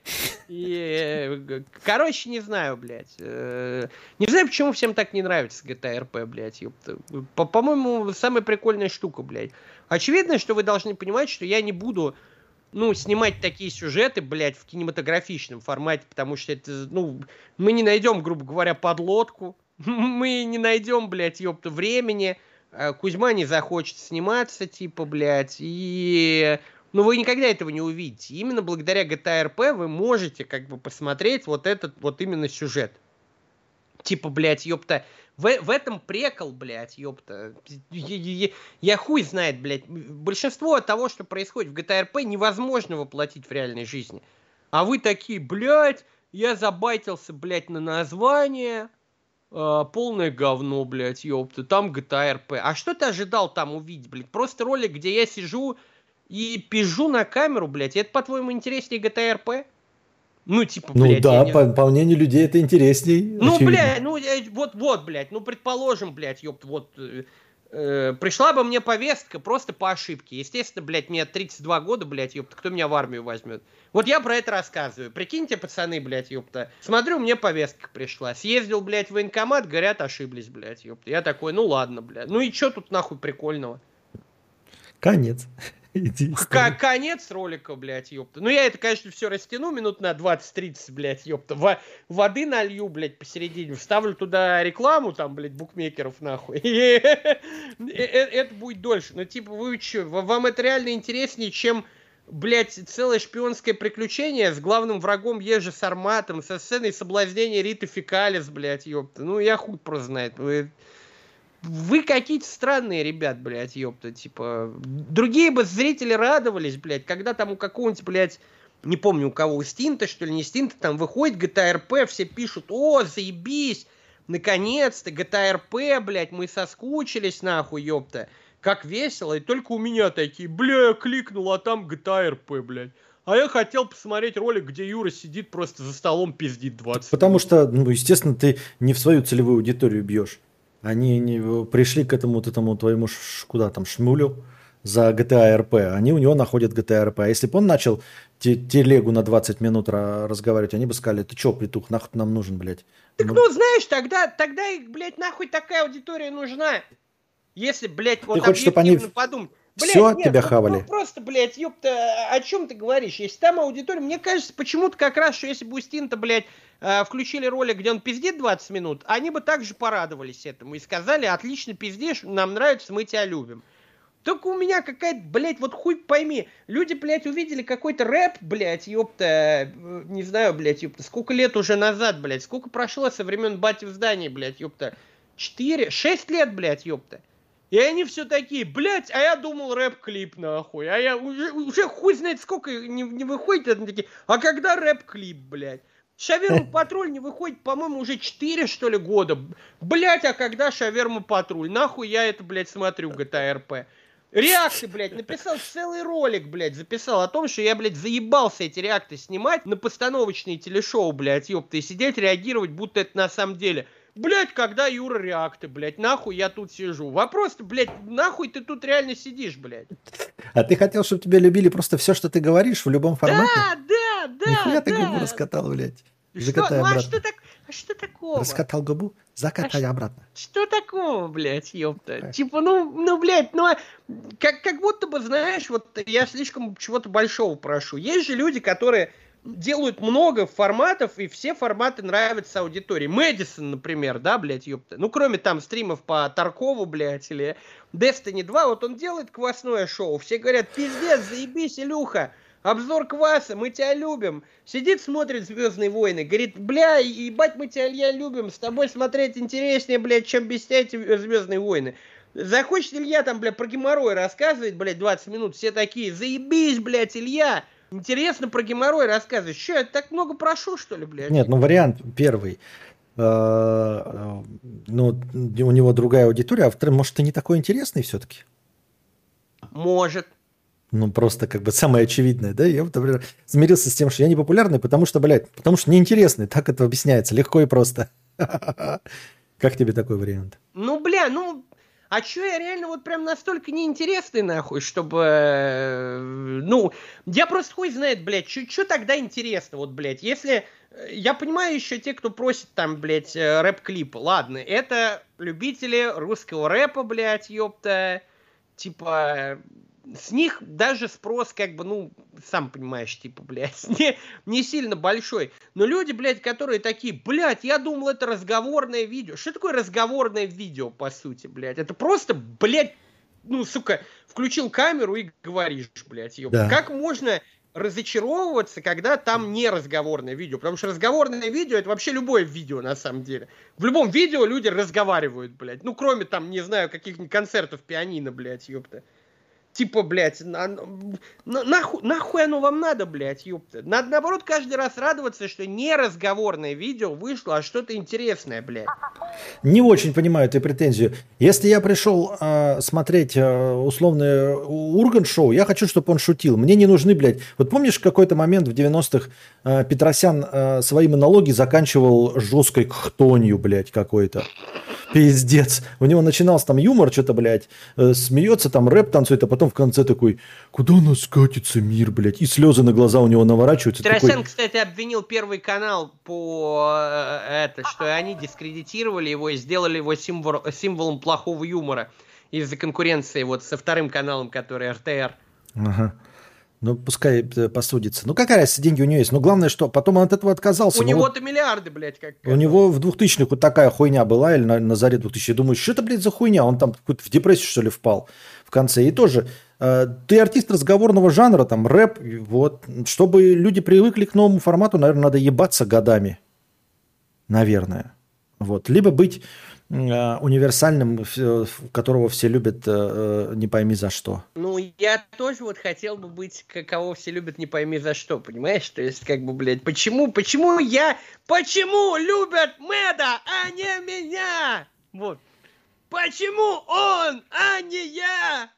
И, э, короче, не знаю, блядь. Э, не знаю, почему всем так не нравится GTA RP, блядь, ёпта. По-моему, самая прикольная штука, блядь. Очевидно, что вы должны понимать, что я не буду ну, снимать такие сюжеты, блядь, в кинематографичном формате, потому что это, ну, мы не найдем, грубо говоря, подлодку, мы не найдем, блядь, ёпта, времени, а Кузьма не захочет сниматься, типа, блядь, и... Ну, вы никогда этого не увидите. Именно благодаря GTA RP вы можете, как бы, посмотреть вот этот вот именно сюжет. Типа, блядь, ёпта, в, в этом прекол, блядь, ёпта. Я, я, я хуй знает, блядь. Большинство того, что происходит в GTA RP, невозможно воплотить в реальной жизни. А вы такие, блядь, я забайтился, блядь, на название. Э, полное говно, блядь, ёпта. Там GTA RP. А что ты ожидал там увидеть, блядь? Просто ролик, где я сижу и пижу на камеру, блядь. Это, по-твоему, интереснее GTA RP? Ну, типа, ну, блядь. Ну да, не... по, по мнению людей это интересней. Ну, очевидно. блядь, ну вот, вот, блядь, ну, предположим, блядь, ёпт, вот, э, э, пришла бы мне повестка просто по ошибке. Естественно, блядь, мне 32 года, блядь, ёпта, кто меня в армию возьмет? Вот я про это рассказываю. Прикиньте, пацаны, блядь, ёпта. Смотрю, мне повестка пришла. Съездил, блядь, в военкомат, говорят, ошиблись, блядь, ёпта. Я такой, ну ладно, блядь. Ну и чё тут нахуй прикольного? Конец. К- конец ролика, блядь, ёпта. Ну, я это, конечно, все растяну минут на 20-30, блядь, ёпта. В- воды налью, блядь, посередине. Вставлю туда рекламу, там, блядь, букмекеров, нахуй. И это будет дольше. Но, типа, вы что, вам это реально интереснее, чем блядь, целое шпионское приключение с главным врагом Ежи Сарматом, со сценой соблазнения Риты Фекалис, блядь, ёпта. Ну, я хуй просто знает. Вы какие-то странные ребят, блядь, ёпта, типа, другие бы зрители радовались, блядь, когда там у какого-нибудь, блядь, не помню у кого, у Стинта, что ли, не Стинта, там выходит GTA RP, все пишут, о, заебись, наконец-то, GTA RP, блядь, мы соскучились, нахуй, ёпта, как весело, и только у меня такие, бля, я кликнул, а там GTA RP, блядь. А я хотел посмотреть ролик, где Юра сидит просто за столом пиздит 20. Потому что, ну, естественно, ты не в свою целевую аудиторию бьешь. Они не, пришли к этому, вот этому твоему, куда там, шмулю за GTA RP. Они у него находят GTA RP. А если бы он начал телегу на 20 минут разговаривать, они бы сказали, ты чё, притух, нахуй нам нужен, блядь? Так ну, ну знаешь, тогда, тогда их, блядь, нахуй такая аудитория нужна. Если, блядь, вот ты хочешь, чтобы они подумать. Блядь, Все нет, тебя ну, хавали. Ну, просто, блядь, ёпта, о чем ты говоришь? Если там аудитория, мне кажется, почему-то как раз, что если бы Устин-то, блядь, э, включили ролик, где он пиздит 20 минут, они бы также порадовались этому и сказали, отлично пиздишь, нам нравится, мы тебя любим. Только у меня какая-то, блядь, вот хуй пойми. Люди, блядь, увидели какой-то рэп, блядь, ёпта, э, не знаю, блядь, ёпта, сколько лет уже назад, блядь, сколько прошло со времен бати в здании, блядь, ёпта, 4, 6 лет, блядь, ёпта. И они все такие, блядь, а я думал рэп-клип, нахуй. А я уже, уже хуй знает сколько не, не выходит. Они такие, а когда рэп-клип, блядь? Шаверма Патруль не выходит, по-моему, уже 4, что ли, года. Блять, а когда Шаверма Патруль? Нахуй я это, блядь, смотрю, GTA RP. Реакты, блядь, написал целый ролик, блядь, записал о том, что я, блядь, заебался эти реакты снимать на постановочные телешоу, блядь, ёпта, и сидеть реагировать, будто это на самом деле. Блядь, когда Юра реакты, блядь, нахуй я тут сижу. Вопрос-то, блядь, нахуй ты тут реально сидишь, блядь. А ты хотел, чтобы тебя любили просто все, что ты говоришь в любом формате? Да, да, да. Нихуя ты да. губу раскатал, блядь. Что? Закатай Ну, а что, так... а что такого? Раскатал губу, закатай А обратно. Что такого, блядь, ёпта? Э. Типа, ну, ну, блядь, ну, а как, как будто бы, знаешь, вот я слишком чего-то большого прошу. Есть же люди, которые делают много форматов, и все форматы нравятся аудитории. Мэдисон, например, да, блядь, ёпта. Ну, кроме там стримов по Таркову, блядь, или Destiny 2, вот он делает квасное шоу. Все говорят, пиздец, заебись, Илюха. Обзор кваса, мы тебя любим. Сидит, смотрит Звездные войны, говорит, бля, ебать, мы тебя, Илья, любим. С тобой смотреть интереснее, блядь, чем без тебя эти Звездные войны. Захочет Илья там, бля, про геморрой рассказывать, блядь, 20 минут, все такие, заебись, блядь, Илья. Интересно про геморрой рассказывать. Че, я так много прошу, что ли, блядь? Нет, ну вариант первый. Э, Ну, у него другая аудитория, а второй, может, ты не такой интересный все-таки? Может. Ну, просто как бы самое очевидное, да? Я, например, смирился с тем, что я не популярный, потому что, блядь, потому что неинтересный. Так это объясняется, легко и просто. Как тебе такой вариант? Ну, бля, ну, а чё я реально вот прям настолько неинтересный, нахуй, чтобы... э, Ну, я просто хуй знает, блядь, что тогда интересно, вот, блядь, если... э, Я понимаю еще те, кто просит там, блядь, э, рэп-клип. Ладно, это любители русского рэпа, блядь, ёпта. Типа, с них даже спрос, как бы, ну, сам понимаешь, типа, блядь, не, не сильно большой. Но люди, блядь, которые такие, блядь, я думал, это разговорное видео. Что такое разговорное видео, по сути, блядь? Это просто, блядь, ну, сука, включил камеру и говоришь, блядь, ёпта. Да. Как можно разочаровываться, когда там не разговорное видео? Потому что разговорное видео это вообще любое видео, на самом деле. В любом видео люди разговаривают, блядь. Ну, кроме там, не знаю, каких-нибудь концертов пианино, блядь, ёпта. Типа, блядь, на- на- нахуй, нахуй оно вам надо, блядь, ёпта. Надо, наоборот, каждый раз радоваться, что не разговорное видео вышло, а что-то интересное, блядь. Не очень понимаю эту претензию. Если я пришел э, смотреть э, условное Урган-шоу, я хочу, чтобы он шутил. Мне не нужны, блядь. Вот помнишь, какой-то момент в 90-х э, Петросян э, свои монологи заканчивал жесткой хтонью, блядь, какой-то. Пиздец. У него начинался там юмор, что-то, блядь, э, смеется, там рэп танцует, а потом в конце такой, куда нас катится мир, блядь? И слезы на глаза у него наворачиваются. Петросян, Такой, кстати, обвинил Первый канал по э, это, что они дискредитировали его и сделали его символ- символом плохого юмора из-за конкуренции вот со вторым каналом, который РТР. Ага. Ну, пускай э, посудится. Ну, какая разница, деньги у него есть. Но главное, что потом он от этого отказался. У Ну, вот него-то миллиарды, блядь, как... У него в 2000-х вот такая хуйня была, или на, на заре 2000 Я думаю, что это, блядь, за хуйня? Он там какую-то в депрессию, что ли, впал в конце. И тоже, э, ты артист разговорного жанра, там, рэп, вот. Чтобы люди привыкли к новому формату, наверное, надо ебаться годами. Наверное. Вот. Либо быть универсальным, в- в- которого все любят, э, э, не пойми за что. Ну, я тоже вот хотел бы быть, кого все любят, не пойми за что, понимаешь? То есть, как бы, блядь, почему, почему я, почему любят Мэда, а не меня? Вот. Почему он, а не я?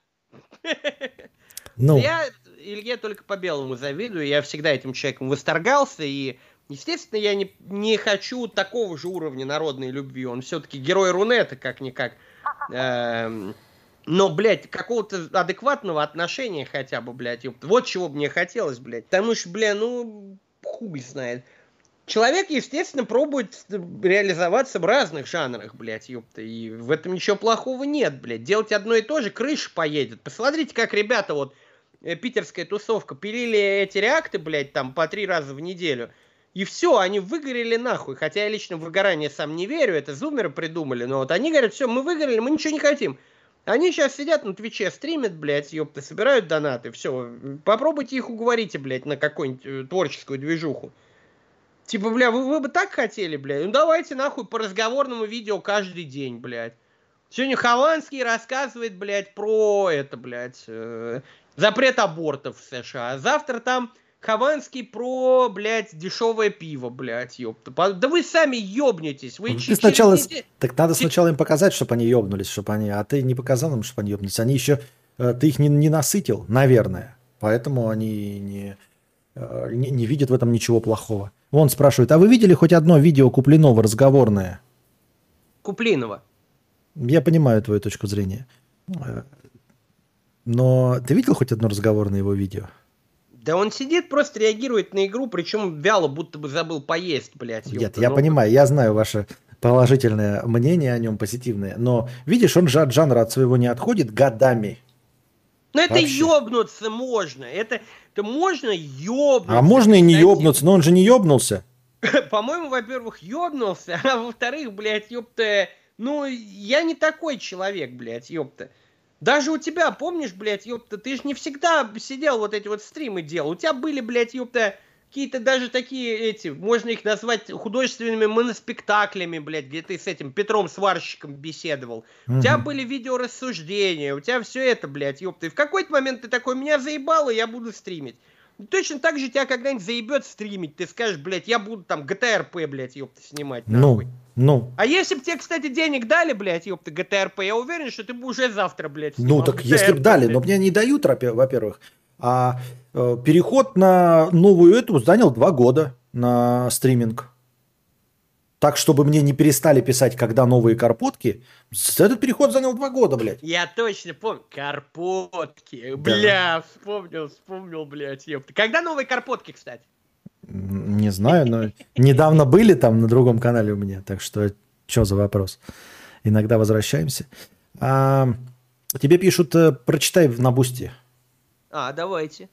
Ну, Я Илье только по белому завидую, я всегда этим человеком восторгался, и, естественно, я не, не хочу такого же уровня народной любви. Он все-таки герой Рунета, как-никак. Эм, но, блядь, какого-то адекватного отношения хотя бы, блядь. Вот чего бы мне хотелось, блядь. Потому что, бля, ну, хуй знает. Человек, естественно, пробует реализоваться в разных жанрах, блядь, ёпта. И в этом ничего плохого нет, блядь. Делать одно и то же, крыша поедет. Посмотрите, как ребята, вот, э, питерская тусовка, пилили эти реакты, блядь, там, по три раза в неделю. И все, они выгорели нахуй. Хотя я лично в выгорание сам не верю, это зумеры придумали. Но вот они говорят, все, мы выгорели, мы ничего не хотим. Они сейчас сидят на Твиче, стримят, блядь, ёпта, собирают донаты, все. Попробуйте их уговорите, блядь, на какую-нибудь э, творческую движуху. Типа, бля, вы, вы бы так хотели, блядь? Ну давайте нахуй по разговорному видео каждый день, блядь. Сегодня Хованский рассказывает, блядь, про это, блядь, э, запрет абортов в США. А завтра там Хованский про, блядь, дешевое пиво, блядь, ёпта. Да вы сами ёбнетесь. Вы ты сначала... неделю- Так надо сначала им показать, чтобы они ебнулись, чтобы они... А ты не показал им, чтобы они ебнулись. Они еще... э, Ты их не, не насытил, наверное. Поэтому они не, э, не, не видят в этом ничего плохого. Вон спрашивает, а вы видели хоть одно видео Куплинова разговорное? Куплинова. Я понимаю твою точку зрения. Но ты видел хоть одно разговорное его видео? Да он сидит, просто реагирует на игру, причем вяло, будто бы забыл поесть, блядь. Нет, я ну... понимаю, я знаю ваше положительное мнение о нем, позитивное. Но, видишь, он же от жанра от своего не отходит годами. Ну это Вообще. ёбнуться можно. Это, это можно ёбнуться. А можно и не ёбнуться, но он же не ёбнулся. По-моему, во-первых, ёбнулся, а во-вторых, блядь, ёпта, ну, я не такой человек, блядь, ёпта. Даже у тебя, помнишь, блядь, ёпта, ты же не всегда сидел вот эти вот стримы делал. У тебя были, блядь, ёпта, какие-то даже такие эти, можно их назвать художественными моноспектаклями, блядь, где ты с этим Петром Сварщиком беседовал. Угу. У тебя были видеорассуждения, у тебя все это, блядь, ёпта. И в какой-то момент ты такой, меня заебало, я буду стримить. Точно так же тебя когда-нибудь заебет стримить, ты скажешь, блядь, я буду там GTRP, блядь, ёпта, снимать. Нахуй. Ну, ну. А если бы тебе, кстати, денег дали, блядь, ёпта, GTRP, я уверен, что ты бы уже завтра, блядь, снимал Ну, так GTRP, если бы дали, но мне не дают, во-первых. А э, переход на новую эту занял два года на стриминг. Так, чтобы мне не перестали писать, когда новые карпотки. Этот переход занял два года, блядь. Я точно помню. Карпотки. Да. Бля, вспомнил, вспомнил, блядь, ёпта. Когда новые карпотки, кстати? Не знаю, но недавно были там на другом канале у меня, так что что за вопрос? Иногда возвращаемся. А, тебе пишут, э, прочитай на бусте. А, давайте.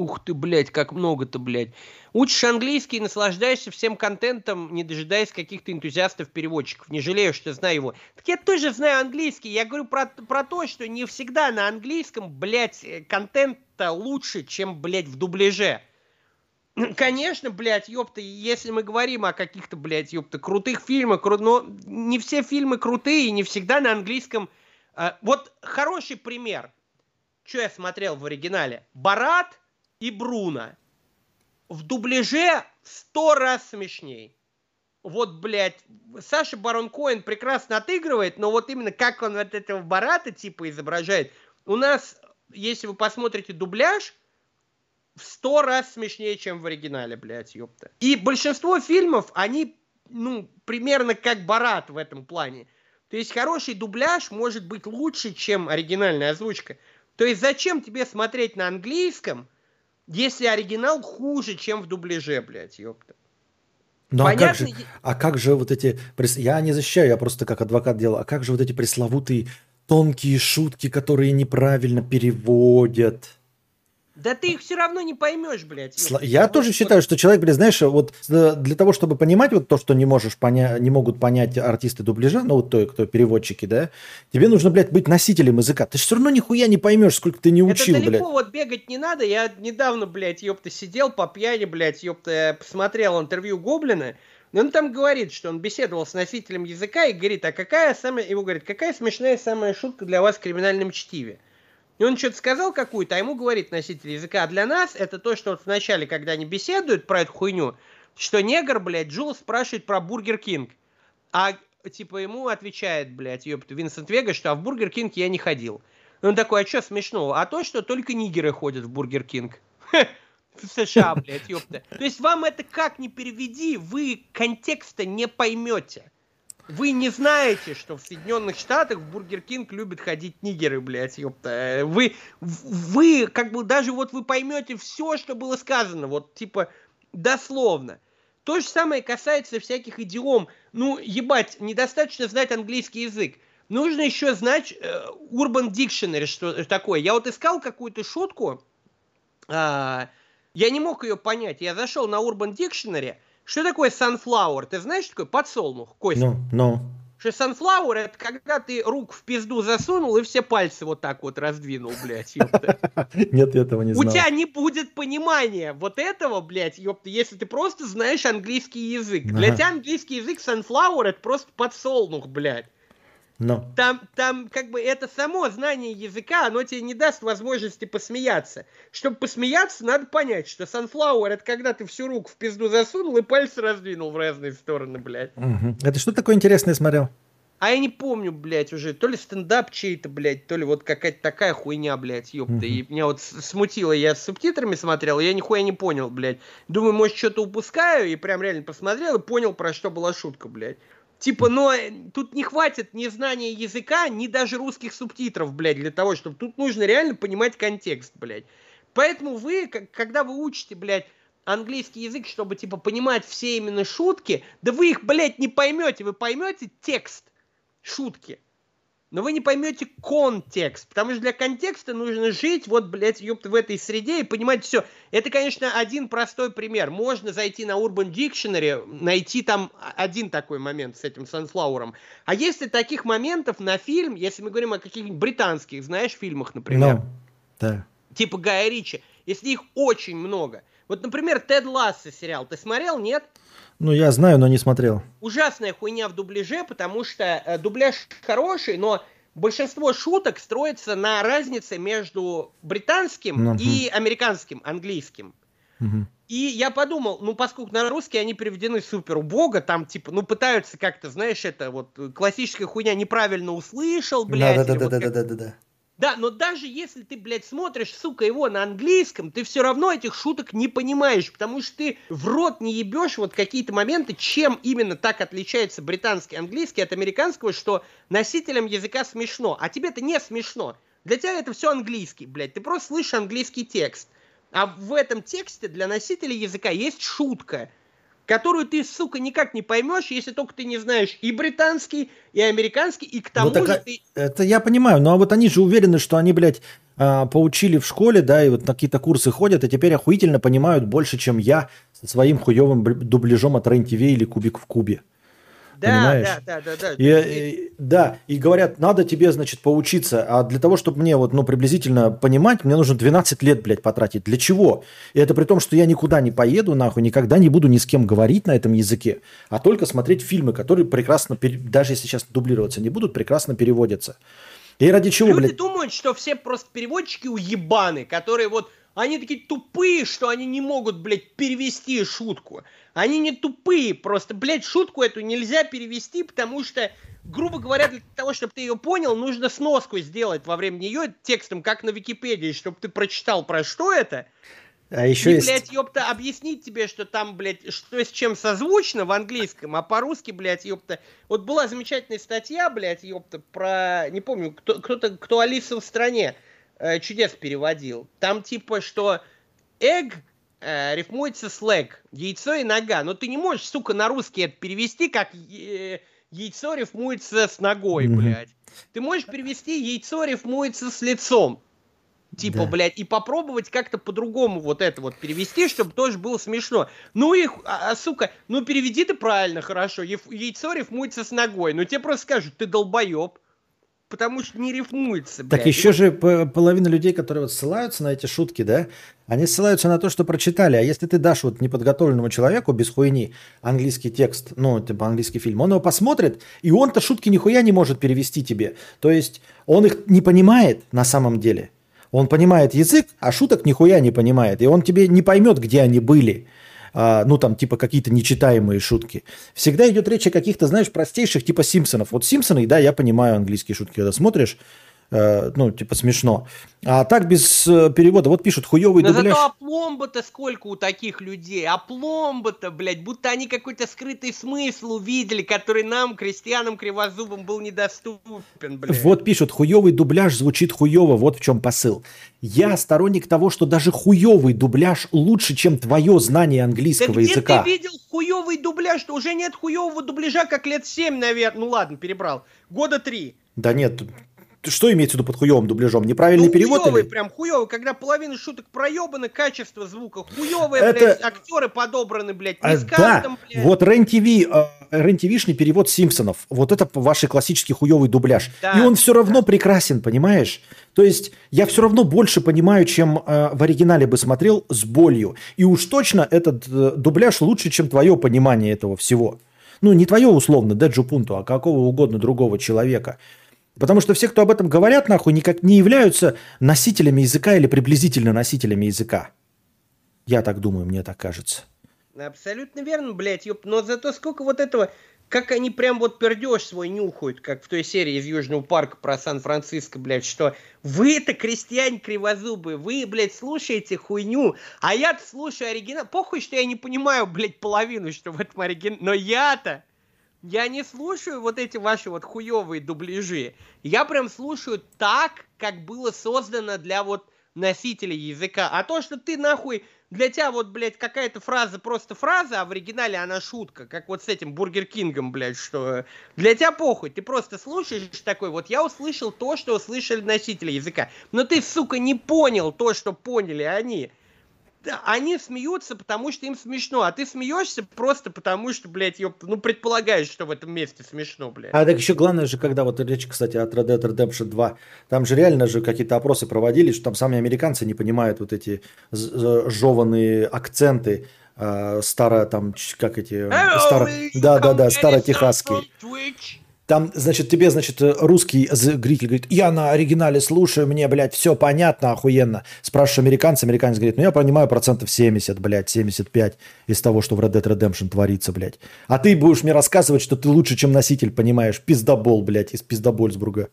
Ух ты, блядь, как много-то, блядь. Учишь английский, наслаждаешься всем контентом, не дожидаясь каких-то энтузиастов-переводчиков. Не жалею, что знаю его. Так я тоже знаю английский. Я говорю про, про то, что не всегда на английском, блядь, контент-то лучше, чем, блядь, в дубляже. Конечно, блядь, ёпта, если мы говорим о каких-то, блядь, ёпта, крутых фильмах, кру... но не все фильмы крутые, и не всегда на английском. А, вот хороший пример. Что я смотрел в оригинале? Барат и Бруно в дубляже сто раз смешней. Вот, блядь, Саша Барон Коэн прекрасно отыгрывает, но вот именно как он вот этого Барата типа изображает, у нас, если вы посмотрите дубляж, в сто раз смешнее, чем в оригинале, блядь, ёпта. И большинство фильмов, они, ну, примерно как Барат в этом плане. То есть хороший дубляж может быть лучше, чем оригинальная озвучка. То есть зачем тебе смотреть на английском – если оригинал хуже, чем в дубляже, блядь, ёпта. Ну а как, же, а как же вот эти... Я не защищаю, я просто как адвокат делал. А как же вот эти пресловутые тонкие шутки, которые неправильно переводят? Да ты их все равно не поймешь, блядь. Сла... Я тоже считаю, что человек, блядь, знаешь, вот э, для того, чтобы понимать вот то, что не можешь понять, не могут понять артисты дубляжа, ну вот то, кто переводчики, да, тебе нужно, блядь, быть носителем языка. Ты все равно нихуя не поймешь, сколько ты не учил, Это далеко блядь. вот бегать не надо. Я недавно, блядь, ёпта, сидел по пьяни, блядь, ёпта, посмотрел интервью Гоблина, и он там говорит, что он беседовал с носителем языка и говорит, а какая самая, его говорит, какая смешная самая шутка для вас в криминальном чтиве? И он что-то сказал какую-то, а ему говорит носитель языка. А для нас это то, что вот вначале, когда они беседуют про эту хуйню, что негр, блядь, Джулс спрашивает про Бургер Кинг. А типа ему отвечает, блядь, ёпта, Винсент Вега, что а в Бургер Кинг я не ходил. И он такой, а что смешного? А то, что только нигеры ходят в Бургер Кинг. В США, блядь, ёпта. То есть вам это как ни переведи, вы контекста не поймете. Вы не знаете, что в Соединенных Штатах в Бургер Кинг любят ходить нигеры, блядь, ёпта. Вы, вы, как бы, даже вот вы поймете все, что было сказано, вот, типа, дословно. То же самое касается всяких идиом. Ну, ебать, недостаточно знать английский язык. Нужно еще знать э, Urban Dictionary, что такое. Я вот искал какую-то шутку, э, я не мог ее понять. Я зашел на Urban Dictionary, что такое sunflower? Ты знаешь, что такое подсолнух, Костя? Ну, ну. Что sunflower это когда ты рук в пизду засунул и все пальцы вот так вот раздвинул, блядь, ёпта. Нет, этого не знал. У тебя не будет понимания вот этого, блядь, ёпта, если ты просто знаешь английский язык. Для тебя английский язык sunflower это просто подсолнух, блядь. Но. Там, там как бы это само знание языка, оно тебе не даст возможности посмеяться. Чтобы посмеяться, надо понять, что sunflower это когда ты всю руку в пизду засунул и пальцы раздвинул в разные стороны, блядь. Угу. Это что такое интересное смотрел? а я не помню, блядь, уже, то ли стендап чей-то, блядь, то ли вот какая-то такая хуйня, блядь, ёпта. Uh-huh. И меня вот смутило, я с субтитрами смотрел, я нихуя не понял, блядь. Думаю, может, что-то упускаю, и прям реально посмотрел и понял, про что была шутка, блядь. Типа, но э, тут не хватит ни знания языка, ни даже русских субтитров, блядь, для того, чтобы... Тут нужно реально понимать контекст, блядь. Поэтому вы, когда вы учите, блядь, английский язык, чтобы, типа, понимать все именно шутки, да вы их, блядь, не поймете, вы поймете текст шутки. Но вы не поймете контекст, потому что для контекста нужно жить вот, блядь, ёпта, в этой среде и понимать все. Это, конечно, один простой пример. Можно зайти на Urban Dictionary, найти там один такой момент с этим Санфлауэром. А если таких моментов на фильм, если мы говорим о каких-нибудь британских, знаешь, фильмах, например, no. да. типа Гая Ричи, если их очень много. Вот, например, Тед Ласса сериал, ты смотрел, нет? Ну, я знаю, но не смотрел. Ужасная хуйня в дубляже, потому что э, дубляж хороший, но большинство шуток строится на разнице между британским угу. и американским, английским. Угу. И я подумал, ну, поскольку на русский они переведены супер убого, там, типа, ну, пытаются как-то, знаешь, это вот классическая хуйня неправильно услышал, блядь. Да-да-да-да-да-да-да. Да, но даже если ты, блядь, смотришь, сука, его на английском, ты все равно этих шуток не понимаешь, потому что ты в рот не ебешь вот какие-то моменты, чем именно так отличается британский английский от американского, что носителям языка смешно, а тебе-то не смешно. Для тебя это все английский, блядь, ты просто слышишь английский текст. А в этом тексте для носителя языка есть шутка – которую ты, сука, никак не поймешь, если только ты не знаешь и британский, и американский, и к тому ну, же а, ты... Это я понимаю, но вот они же уверены, что они, блядь, а, поучили в школе, да, и вот на какие-то курсы ходят, и теперь охуительно понимают больше, чем я со своим хуевым дубляжом от рен или Кубик в Кубе. Да, понимаешь? да, да, да, да. И, и, да, и говорят, надо тебе, значит, поучиться, а для того, чтобы мне вот, ну, приблизительно понимать, мне нужно 12 лет, блядь, потратить. Для чего? И это при том, что я никуда не поеду, нахуй, никогда не буду ни с кем говорить на этом языке, а только смотреть фильмы, которые прекрасно, даже если сейчас дублироваться не будут, прекрасно переводятся. И ради чего, Люди блядь? думают, что все просто переводчики уебаны, которые вот они такие тупые, что они не могут, блядь, перевести шутку. Они не тупые, просто, блядь, шутку эту нельзя перевести, потому что, грубо говоря, для того, чтобы ты ее понял, нужно сноску сделать во время нее текстом, как на Википедии, чтобы ты прочитал, про что это. А еще и, есть... блядь, ёпта, объяснить тебе, что там, блядь, что с чем созвучно в английском, а по-русски, блядь, ёпта. Вот была замечательная статья, блядь, ёпта, про, не помню, кто, кто-то, кто Алиса в стране э, чудес переводил. Там типа, что egg э, рифмуется с leg, яйцо и нога. Но ты не можешь, сука, на русский это перевести, как э, яйцо рифмуется с ногой, mm-hmm. блядь. Ты можешь перевести яйцо рифмуется с лицом. Типа, да. блядь, и попробовать как-то по-другому вот это вот перевести, чтобы тоже было смешно. Ну и, а, а, сука, ну переведи ты правильно, хорошо. Яйцо рифмуется с ногой. Ну тебе просто скажут, ты долбоеб потому что не рифмуется. Блядь. Так еще же половина людей, которые вот ссылаются на эти шутки, да, они ссылаются на то, что прочитали. А если ты дашь вот неподготовленному человеку без хуйни английский текст, ну, типа английский фильм, он его посмотрит, и он-то шутки нихуя не может перевести тебе. То есть он их не понимает на самом деле. Он понимает язык, а шуток нихуя не понимает. И он тебе не поймет, где они были ну там типа какие-то нечитаемые шутки. Всегда идет речь о каких-то, знаешь, простейших типа Симпсонов. Вот Симпсоны, да, я понимаю английские шутки, когда смотришь, ну, типа смешно. А так без э, перевода, вот пишут хуёвый Но дубляж. зато опломба-то сколько у таких людей, опломба-то, блядь, будто они какой-то скрытый смысл увидели, который нам, крестьянам кривозубам, был недоступен, блядь. Вот пишут, хуёвый дубляж звучит хуёво, вот в чем посыл. Я сторонник того, что даже хуёвый дубляж лучше, чем твое знание английского да языка. где ты видел хуёвый дубляж? Уже нет хуёвого дубляжа, как лет 7, наверное. Ну ладно, перебрал. Года три. Да нет, что имеется в виду под хуевым дубляжом? Неправильный ну, перевод? Хуёвый, или? прям хуёвый, когда половина шуток проебаны, качество звука хуёвое, Это... блядь, актеры подобраны, блядь, не а, да. блядь. Вот Рен-ТВ, э, Рен-ТВшный перевод Симпсонов, вот это ваш классический хуёвый дубляж. Да, И он все равно да. прекрасен, понимаешь? То есть я все равно больше понимаю, чем э, в оригинале бы смотрел с болью. И уж точно этот э, дубляж лучше, чем твое понимание этого всего. Ну, не твое условно, Деджу Пунту, а какого угодно другого человека. Потому что все, кто об этом говорят, нахуй, никак не являются носителями языка или приблизительно носителями языка. Я так думаю, мне так кажется. Абсолютно верно, блядь, ёп. Но зато сколько вот этого как они прям вот пердеж свой нюхают, как в той серии из Южного парка про Сан-Франциско, блядь, что вы это крестьяне кривозубые, вы, блядь, слушаете хуйню, а я-то слушаю оригинал. Похуй, что я не понимаю, блядь, половину, что в этом оригинале, но я-то я не слушаю вот эти ваши вот хуевые дубляжи. Я прям слушаю так, как было создано для вот носителей языка. А то, что ты нахуй для тебя вот, блядь, какая-то фраза просто фраза, а в оригинале она шутка, как вот с этим Бургер Кингом, блядь, что для тебя похуй, ты просто слушаешь такой, вот я услышал то, что услышали носители языка, но ты, сука, не понял то, что поняли они они смеются, потому что им смешно, а ты смеешься просто потому, что, блядь, ёпта, ну, предполагаешь, что в этом месте смешно, блядь. А так еще главное же, когда вот речь, кстати, от Red Dead Redemption 2, там же реально же какие-то опросы проводились, что там сами американцы не понимают вот эти жеванные акценты, э, старо там, как эти, старо, да-да-да, старо-техасские. Там, значит, тебе, значит, русский зритель говорит, я на оригинале слушаю, мне, блядь, все понятно, охуенно. Спрашиваю американца, американец говорит, ну я понимаю процентов 70, блядь, 75 из того, что в Red Dead Redemption творится, блядь. А ты будешь мне рассказывать, что ты лучше, чем носитель, понимаешь, пиздобол, блядь, из пиздобольсбурга.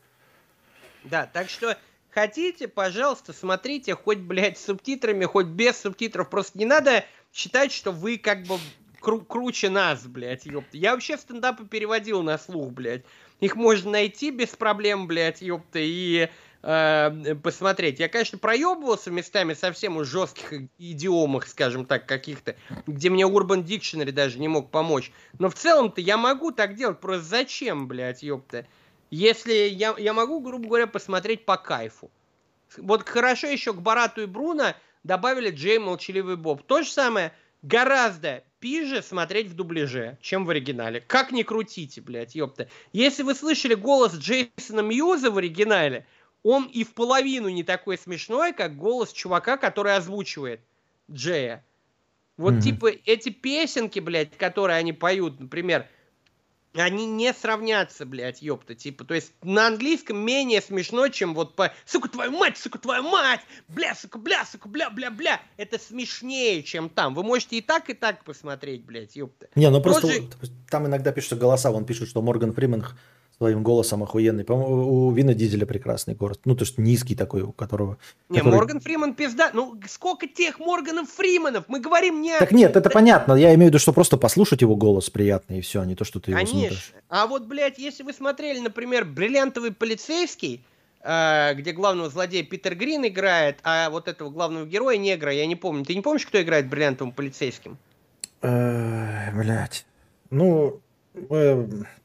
Да, так что хотите, пожалуйста, смотрите, хоть, блядь, с субтитрами, хоть без субтитров. Просто не надо считать, что вы как бы кру- круче нас, блядь, ёпта. Я вообще стендапы переводил на слух, блядь. Их можно найти без проблем, блядь, ёпта, и э, посмотреть. Я, конечно, проебывался местами совсем уж жестких идиомах, скажем так, каких-то, где мне Urban Dictionary даже не мог помочь. Но в целом-то я могу так делать, просто зачем, блядь, ёпта? Если я, я могу, грубо говоря, посмотреть по кайфу. Вот хорошо еще к Барату и Бруно добавили Джей Молчаливый Боб. То же самое, гораздо пиже смотреть в дубляже, чем в оригинале. Как ни крутите, блядь, ёпта. Если вы слышали голос Джейсона Мьюза в оригинале, он и в половину не такой смешной, как голос чувака, который озвучивает Джея. Вот mm-hmm. типа эти песенки, блядь, которые они поют, например, они не сравнятся, блядь, ёпта, типа, то есть на английском менее смешно, чем вот по «сука, твою мать, сука, твою мать, бля, сука, бля, сука, бля, бля, бля», это смешнее, чем там. Вы можете и так, и так посмотреть, блядь, ёпта. Не, ну просто же... там иногда пишутся голоса, он пишет, что Морган Фримен своим голосом охуенный. По-моему, у Вина Дизеля прекрасный город. Ну, то есть низкий такой, у которого... Не, который... Морган Фриман пизда. Ну, сколько тех Морганов Фриманов? Мы говорим не... Так нет, это понятно. Я имею в виду, что просто послушать его голос приятный, и все, а не то, что ты его Конечно. смотришь. А вот, блядь, если вы смотрели, например, «Бриллиантовый полицейский», э, где главного злодея Питер Грин играет, а вот этого главного героя негра, я не помню. Ты не помнишь, кто играет бриллиантовым полицейским? Блять. Ну, Э,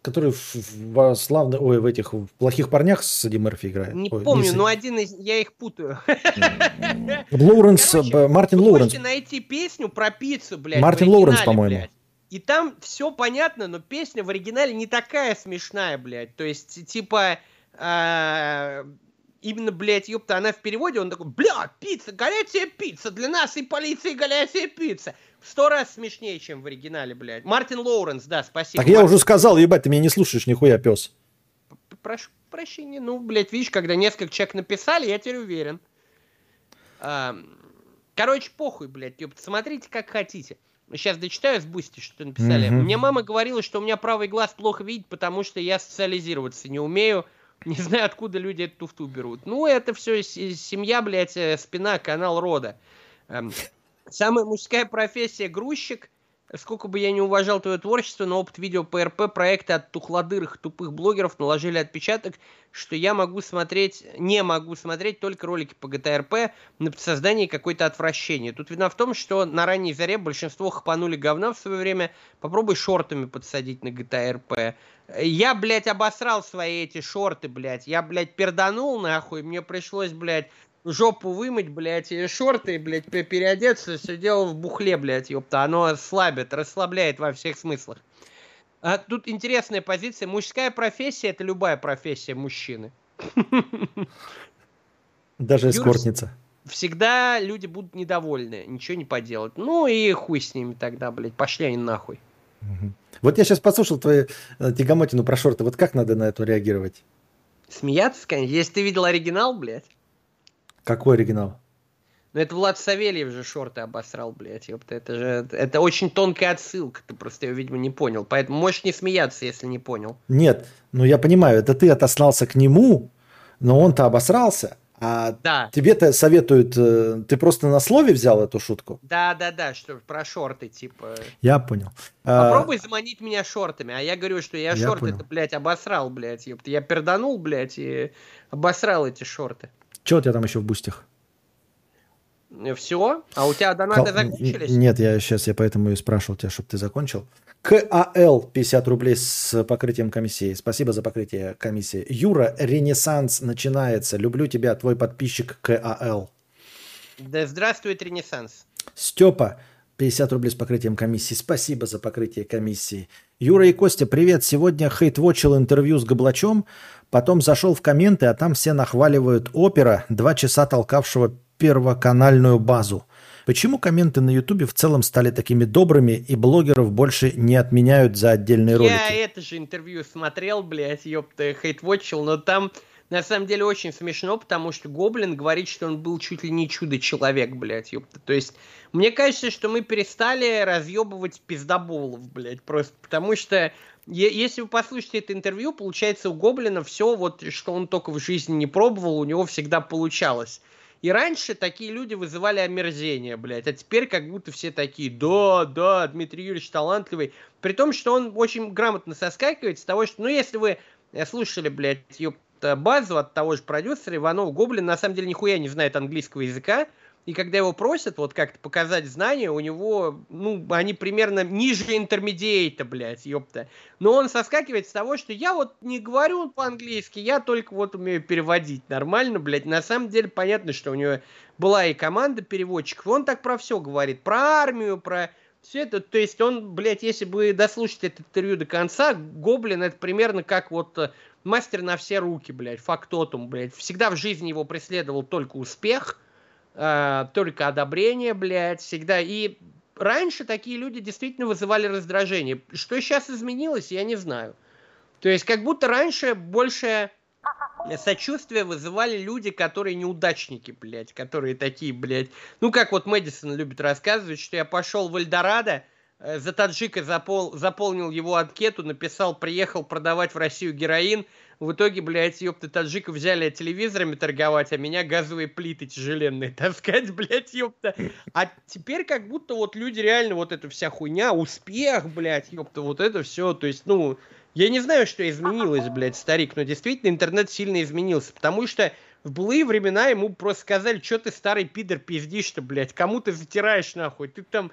который в, славных, ой, в этих в плохих парнях с Эдди Мерфи играет. Не ой, помню, не но один из, я их путаю. Лоуренс, Короче, Мартин Лоуренс. Можете найти песню про пиццу, блядь. Мартин Лоуренс, по-моему. И там все понятно, но песня в оригинале не такая смешная, блядь. То есть, типа, а, именно, блядь, ёпта, она в переводе, он такой, бля, пицца, горячая пицца, для нас и полиции горячая пицца сто раз смешнее, чем в оригинале, блядь. Мартин Лоуренс, да, спасибо. Так я уже сказал, ебать, ты меня не слушаешь, нихуя, пес. Прошу прощения, ну, блядь, видишь, когда несколько человек написали, я теперь уверен. Короче, похуй, блядь, ёпта, смотрите, как хотите. Сейчас дочитаю с Бусти, что написали. Mm-hmm. Мне мама говорила, что у меня правый глаз плохо видит, потому что я социализироваться не умею. Не знаю, откуда люди эту туфту берут. Ну, это все семья, блядь, э, спина, канал рода. Самая мужская профессия грузчик. Сколько бы я не уважал твое творчество, но опыт видео ПРП проекта от тухлодырых тупых блогеров наложили отпечаток, что я могу смотреть, не могу смотреть только ролики по GTRP на создание какой-то отвращения. Тут видно в том, что на ранней заре большинство хапанули говна в свое время. Попробуй шортами подсадить на GTRP. Я, блядь, обосрал свои эти шорты, блядь. Я, блядь, перданул нахуй. Мне пришлось, блядь, жопу вымыть, блядь, и шорты, блядь, переодеться, все дело в бухле, блядь, ёпта. Оно слабит, расслабляет во всех смыслах. А тут интересная позиция. Мужская профессия – это любая профессия мужчины. Даже эскортница. Всегда люди будут недовольны, ничего не поделать. Ну и хуй с ними тогда, блядь, пошли они нахуй. Вот я сейчас послушал твою э, тягомотину про шорты. Вот как надо на это реагировать? Смеяться, конечно. Если ты видел оригинал, блядь. Какой оригинал? Но это Влад Савельев же шорты обосрал, блядь, ёпта. Это же, это очень тонкая отсылка, ты просто ее, видимо, не понял. Поэтому можешь не смеяться, если не понял. Нет, ну я понимаю, это ты отослался к нему, но он-то обосрался. А Да, тебе-то советуют, э, ты просто на слове взял эту шутку? да, да, да, что про шорты, типа. Я понял. А, Попробуй заманить меня шортами. А я говорю, что я, Я шорты-то, понял. блядь, обосрал, блядь, ёпта. Я перданул, блядь, и обосрал эти шорты. Что у тебя там еще в бустях? Все? А у тебя донаты Кал- закончились? Нет, я сейчас я поэтому и спрашивал тебя, чтобы ты закончил. КАЛ 50 рублей с покрытием комиссии. Спасибо за покрытие комиссии. Юра, Ренессанс начинается. Люблю тебя, твой подписчик КАЛ. Да здравствует Ренессанс. Степа, 50 рублей с покрытием комиссии. Спасибо за покрытие комиссии. Юра и Костя, привет. Сегодня хейтвотчил интервью с Гоблачом, потом зашел в комменты, а там все нахваливают опера, два часа толкавшего первоканальную базу. Почему комменты на Ютубе в целом стали такими добрыми и блогеров больше не отменяют за отдельные Я ролики? это же интервью смотрел, блядь, ёпта, хейтвотчил, но там на самом деле очень смешно, потому что Гоблин говорит, что он был чуть ли не чудо-человек, блядь, ёпта. То есть, мне кажется, что мы перестали разъебывать пиздоболов, блядь, просто потому что если вы послушаете это интервью, получается у Гоблина все вот, что он только в жизни не пробовал, у него всегда получалось. И раньше такие люди вызывали омерзение, блядь, а теперь как будто все такие, да, да, Дмитрий Юрьевич талантливый. При том, что он очень грамотно соскакивает с того, что, ну, если вы э, слушали, блядь, ёпта, базу от того же продюсера, Иванов Гоблин на самом деле нихуя не знает английского языка, и когда его просят вот как-то показать знания, у него, ну, они примерно ниже интермедиейта, блядь, ёпта. Но он соскакивает с того, что я вот не говорю по-английски, я только вот умею переводить нормально, блядь. На самом деле понятно, что у него была и команда переводчиков, он так про все говорит, про армию, про все это, то есть он, блядь, если бы дослушать это интервью до конца, Гоблин это примерно как вот э, мастер на все руки, блядь, фактотум, блядь. Всегда в жизни его преследовал только успех, э, только одобрение, блядь, всегда. И раньше такие люди действительно вызывали раздражение. Что сейчас изменилось, я не знаю. То есть как будто раньше больше сочувствие вызывали люди, которые неудачники, блядь, которые такие, блядь. Ну, как вот Мэдисон любит рассказывать, что я пошел в Эльдорадо, э, за таджика запол- заполнил его анкету, написал, приехал продавать в Россию героин. В итоге, блядь, ёпта, таджиков взяли телевизорами торговать, а меня газовые плиты тяжеленные таскать, блядь, ёпта. А теперь как будто вот люди реально вот эта вся хуйня, успех, блядь, ёпта, вот это все, то есть, ну, я не знаю, что изменилось, блядь, старик, но действительно интернет сильно изменился, потому что в былые времена ему просто сказали, что ты старый пидор пиздишь-то, блядь, кому ты затираешь нахуй, ты там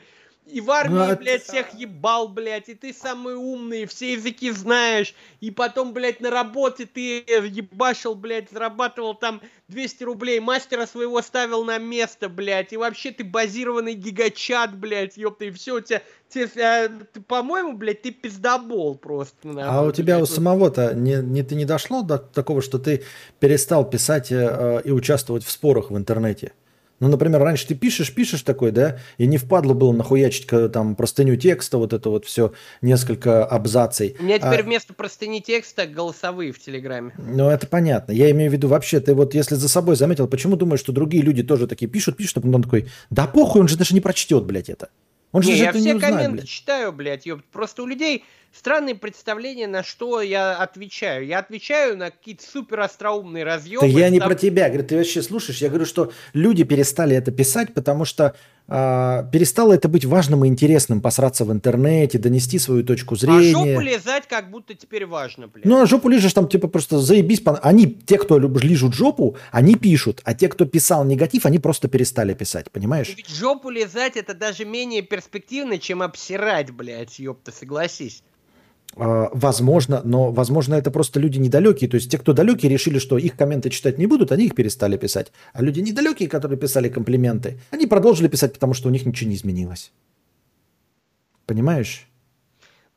и в армии, Ну, а- блядь, всех ебал, блядь, и ты самый умный, все языки знаешь, и потом, блядь, на работе ты ебашил, блядь, зарабатывал там 200 рублей, мастера своего ставил на место, блядь, и вообще ты базированный гигачат, блядь, ёпта, и все у тебя, тебе, а, ты, по-моему, блядь, ты пиздобол просто. А нахуй, у тебя у блядь. самого-то не, не, ты не дошло до такого, что ты перестал писать э, и участвовать в спорах в интернете? Ну, например, раньше ты пишешь, пишешь такой, да, и не впадло было нахуячить там простыню текста, вот это вот все, несколько абзаций. У меня теперь А- вместо простыни текста голосовые в Телеграме. Ну, это понятно. Я имею в виду вообще, ты вот если за собой заметил, почему думаешь, что другие люди тоже такие пишут, пишут, а потом он такой, да похуй, он же даже не прочтет, блядь, это. Он же Не, же я все не узнает, комменты блядь. читаю, блядь, ёпт. Просто у людей странные представления, на что я отвечаю. Я отвечаю на какие-то супер остроумные разъемы. Да я не там- про тебя, говорю, ты вообще слушаешь? Я говорю, что люди перестали это писать, потому что а, перестало это быть важным и интересным, посраться в интернете, донести свою точку А зрения. жопу лизать как будто теперь важно, блядь. Ну, а жопу лижешь там, типа, просто заебись. Они, те, кто лижут жопу, они пишут, а те, кто писал негатив, они просто перестали писать, понимаешь? Ведь жопу лизать это даже менее перспективно, чем обсирать, блядь, ёпта, согласись. А, возможно, но, возможно, это просто люди недалекие. То есть те, кто далекие, решили, что их комменты читать не будут, они их перестали писать. А люди недалекие, которые писали комплименты, они продолжили писать, потому что у них ничего не изменилось. Понимаешь?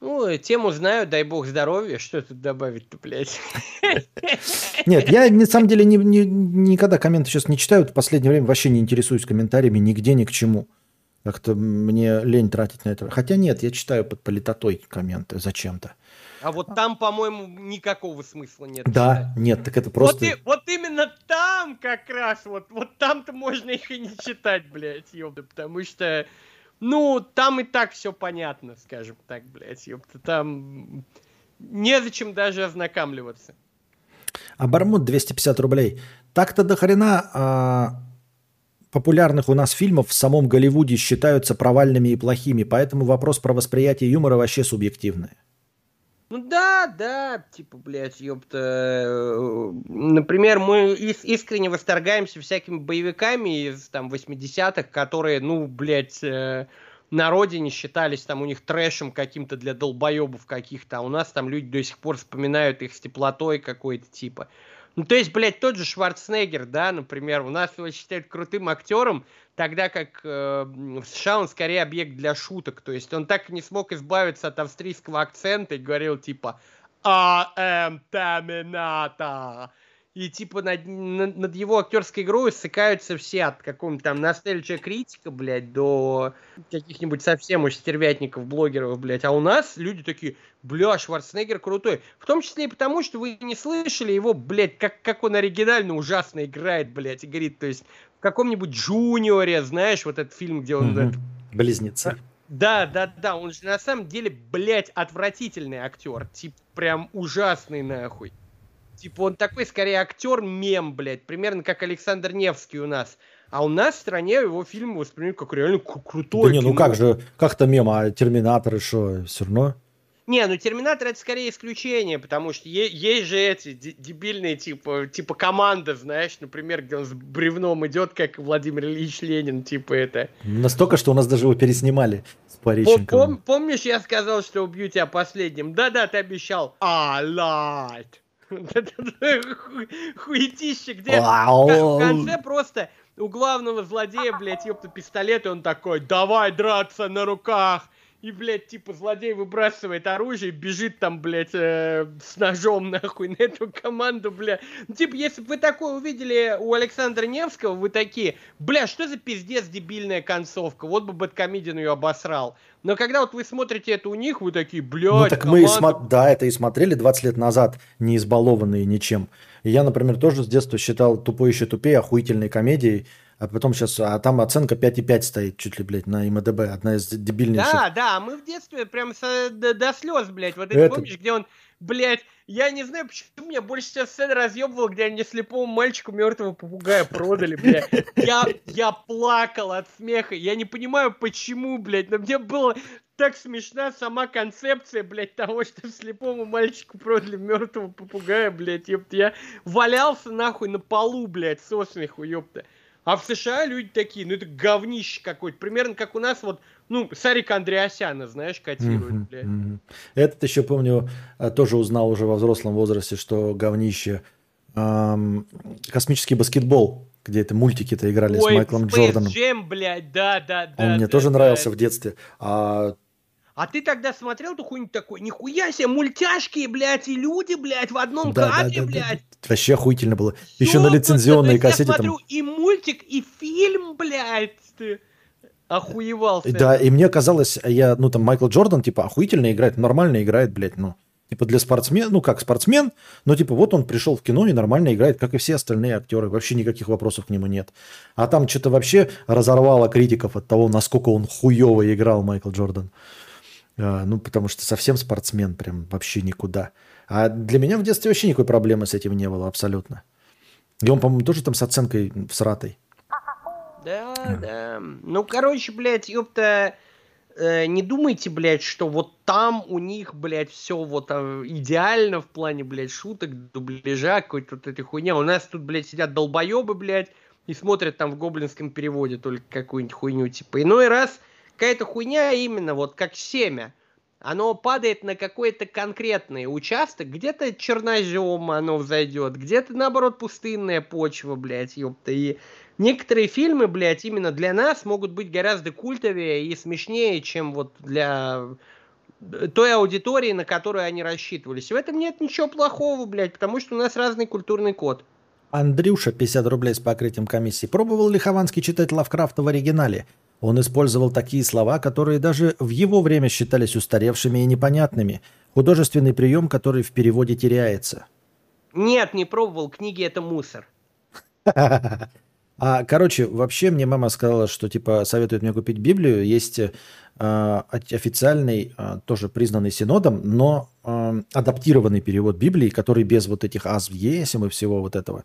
Ну, тему знаю, дай бог здоровья, что тут добавить-то, блядь. Нет, я на самом деле не- не- никогда комменты сейчас не читаю. В последнее время вообще не интересуюсь комментариями нигде, ни к чему. Как-то мне лень тратить на это. Хотя нет, я читаю под политотой комменты зачем-то. А вот там, по-моему, никакого смысла нет. Да, читать. нет, так это просто... Вот, и, вот именно там как раз, вот, вот там-то можно их и не читать, блядь, ёпта, потому что, ну, там и так все понятно, скажем так, блядь, ёпта, там незачем даже ознакомливаться. А Бармут 250 рублей. Так-то до хрена а, популярных у нас фильмов в самом Голливуде считаются провальными и плохими, поэтому вопрос про восприятие юмора вообще субъективный. Ну да, да, типа, блядь, ёпта. Э, например, мы искренне восторгаемся всякими боевиками из там 80-х, которые, ну, блядь, э, на родине считались там у них трэшем каким-то для долбоебов каких-то, а у нас там люди до сих пор вспоминают их с теплотой какой-то типа. Ну, то есть, блядь, тот же Шварценеггер, да, например, у нас его считают крутым актером, тогда как э, в США он скорее объект для шуток. То есть он так и не смог избавиться от австрийского акцента и говорил типа «I am Terminator». И типа над, над, над его актерской игрой ссыкаются все от какого-нибудь там ностальгия критика, блядь, до каких-нибудь совсем уж стервятников, блогеров, блядь. А у нас люди такие, бля, Шварценеггер крутой. В том числе и потому, что вы не слышали его, блядь, как, как он оригинально ужасно играет, блядь, и говорит, то есть каком-нибудь Джуниоре, знаешь, вот этот фильм, где он... Угу. Близнецы. Да, да, да, он же на самом деле, блядь, отвратительный актер. Типа, прям ужасный нахуй. Типа, он такой, скорее, актер-мем, блядь. Примерно как Александр Невский у нас. А у нас в стране его фильмы воспринимают как реально крутой. Да не, ну как же, как-то мем, а Терминаторы что, все равно? Не, ну Терминатор это скорее исключение, потому что есть же эти дебильные типа, типа команда, знаешь, например, где он с бревном идет, как Владимир Ильич Ленин, типа это. Настолько, что у нас даже его переснимали с Пореченковым. Пом- помнишь, я сказал, что убью тебя последним? Да-да, ты обещал. А, лайт. Хуетище, где в конце просто у главного злодея, блядь, ёпта, пистолет, и он такой, давай драться на руках и, блядь, типа, злодей выбрасывает оружие, бежит там, блядь, э, с ножом, нахуй, на эту команду, бля. Ну, типа, если бы вы такое увидели у Александра Невского, вы такие, бля, что за пиздец дебильная концовка, вот бы Бэткомедиан ее обосрал. Но когда вот вы смотрите это у них, вы такие, блядь, Ну, так команда... мы, и смо... да, это и смотрели 20 лет назад, не избалованные ничем. И я, например, тоже с детства считал «Тупой еще тупее» охуительной комедией, а потом сейчас, а там оценка 5,5 стоит чуть ли, блядь, на МДБ, одна из дебильнейших. Да, да, мы в детстве прям со, до, до слез, блядь, вот это, это помнишь, где он, блядь, я не знаю, почему меня больше всего сцена разъебывал, где они слепому мальчику мертвого попугая продали, блядь. Я, я плакал от смеха, я не понимаю, почему, блядь, но мне было так смешна сама концепция, блядь, того, что слепому мальчику продали мертвого попугая, блядь, ёпта. Я валялся нахуй на полу, блядь, со смеху, ёпта. А в США люди такие, ну это говнище какое-то. Примерно как у нас вот, ну, Сарика Андреасяна, знаешь, котирует, mm-hmm, блядь. Mm-hmm. Этот еще, помню, э, тоже узнал уже во взрослом возрасте, что говнище. Эм, космический баскетбол, где это мультики-то играли Ой, с Майклом Space Джорданом. Jam, блядь, да, да, да. Он да, мне да, тоже да. нравился в детстве. А а ты тогда смотрел эту хуйню такой, нихуя себе, мультяшки, блядь, и люди, блядь, в одном да, кадре, да, да, блядь. Да. Вообще охуительно было. Еще на лицензионной кассете. Я смотрю там... и мультик, и фильм, блядь, ты охуевался. Да, и мне казалось, я, ну там Майкл Джордан, типа, охуительно играет, нормально играет, блядь, ну. Типа для спортсмена, ну как спортсмен, но типа вот он пришел в кино и нормально играет, как и все остальные актеры. Вообще никаких вопросов к нему нет. А там что-то вообще разорвало критиков от того, насколько он хуево играл Майкл Джордан. А, ну, потому что совсем спортсмен прям вообще никуда. А для меня в детстве вообще никакой проблемы с этим не было абсолютно. И он, по-моему, тоже там с оценкой всратой. Да, mm. да. Ну, короче, блядь, ёпта, э, не думайте, блядь, что вот там у них, блядь, все вот э, идеально в плане, блядь, шуток, дубляжа, какой-то вот этой хуйня. У нас тут, блядь, сидят долбоебы, блядь, и смотрят там в гоблинском переводе только какую-нибудь хуйню, типа. Иной раз какая-то хуйня именно вот как семя. Оно падает на какой-то конкретный участок, где-то чернозем оно взойдет, где-то, наоборот, пустынная почва, блядь, ёпта. И некоторые фильмы, блядь, именно для нас могут быть гораздо культовее и смешнее, чем вот для той аудитории, на которую они рассчитывались. в этом нет ничего плохого, блядь, потому что у нас разный культурный код. Андрюша, 50 рублей с покрытием комиссии. Пробовал ли Хованский читать Лавкрафта в оригинале? Он использовал такие слова, которые даже в его время считались устаревшими и непонятными. Художественный прием, который в переводе теряется. Нет, не пробовал. Книги это мусор. А, короче, вообще мне мама сказала, что типа советует мне купить Библию. Есть э, официальный, э, тоже признанный синодом, но э, адаптированный перевод Библии, который без вот этих аз в есим и всего вот этого.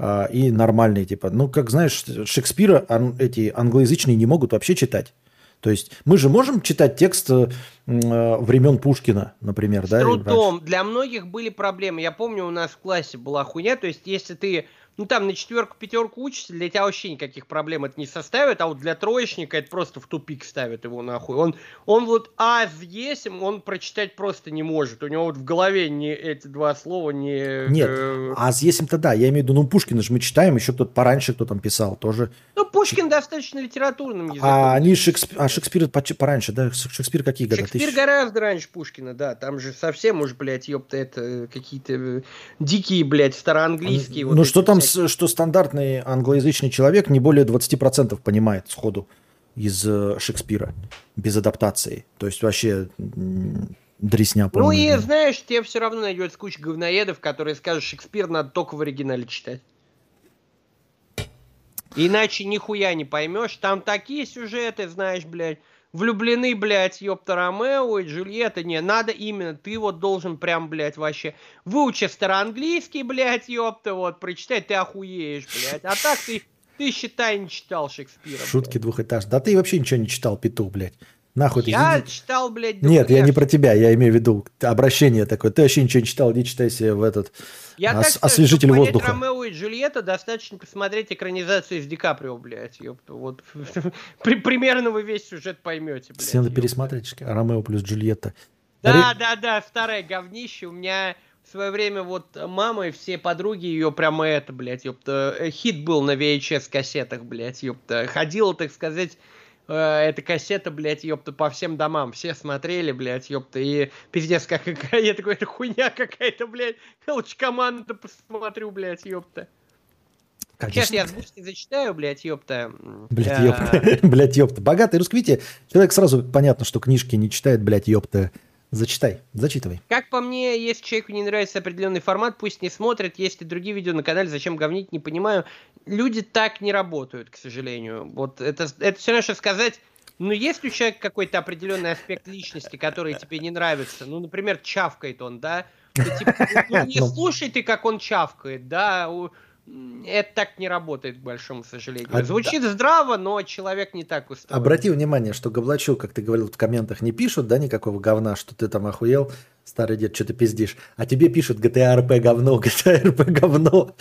Э, и нормальный, типа, ну, как знаешь, Шекспира ан, эти англоязычные не могут вообще читать. То есть мы же можем читать текст э, времен Пушкина, например, С да? трудом. Для многих были проблемы. Я помню, у нас в классе была хуйня. То есть, если ты ну там на четверку, пятерку учишься, для тебя вообще никаких проблем это не составит, а вот для троечника это просто в тупик ставит его нахуй. Он, он вот а есть, он прочитать просто не может. У него вот в голове не эти два слова не... Нет, э... а есим-то да, я имею в виду, ну Пушкина же мы читаем, еще кто-то пораньше кто там писал тоже. Ну Пушкин достаточно литературным языком. А они Шекспир, а Шекспир пораньше, да? Шекспир какие годы? Шекспир Тысяч... гораздо раньше Пушкина, да. Там же совсем уж, блядь, ёпта, это какие-то э, дикие, блядь, староанглийские. Ну вот что там что стандартный англоязычный человек не более 20% понимает сходу из э, Шекспира без адаптации. То есть вообще дресня. Ну и знаешь, тебе все равно найдется куча говноедов, которые скажут, Шекспир надо только в оригинале читать. Иначе нихуя не поймешь. Там такие сюжеты, знаешь, блядь влюблены, блядь, ёпта, Ромео и Джульетта. Не, надо именно, ты вот должен прям, блядь, вообще выучи староанглийский, блядь, ёпта, вот, прочитать, ты охуеешь, блядь. А так ты, ты считай, не читал Шекспира. Шутки двухэтажные. Да ты вообще ничего не читал, петух, блядь. Нахуй ты. Я читал, блядь, Нет, я не про тебя, я имею в виду обращение такое. Ты вообще ничего не читал, иди читай себе в этот я ос- так освежитель чтобы воздуха. Ромео и Джульетта достаточно посмотреть экранизацию из Ди Каприо, блядь, ёпта. Вот примерно вы весь сюжет поймете, блядь. Все надо пересмотреть, Ромео плюс Джульетта. Да, да, да, старое говнище. У меня в свое время вот мама и все подруги ее прямо это, блядь, ёпта, э, хит был на VHS кассетах, блядь, ёпта. Ходила, так сказать, эта кассета, блядь, ёпта, по всем домам. Все смотрели, блядь, ёпта, и пиздец, как я такой, это хуйня какая-то, блядь. Лучше команду посмотрю, блядь, ёпта. Конечно. Сейчас я озвучки зачитаю, блядь, ёпта. Блядь, ёпта. блядь, ёпта. Богатый русский, видите, человек сразу понятно, что книжки не читает, блядь, ёпта. Зачитай, зачитывай. Как по мне, если человеку не нравится определенный формат, пусть не смотрит. Есть и другие видео на канале, зачем говнить, не понимаю. Люди так не работают, к сожалению. Вот это, это все равно, что сказать, ну, есть у человека какой-то определенный аспект личности, который тебе не нравится? Ну, например, чавкает он, да? Ты, типа, ну, не ну. слушай ты, как он чавкает, да? Это так не работает, к большому сожалению. А, Звучит да. здраво, но человек не так устроен. Обрати внимание, что Говлачу, как ты говорил, в комментах не пишут, да, никакого говна, что ты там охуел, старый дед, что ты пиздишь. А тебе пишут GTA RP говно, GTA RP говно.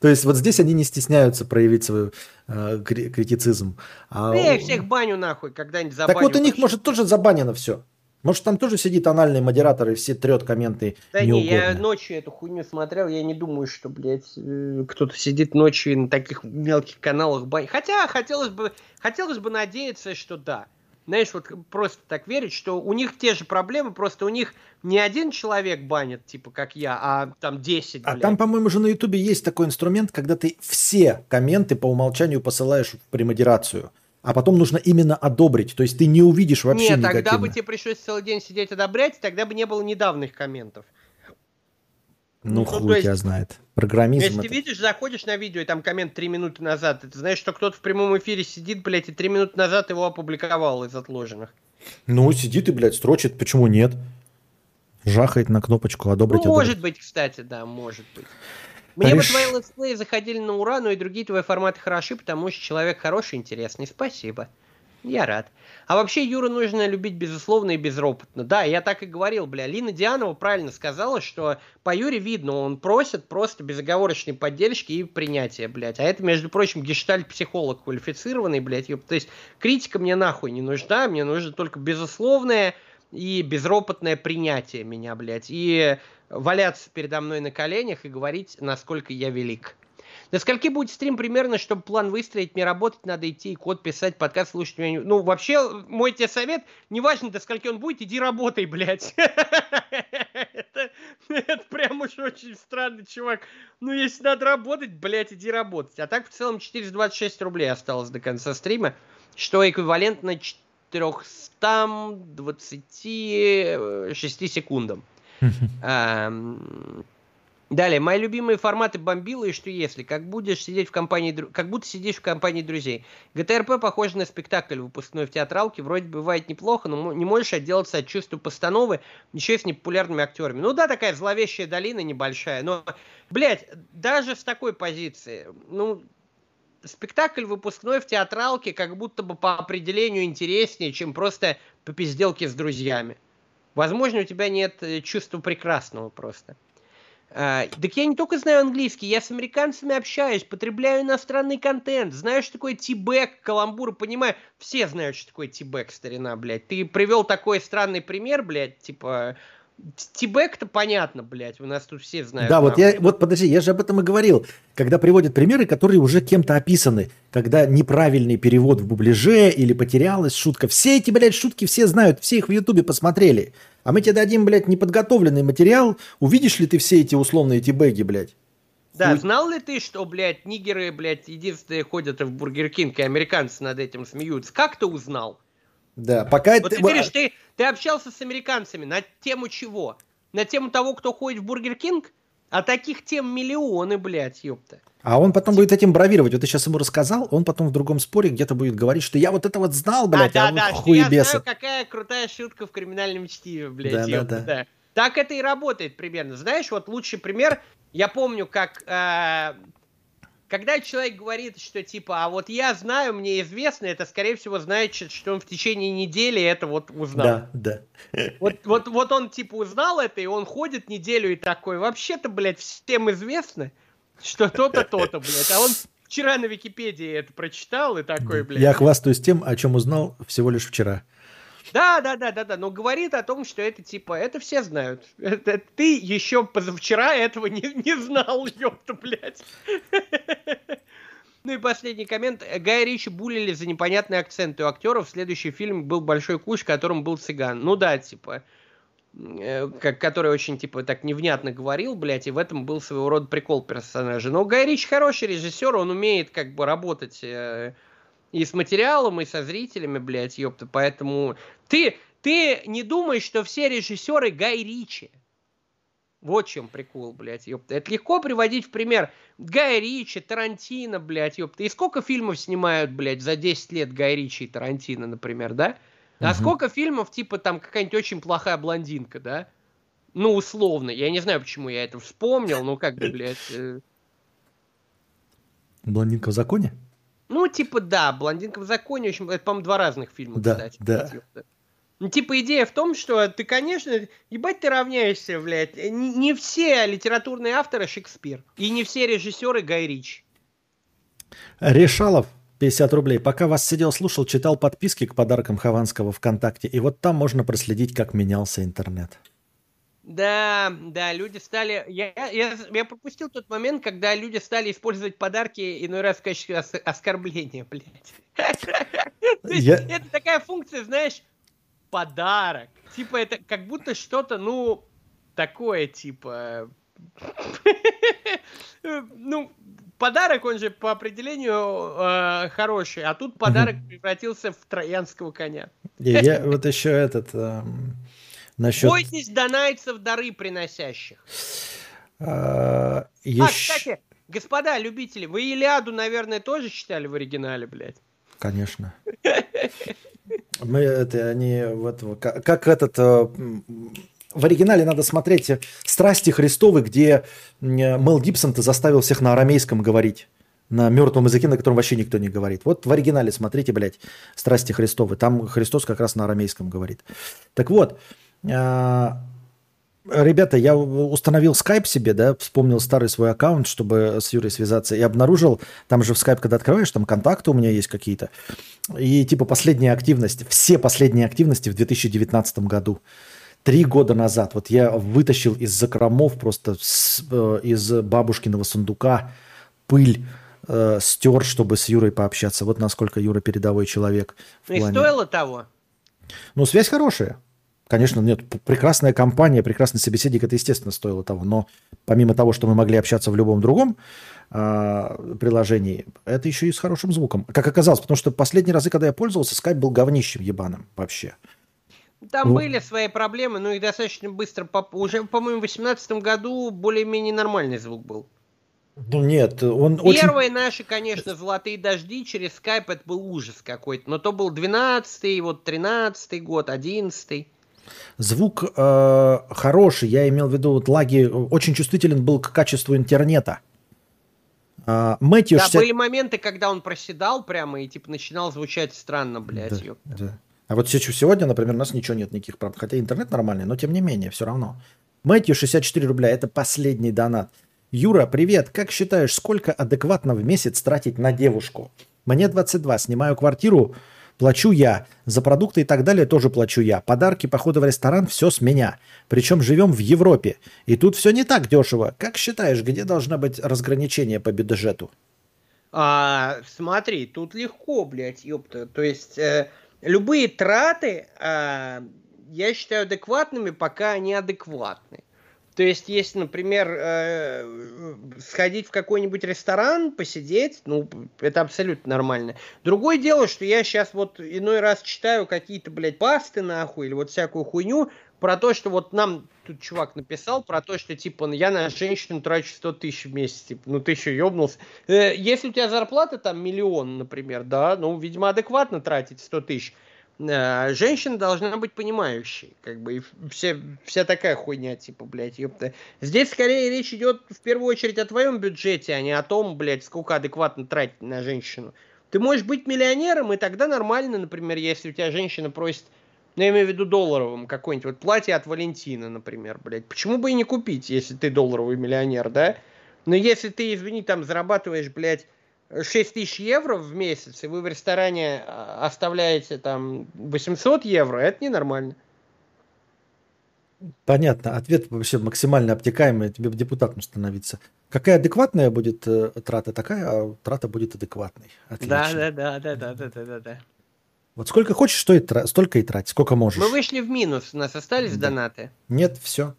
То есть вот здесь они не стесняются проявить свой э, критицизм. А... Я их всех баню нахуй, когда-нибудь забаню. Так вот у них, может, тоже забанено все. Может, там тоже сидит анальный модератор и все трет комменты Да не, я ночью эту хуйню смотрел, я не думаю, что, блядь, э, кто-то сидит ночью на таких мелких каналах бань. Хотя хотелось бы, хотелось бы надеяться, что да. Знаешь, вот просто так верить, что у них те же проблемы, просто у них не один человек банит, типа как я, а там 10, блядь. А там, по-моему, же на Ютубе есть такой инструмент, когда ты все комменты по умолчанию посылаешь в премодерацию а потом нужно именно одобрить. То есть ты не увидишь вообще Нет, тогда бы тебе пришлось целый день сидеть одобрять, тогда бы не было недавних комментов. Ну, ну хуй есть, тебя знает. Программизм Если это... ты видишь, заходишь на видео, и там коммент 3 минуты назад, ты знаешь, что кто-то в прямом эфире сидит, блядь, и 3 минуты назад его опубликовал из отложенных. Ну, сидит и, блядь, строчит, почему нет? Жахает на кнопочку одобрить. Ну, может быть, кстати, да, может быть. Мне бы твои летсплеи заходили на ура, но и другие твои форматы хороши, потому что человек хороший, интересный. Спасибо. Я рад. А вообще Юру нужно любить безусловно и безропотно. Да, я так и говорил, бля. Лина Дианова правильно сказала, что по Юре видно, он просит просто безоговорочной поддержки и принятия, блядь. А это, между прочим, гештальт-психолог квалифицированный, блядь. То есть критика мне нахуй не нужна, мне нужно только безусловное и безропотное принятие меня, блядь. И валяться передо мной на коленях и говорить, насколько я велик. До скольки будет стрим примерно, чтобы план выстроить, мне работать надо идти и код писать, подкаст слушать. Ну, вообще, мой тебе совет, неважно, до скольки он будет, иди работай, блядь. Это прям тоже очень странный чувак. Ну, если надо работать, блядь, иди работать. А так в целом 426 рублей осталось до конца стрима, что эквивалентно 426 секундам. Далее, мои любимые форматы бомбила и что если, как будешь сидеть в компании, как будто сидишь в компании друзей. ГТРП похоже на спектакль выпускной в театралке, вроде бывает неплохо, но не можешь отделаться от чувства постановы, еще и с непопулярными актерами. Ну да, такая зловещая долина небольшая, но, блядь, даже с такой позиции, ну, спектакль выпускной в театралке как будто бы по определению интереснее, чем просто по пизделке с друзьями. Возможно, у тебя нет э, чувства прекрасного просто. А, так я не только знаю английский, я с американцами общаюсь, потребляю иностранный контент, знаю, что такое тибэк, каламбур, понимаю, все знают, что такое тибэк, старина, блядь. Ты привел такой странный пример, блядь, типа, Тибек-то понятно, блядь, у нас тут все знают. Да, вот я, вот подожди, я же об этом и говорил. Когда приводят примеры, которые уже кем-то описаны, когда неправильный перевод в дубляже или потерялась шутка. Все эти, блядь, шутки все знают, все их в Ютубе посмотрели. А мы тебе дадим, блядь, неподготовленный материал. Увидишь ли ты все эти условные teabag и, блядь? Да, Хуй. знал ли ты, что, блядь, нигеры, блядь, единственные ходят в Бургер Кинг, и американцы над этим смеются? Как ты узнал? Да, пока... Вот ты, ты говоришь, ты, ты общался с американцами на тему чего? На тему того, кто ходит в Бургер Кинг? А таких тем миллионы, блядь, ёпта. А он потом будет этим бравировать. Вот ты сейчас ему рассказал, он потом в другом споре где-то будет говорить, что я вот это вот знал, блядь, да, а да, вот да, я знаю, какая крутая шутка в криминальном чтиве, блядь, да, ёпта, да, да. да. Так это и работает примерно. Знаешь, вот лучший пример, я помню, как э, когда человек говорит, что типа, а вот я знаю, мне известно, это, скорее всего, значит, что он в течение недели это вот узнал. Да, да. Вот, вот, вот он типа узнал это, и он ходит неделю и такой, вообще-то, блядь, всем известно, что то-то, то-то, блядь. А он вчера на Википедии это прочитал и такой, блядь. Я хвастаюсь тем, о чем узнал всего лишь вчера. Да, да, да, да, да, но говорит о том, что это типа, это все знают. Это, ты еще позавчера этого не, не знал, ёпта, блядь. Ну и последний коммент. Гай Ричи булили за непонятные акценты у актеров. Следующий фильм был «Большой куш», в котором был цыган. Ну да, типа, э, как, который очень, типа, так невнятно говорил, блядь, и в этом был своего рода прикол персонажа. Но Гай Ричи хороший режиссер, он умеет, как бы, работать э, и с материалом, и со зрителями, блядь, ёпта. Поэтому ты, ты не думаешь, что все режиссеры Гай Ричи. Вот чем прикол, блядь, ёпта. Это легко приводить в пример. Гай Ричи, Тарантино, блядь, ёпта. И сколько фильмов снимают, блядь, за 10 лет Гай Ричи и Тарантино, например, да? А угу. сколько фильмов, типа, там, какая-нибудь очень плохая блондинка, да? Ну, условно. Я не знаю, почему я это вспомнил, ну, как бы, блядь... Э... Блондинка в законе? Ну, типа, да, «Блондинка в законе», общем, это, по-моему, два разных фильма, да, кстати. Да, Ну, типа, идея в том, что ты, конечно, ебать ты равняешься, блядь. Не, не все литературные авторы Шекспир. И не все режиссеры Гай Рич. Решалов, 50 рублей. Пока вас сидел, слушал, читал подписки к подаркам Хованского ВКонтакте. И вот там можно проследить, как менялся интернет. Да, да, люди стали... Я, я, я пропустил тот момент, когда люди стали использовать подарки иной раз в качестве ос- оскорбления, блядь. Я... Это такая функция, знаешь, подарок. Типа это как будто что-то, ну, такое, типа... Ну, подарок, он же по определению э, хороший, а тут подарок превратился в троянского коня. Я вот еще этот... Насчет... Бойтесь донайцев дары приносящих. А, еще... а, кстати, господа любители, вы Илиаду, наверное, тоже читали в оригинале, блядь? Конечно. Мы это они вот как, как этот э, в оригинале надо смотреть Страсти Христовы, где Мел Гибсон-то заставил всех на арамейском говорить. На мертвом языке, на котором вообще никто не говорит. Вот в оригинале смотрите, блядь, Страсти Христовы. Там Христос как раз на арамейском говорит. Так вот, ребята, я установил скайп себе, да, вспомнил старый свой аккаунт, чтобы с Юрой связаться, и обнаружил, там же в скайп, когда открываешь, там контакты у меня есть какие-то, и типа последняя активность, все последние активности в 2019 году. Три года назад, вот я вытащил из закромов просто с, э, из бабушкиного сундука пыль, э, стер, чтобы с Юрой пообщаться. Вот насколько Юра передовой человек. И плане... стоило того? Ну, связь хорошая. Конечно, нет, прекрасная компания, прекрасный собеседник, это, естественно, стоило того. Но помимо того, что мы могли общаться в любом другом э, приложении, это еще и с хорошим звуком. Как оказалось, потому что последние разы, когда я пользовался, скайп был говнищем ебаным вообще. Там ну, были свои проблемы, но их достаточно быстро... Уже, по-моему, в 2018 году более-менее нормальный звук был. Ну нет, он Первые очень... наши, конечно, золотые дожди через скайп, это был ужас какой-то. Но то был 12-й, вот 13-й год, 11-й. Звук э, хороший, я имел в виду, вот лаги, очень чувствителен был к качеству интернета. А, Мэтью да, 60... были моменты, когда он проседал прямо и типа начинал звучать странно, блядь. Да, да. А вот сегодня, например, у нас ничего нет, никаких проблем. Хотя интернет нормальный, но тем не менее, все равно. Мэтью 64 рубля, это последний донат. Юра, привет. Как считаешь, сколько адекватно в месяц тратить на девушку? Мне 22, снимаю квартиру Плачу я. За продукты и так далее тоже плачу я. Подарки, походы в ресторан, все с меня. Причем живем в Европе. И тут все не так дешево. Как считаешь, где должна быть разграничение по бюджету? А, смотри, тут легко, блядь, ёпта. То есть э, любые траты э, я считаю адекватными, пока они адекватны. То есть, если, например, э, сходить в какой-нибудь ресторан, посидеть, ну, это абсолютно нормально. Другое дело, что я сейчас вот иной раз читаю какие-то, блядь, пасты нахуй, или вот всякую хуйню, про то, что вот нам тут чувак написал, про то, что, типа, я на женщину трачу 100 тысяч в месяц, типа, ну ты еще ебнулся. Э, если у тебя зарплата там миллион, например, да, ну, видимо, адекватно тратить 100 тысяч, Э, женщина должна быть понимающей, как бы, и вся, вся такая хуйня, типа, блядь, ёпта. Здесь скорее речь идет в первую очередь о твоем бюджете, а не о том, блядь, сколько адекватно тратить на женщину. Ты можешь быть миллионером, и тогда нормально, например, если у тебя женщина просит, ну, я имею в виду долларовым, какое-нибудь вот платье от Валентина, например, блядь. Почему бы и не купить, если ты долларовый миллионер, да? Но если ты, извини, там зарабатываешь, блядь, 6 тысяч евро в месяц, и вы в ресторане а, оставляете там 800 евро, это ненормально. Понятно. Ответ вообще максимально обтекаемый. Тебе депутатом становиться. Какая адекватная будет э, трата, такая а трата будет адекватной. Отлично. Да, да, да, да, да, да, да, да. Вот сколько хочешь, что и тра- столько и трать, сколько можешь. Мы вышли в минус, у нас остались да. донаты. Нет, все.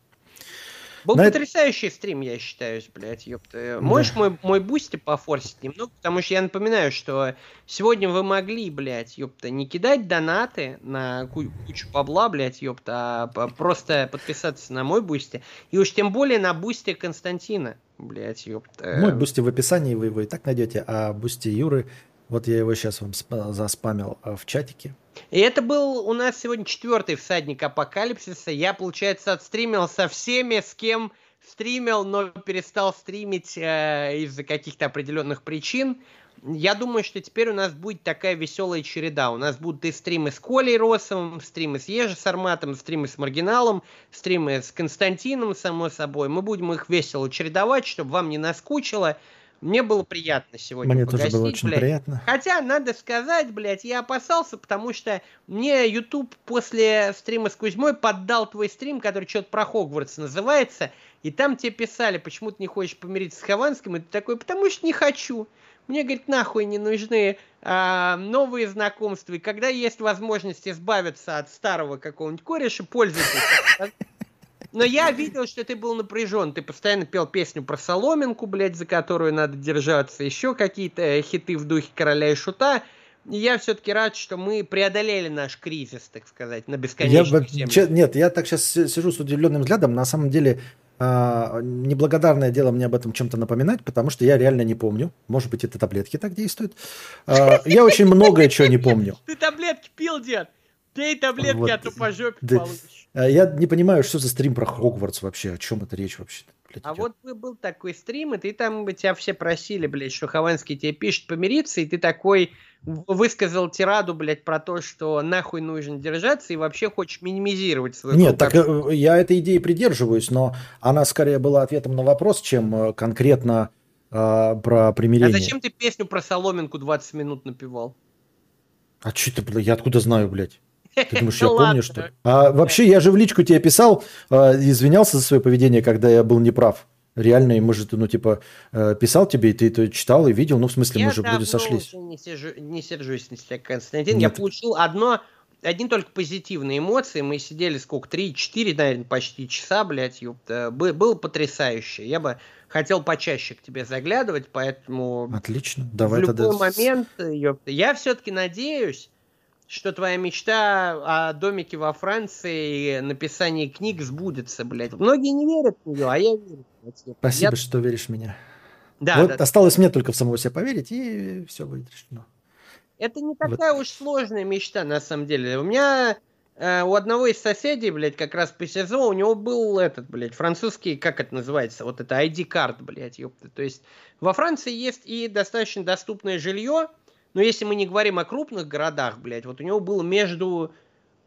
Был На потрясающий это... стрим, я считаю, блядь, ёпта. Можешь да. мой, мой Boosty пофорсить немного? Потому что я напоминаю, что сегодня вы могли, блядь, ёпта, не кидать донаты на кучу бабла, блядь, ёпта, а просто подписаться на мой Boosty. И уж тем более на Boosty Константина, блядь, ёпта. Мой Boosty в описании, вы его и так найдете, а Boosty Юры, вот я его сейчас вам заспамил а, в чатике. И это был у нас сегодня четвертый всадник апокалипсиса. Я, получается, отстримил со всеми, с кем стримил, но перестал стримить э, из-за каких-то определенных причин. Я думаю, что теперь у нас будет такая веселая череда. У нас будут и стримы с Колей Росовым, стримы с Ежи Сарматом, стримы с Маргиналом, стримы с Константином, само собой. Мы будем их весело чередовать, чтобы вам не наскучило. Мне было приятно сегодня Мне тоже было очень блядь. приятно. Хотя, надо сказать, блядь, я опасался, потому что мне YouTube после стрима с Кузьмой поддал твой стрим, который что-то про Хогвартс называется, и там тебе писали, почему ты не хочешь помириться с Хованским, и ты такой, потому что не хочу. Мне, говорит, нахуй не нужны а, новые знакомства, и когда есть возможность избавиться от старого какого-нибудь кореша, пользуйтесь. Но я видел, что ты был напряжен. Ты постоянно пел песню про соломинку, блядь, за которую надо держаться. Еще какие-то хиты в духе короля и шута. Я все-таки рад, что мы преодолели наш кризис, так сказать, на бесконечных я, че, Нет, я так сейчас сижу с удивленным взглядом. На самом деле, а, неблагодарное дело мне об этом чем-то напоминать, потому что я реально не помню. Может быть, это таблетки так действуют. А, я очень многое чего не помню. Ты таблетки пил, дед? Пей таблетки, а то по жопе получишь. А я не понимаю, что за стрим про Хогвартс вообще, о чем это речь вообще. Блядь, а идет. вот был такой стрим, и ты там, тебя все просили, блядь, что Хованский тебе пишет помириться, и ты такой высказал тираду, блядь, про то, что нахуй нужно держаться, и вообще хочешь минимизировать свою... Нет, так э, я этой идеи придерживаюсь, но она скорее была ответом на вопрос, чем э, конкретно э, про примирение. А зачем ты песню про соломинку 20 минут напевал? А что ты, блядь, я откуда знаю, блядь? Ты думаешь, я помню, что А вообще, я же в личку тебе писал, а, извинялся за свое поведение, когда я был неправ. Реально, и мы же, ну, типа, э, писал тебе, и ты это читал и видел. Ну, в смысле, я мы же вроде сошлись. Не, сержу, не сержусь на тебя, Константин. Нет. Я получил одно одни только позитивные эмоции. Мы сидели сколько, 3-4, наверное, почти часа, блядь, ёпта. Было потрясающе. Я бы хотел почаще к тебе заглядывать, поэтому... Отлично, давай в любой тогда... момент, ёпта. Я все-таки надеюсь, что твоя мечта о домике во Франции и написании книг сбудется, блядь. Многие не верят в нее, а я верю. Спасибо, я... что веришь в меня. Да, вот да, осталось мне только в самого себя поверить, и все будет решено. Это не такая вот. уж сложная мечта, на самом деле. У меня э, у одного из соседей, блядь, как раз по СИЗО, у него был этот, блядь, французский, как это называется, вот это ID-карт, блядь, ёпта. То есть во Франции есть и достаточно доступное жилье, но если мы не говорим о крупных городах, блядь, вот у него было между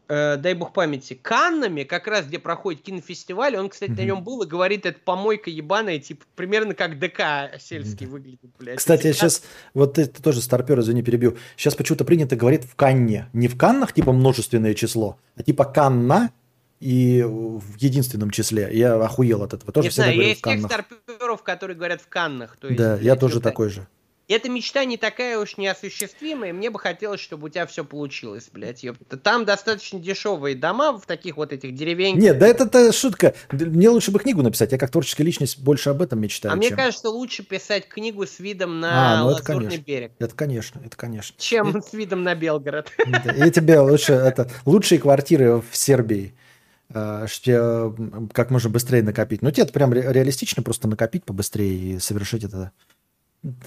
э, дай бог памяти, Каннами, как раз где проходит кинофестиваль, он, кстати, mm-hmm. на нем был и говорит, это помойка ебаная, типа, примерно как ДК сельский mm-hmm. выглядит, блядь. Кстати, я сейчас, вот ты, ты тоже старпер, извини, перебью, сейчас почему-то принято говорить в Канне, не в Каннах, типа, множественное число, а типа Канна, и в единственном числе. Я охуел от этого. Тоже не знаю, есть тех старперов, которые говорят в Каннах. То есть, да, я тоже такой же эта мечта не такая уж неосуществимая, мне бы хотелось, чтобы у тебя все получилось, блядь, ёпта. Там достаточно дешевые дома в таких вот этих деревеньках. Нет, да это шутка. Мне лучше бы книгу написать, я как творческая личность больше об этом мечтаю. А чем... мне кажется, лучше писать книгу с видом на а, ну Лазурный это, берег. Это конечно, это конечно. Чем и... с видом на Белгород. И тебе лучше, это лучшие квартиры в Сербии что как можно быстрее накопить. Ну, тебе это прям реалистично просто накопить побыстрее и совершить это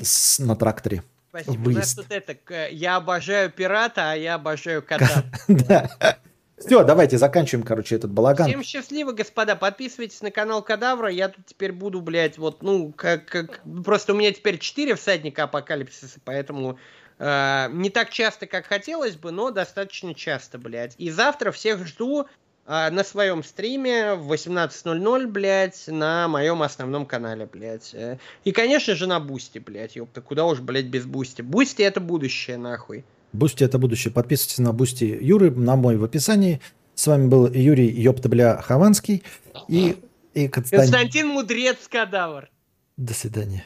с, на тракторе. Спасибо. Выезд. У нас тут это, я обожаю пирата, а я обожаю кота. Да. Все, давайте заканчиваем, короче, этот балаган. Всем счастливо, господа. Подписывайтесь на канал Кадавра. Я тут теперь буду, блядь, вот, ну, как, как... Просто у меня теперь 4 всадника апокалипсиса, поэтому э, не так часто, как хотелось бы, но достаточно часто, блядь. И завтра всех жду на своем стриме в 18.00, блядь, на моем основном канале, блядь. И, конечно же, на Boosty, блядь, ёпта, куда уж, блядь, без Boosty. Boosty это будущее, нахуй. Boosty это будущее. Подписывайтесь на Boosty Юры, на мой в описании. С вами был Юрий Ёпта, бля, Хованский и, и Константин... Константин Мудрец Кадавр. До свидания.